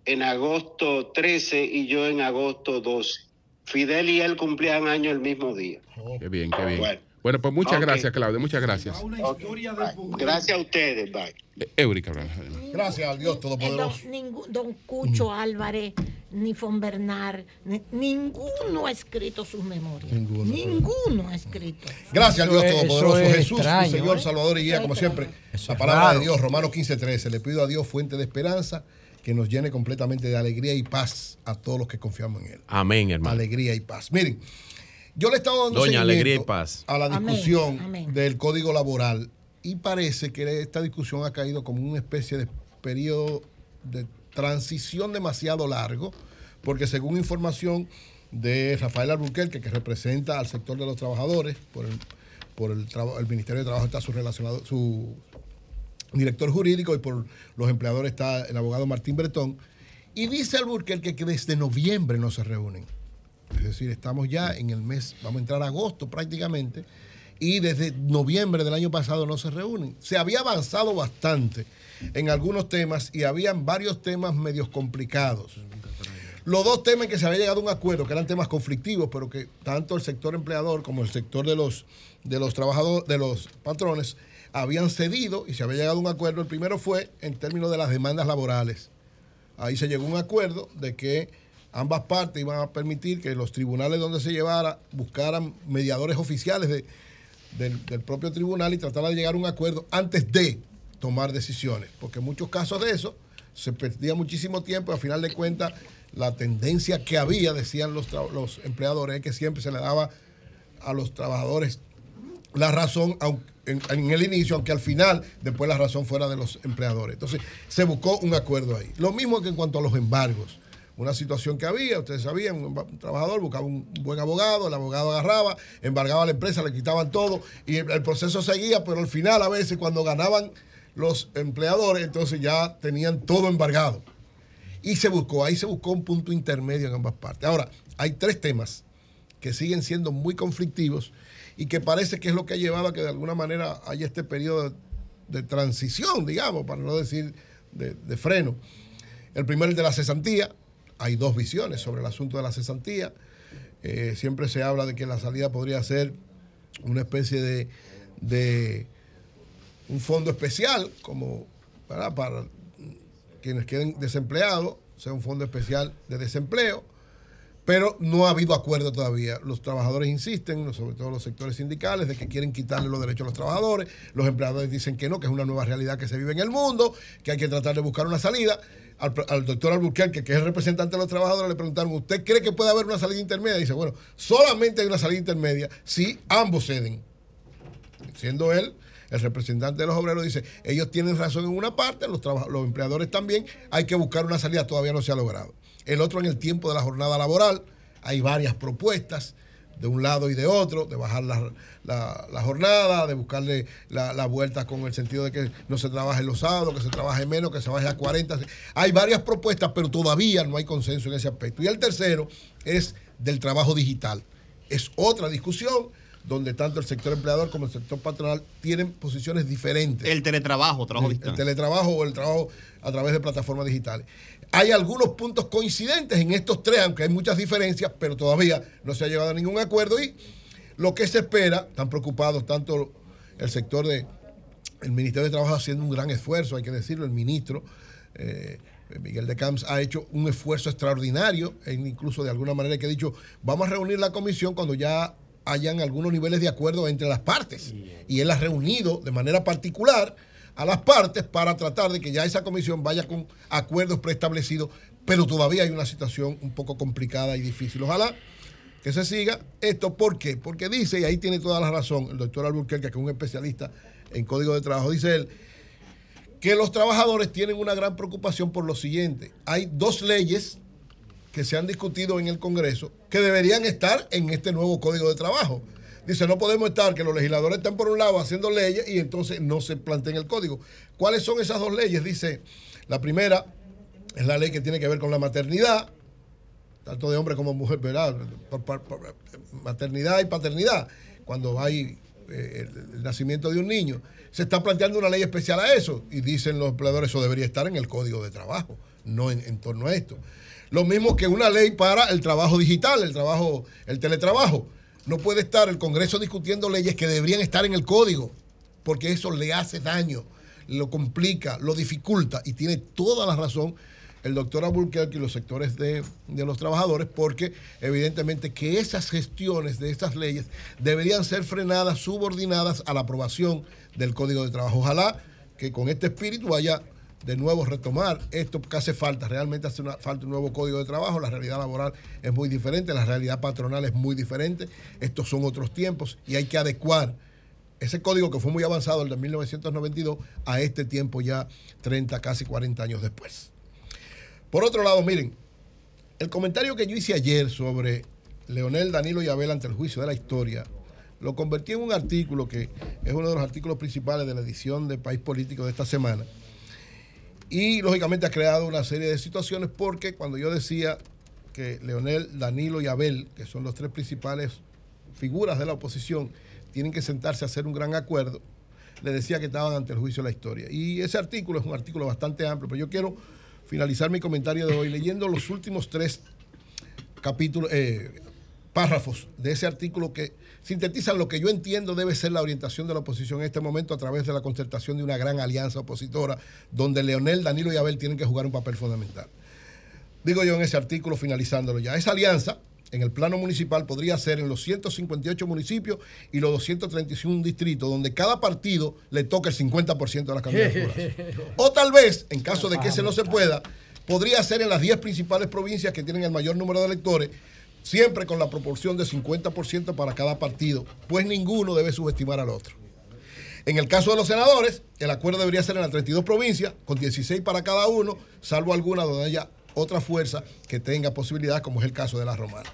Speaker 14: en agosto 13 y yo en agosto 12. Fidel y él cumplían años el mismo día.
Speaker 1: Qué bien, qué bien.
Speaker 14: Bueno.
Speaker 1: Bueno, pues muchas gracias, Claudio, muchas gracias.
Speaker 14: Gracias a ustedes, bye.
Speaker 1: Eh, Eurica.
Speaker 5: Gracias al Dios
Speaker 4: Eh,
Speaker 5: Todopoderoso.
Speaker 4: don, ningún- don Cucho Álvarez, ni Fon Bernard, ni- ninguno ha escrito sus memorias.
Speaker 5: Ninguno.
Speaker 4: Ninguno ha escrito.
Speaker 5: Gracias al Dios
Speaker 2: Eso es-
Speaker 5: Todopoderoso,
Speaker 2: eso es
Speaker 5: Jesús,
Speaker 2: extraño,
Speaker 5: Señor,
Speaker 2: ¿eh?
Speaker 5: Salvador y Guía, como siempre.
Speaker 2: Eso
Speaker 5: La palabra
Speaker 2: raro.
Speaker 5: de Dios, Romanos 15:13. Le pido a Dios fuente de esperanza que nos llene completamente de alegría y paz a todos los que confiamos en Él.
Speaker 9: Amén, hermano.
Speaker 5: Alegría y paz. Miren, yo le he estado dando
Speaker 9: Doña
Speaker 5: seguimiento
Speaker 9: Alegría y Paz.
Speaker 5: a la discusión
Speaker 9: amén.
Speaker 5: del Código Laboral y parece que esta discusión ha caído como una especie de periodo de transición demasiado largo, porque según información de Rafael Alburquerque, que representa al sector de los trabajadores, por el, por el, el Ministerio de Trabajo está su relacionado, su director jurídico y por los empleadores está el abogado Martín Bretón, y dice Alburquerque que desde noviembre no se reúnen. Es decir, estamos ya en el mes, vamos a entrar a agosto prácticamente, y desde noviembre del año pasado no se reúnen. Se había avanzado bastante en algunos temas y habían varios temas medios complicados. Los dos temas en que se había llegado a un acuerdo, que eran temas conflictivos, pero que tanto el sector empleador como el sector de los, de los trabajadores, de los patrones, habían cedido y se había llegado a un acuerdo. El primero fue en términos de las demandas laborales. Ahí se llegó a un acuerdo de que ambas partes iban a permitir que los tribunales donde se llevara buscaran mediadores oficiales de- del, propio tribunal y tratara de llegar a un acuerdo antes de tomar decisiones, porque en muchos casos de eso se perdía muchísimo tiempo y al final de cuentas la tendencia que había, decían los, los empleadores, es que siempre se le daba a los trabajadores la razón en, en el inicio, aunque al final después la razón fuera de los empleadores. Entonces se buscó un acuerdo ahí. Lo mismo que en cuanto a los embargos. Una situación que había, ustedes sabían, un, trabajador buscaba un buen abogado, el abogado agarraba, embargaba a la empresa, le quitaban todo y el, proceso seguía, pero al final a veces cuando ganaban los empleadores, entonces ya tenían todo embargado. Y se buscó, ahí se buscó un punto intermedio en ambas partes. Ahora, hay tres temas que siguen siendo muy conflictivos y que parece que es lo que ha llevado a que de alguna manera haya este periodo de, de transición, digamos, para no decir de, de freno. El primero es de la cesantía. Hay dos visiones sobre el asunto de la cesantía. Eh, siempre se habla de que la salida podría ser una especie de, un fondo especial, como para quienes queden desempleados, sea un fondo especial de desempleo, pero no ha habido acuerdo todavía. Los trabajadores insisten, sobre todo los sectores sindicales, de que quieren quitarle los derechos a los trabajadores. Los empleadores dicen que no, que es una nueva realidad que se vive en el mundo, que hay que tratar de buscar una salida. Al, al doctor Alburquerque, que es el representante de los trabajadores, le preguntaron, ¿usted cree que puede haber una salida intermedia? dice, bueno, solamente hay una salida intermedia si ambos ceden. Siendo él el representante de los obreros dice, ellos tienen razón en una parte, los, los empleadores también, hay que buscar una salida, todavía no se ha logrado. El otro en el tiempo de la jornada laboral, hay varias propuestas de un lado y de otro, de bajar la, la- la jornada, de buscarle la, la vuelta con el sentido de que no se trabaje los sábados, que se trabaje menos, que se baje a 40. Hay varias propuestas, pero todavía no hay consenso en ese aspecto. Y el tercero es del trabajo digital. Es otra discusión donde tanto el sector empleador como el sector patronal tienen posiciones diferentes.
Speaker 8: El teletrabajo, trabajo
Speaker 5: El,
Speaker 8: digital.
Speaker 5: el teletrabajo o el trabajo a través de plataformas digitales. Hay algunos puntos coincidentes en estos tres, aunque hay muchas diferencias, pero todavía no se ha llegado a ningún acuerdo y lo que se espera, están preocupados tanto el sector de el Ministerio de Trabajo haciendo un gran esfuerzo, hay que decirlo, el ministro eh, Miguel de Camps ha hecho un esfuerzo extraordinario, e incluso de alguna manera que ha dicho, vamos a reunir la comisión cuando ya hayan algunos niveles de acuerdo entre las partes. Y él ha reunido de manera particular a las partes para tratar de que ya esa comisión vaya con acuerdos preestablecidos, pero todavía hay una situación un poco complicada y difícil. Ojalá que se siga esto. ¿Por qué? Porque dice, y ahí tiene toda la razón, el doctor Alburquerque, que es un especialista en código de trabajo, dice él, que los trabajadores tienen una gran preocupación por lo siguiente. Hay dos leyes que se han discutido en el Congreso que deberían estar en este nuevo código de trabajo. Dice, no podemos estar que los legisladores estén por un lado haciendo leyes y entonces no se planteen el código. ¿Cuáles son esas dos leyes? Dice, la primera es la ley que tiene que ver con la maternidad, tanto de hombre como mujer, ¿verdad? Maternidad y paternidad, cuando hay eh, el, el nacimiento de un niño. Se está planteando una ley especial a eso y dicen los empleadores eso debería estar en el código de trabajo, no en, en torno a esto. Lo mismo que una ley para el trabajo digital, el trabajo, el teletrabajo. No puede estar el Congreso discutiendo leyes que deberían estar en el código, porque eso le hace daño, lo complica, lo dificulta y tiene toda la razón el doctor Alburquerque y los sectores de, de los trabajadores, porque evidentemente que esas gestiones de estas leyes deberían ser frenadas, subordinadas a la aprobación del Código de Trabajo. Ojalá que con este espíritu haya de nuevo retomar esto que hace falta. Realmente hace falta un nuevo código de trabajo. La realidad laboral es muy diferente, la realidad patronal es muy diferente. Estos son otros tiempos y hay que adecuar ese código que fue muy avanzado, el de 1992, a este tiempo ya 30, casi 40 años después. Por otro lado, miren, el comentario que yo hice ayer sobre Leonel, Danilo y Abel ante el juicio de la historia, lo convertí en un artículo que es uno de los artículos principales de la edición de País Político de esta semana. Y lógicamente ha creado una serie de situaciones porque cuando yo decía que Leonel, Danilo y Abel, que son los tres principales figuras de la oposición, tienen que sentarse a hacer un gran acuerdo, le decía que estaban ante el juicio de la historia. Y ese artículo es un artículo bastante amplio, pero yo quiero finalizar mi comentario de hoy leyendo los últimos tres capítulos, eh, párrafos de ese artículo que sintetizan lo que yo entiendo debe ser la orientación de la oposición en este momento a través de la concertación de una gran alianza opositora donde Leonel, Danilo y Abel tienen que jugar un papel fundamental. Digo yo en ese artículo finalizándolo ya, esa alianza en el plano municipal podría ser en los 158 municipios y los 231 distritos donde cada partido le toca el 50% de las candidaturas. [laughs] O tal vez, en caso de que ese no se pueda, podría ser en las 10 principales provincias que tienen el mayor número de electores, siempre con la proporción de 50% para cada partido, pues ninguno debe subestimar al otro. En el caso de los senadores, el acuerdo debería ser en las 32 provincias, con 16 para cada uno, salvo alguna donde haya otra fuerza que tenga posibilidad, como es el caso de la romana.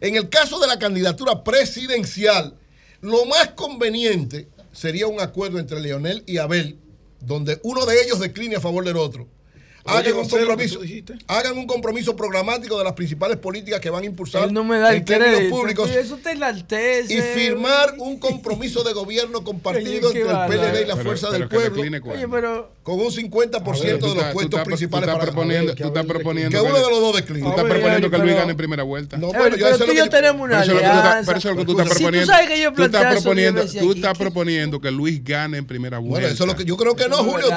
Speaker 5: En el caso de la candidatura presidencial, lo más conveniente sería un acuerdo entre Leonel y Abel, donde uno de ellos decline a favor del otro, hagan un compromiso, programático de las principales políticas que van a impulsar
Speaker 2: no me
Speaker 5: públicos y firmar un [laughs] compromiso de gobierno compartido entre el PLD y la fuerza del pueblo con un 50% de los puestos principales para que, uno de los dos decline.
Speaker 1: Tú estás proponiendo que Luis gane en primera vuelta.
Speaker 5: Yo
Speaker 2: tenemos una
Speaker 1: tú estás proponiendo.
Speaker 2: Que
Speaker 1: Luis gane en primera vuelta.
Speaker 5: Yo creo que no, Julio.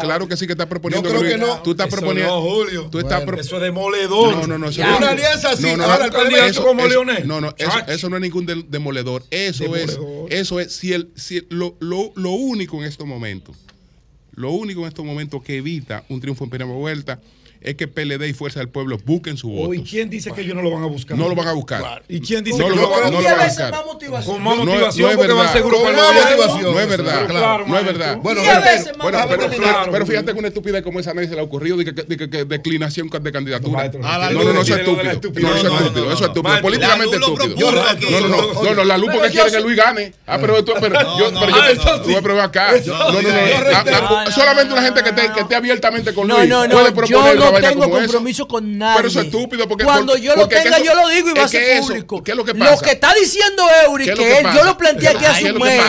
Speaker 1: Claro que sí que estás proponiendo
Speaker 5: yo creo que no.
Speaker 1: Tú estás
Speaker 13: eso
Speaker 1: proponiendo.
Speaker 13: Eso es demoledor.
Speaker 1: No, no, no. Eso
Speaker 5: una alianza así. Ahora el
Speaker 1: candidato
Speaker 13: como Leonel.
Speaker 1: No, no. Eso, no es ningún demoledor. Eso es. Eso es. Si el, si lo, lo, lo único en estos momentos. Lo único en estos momentos que evita un triunfo en primera vuelta es que PLD y Fuerza del Pueblo busquen su voto.
Speaker 13: ¿Y quién dice que ellos no lo van a buscar?
Speaker 1: No lo van a buscar.
Speaker 13: ¿Y quién dice
Speaker 1: no
Speaker 13: que
Speaker 1: lo
Speaker 13: no lo van a
Speaker 1: buscar?
Speaker 13: Con más motivación,
Speaker 1: no, es verdad. No es verdad.
Speaker 5: Bueno, pero,
Speaker 1: fíjate que una estupidez como esa a nadie se le ha ocurrido de declinación de candidatura. No, no, no, eso es estúpido. No, eso es estúpido. Eso es estúpido. Políticamente estúpido. No, no, no. No, la luz porque quiere que Luis gane. Ah, pero yo pero acá. No, no, no. Solamente una gente que esté abiertamente con Luis puede proponer
Speaker 2: no tengo compromiso con nadie.
Speaker 1: Pero eso es estúpido
Speaker 2: cuando yo lo tenga yo lo digo y va a ser público.
Speaker 1: ¿qué es lo, que pasa?
Speaker 2: lo que está diciendo Eury que, yo lo planteé aquí hace un mes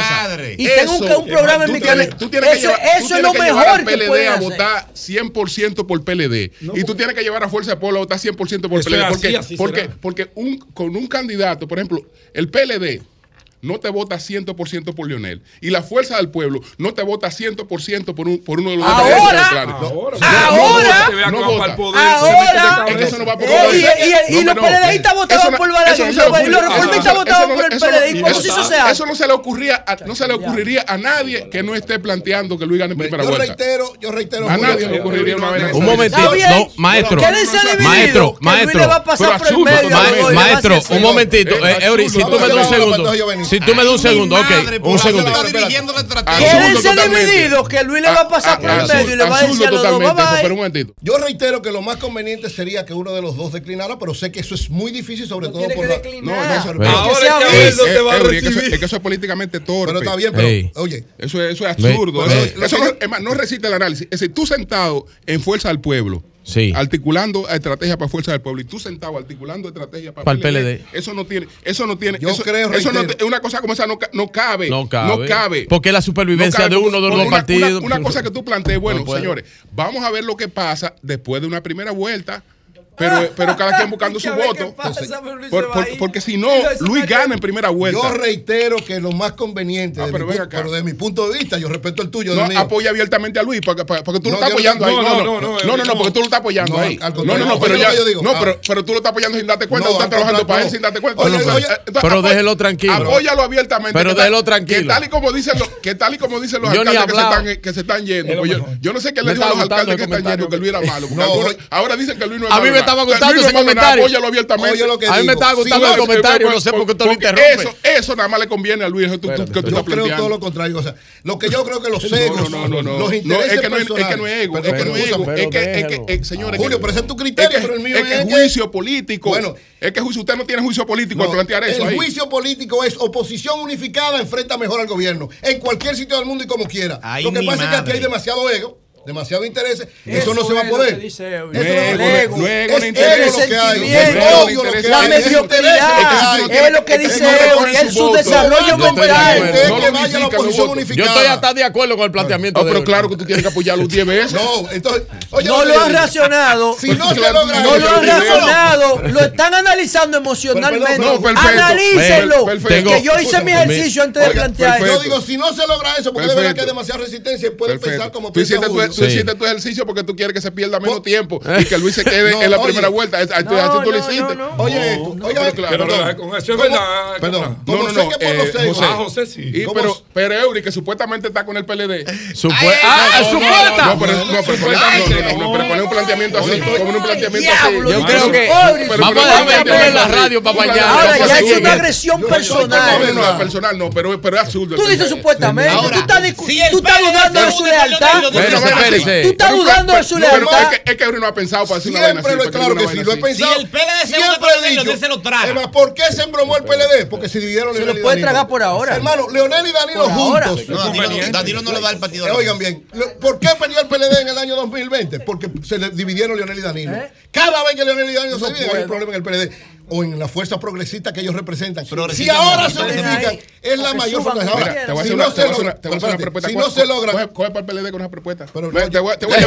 Speaker 2: y tengo un, programa en mi canal. Eso es lo mejor que puede
Speaker 1: a votar 100% por PLD y tú tienes que llevar a Fuerza de Pueblo a votar 100% por PLD porque porque con un candidato, por ejemplo, el PLD no te vota 100% por Lionel. Y la fuerza del pueblo no te vota 100% por, un, por uno de los
Speaker 2: ahora,
Speaker 1: dos.
Speaker 13: Ahora,
Speaker 1: no,
Speaker 2: ahora, eh, Y los PLDistas votaban por Balaguer. Y los reformistas votaban por el PLD. ¿Cómo pues, se hizo
Speaker 1: Eso no se le ocurría no se le ocurriría a nadie que no esté planteando que Luis gane en primera
Speaker 5: yo
Speaker 1: vuelta.
Speaker 5: Reitero, yo reitero,
Speaker 1: a nadie le ocurriría una vez.
Speaker 9: Un momentito, no, maestro. Maestro, maestro. Maestro, un momentito.
Speaker 1: Eh,
Speaker 9: Eury, si tú me das un segundo. Si tú me das un segundo, ok. Un segundo.
Speaker 2: Quédense divididos que Luis le va a ah, pasar ah, por el medio y le va a decir a los dos,
Speaker 1: Pero un momentito.
Speaker 5: Yo reitero que lo más conveniente sería que uno de los dos declinara, pero sé que eso es muy difícil, sobre todo por la.
Speaker 1: No, no,
Speaker 13: Ahora es que
Speaker 1: eso es políticamente torpe.
Speaker 5: Pero está bien, pero. Oye.
Speaker 1: Eso es absurdo. Eso no resiste el análisis. Es decir, tú sentado en fuerza al pueblo
Speaker 9: sí.
Speaker 1: articulando estrategia para Fuerza del Pueblo y tú sentado articulando estrategia para,
Speaker 9: para el PLD.
Speaker 1: Eso no tiene, eso no tiene,
Speaker 5: yo
Speaker 1: eso,
Speaker 5: creo,
Speaker 1: eso no, una cosa como esa no, no, cabe,
Speaker 9: no cabe,
Speaker 1: no cabe,
Speaker 9: porque la supervivencia de uno de los partidos.
Speaker 1: Una, una, cosa que tú planteas, bueno, señores, vamos a ver lo que pasa después de una primera vuelta pero, [laughs] pero cada quien buscando su voto.
Speaker 2: Pasa,
Speaker 1: porque si no, Luis gana en primera vuelta.
Speaker 5: Yo reitero que lo más conveniente,
Speaker 1: ah, pero,
Speaker 5: de mi, punto de vista, yo respeto el tuyo.
Speaker 1: No, apoya abiertamente a Luis, porque, porque tú lo estás apoyando
Speaker 13: no,
Speaker 1: ahí.
Speaker 13: No,
Speaker 1: no,
Speaker 13: no,
Speaker 1: no,
Speaker 13: no,
Speaker 1: porque tú lo estás apoyando ahí. No, no, no, pero ya, no, pero,
Speaker 5: ah.
Speaker 1: pero tú lo estás apoyando sin darte cuenta, estás para él sin darte cuenta. Eh,
Speaker 9: pero déjelo tranquilo.
Speaker 1: Apóyalo abiertamente.
Speaker 9: Pero déjelo tranquilo.
Speaker 1: Que tal y como dicen los, que tal y como dicen los alcaldes que se están yendo. Pues yo no sé qué le dijo a los alcaldes que están yendo, que Luis era malo. Ahora dicen que Luis no es malo
Speaker 9: estaba gustando ese comentario.
Speaker 1: Apóyalo abiertamente.
Speaker 5: Oye, lo que
Speaker 9: a mí me estaba gustando
Speaker 5: sí,
Speaker 9: el comentario,
Speaker 1: por,
Speaker 9: no sé por qué usted lo interrumpe.
Speaker 1: Eso, eso nada más le conviene a Luis. Tú, Espérate, tú, que tú
Speaker 5: yo creo todo lo contrario. O sea, lo que yo creo que los egos,
Speaker 1: no, no, no,
Speaker 5: los intereses
Speaker 1: es que no, es, es que no es ego,
Speaker 5: pero,
Speaker 1: es que no es ego. Es que, es que, eh, señores,
Speaker 5: Julio, pero ese es tu criterio, pero el mío
Speaker 1: es que juicio político.
Speaker 5: Bueno,
Speaker 1: es que usted no tiene juicio político al plantear eso.
Speaker 5: El juicio político es oposición unificada enfrenta mejor al gobierno en cualquier sitio del mundo y como quiera. Lo que pasa es que aquí hay demasiado ego demasiado interés, eso, no se va a poder. Eso no es lo que hay.
Speaker 2: La mediocridad es lo que dice Eury, es
Speaker 1: su
Speaker 2: desarrollo mental.
Speaker 9: Yo estoy hasta de acuerdo con el planteamiento.
Speaker 1: Pero claro que tú tienes que apoyarlo 10 [laughs] veces.
Speaker 5: No, entonces.
Speaker 2: No
Speaker 5: lo
Speaker 2: han racionado. [laughs]
Speaker 5: Si no se logra.
Speaker 2: No lo han racionado. Lo están analizando emocionalmente. Analícenlo. Que yo hice mi ejercicio antes de plantear.
Speaker 5: Yo digo, si no se logra eso, porque de verdad que hay demasiada resistencia,
Speaker 1: pueden
Speaker 5: pensar como piensa
Speaker 1: tú sí. hiciste tu ejercicio porque tú quieres que se pierda menos tiempo y que Luis se quede en la primera vuelta. Tú.
Speaker 5: Oye, oye,
Speaker 1: claro,
Speaker 13: con eso es verdad.
Speaker 1: No, no, no. José
Speaker 13: sí.
Speaker 1: Pero Eury, que supuestamente está con el PLD.
Speaker 9: Ah.
Speaker 1: No, pero no, un planteamiento así. Con un planteamiento así.
Speaker 9: Yo creo que. Vamos a meterlo la radio para.
Speaker 2: Ahora, ya es una agresión personal.
Speaker 1: No, personal no, pero es absurdo.
Speaker 2: Tú dices supuestamente. Tú estás dudando de su lealtad. Tú estás dudando de su lealtad.
Speaker 1: Es que uno ha pensado para decir una vaina
Speaker 5: Siempre, claro que sí, lo he pensado.
Speaker 8: Si el PLD
Speaker 5: siempre
Speaker 8: se lo traga.
Speaker 5: ¿Por qué se embromó el PLD? Porque se dividieron Leonel y
Speaker 2: Se
Speaker 5: lo puede
Speaker 2: tragar por ahora.
Speaker 5: Hermano, Leonel y Danilo juntos.
Speaker 8: Danilo no le da el partido.
Speaker 5: Eh, oigan bien, ¿por qué perdió el PLD en el año 2020? Porque se dividieron Leonel y Danilo.
Speaker 2: ¿Eh?
Speaker 5: Cada vez que Leonel y Danilo se dividen hay un problema en el PLD o en la fuerza progresista que ellos representan. Si ahora se unifican, es la mayor
Speaker 2: fuerza.
Speaker 5: Ahora, si no se logra, si no se logra,
Speaker 1: coge para el PLD con una propuesta. Te voy a llevar a Te voy a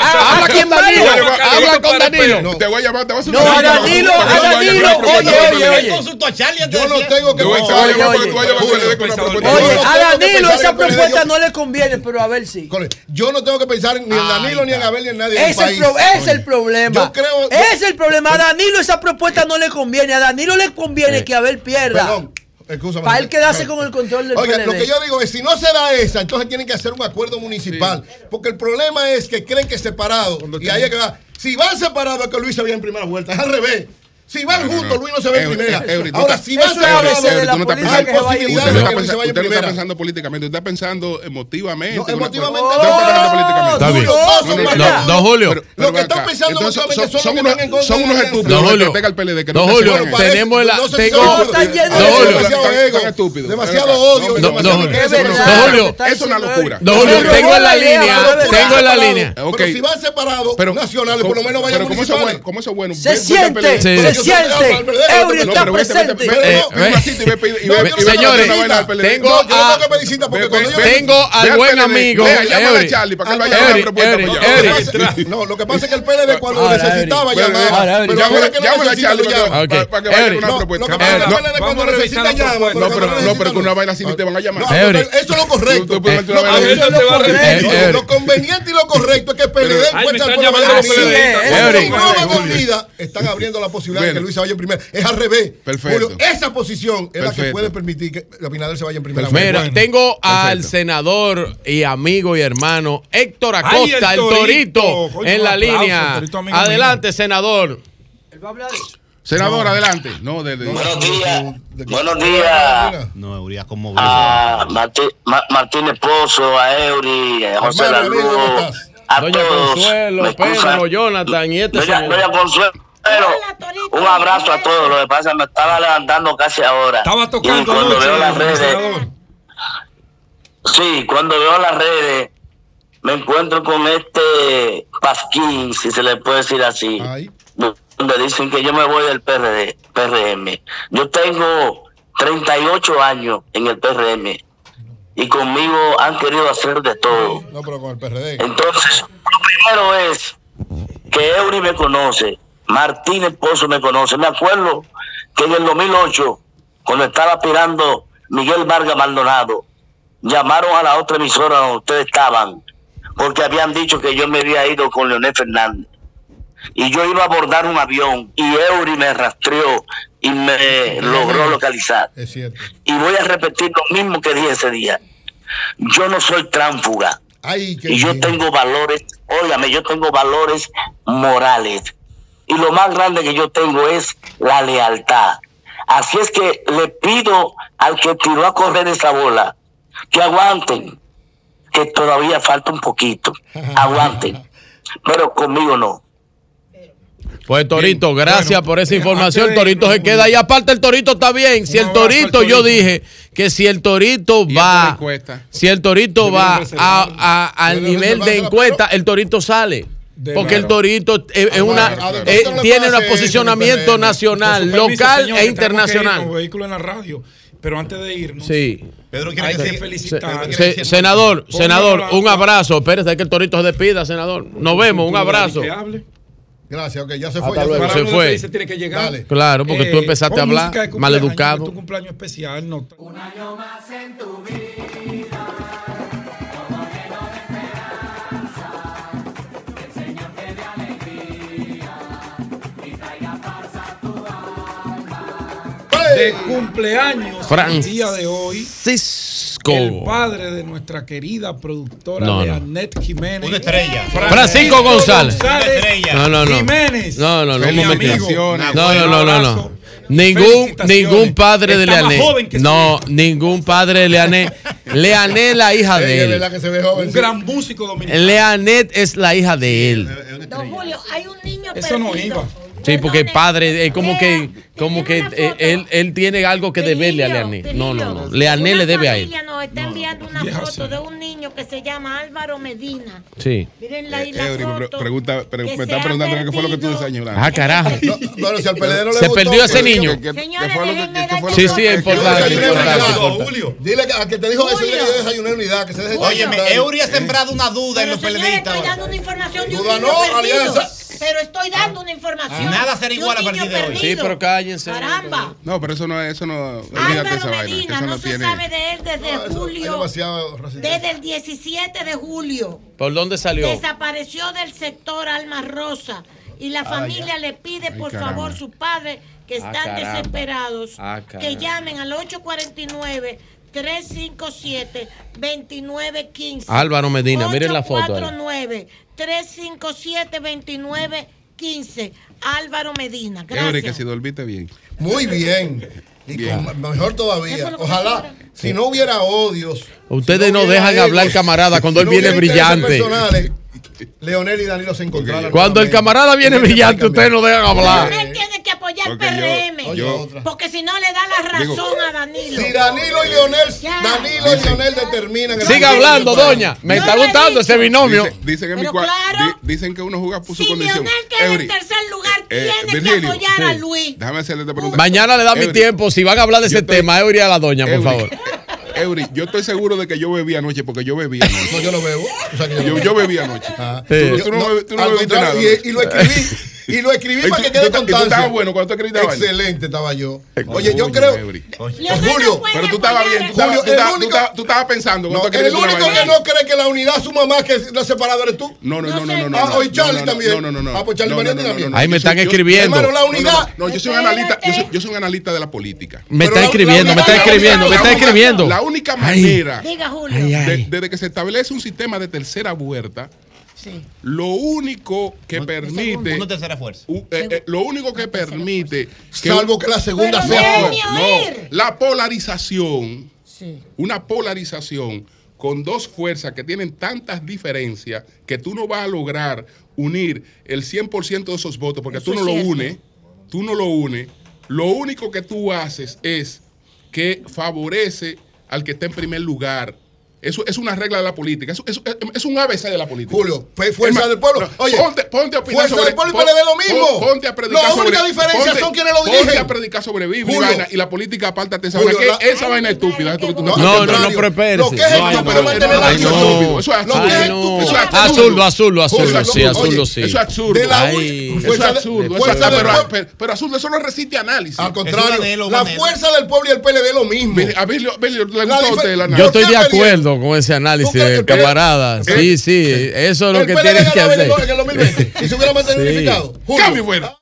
Speaker 2: Habla con Danilo.
Speaker 9: Habla con Danilo.
Speaker 1: Te voy a llamar, te voy a
Speaker 2: No, a Danilo, a Danilo. Oye, oye, oye.
Speaker 5: Yo no tengo que
Speaker 2: Oye, a Danilo esa propuesta no le conviene, pero a ver si.
Speaker 5: Yo no tengo que pensar ni en Danilo, ni en Abel, ni en nadie. Ese
Speaker 2: es es el problema.
Speaker 5: Yo
Speaker 2: es el problema. A Danilo esa propuesta no le conviene. A Danilo le conviene eh, que Abel pierda.
Speaker 5: Perdón.
Speaker 2: Para él quedarse con el control del
Speaker 5: Oiga, lo que yo digo es, si no será esa, entonces tienen que hacer un acuerdo municipal. Porque el problema es que creen que separado. Cuando y tiene... ahí es que va. Si van separados, es que Luis se en primera vuelta. Es al revés. Si van
Speaker 1: no,
Speaker 5: juntos, Luis no se va en primera. Ahora, si van separados,
Speaker 2: se.
Speaker 1: Usted no está pensando políticamente, usted está pensando emotivamente.
Speaker 5: emotivamente no.
Speaker 9: Don Julio.
Speaker 5: Los que están pensando son
Speaker 1: Son unos estúpidos. que
Speaker 9: pega
Speaker 1: el
Speaker 9: Julio, tenemos
Speaker 5: Demasiado odio.
Speaker 9: Don Julio.
Speaker 2: Es
Speaker 1: una locura.
Speaker 9: Don Julio, tengo en la línea. Tengo en la línea.
Speaker 5: Pero si van separados, nacionales, por lo menos vayan municipales.
Speaker 1: ¿Cómo eso es bueno?
Speaker 2: Se siente. Siente, Eury presente.
Speaker 9: Señores, tengo
Speaker 5: tengo
Speaker 9: al buen amigo.
Speaker 5: No, lo que pasa es que el PLD cuando necesitaba llamar.
Speaker 1: Llámale a Charlie para que vaya una propuesta.
Speaker 5: Cuando necesita
Speaker 13: llamar.
Speaker 1: No, pero con una vaina así te van a llamar.
Speaker 5: Eso es lo correcto. Lo conveniente y lo correcto es que el PLD
Speaker 13: encuentra
Speaker 5: por la Están abriendo la posibilidad que Luisa vaya en primera. Es al revés.
Speaker 1: Perfecto.
Speaker 5: Esa posición es Perfecto. la que puede permitir que la Abinader se vaya en primera.
Speaker 9: Mira, tengo al senador y amigo y hermano Héctor Acosta,
Speaker 13: el, torito,
Speaker 9: en la línea. Adelante, senador.
Speaker 2: Él va a hablar.
Speaker 1: Senador, adelante. No, de,
Speaker 15: buenos días. Buenos días.
Speaker 8: No, Euría, como
Speaker 15: A Martín, Esposo, a Eury, a José
Speaker 5: Lalu,
Speaker 15: a
Speaker 9: Doña. Consuelo, Pedro, Jonathan y este
Speaker 15: Doña. Doña Consuelo.
Speaker 11: Pero
Speaker 15: un abrazo a todos. Lo que pasa, es que me estaba levantando casi ahora.
Speaker 13: Estaba tocando.
Speaker 15: Y cuando
Speaker 13: noche,
Speaker 15: veo las redes. Sí, cuando veo las redes, me encuentro con este Pasquín, si se le puede decir así. Donde dicen que yo me voy del PRD, PRM. Yo tengo 38 años en el PRM. Y conmigo han querido hacer de todo.
Speaker 5: No, pero con el PRD.
Speaker 15: Entonces, lo primero es que Eury me conoce Martínez Pozo me conoce. Me acuerdo que en el 2008, cuando estaba aspirando Miguel Vargas Maldonado, llamaron a la otra emisora donde ustedes estaban, porque habían dicho que yo me había ido con Leonel Fernández. Y yo iba a abordar un avión y Eury me rastreó y me logró localizar. Y voy a repetir lo mismo que dije ese día. Yo no soy tránfuga. Y yo tengo valores, óigame, yo tengo valores morales y lo más grande que yo tengo es la lealtad. Así es que le pido al que tiró a correr esa bola que aguanten, que todavía falta un poquito, [laughs] aguanten, pero conmigo no.
Speaker 9: Pues Torito, gracias por esa información. Torito se queda y aparte el Torito está bien. Si el Torito, yo dije que si el Torito va, si el Torito va a, al nivel de encuesta, el Torito sale porque el Torito es, una, eh, tiene un posicionamiento nacional, local e internacional.
Speaker 13: Vehículo en la radio. Pero antes de irnos,
Speaker 9: sí.
Speaker 8: Pedro quiere
Speaker 13: hay
Speaker 8: que,
Speaker 13: felicitar.
Speaker 9: Se,
Speaker 8: se,
Speaker 9: senador, senador, un abrazo. Espérese que el torito se despida, senador. Nos vemos, un abrazo.
Speaker 5: Gracias, ok, ya se fue. Ya. Se, fue.
Speaker 16: Dice, tiene que llegar.
Speaker 5: Dale.
Speaker 9: Claro, porque tú empezaste a hablar maleducado.
Speaker 16: Un
Speaker 6: Un año más en tu vida. De cumpleaños el día de hoy.
Speaker 9: Francisco.
Speaker 6: El padre de nuestra querida productora
Speaker 9: No,
Speaker 6: Jiménez.
Speaker 8: Una estrella.
Speaker 9: Francisco González.
Speaker 8: Una estrella.
Speaker 9: No, no, no.
Speaker 6: Jiménez.
Speaker 9: No, no, no. un. No, no, no, no, no. Ningún, ningún padre de Leané. No, ningún padre de Leané. Leané es la hija de él.
Speaker 6: Un gran músico dominicano.
Speaker 9: Leanet es la hija de él.
Speaker 4: Don Julio, hay un niño
Speaker 6: Eso no iba.
Speaker 9: Sí, porque el padre es como que, como que eh, él, él tiene algo que deberle a Leané. No, no, no. Leané le debe a él.
Speaker 4: nos está enviando una foto de un niño que se llama Álvaro Medina.
Speaker 9: Sí.
Speaker 4: Miren la,
Speaker 1: Eh,
Speaker 4: la
Speaker 1: Eury, me pre-
Speaker 4: foto
Speaker 1: pregunta, me
Speaker 4: ha
Speaker 1: preguntando qué fue lo que tú desayunaste.
Speaker 9: Ah, carajo.
Speaker 5: No, bueno, si al PLD no le
Speaker 9: Se
Speaker 5: gustó,
Speaker 9: perdió ese niño.
Speaker 1: ¿Qué- qué-
Speaker 4: Señores,
Speaker 1: qué fue lo que-
Speaker 4: déjenme
Speaker 1: qué- qué
Speaker 4: dar
Speaker 1: fue lo
Speaker 9: Sí, sí, es importante.
Speaker 5: Julio. Dile que- a que te dijo eso, dile que desayuné unidad, que se deje de
Speaker 8: Óyeme,
Speaker 5: insultar.
Speaker 8: Eury ha sembrado una duda en los pelelistas.
Speaker 4: estoy dando una información de un
Speaker 5: Duda
Speaker 4: niño
Speaker 5: no,
Speaker 4: perdido.
Speaker 5: alianza.
Speaker 4: Pero estoy dando una información.
Speaker 8: Nada será igual a partir de hoy.
Speaker 4: perdido.
Speaker 9: Sí, pero cállense.
Speaker 4: Caramba.
Speaker 1: No, pero eso no es, eso no, olvídate
Speaker 4: Álvaro
Speaker 1: esa vaina, que
Speaker 4: Medina,
Speaker 1: eso
Speaker 4: no,
Speaker 1: no
Speaker 4: se
Speaker 1: tiene.
Speaker 4: sabe de él desde
Speaker 5: No,
Speaker 4: julio. Desde el 17 de julio.
Speaker 9: ¿Por dónde salió?
Speaker 4: Desapareció del sector Alma Rosa. Y la familia le pide, por
Speaker 1: caramba.
Speaker 4: favor, sus padres que
Speaker 9: Ah,
Speaker 4: están desesperados,
Speaker 9: Ah,
Speaker 4: que llamen al 849 357 2915.
Speaker 9: Álvaro Medina, miren la foto ahí.
Speaker 4: 849 357 2915. Álvaro Medina.
Speaker 1: Eury, que
Speaker 4: Gracias.
Speaker 1: si dormiste bien.
Speaker 5: Muy bien. Y
Speaker 1: Bien.
Speaker 5: con- mejor todavía. Ojalá, si no hubiera odios.
Speaker 9: Ustedes
Speaker 5: si
Speaker 9: no
Speaker 5: hubiera
Speaker 9: dejan hablar, camarada, cuando
Speaker 5: si
Speaker 9: él
Speaker 5: no
Speaker 9: viene brillante.
Speaker 5: Leonel y Danilo se encontraron.
Speaker 9: Cuando el camarada viene
Speaker 5: que
Speaker 9: brillante, ustedes no dejan hablar.
Speaker 4: Él tiene que apoyar PRM.
Speaker 1: Yo-.
Speaker 4: Porque si no le da la razón
Speaker 1: Digo-
Speaker 4: a Danilo.
Speaker 5: Si Danilo y Leonel,
Speaker 4: Ya.
Speaker 5: Danilo y Leonel determinan.
Speaker 9: Siga hablando, doña. Me está gustando ese binomio.
Speaker 1: Dice- dicen, en mi
Speaker 4: claro.
Speaker 1: di- dicen que uno juega por su
Speaker 4: Si
Speaker 1: condición.
Speaker 4: Lionel queda en tercer lugar,
Speaker 1: eh,
Speaker 4: tiene que apoyar a. Luis.
Speaker 1: déjame hacerle esta pregunta.
Speaker 9: Mañana le da mi tiempo. Si van a hablar de
Speaker 1: Yo
Speaker 9: ese
Speaker 1: estoy-
Speaker 9: tema, Eury a la doña, por
Speaker 1: Eury,
Speaker 9: favor.
Speaker 1: Eury, yo estoy seguro de que yo bebí anoche porque yo bebí anoche.
Speaker 5: No, yo lo bebo. O sea que yo,
Speaker 1: Yo, yo bebí anoche.
Speaker 5: Ah.
Speaker 9: Sí.
Speaker 1: Tú, tú no,
Speaker 5: No,
Speaker 1: no bebiste nada.
Speaker 5: y, y lo escribí. Y lo escribí para que quede constancia.
Speaker 1: estabas bueno cuando tú escribiste.
Speaker 5: Excelente estaba yo. Oye, yo creo. Julio,
Speaker 1: Pero tú estabas bien, tú
Speaker 4: apoyar
Speaker 1: estabas,
Speaker 5: Julio,
Speaker 1: tú estabas- pensando
Speaker 5: el único que no cree que la unidad suma más que la separada eres tú.
Speaker 1: No, no, no, no, no.
Speaker 5: Ah, hoy Charlie también.
Speaker 1: No, no, no.
Speaker 5: Ah, pues Charlie
Speaker 1: No, no,
Speaker 5: Mariano
Speaker 1: no, no,
Speaker 5: también.
Speaker 9: Ahí me están escribiendo.
Speaker 5: Hermano, la unidad.
Speaker 1: no, yo soy un analista, yo soy, un analista de la política.
Speaker 9: Me está escribiendo, me está escribiendo, me está escribiendo.
Speaker 1: La única manera, desde que se establece un sistema de tercera vuelta,
Speaker 4: Sí.
Speaker 1: lo único que permite,
Speaker 8: Una tercera fuerza.
Speaker 1: u- eh, eh, lo único que permite, que
Speaker 5: Salvo que la segunda sea.
Speaker 1: no,
Speaker 4: oír.
Speaker 1: la polarización,
Speaker 4: Sí.
Speaker 1: una polarización con dos fuerzas que tienen tantas diferencias que tú no vas a lograr unir el 100% de esos votos porque
Speaker 4: Eso
Speaker 1: tú no lo unes, tú no lo unes, lo único que tú haces es que favorece al que está en primer lugar. Eso es una regla de la política. Eso, eso- es un ABC de la política.
Speaker 5: Julio, fuerza del pueblo.
Speaker 1: no,
Speaker 5: Oye,
Speaker 1: ponte, ponte a opinar
Speaker 5: fuerza
Speaker 1: sobre
Speaker 5: del pueblo y PLD lo mismo.
Speaker 1: pon- Ponte a predicar
Speaker 5: La
Speaker 1: sobre
Speaker 5: única diferencia
Speaker 1: ponte-
Speaker 5: son quienes lo
Speaker 1: Ponte
Speaker 5: dirigen.
Speaker 1: a predicar sobre Biblia y vaina, y la política apártate esa
Speaker 5: Julio,
Speaker 1: vaina.
Speaker 5: la-
Speaker 1: que esa vaina es estúpida.
Speaker 5: No,
Speaker 9: No, no, no, pero espérese.
Speaker 5: Lo que es estúpido es mantener la
Speaker 1: eso es eso absurdo. Eso es
Speaker 9: Azul, azul, azul,
Speaker 5: Julio,
Speaker 9: sí, azul, sí.
Speaker 1: Eso es absurdo.
Speaker 5: La
Speaker 1: Eso
Speaker 5: fuerza
Speaker 1: es absurdo. pero, absurdo, eso no resiste análisis.
Speaker 5: Al contrario, la fuerza del pueblo y el PLD lo mismo.
Speaker 1: A Billy, Billy, le
Speaker 5: La
Speaker 1: gustó a usted el
Speaker 9: Yo estoy de
Speaker 5: ¿Qué
Speaker 9: acuerdo con ese análisis,
Speaker 5: ¿Tú crees que el
Speaker 9: camarada. Sí, sí, eso es lo que
Speaker 5: PLD
Speaker 9: tienen que hacer.
Speaker 5: el- en el 2020 y se hubiera mantenido unificado.
Speaker 1: Cambio fuera.